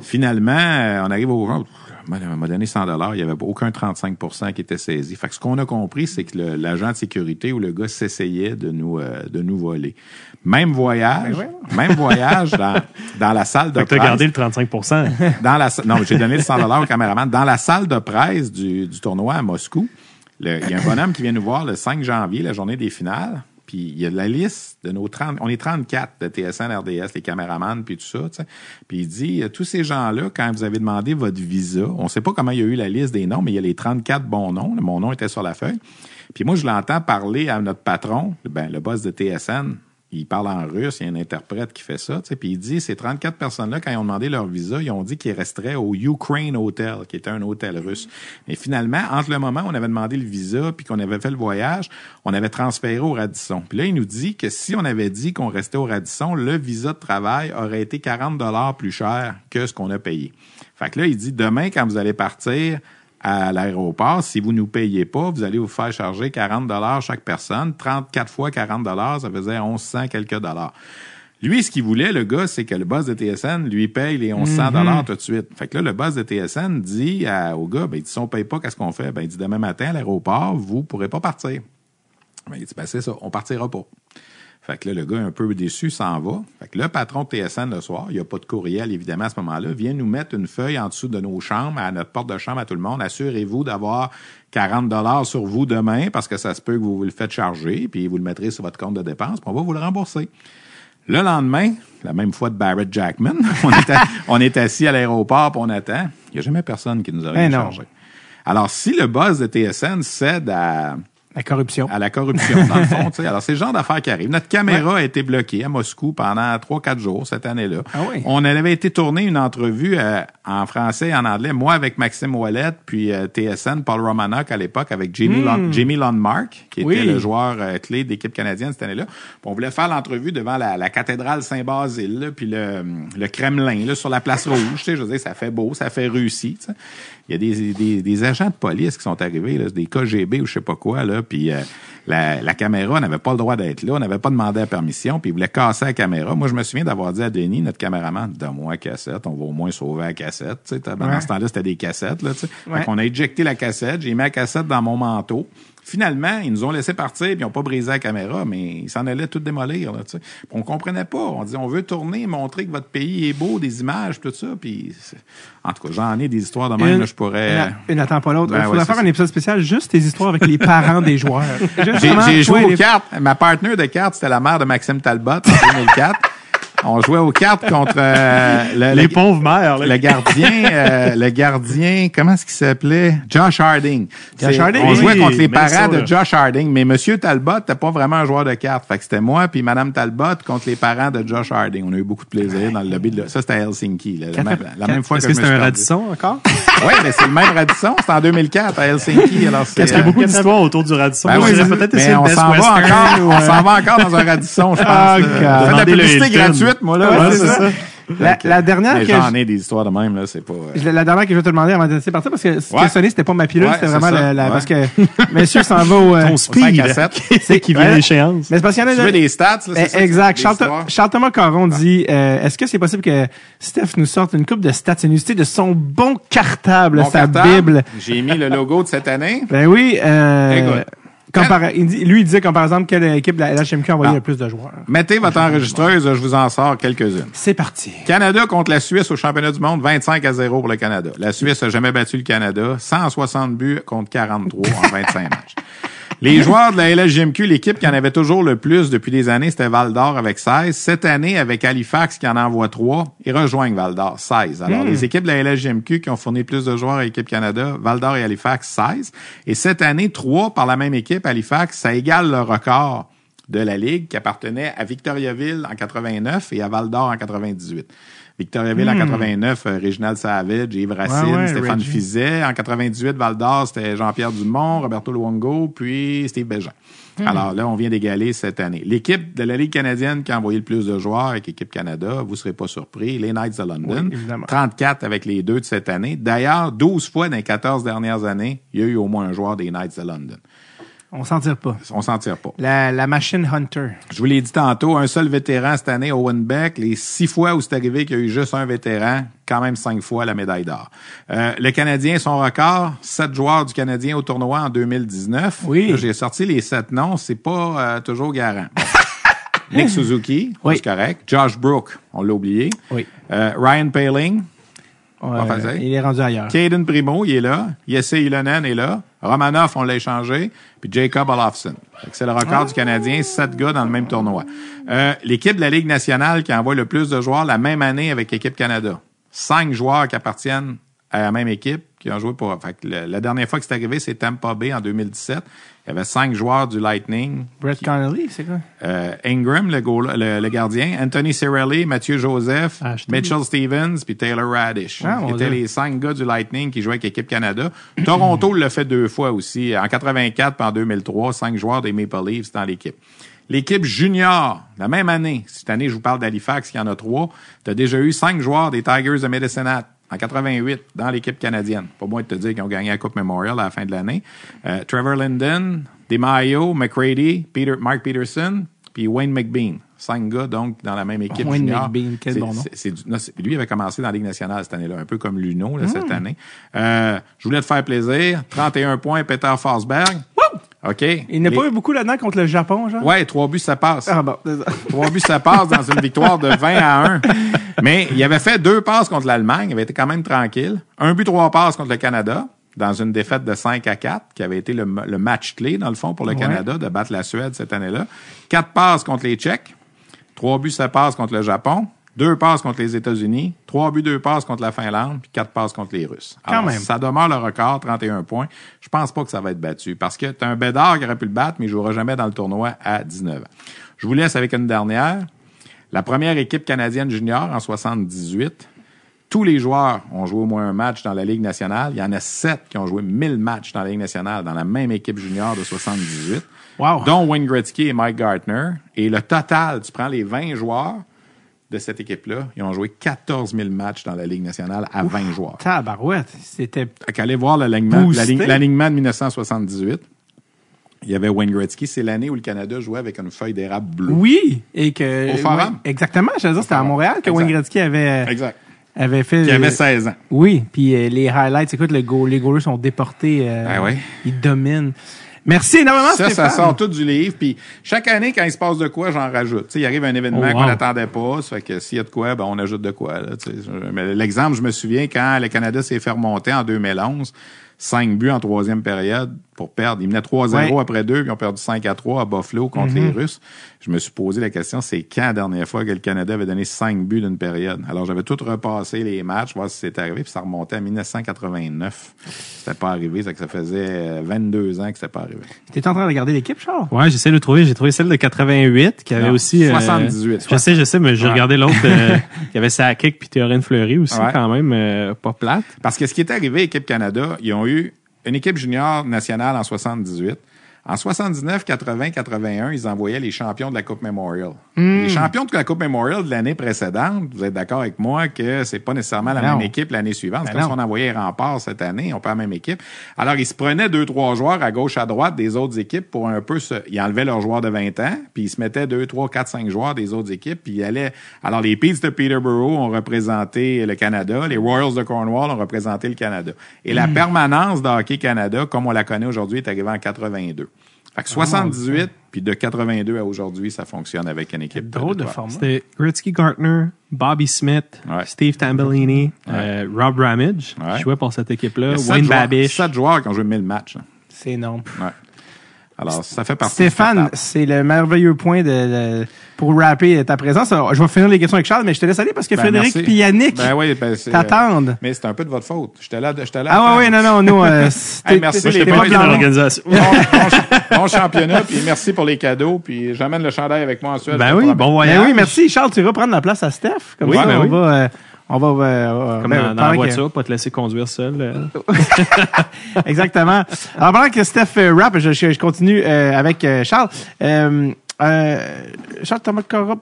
[SPEAKER 3] Finalement, euh, on arrive au... On m'a donné 100 dollars, il n'y avait aucun 35% qui était saisi. Fait que ce qu'on a compris, c'est que l'agent de sécurité ou le gars s'essayait de nous euh, de nous voler. Même voyage,
[SPEAKER 1] Ben
[SPEAKER 3] même voyage dans, dans la salle de
[SPEAKER 4] Fait
[SPEAKER 3] presse.
[SPEAKER 4] gardé le 35
[SPEAKER 3] dans la non, j'ai donné le 100 dollars au caméraman dans la salle de presse du, du tournoi à Moscou. le- Il y a un bonhomme qui vient nous voir le 5 janvier, la journée des finales. Puis il y a la liste de nos 30, on est 34 de TSN, RDS, les caméramans, puis tout ça. Puis il dit, euh, tous ces gens-là, quand vous avez demandé votre visa, on sait pas comment il y a eu la liste des noms, mais il y a les 34 bons noms. Mon nom était sur la feuille. Puis moi, je l'entends parler à notre patron, ben, le boss de TSN. Il parle en russe, il y a un interprète qui fait ça, puis il dit, ces 34 personnes-là, quand ils ont demandé leur visa, ils ont dit qu'ils resteraient au Ukraine Hotel, qui était un hôtel russe. Mais finalement, entre le moment où on avait demandé le visa, puis qu'on avait fait le voyage, on avait transféré au Radisson. Puis là, il nous dit que si on avait dit qu'on restait au Radisson, le visa de travail aurait été 40 dollars plus cher que ce qu'on a payé. Fait que là, il dit, demain, quand vous allez partir, à l'aéroport, si vous ne nous payez pas, vous allez vous faire charger 40 dollars chaque personne. 34 fois 40 dollars, ça faisait 1100 quelques dollars. Lui, ce qu'il voulait, le gars, c'est que le boss de TSN lui paye les 1100 dollars tout de suite. Fait que là, le boss de TSN dit à- au gars, ben, il dit, si on paye pas, qu'est-ce qu'on fait? Ben, il dit, demain matin, à l'aéroport, vous pourrez pas partir. Ben, il dit, ben, c'est ça, on partira pas. Fait que là, le gars, un peu déçu, s'en va. Fait que le patron de TSN le soir, il n'y a pas de courriel, évidemment, à ce moment-là, vient nous mettre une feuille en dessous de nos chambres, à notre porte de chambre à tout le monde. Assurez-vous d'avoir 40 dollars sur vous demain, parce que ça se peut que vous vous le faites charger, puis vous le mettrez sur votre compte de dépenses, puis on va vous le rembourser. Le lendemain, la même fois de Barrett Jackman, on est, à- on est assis à l'aéroport puis on attend. Il n'y a jamais personne qui nous a rien
[SPEAKER 1] non.
[SPEAKER 3] chargé. Alors, si le boss de TSN cède à,
[SPEAKER 1] La corruption.
[SPEAKER 3] à la corruption, dans le fond, tu sais, alors c'est le genre d'affaires qui arrivent. Notre caméra a été bloquée à Moscou pendant trois, quatre jours cette année-là.
[SPEAKER 1] Ah oui.
[SPEAKER 3] On avait été tourner une entrevue euh, en français et en anglais, moi avec Maxime Ouellet, puis euh, TSN, Paul Romanok à l'époque avec Lon- Jamie Lundmark, qui.
[SPEAKER 1] Oui.
[SPEAKER 3] était le joueur euh, clé d'équipe canadienne cette année-là. On voulait faire l'entrevue devant la, la cathédrale Saint-Basile, puis le, le Kremlin, là, sur la place rouge. Tu sais, je veux dire, ça fait beau, ça fait sais. Il y a des, des, des agents de police qui sont arrivés, là, des KGB ou je sais pas quoi, là, puis euh, la, la caméra n'avait pas le droit d'être là, on n'avait pas demandé la permission, puis ils voulaient casser la caméra. Moi, je me souviens d'avoir dit à Denis, notre caméraman, donne-moi la cassette, on va au moins sauver la cassette. Tu sais, t'as- Dans
[SPEAKER 1] Ouais.
[SPEAKER 3] ce temps-là, c'était des cassettes. Là.
[SPEAKER 1] Ouais.
[SPEAKER 3] Qu'on a éjecté la cassette, j'ai mis la cassette dans mon manteau. Finalement, ils nous ont laissé partir, puis ils n'ont pas brisé la caméra, mais ils s'en allaient tout démolir. Là, tu sais. Puis on comprenait pas. On dit, on veut tourner, montrer que votre pays est beau, des images, tout ça. Puis, en tout cas, j'en ai des histoires de même.
[SPEAKER 1] Une,
[SPEAKER 3] là, je pourrais...
[SPEAKER 1] une, une attend pas l'autre.
[SPEAKER 3] Ben
[SPEAKER 1] Il faudrait
[SPEAKER 3] ouais,
[SPEAKER 1] faire un épisode spécial juste tes histoires avec les parents des joueurs.
[SPEAKER 3] J'ai joué aux
[SPEAKER 1] les-
[SPEAKER 3] cartes. Ma partenaire de cartes, c'était la mère de Maxime Talbot en 2004. On jouait aux cartes contre euh, le,
[SPEAKER 4] Les
[SPEAKER 3] le-
[SPEAKER 4] pauvres mères. là.
[SPEAKER 3] le gardien, euh, le gardien, comment est-ce qu'il s'appelait? Josh Harding.
[SPEAKER 1] Josh Harding,
[SPEAKER 3] On
[SPEAKER 1] oui,
[SPEAKER 3] jouait contre les parents de Josh Harding, mais Monsieur Talbot n'était pas vraiment un joueur de cartes. Fait que c'était moi puis Madame Talbot contre les parents de Josh Harding. On a eu beaucoup de plaisir dans le lobby. De, ça, c'était à Helsinki. là. la, même, la même fois
[SPEAKER 4] Est-ce
[SPEAKER 3] que,
[SPEAKER 4] c'était un. Radisson encore?
[SPEAKER 3] Oui, mais c'est le même Radisson. C'était en 2004 à Helsinki. Alors, c'est,
[SPEAKER 4] Parce qu'il y a
[SPEAKER 3] euh,
[SPEAKER 4] beaucoup d'histoires autour du Radisson.
[SPEAKER 3] ben oui,
[SPEAKER 4] peut-être
[SPEAKER 3] on s'en va encore, on s'en va encore dans un Radisson, je pense.
[SPEAKER 1] Ah,
[SPEAKER 3] là. Gratuite, moi, là.
[SPEAKER 1] Ouais,
[SPEAKER 3] Ouais,
[SPEAKER 1] c'est
[SPEAKER 3] c'est
[SPEAKER 1] ça.
[SPEAKER 3] ça.
[SPEAKER 1] La, la dernière
[SPEAKER 3] Mais
[SPEAKER 1] que
[SPEAKER 3] j'en
[SPEAKER 1] je-
[SPEAKER 3] ai des histoires de même, là, c'est pas... euh,
[SPEAKER 1] la dernière que je vais te demander avant de laisser partir, parce que ce qui
[SPEAKER 3] Ouais.
[SPEAKER 1] a sonné, c'était pas ma pilule,
[SPEAKER 3] Ouais,
[SPEAKER 1] c'était
[SPEAKER 3] c'est
[SPEAKER 1] vraiment
[SPEAKER 3] ça.
[SPEAKER 1] la, la-
[SPEAKER 3] Ouais.
[SPEAKER 1] parce que monsieur s'en va au, euh,
[SPEAKER 4] Ton speed.
[SPEAKER 3] 5 à 7.
[SPEAKER 4] C'est qui vient l'échéance.
[SPEAKER 1] mais c'est parce qu'il y en a
[SPEAKER 3] Tu veux des stats, là, c'est
[SPEAKER 1] Eh,
[SPEAKER 3] ça?
[SPEAKER 1] exact. Charles? Charles Thomas Caron dit euh, est-ce que c'est possible que Steph nous sorte une coupe de stats inusité de son bon cartable,
[SPEAKER 3] Mon
[SPEAKER 1] sa
[SPEAKER 3] cartable,
[SPEAKER 1] Bible?
[SPEAKER 3] J'ai mis le logo de cette année.
[SPEAKER 1] Ben oui. Euh,
[SPEAKER 3] Écoute.
[SPEAKER 1] Comme par- il dit- lui, il disait comme par exemple quelle équipe la LHMQ a envoyé
[SPEAKER 3] Ah.
[SPEAKER 1] le plus de joueurs.
[SPEAKER 3] Mettez votre enregistreuse, je vous en sors quelques-unes.
[SPEAKER 1] C'est parti.
[SPEAKER 3] Canada contre la Suisse au championnat du monde, 25 à 0 pour le Canada. La Suisse a jamais battu le Canada, 160 buts contre 43 en 25 matchs. Les joueurs de la LHJMQ, l'équipe qui en avait toujours le plus depuis des années, c'était Val d'Or avec 16. Cette année, avec Halifax qui en envoie 3, ils rejoignent Val d'Or, 16. Alors, les équipes de la LHJMQ qui ont fourni plus de joueurs à l'équipe Canada, Val d'Or et Halifax, 16. Et cette année, 3 par la même équipe, Halifax, ça égale le record de la Ligue qui appartenait à Victoriaville en 89 et à Val d'Or en 98. Victoriaville en 89, euh, Réginald Savage, Yves Racine,
[SPEAKER 1] Hmm. Ouais, ouais,
[SPEAKER 3] Stéphane
[SPEAKER 1] Reggie.
[SPEAKER 3] Fizet. En 98, Val d'Or, c'était Jean-Pierre Dumont, Roberto Luongo, puis Steve Bégin.
[SPEAKER 1] Hmm.
[SPEAKER 3] Alors là, on vient d'égaler cette année. L'équipe de la Ligue canadienne qui a envoyé le plus de joueurs avec Équipe Canada, vous serez pas surpris, les Knights de London.
[SPEAKER 1] Oui, évidemment.
[SPEAKER 3] 34 avec les deux de cette année. D'ailleurs, 12 fois dans les 14 dernières années, il y a eu au moins un joueur des Knights de London.
[SPEAKER 1] On s'en tire pas.
[SPEAKER 3] On s'en tire pas.
[SPEAKER 1] La, la machine Hunter.
[SPEAKER 3] Je vous l'ai dit tantôt, un seul vétéran cette année, Owen Beck. Les six fois où c'est arrivé qu'il y a eu juste un vétéran, quand même cinq fois la médaille d'or. Euh, le Canadien, son record, sept joueurs du Canadien au tournoi en 2019.
[SPEAKER 1] Oui.
[SPEAKER 3] J'ai sorti les sept noms, c'est pas euh, toujours garant. Nick Suzuki,
[SPEAKER 1] Oui.
[SPEAKER 3] c'est correct. Josh Brook, on l'a oublié.
[SPEAKER 1] Oui.
[SPEAKER 3] Euh, Ryan Paling.
[SPEAKER 1] Ouais, il est rendu ailleurs.
[SPEAKER 3] Caden Primo, il est là. Jesse Ilonen est là. Romanov, on l'a échangé. Puis Jacob Olofsson. C'est le record du Canadien, sept gars dans le même tournoi. Euh, L'équipe de la Ligue nationale qui envoie le plus de joueurs la même année avec l'équipe Canada. Cinq joueurs qui appartiennent à la même équipe qui ont joué pour... Fait que le- la dernière fois que c'est arrivé, c'est Tampa Bay en 2017. Il y avait cinq joueurs du Lightning.
[SPEAKER 1] Brett Connolly, c'est quoi?
[SPEAKER 3] Euh, Ingram, le, goal- le, le gardien, Anthony Cirelli, Mathieu Joseph,
[SPEAKER 4] Ashton.
[SPEAKER 3] Mitchell Stevens, puis Taylor Radish.
[SPEAKER 1] Ah, mon
[SPEAKER 3] Qui étaient
[SPEAKER 1] Dieu.
[SPEAKER 3] les cinq gars du Lightning qui jouaient avec l'équipe Canada. Toronto l'a fait deux fois aussi, en 84 puis en 2003, cinq joueurs des Maple Leafs dans l'équipe. L'équipe junior, la même année, cette année, je vous parle d'Halifax, qui en a trois, tu as déjà eu cinq joueurs des Tigers de Medicine Hat en 88 dans l'équipe canadienne. Pas moi de te dire qu'ils ont gagné la Coupe Memorial à la fin de l'année. Euh, Trevor Linden, DeMaio, McCready, Peter, Mark Peterson, puis Wayne McBean. Cinq gars, donc, dans la même équipe
[SPEAKER 1] Wayne
[SPEAKER 3] junior.
[SPEAKER 1] McBean, quel bon nom.
[SPEAKER 3] non, lui avait commencé dans la Ligue nationale cette année-là, un peu comme Luno là,
[SPEAKER 1] Hmm.
[SPEAKER 3] cette année. Euh, je voulais te faire plaisir. 31 points, Peter Forsberg. OK?
[SPEAKER 1] Il n'a
[SPEAKER 3] Les-
[SPEAKER 1] pas eu beaucoup là-dedans contre le Japon, genre?
[SPEAKER 3] Ouais, trois buts, ça passe.
[SPEAKER 1] Ah bon.
[SPEAKER 3] Trois buts, ça passe dans une victoire de 20 à 1. Mais il avait fait deux passes contre l'Allemagne. Il avait été quand même tranquille. Un but, trois passes contre le Canada dans une défaite de 5 à 4, qui avait été le, le match clé, dans le fond, pour le
[SPEAKER 1] Ouais.
[SPEAKER 3] Canada, de battre la Suède cette année-là. Quatre passes contre les Tchèques. Trois buts, ça passe contre le Japon. Deux passes contre les États-Unis, trois buts, deux passes contre la Finlande, puis quatre passes contre les Russes.
[SPEAKER 1] Quand
[SPEAKER 3] Alors,
[SPEAKER 1] même.
[SPEAKER 3] Ça demeure le record, 31 points. Je pense pas que ça va être battu parce que tu as un Bédard qui aurait pu le battre, mais il jouera jamais dans le tournoi à 19 ans. Je vous laisse avec une dernière. La première équipe canadienne junior en 78, tous les joueurs ont joué au moins un match dans la Ligue nationale. Il y en a sept qui ont joué 1000 matchs dans la Ligue nationale dans la même équipe junior de 78
[SPEAKER 1] Wow.
[SPEAKER 3] dont Wayne Gretzky et Mike Gartner. Et le total, tu prends les 20 joueurs de cette équipe-là, ils ont joué 14 000 matchs dans la Ligue nationale à 20 joueurs.
[SPEAKER 1] Tabarouette. C'était.
[SPEAKER 3] Qu'allez voir l'alignement de 1978. Il y avait Wayne Gretzky. C'est l'année où le Canada jouait avec une feuille d'érable bleue.
[SPEAKER 1] Oui. Et que.
[SPEAKER 3] Au Forum.
[SPEAKER 1] exactement. Je veux dire, c'était à. Montréal que
[SPEAKER 3] Exact.
[SPEAKER 1] Wayne Gretzky avait,
[SPEAKER 3] Exact.
[SPEAKER 1] avait fait.
[SPEAKER 3] Qui avait 16 ans.
[SPEAKER 1] Oui. Puis euh, les highlights, écoute, le goal, les goalers sont déportés. euh,
[SPEAKER 3] Ah ouais.
[SPEAKER 1] Ils dominent. Merci énormément,
[SPEAKER 3] Ça, ça sort tout du livre. Puis chaque année, quand il se passe de quoi, j'en rajoute. Tu sais, il arrive un événement
[SPEAKER 4] Oh, wow.
[SPEAKER 3] qu'on n'attendait pas. Ça fait que s'il y a de quoi, ben, on ajoute de quoi. L'exemple, je me souviens quand le Canada s'est fait remonter en 2011, cinq buts en troisième période pour perdre. Ils menaient 3-0
[SPEAKER 1] Ouais.
[SPEAKER 3] après deux, puis ils ont perdu 5 à 3 à Buffalo contre les Russes. Je me suis posé la question, c'est quand la dernière fois que le Canada avait donné cinq buts d'une période? Alors, j'avais tout repassé les matchs, voir si c'était arrivé, puis ça remontait à 1989. C'était pas arrivé, ça, que ça faisait euh, 22 ans que c'était pas arrivé.
[SPEAKER 1] T'es en train de regarder l'équipe, Charles?
[SPEAKER 4] Ouais, j'essaie de le trouver. J'ai trouvé celle de 88 qui avait
[SPEAKER 3] Non,
[SPEAKER 4] aussi. euh,
[SPEAKER 3] 78.
[SPEAKER 4] je sais, je sais, mais j'ai
[SPEAKER 3] Ouais.
[SPEAKER 4] regardé l'autre. euh, il y avait Sakic puis Théorène Fleury aussi,
[SPEAKER 3] Ouais.
[SPEAKER 4] quand même, euh, pas plate.
[SPEAKER 3] Parce que ce qui est arrivé à l'équipe Canada, ils ont eu une équipe junior nationale en 78. En 79, 80, 81, ils envoyaient les champions de la Coupe Memorial. Les champions de la Coupe Memorial de l'année précédente, vous êtes d'accord avec moi que c'est pas nécessairement la
[SPEAKER 1] Non.
[SPEAKER 3] même équipe l'année suivante. C'est
[SPEAKER 1] Ben
[SPEAKER 3] comme
[SPEAKER 1] non.
[SPEAKER 3] si on envoyait Rempart cette année, on pas la même équipe. Alors, ils se prenaient deux, trois joueurs à gauche, à droite des autres équipes pour un peu se... Ils enlevaient leurs joueurs de 20 ans, puis ils se mettaient deux, trois, quatre, cinq joueurs des autres équipes, puis ils allaient... Alors, les Peets de Peterborough ont représenté le Canada, les Royals de Cornwall ont représenté le Canada. Et la permanence de Hockey Canada, comme on la connaît aujourd'hui, est arrivée en 82. Fait que 78, puis de 82 à aujourd'hui, ça fonctionne avec une équipe.
[SPEAKER 1] Drôle de
[SPEAKER 3] trois.
[SPEAKER 1] format.
[SPEAKER 4] C'était Gretzky Gartner, Bobby Smith,
[SPEAKER 3] Ouais.
[SPEAKER 4] Steve Tambellini, euh, Rob Ramage,
[SPEAKER 3] Ouais.
[SPEAKER 4] qui jouait pour cette équipe-là, Wayne
[SPEAKER 3] joueurs-
[SPEAKER 4] Babish.
[SPEAKER 3] Sept joueurs qui ont joué 1000 matchs.
[SPEAKER 1] C'est énorme.
[SPEAKER 3] Alors, ça fait partie
[SPEAKER 1] Stéphane, c'est le merveilleux point de, de- pour rapper ta présence. Alors, Je vais finir les questions avec Charles, mais je te laisse aller parce que
[SPEAKER 3] Ben,
[SPEAKER 1] Frédéric et Yannick
[SPEAKER 3] Ben oui, ben,
[SPEAKER 1] t'attendent.
[SPEAKER 3] Mais c'est un peu de votre faute. J'étais là, j'étais là.
[SPEAKER 1] Ah ouais, ouais, non, non, nous, euh,
[SPEAKER 3] Hey, merci, les
[SPEAKER 1] pas
[SPEAKER 3] l'organisation. Bon, bon ch- bon championnat, puis merci pour les cadeaux, puis j'amène le chandail avec moi ensuite.
[SPEAKER 4] Ben oui, bon
[SPEAKER 1] Ben
[SPEAKER 4] voyage.
[SPEAKER 1] oui, merci. Charles, tu vas prendre la place à Steph. Comme
[SPEAKER 3] Oui,
[SPEAKER 1] ça,
[SPEAKER 3] ben
[SPEAKER 1] on
[SPEAKER 3] oui.
[SPEAKER 1] va, euh, on va, euh,
[SPEAKER 4] Comme
[SPEAKER 1] ben,
[SPEAKER 4] dans, dans la
[SPEAKER 1] pendant que-
[SPEAKER 4] voiture, pas te laisser conduire seul. euh.
[SPEAKER 1] Exactement. Alors, pendant que Steph euh, rap, je, continue euh, avec euh, Charles. Euh, euh, Charles Thomas Cora.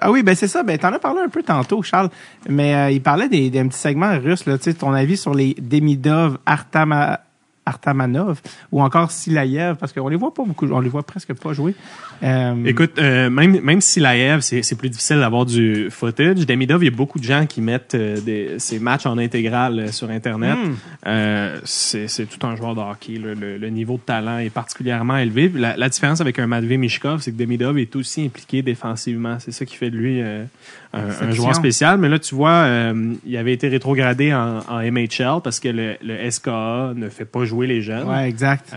[SPEAKER 1] Ah oui, ben c'est ça. Ben t'en as parlé un peu tantôt, Charles. Mais euh, il parlait des, d'un petit segment russe. Là, tu sais, ton avis sur les Demidov, Artama, Artamanov ou encore Silayev, parce qu'on les voit pas beaucoup, on les voit presque pas jouer. Euh,
[SPEAKER 4] Écoute, euh, même, même si Laev, c'est c'est plus difficile d'avoir du footage, Demidov, il y a beaucoup de gens qui mettent euh, des, ces matchs en intégrale euh, sur Internet.
[SPEAKER 1] Hmm.
[SPEAKER 4] C'est tout un joueur de hockey. Le, le niveau de talent est particulièrement élevé. La, la différence avec un Matvey Mishkov, c'est que Demidov est aussi impliqué défensivement. C'est ça qui fait de lui un, joueur spécial. Mais là, tu vois, il avait été rétrogradé en, en MHL parce que le, le SKA ne fait pas jouer les jeunes.
[SPEAKER 1] ouais, exact.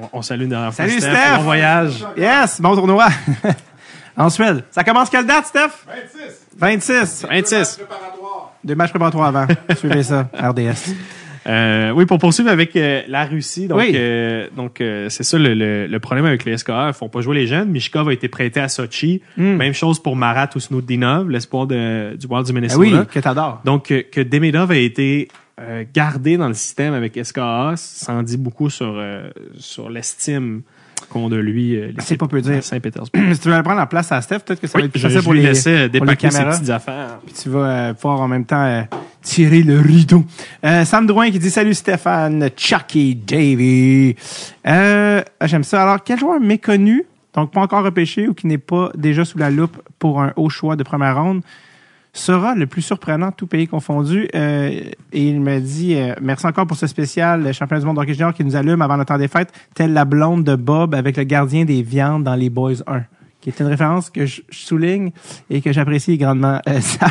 [SPEAKER 4] On, on salue une dernière fois
[SPEAKER 1] Salut,
[SPEAKER 4] Steph.
[SPEAKER 1] Steph!
[SPEAKER 4] Bon voyage.
[SPEAKER 1] Yes, bon tournoi. Ensuite, ça commence quelle date, Steph?
[SPEAKER 3] 26.
[SPEAKER 1] 26.
[SPEAKER 4] 26.
[SPEAKER 3] Préparatoire.
[SPEAKER 1] Deux matchs préparatoires avant. Suivez ça, RDS.
[SPEAKER 4] Euh, oui, pour poursuivre avec euh, la Russie, donc
[SPEAKER 1] Oui.
[SPEAKER 4] euh, donc c'est ça le, le, le problème avec les SKA, ils font pas jouer les jeunes. Mishkov a été prêté à Sochi.
[SPEAKER 1] Hmm.
[SPEAKER 4] Même chose pour Marat Ousnoudinov, l'espoir du Wild du
[SPEAKER 1] Ah
[SPEAKER 4] Minnesota.
[SPEAKER 1] oui, que t'adores.
[SPEAKER 4] Donc que Demidov a été gardé dans le système avec SKA, ça en dit beaucoup sur sur l'estime qu'ont de lui euh,
[SPEAKER 1] C'est pas peu dire.
[SPEAKER 4] Saint-Pétersbourg.
[SPEAKER 1] si tu veux prendre la place à Steph, peut-être que ça va être plus facile
[SPEAKER 4] je
[SPEAKER 1] pour
[SPEAKER 4] lui
[SPEAKER 1] les,
[SPEAKER 4] laissais euh,
[SPEAKER 1] pour les
[SPEAKER 4] ses petites affaires.
[SPEAKER 1] Puis tu vas euh, pouvoir en même temps euh, tirer le rideau. Euh, Sam Drouin qui dit Salut Stéphane, Chucky Davy. Euh, J'aime ça. Alors, quel joueur méconnu, donc pas encore repêché ou qui n'est pas déjà sous la loupe pour un haut choix de première ronde, sera le plus surprenant, tout pays confondu. Euh, et il me dit euh, merci encore pour ce spécial le championnat du monde d'hockey junior qui nous allume avant le temps des fêtes, telle la blonde de Bob avec le gardien des viandes dans les Boys 1, qui est une référence que je, souligne et que j'apprécie grandement. Euh, Sam.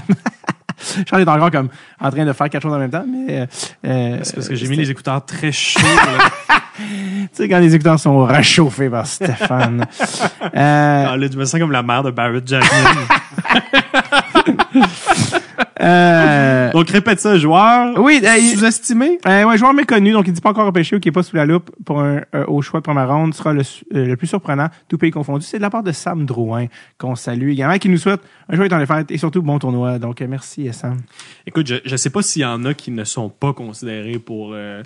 [SPEAKER 1] Charles est encore comme en train de faire quelque chose en même temps, mais euh, euh,
[SPEAKER 4] C'est parce que j'ai mis les écouteurs très chauds.
[SPEAKER 1] tu sais, quand les écouteurs sont réchauffés par Stéphane. Euh,
[SPEAKER 4] Ah, là, je me sens comme la mère de Barrett Jackman.
[SPEAKER 1] Euh,
[SPEAKER 4] Donc, répète ça, joueur.
[SPEAKER 1] oui, euh,
[SPEAKER 4] Sous-estimé?
[SPEAKER 1] Euh, ouais, joueur méconnu, donc il dit pas encore repêché ou qui est pas sous la loupe pour un euh, au choix de première ronde sera le, euh, le plus surprenant, tout pays confondu. C'est de la part de Sam Drouin qu'on salue également, qui nous souhaite un joyeux temps des fêtes et surtout bon tournoi. Donc euh, merci Sam.
[SPEAKER 4] Écoute, je, je sais pas s'il y en a qui ne sont pas considérés pour euh,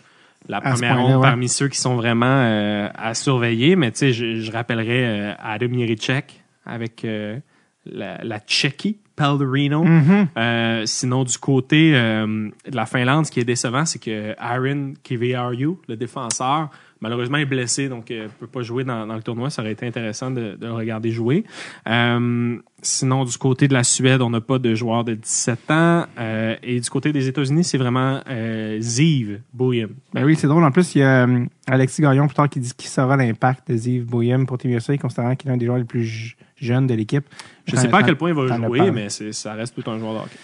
[SPEAKER 4] la première ronde
[SPEAKER 1] ouais.
[SPEAKER 4] parmi ceux qui sont vraiment euh, à surveiller, mais tu sais, je, je rappellerai euh, Adam Jiricek avec euh, la, la Tchéquie, Pellerino.
[SPEAKER 1] Mm-hmm.
[SPEAKER 4] Euh, sinon, du côté euh, de la Finlande, ce qui est décevant, c'est que Aaron Kiviariu, le défenseur, malheureusement est blessé, donc ne peut pas jouer dans, dans le tournoi. Ça aurait été intéressant de, de le regarder jouer. Euh, sinon, du côté de la Suède, on n'a pas de joueur de 17 ans. Euh, et du côté des États-Unis, c'est vraiment euh, Ziv Bouillem.
[SPEAKER 1] Ben oui, c'est drôle. En plus, il y a euh, Alexis Gagnon plus tard qui dit qui sera l'impact de Ziv Boyem pour USA, considérant qu'il est l'un des joueurs les plus jeunes de l'équipe.
[SPEAKER 4] Je sais pas à quel point il va jouer, mais ça reste tout un joueur de hockey.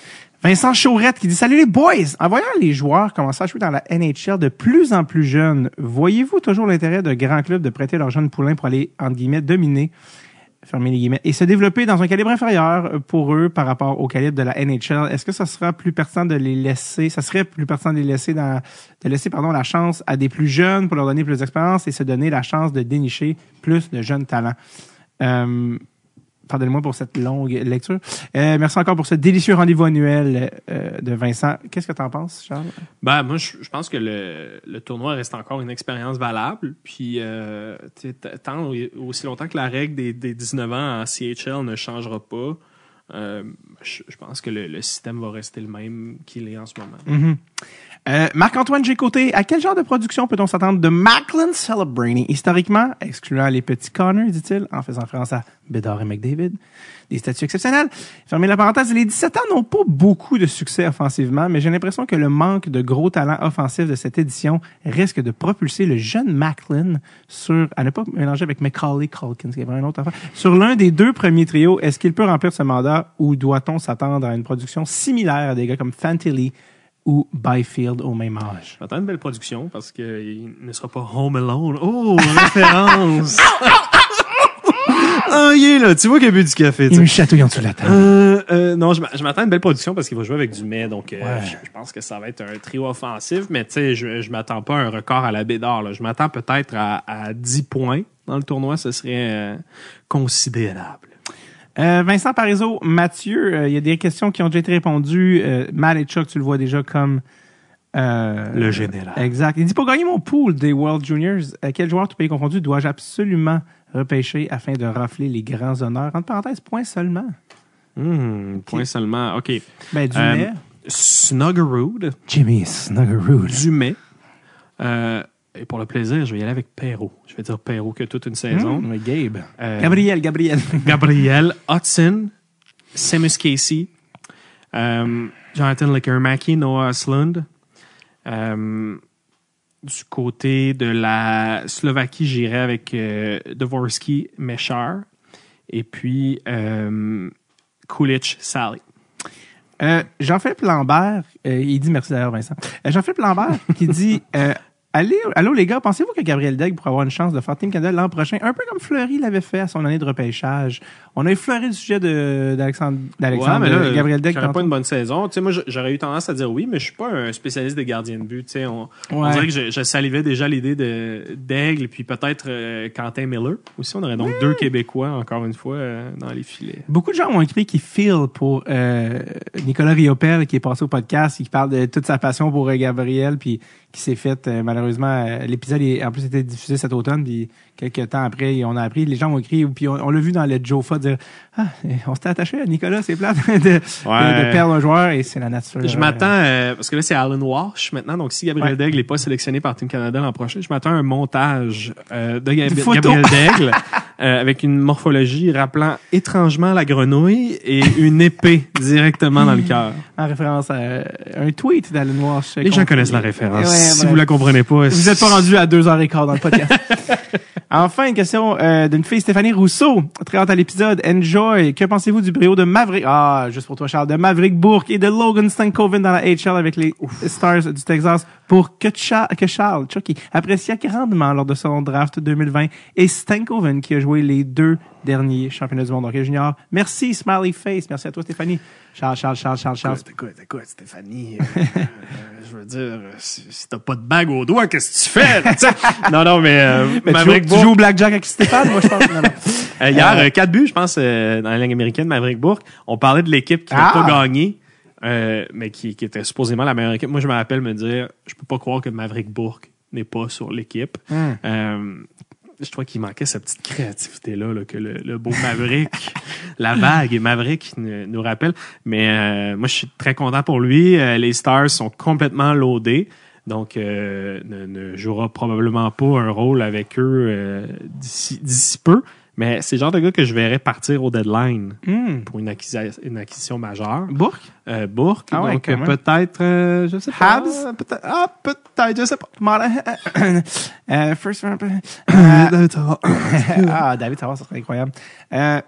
[SPEAKER 1] Vincent Chaurette qui dit Salut les boys! En voyant les joueurs commencer à jouer dans la NHL de plus en plus jeunes, voyez-vous toujours l'intérêt de grands clubs de prêter leurs jeunes poulains pour aller, entre guillemets, dominer, fermer les guillemets, et se développer dans un calibre inférieur pour eux par rapport au calibre de la NHL? Est-ce que ça sera plus pertinent de les laisser, ça serait plus pertinent de les laisser dans, de laisser, pardon, la chance à des plus jeunes pour leur donner plus d'expérience et se donner la chance de dénicher plus de jeunes talents? Euh, Pardonnez-moi pour cette longue lecture. Euh, merci encore pour ce délicieux rendez-vous annuel euh, de Vincent. Qu'est-ce que tu en penses, Charles?
[SPEAKER 4] Ben, moi, je, je pense que le, le tournoi reste encore une expérience valable. Puis, euh, tant aussi longtemps que la règle des, des 19 ans en CHL ne changera pas, je, je pense que le, le système va rester le même qu'il est en ce moment.
[SPEAKER 1] Euh, Marc-Antoine Gécoté, à quel genre de production peut-on s'attendre de Macklin Celebrating? Historiquement, excluant les petits Connors, dit-il, en faisant référence à Bédard et McDavid, des statuts exceptionnels. Fermez la parenthèse, les 17 ans n'ont pas beaucoup de succès offensivement, mais j'ai l'impression que le manque de gros talents offensifs de cette édition risque de propulser le jeune Macklin sur, à ne pas mélanger avec Macaulay Culkin, qui est vraiment autre affaire, sur l'un des deux premiers trios. Est-ce qu'il peut remplir ce mandat ou doit-on s'attendre à une production similaire à des gars comme Fantilli ou Byfield au même âge.
[SPEAKER 4] J'attends une belle production parce qu'il ne sera pas Home Alone. Oh, référence! ah, il est là. Tu vois qu'il a bu du café. tu
[SPEAKER 1] Il me chatouille en dessous de la table.
[SPEAKER 4] Euh, euh, non, je m'a- je m'attends à une belle production parce qu'il va jouer avec du mai, donc euh,
[SPEAKER 1] Ouais.
[SPEAKER 4] je, je pense que ça va être un trio offensif, mais tu sais, je, je m'attends pas à un record à la Bédard. Là. Je m'attends peut-être à, à 10 points dans le tournoi, ce serait euh, considérable.
[SPEAKER 1] Euh, Vincent Parizeau, Mathieu, euh, il y a des questions qui ont déjà été répondues. Euh, Matt et Chuck, tu le vois déjà comme... euh,
[SPEAKER 4] Le général.
[SPEAKER 1] Exact. Il dit, pour gagner mon pool des World Juniors, euh, quel joueur tout pays confondu dois-je absolument repêcher afin de rafler les grands honneurs? Entre parenthèses, point seulement.
[SPEAKER 4] Hmm, point seulement. OK.
[SPEAKER 1] Ben, du
[SPEAKER 4] Euh,
[SPEAKER 1] mai.
[SPEAKER 4] Snuggerud,
[SPEAKER 1] Jimmy Snuggerud.
[SPEAKER 4] du mai. Euh, et pour le plaisir, je vais y aller avec Perrault. Je vais dire Perrault que toute une saison.
[SPEAKER 1] Mmh, Gabe.
[SPEAKER 4] Euh,
[SPEAKER 1] Gabriel, Gabriel.
[SPEAKER 4] Gabriel Hudson, Seamus Casey, euh, Jonathan Lickermacky, Noah Aslund. Euh, du côté de la Slovaquie, j'irai avec Dvorsky, Meshar. Et puis Kulich, Sally.
[SPEAKER 1] Euh, Jean-Philippe Lambert, euh, il dit merci d'ailleurs Vincent. Euh, Jean-Philippe Lambert qui dit Allez, allô les gars, pensez-vous que Gabriel Degg pourrait avoir une chance de faire Team Canada l'an prochain, un peu comme Fleury l'avait fait à son année de repêchage. On a effleuré le sujet d'Alexandre d'Alexandre euh, Gabriel Degg.
[SPEAKER 4] j'aurais pas une bonne saison. Tu sais, moi, j'aurais eu tendance à dire oui, mais je suis pas un spécialiste des gardiens de but. Tu sais, on, on
[SPEAKER 1] Ouais.
[SPEAKER 4] dirait que je, je salivais déjà l'idée de d'Aigle, puis peut-être euh, Quentin Miller. Aussi, on aurait donc deux Québécois, encore une fois, euh, dans les filets.
[SPEAKER 1] Beaucoup de gens ont écrit qu'ils feel pour euh, Nicolas Riopel qui est passé au podcast, qui parle de toute sa passion pour Gabriel, puis qui s'est fait euh, malheureusement euh, l'épisode en plus était diffusé cet automne, quelques temps après on a appris, les gens ont écrit, puis on, on l'a vu dans le Jofa dire ah on s'était attaché à Nicolas, c'est plate de, de, de perdre un joueur et c'est la nature.
[SPEAKER 4] Je m'attends, euh, parce que là, c'est Alan Walsh maintenant. Donc, si Gabriel
[SPEAKER 1] Ouais.
[SPEAKER 4] Daigle n'est pas sélectionné par Team Canada l'an prochain, je m'attends à un montage euh, de Gab-. Gabriel Daigle euh, avec une morphologie rappelant étrangement la grenouille et une épée directement dans le cœur.
[SPEAKER 1] en référence à euh, un tweet d'Alan Walsh.
[SPEAKER 4] Les gens connaissent la référence.
[SPEAKER 1] Ouais,
[SPEAKER 4] si vous la comprenez pas,
[SPEAKER 1] Vous êtes pas rendu à deux heures et quart dans le podcast. enfin, une question euh, d'une fille, Stéphanie Rousseau. Très hâte à l'épisode. Enjoy. Que pensez-vous du brio de Maverick? Ah, juste pour toi, Charles. De Maverick Bourque et de Logan Stankoven dans la HL avec les Stars du Texas. pour que, Cha- que Charles, Chucky, apprécia grandement lors de son draft 2020 et Stankoven qui a joué les deux derniers championnats du monde hockey junior. Merci, Smiley Face. Merci à toi, Stéphanie. Charles, Charles, Charles, Charles, Charles.
[SPEAKER 4] Écoute, écoute, écoute, Stéphanie, euh, je veux dire, euh, si, t'as pas de bague au doigt, qu'est-ce que tu fais? là, non, non, mais, euh,
[SPEAKER 1] Mais tu, joues, tu
[SPEAKER 4] Bourque,
[SPEAKER 1] joues au blackjack avec Stéphane, moi je pense. Non, non.
[SPEAKER 4] euh, hier,
[SPEAKER 1] Euh,
[SPEAKER 4] euh, quatre buts, je pense, dans la ligne américaine, Maverick Bourque. On parlait de l'équipe qui n'a
[SPEAKER 1] Ah!
[SPEAKER 4] pas gagné, mais qui, qui était supposément la meilleure équipe. Moi, je me rappelle me dire, je peux pas croire que Maverick Bourque n'est pas sur l'équipe.
[SPEAKER 1] Hmm.
[SPEAKER 4] Je trouvais qu'il manquait cette petite créativité-là là, que le, le beau Maverick, la vague et Maverick nous, rappelle. Mais euh, moi, je suis très content pour lui. Euh, les Stars sont complètement loadés. Donc, euh, ne, ne jouera probablement pas un rôle avec eux euh, d'ici peu. Mais c'est le genre de gars que je verrais partir au deadline
[SPEAKER 1] Hmm.
[SPEAKER 4] pour une, acquisi- une acquisition majeure.
[SPEAKER 1] Bourque?
[SPEAKER 4] Euh, Bourque,
[SPEAKER 1] Ah ouais,
[SPEAKER 4] donc euh, peut-être, euh, je sais pas.
[SPEAKER 1] Habs?
[SPEAKER 4] Peut-être, ah, peut-être, je sais pas.
[SPEAKER 1] Euh, first round. Euh, ah, David Savard, ça serait incroyable. Euh,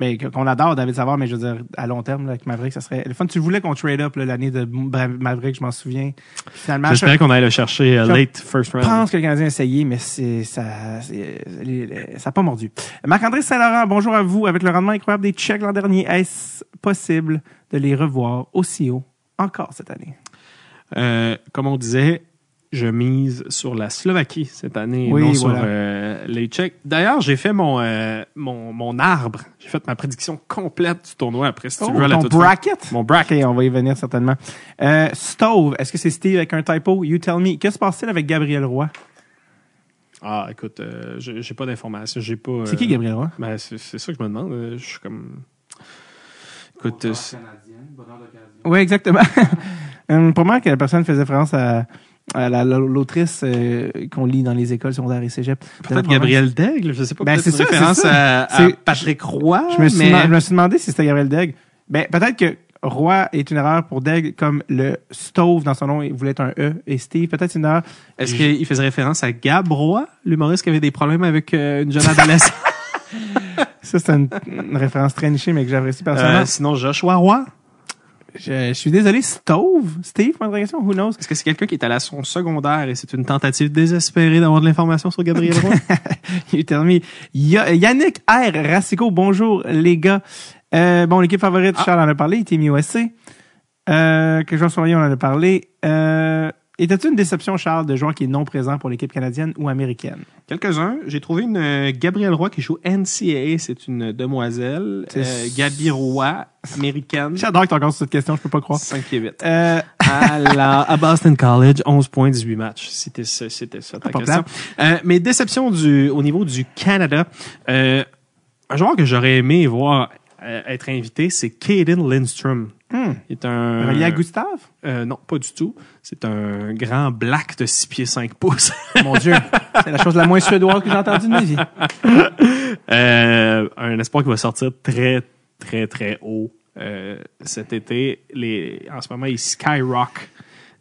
[SPEAKER 1] mais qu'on adore David Savard, mais je veux dire, à long terme, là, avec Maverick, ça serait le fun. Tu voulais qu'on trade up là, l'année de Maverick, je m'en souviens. Finalement, je
[SPEAKER 4] J'espérais qu'on allait le chercher euh,
[SPEAKER 1] Je
[SPEAKER 4] late first round.
[SPEAKER 1] pense que le Canadien a essayé, mais c'est, ça, ça n'a pas mordu. Marc-André Saint-Laurent, bonjour à vous. Avec le rendement incroyable des Tchèques l'an dernier, est-ce possible de les revoir aussi haut encore cette année?
[SPEAKER 4] Euh, comme on disait, je mise sur la Slovaquie cette année,
[SPEAKER 1] Oui,
[SPEAKER 4] non sur euh, les Tchèques. D'ailleurs, j'ai fait mon, euh, mon, mon arbre. J'ai fait ma prédiction complète du tournoi après, si tu veux, fin.
[SPEAKER 1] bracket?
[SPEAKER 4] Mon bracket.
[SPEAKER 1] On va y venir certainement. Euh, Stove, est-ce que c'est Steve avec un typo? You tell me. Que se passe-t-il avec Gabriel Roy?
[SPEAKER 4] Ah, écoute, euh, j'ai j'ai pas d'informations. J'ai pas.
[SPEAKER 1] C'est qui Gabriel Roy?
[SPEAKER 4] Ben, c'est c'est ça que je me demande. Je suis comme. Écoute, euh,
[SPEAKER 1] Oui, exactement. Pour moi, que la personne faisait référence à, l'autrice euh, qu'on lit dans les écoles secondaires et cégep.
[SPEAKER 4] peut-être. Gabriel Daigle, je sais pas.
[SPEAKER 1] Ben, c'est ça,
[SPEAKER 4] référence
[SPEAKER 1] ça.
[SPEAKER 4] à, à Patrick Roy.
[SPEAKER 1] Je me, suis
[SPEAKER 4] mais-
[SPEAKER 1] je me suis demandé si c'était Gabriel Daigle. Ben, peut-être que Roy est une erreur pour Daigle, comme le Stove dans son nom, il voulait être un E, et Steve, peut-être une erreur.
[SPEAKER 4] Est-ce qu'il faisait référence à Gab Roy, l'humoriste qui avait des problèmes avec euh, une jeune adolescente?
[SPEAKER 1] Ça, c'est une, une référence très nichée, mais que j'apprécie personnellement.
[SPEAKER 4] Euh, sinon, Joshua Roy.
[SPEAKER 1] Je, je suis désolé, Stove? Steve, point d'interrogation? Who knows?
[SPEAKER 4] Est-ce que c'est quelqu'un qui est à son secondaire et c'est une tentative désespérée d'avoir de l'information sur Gabriel Roy?
[SPEAKER 1] Me. Ya- Yannick R. Racicot, bonjour les gars. Euh, bon, l'équipe favorite,
[SPEAKER 4] Ah.
[SPEAKER 1] Charles en a parlé, Team USA. Euh, que Jean Sourier, on en a parlé. Euh, Était-tu une déception, Charles, de joueur qui est non présent pour l'équipe canadienne ou américaine?
[SPEAKER 4] Quelques-uns. J'ai trouvé une euh, Gabrielle Roy qui joue NCAA. C'est une demoiselle.
[SPEAKER 1] C'est-
[SPEAKER 4] Euh, Gabi Roy, américaine.
[SPEAKER 1] J'adore que tu encore sur cette question, je peux pas croire.
[SPEAKER 4] 5 pieds 8.
[SPEAKER 1] Euh,
[SPEAKER 4] à, la- à Boston College, 11 points, 18 matchs. C'était ça, c'était ça ta
[SPEAKER 1] Pas
[SPEAKER 4] question. Euh, mes déceptions du, au niveau du Canada, euh, un joueur que j'aurais aimé voir euh, être invité, c'est Caden Lindstrom. Il est un...
[SPEAKER 1] relié à Gustave?
[SPEAKER 4] Euh, non, pas du tout. C'est un grand black de 6 pieds 5 pouces.
[SPEAKER 1] Mon Dieu, c'est la chose la moins suédoise que j'ai entendue de ma vie.
[SPEAKER 4] Euh, un espoir qui va sortir très, très, très haut euh, cet été. Les, en ce moment, il skyrock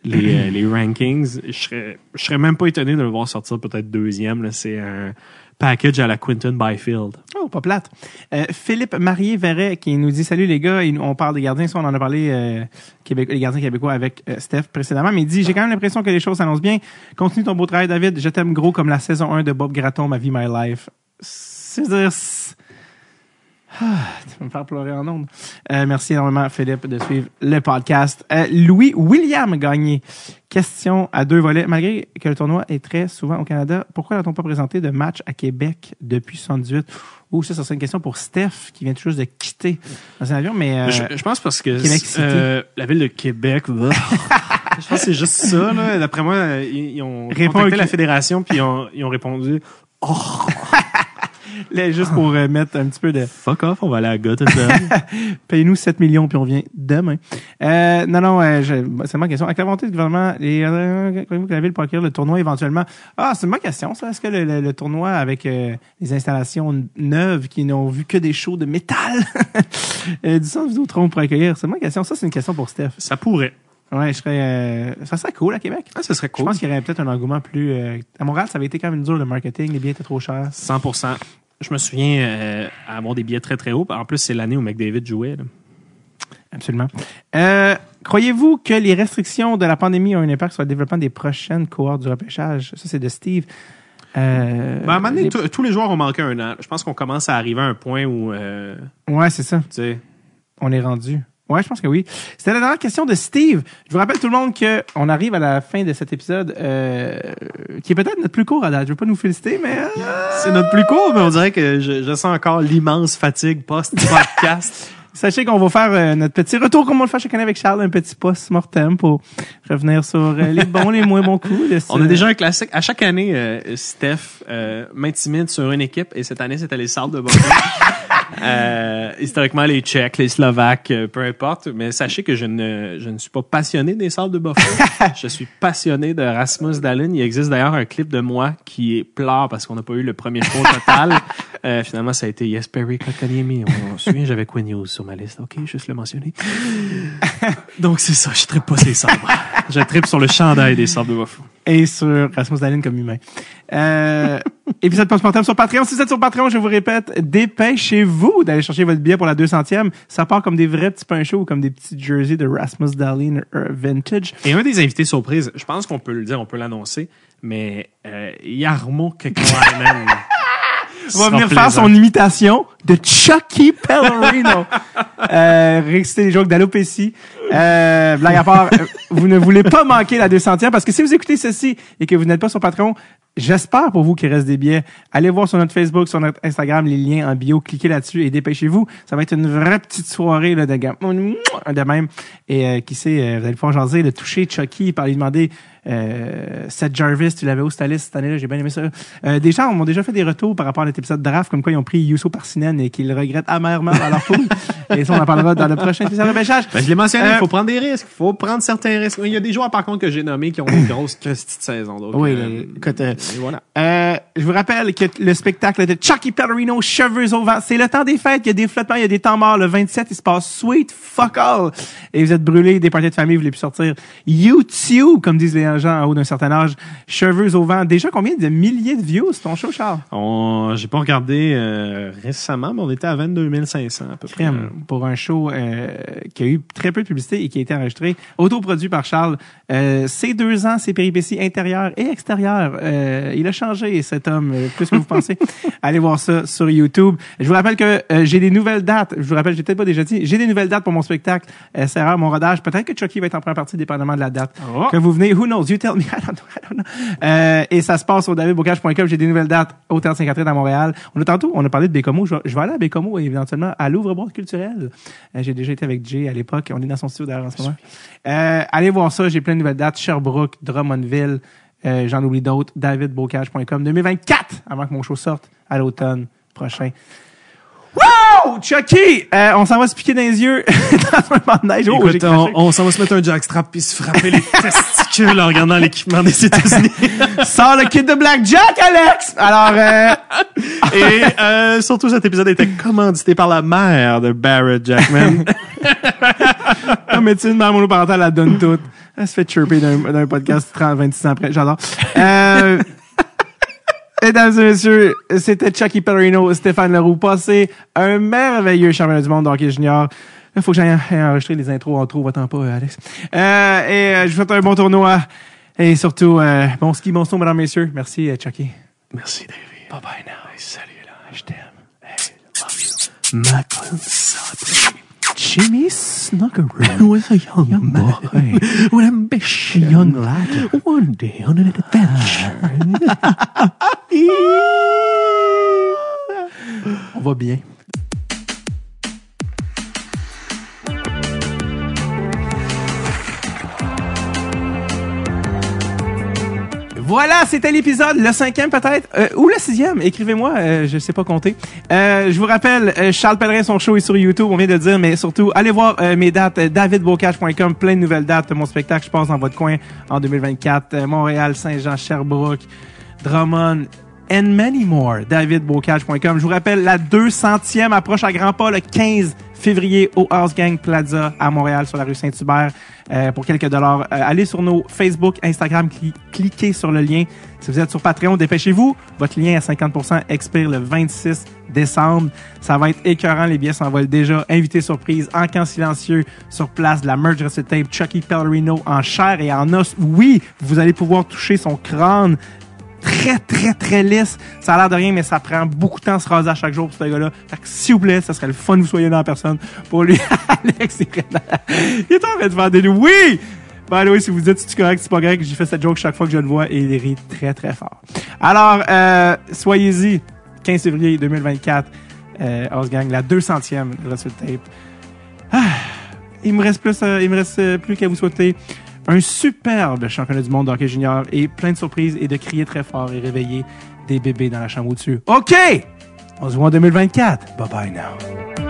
[SPEAKER 4] les, euh, les rankings. Je serais, je serais même pas étonné de le voir sortir peut-être deuxième. là. C'est un package à la Quinton Byfield.
[SPEAKER 1] Oh, pas plate. Euh, Philippe Marié-Verret qui nous dit Salut les gars, on parle des gardiens, on en a parlé euh, Québec, les gardiens québécois avec euh, Steph précédemment, mais il dit J'ai quand même l'impression que les choses s'annoncent bien. Continue ton beau travail, David. Je t'aime gros comme la saison 1 de Bob Gratton, ma vie, my life. C'est-à-dire. Ah, tu vas me faire pleurer en ondes. Euh, merci énormément, Philippe, de suivre le podcast. Euh, Louis William Gagné. Question à deux volets. Malgré que le tournoi est très souvent au Canada, pourquoi n'a-t-on pas présenté de match à Québec depuis 78? Ou ça, ça serait une question pour Steph, qui vient tout juste de quitter dans un avion, mais... euh,
[SPEAKER 4] je, je pense parce que euh, la ville de Québec, là, je pense que c'est juste ça. là. D'après moi, ils, ils ont
[SPEAKER 1] Réponds
[SPEAKER 4] contacté la fédération puis ils ont, ils ont répondu
[SPEAKER 1] là, juste pour euh, mettre un petit peu de...
[SPEAKER 4] Fuck off, on va aller à Gothenburg.
[SPEAKER 1] Payez-nous 7 millions, puis on vient demain. Euh, non, non, euh, je- c'est ma question. Avec la volonté du gouvernement, euh, croyez-vous que la ville acquérir le tournoi éventuellement? Ah, c'est ma question, ça. Est-ce que le, le- le tournoi avec euh, les installations n- neuves qui n'ont vu que des shows de métal euh, du centre Vidéotron pour accueillir? C'est ma question. Ça, c'est une question pour Steph.
[SPEAKER 4] ça pourrait.
[SPEAKER 1] Ouais, je serais... euh, ça serait cool à Québec.
[SPEAKER 4] Ah, ce serait
[SPEAKER 1] Je
[SPEAKER 4] cool.
[SPEAKER 1] pense qu'il y aurait peut-être un engouement plus... euh, à Montréal, ça avait été quand même dur, le marketing. Les billets étaient trop chers.
[SPEAKER 4] 100%. Je me souviens euh, avoir des billets très très hauts. En plus, c'est l'année où McDavid jouait. là.
[SPEAKER 1] Absolument. Euh, Croyez-vous que les restrictions de la pandémie ont un impact sur le développement des prochaines cohortes du repêchage? Ça, c'est de Steve. Euh,
[SPEAKER 4] Ben, à un moment donné,
[SPEAKER 1] les-
[SPEAKER 4] tous- les joueurs ont manqué un an. Je pense qu'on commence à arriver à un point où, euh,
[SPEAKER 1] Ouais, c'est ça.
[SPEAKER 4] tu sais,
[SPEAKER 1] On est rendu. Ouais, je pense que oui. C'était la dernière question de Steve. Je vous rappelle tout le monde que on arrive à la fin de cet épisode euh, qui est peut-être notre plus court à date. Je veux pas nous féliciter, mais euh,
[SPEAKER 4] c'est notre plus court, mais on dirait que je, je sens encore l'immense fatigue post-podcast.
[SPEAKER 1] sachez qu'on va faire euh, notre petit retour comme on le fait chaque année avec Charles, un petit post-mortem pour revenir sur euh, les bons, les moins bons coups. de ce-
[SPEAKER 4] on a déjà un classique. À chaque année, euh, Steph euh, m'intimide sur une équipe et cette année, c'était les Sables de Boston. Euh, historiquement, les Tchèques, les Slovaques, euh, peu importe. Mais sachez que je ne, je ne suis pas passionné des Sables de Buffalo. je suis passionné de Rasmus Dallin. Il existe d'ailleurs un clip de moi qui pleure parce qu'on n'a pas eu le premier au total. Euh, finalement, ça a été Jesperi Kotkaniemi. On, on se souvient, j'avais Quinn Hughes sur ma liste. OK, juste le mentionner. Donc, c'est ça. Je tripe pas ces sabres. je tripe sur le chandail des Sables de Buffalo.
[SPEAKER 1] Et sur Rasmus Dahlin comme humain. Euh, épisode post-mortem sur Patreon. Si vous êtes sur Patreon, je vous répète, dépêchez-vous d'aller chercher votre billet pour la 200e. Ça part comme des vrais petits pains chauds ou comme des petits jerseys de Rasmus Dahlin euh, Vintage.
[SPEAKER 4] Et un des invités surprises, je pense qu'on peut le dire, on peut l'annoncer, mais euh, Yarmo Kekalainen.
[SPEAKER 1] On va venir faire son imitation de Chucky Pellerino. euh, réciter les jokes d'alopécie. Euh, blague à part, euh, vous ne voulez pas manquer la 200e parce que si vous écoutez ceci et que vous n'êtes pas sur Patreon, j'espère pour vous qu'il reste des billets. Allez voir sur notre Facebook, sur notre Instagram, les liens en bio, cliquez là-dessus et dépêchez-vous. Ça va être une vraie petite soirée là, de, gamme- de même. Et euh, qui sait, euh, vous allez pouvoir jaser, le toucher Chucky, par lui demander euh, Seth Jarvis, tu l'avais où cette liste cette année-là, j'ai bien aimé ça. Euh, des gens m'ont déjà fait des retours par rapport à notre épisode draft, comme quoi ils ont pris Yusso Parsinen et qu'ils regrettent amèrement dans leur poule. et ça, on en parlera dans le prochain épisode de repêchage.
[SPEAKER 4] Ben, je l'ai mentionné, il
[SPEAKER 1] Euh,
[SPEAKER 4] faut prendre des risques, il faut prendre certains risques. Il y a des joueurs, par contre, que j'ai nommés qui ont des grosses petites saisons. Donc,
[SPEAKER 1] Oui,
[SPEAKER 4] euh,
[SPEAKER 1] écoute, euh,
[SPEAKER 4] voilà.
[SPEAKER 1] Euh, je vous rappelle que le spectacle de Chucky Pellerino, Cheveux au vent, c'est le temps des fêtes, il y a des flottements, il y a des temps morts. Le 27, il se passe sweet fuck all. Et vous êtes brûlés, des parties de famille, vous voulez plus sortir. YouTube, comme disent les gens en haut d'un certain âge. Cheveux au vent. Déjà combien de milliers de views, ton show, Charles?
[SPEAKER 4] On, j'ai pas regardé euh, récemment, mais on était à 22 500 à peu près.
[SPEAKER 1] crème pour un show euh, qui a eu très peu de publicité et qui a été enregistré, autoproduit par Charles. Euh, ces deux ans, ses péripéties intérieures et extérieures, euh, il a changé cet homme euh, plus que vous pensez. Allez voir ça sur YouTube. Je vous rappelle que euh, j'ai des nouvelles dates. Je vous rappelle, j'ai peut-être pas déjà dit, j'ai des nouvelles dates pour mon spectacle. Euh, rare, mon rodage. Peut-être que Chucky va être en première partie, dépendamment de la date.
[SPEAKER 4] Oh.
[SPEAKER 1] Que vous venez, who knows? You tell me. I don't know. I don't know. Euh, et ça se passe au davidbocage.com. J'ai des nouvelles dates au Théâtre Saint-Catherine à Montréal. On a tantôt, on a parlé de Bécomo. Je vais, je vais aller à Bécomo éventuellement à l'ouvre-boîte culturel. Euh, j'ai déjà été avec Jay à l'époque. On est dans son studio d'ailleurs en ce moment. Euh, allez voir ça. J'ai plein de nouvelles dates. Sherbrooke, Drummondville. Euh, J'en oublie d'autres. davidbocage.com 2024 avant que mon show sorte à l'automne prochain. Wow! Chucky! Euh, on s'en va se piquer dans les yeux dans un banc de neige. Oh,
[SPEAKER 4] Écoute, on, s'en va se mettre un jackstrap puis se frapper les testicules en regardant l'équipement des États-Unis.
[SPEAKER 1] Sors le kit de Blackjack, Alex! Alors, euh,
[SPEAKER 4] Et euh, surtout, cet épisode était commandité par la mère de Barrett Jackman.
[SPEAKER 1] la médecine mère monoparentale, elle donne toute. Elle se fait chirper d'un d'un podcast 30, 26 ans après. J'adore. Euh, Mesdames et messieurs, c'était Chucky Pellerino, Stéphane Leroux. Passez un merveilleux championnat du monde d'hockey junior. Il faut que j'aille enregistrer les intros en trop, va-t'en pas, Alex. Euh, et euh, je vous souhaite un bon tournoi. Et surtout, euh, bon ski, bon son, mesdames et messieurs. Merci, euh, Chucky.
[SPEAKER 4] Merci, David.
[SPEAKER 1] Bye bye now.
[SPEAKER 4] Salut, là.
[SPEAKER 1] Je t'aime.
[SPEAKER 4] Hey, love you. Ma.
[SPEAKER 1] Jimmy Snuggeroo.
[SPEAKER 4] With a young, boy with ambition, a
[SPEAKER 1] young lad.
[SPEAKER 4] one day on an adventure.
[SPEAKER 1] On va bien. Voilà, c'était l'épisode, le cinquième peut-être, euh, ou le sixième. Écrivez-moi, euh, je sais pas compter. Euh, je vous rappelle, euh, Charles Pellerin, son show est sur YouTube, on vient de le dire, mais surtout, allez voir mes dates, davidbocage.com, plein de nouvelles dates mon spectacle, je passe dans votre coin en 2024. Euh, Montréal, Saint-Jean, Sherbrooke, Drummond, and many more. DavidBocage.com. Je vous rappelle, la 200e approche à grands pas le 15 février au House Gang Plaza à Montréal sur la rue Saint-Hubert euh, pour quelques dollars. Euh, allez sur nos Facebook, Instagram, cli- cliquez sur le lien. Si vous êtes sur Patreon, dépêchez-vous. Votre lien à 50% expire le 26 décembre. Ça va être écœurant. Les billets s'envolent déjà. Invité surprise, en camp silencieux, sur place, de la merge tape, Chucky Pellerino en chair et en os. Oui, vous allez pouvoir toucher son crâne très, très, très lisse. Ça a l'air de rien, mais ça prend beaucoup de temps à se raser à chaque jour pour ce gars-là. Fait que, s'il vous plaît, ça serait le fun que vous soyez là en personne pour lui. Alex, il est il est en train de faire des oui! The way, si vous dites c'est correct, c'est pas correct, j'ai fait cette joke chaque fois que je le vois et il rit très, très fort. Alors, euh, soyez-y, 15 février 2024, euh, House Gang, la 200e de Wrestle Tape. Ah, il me reste plus, euh, il me reste euh, plus qu'à vous souhaiter un superbe championnat du monde de hockey junior et plein de surprises et de crier très fort et réveiller des bébés dans la chambre au-dessus. OK! On se voit en 2024. Bye bye now.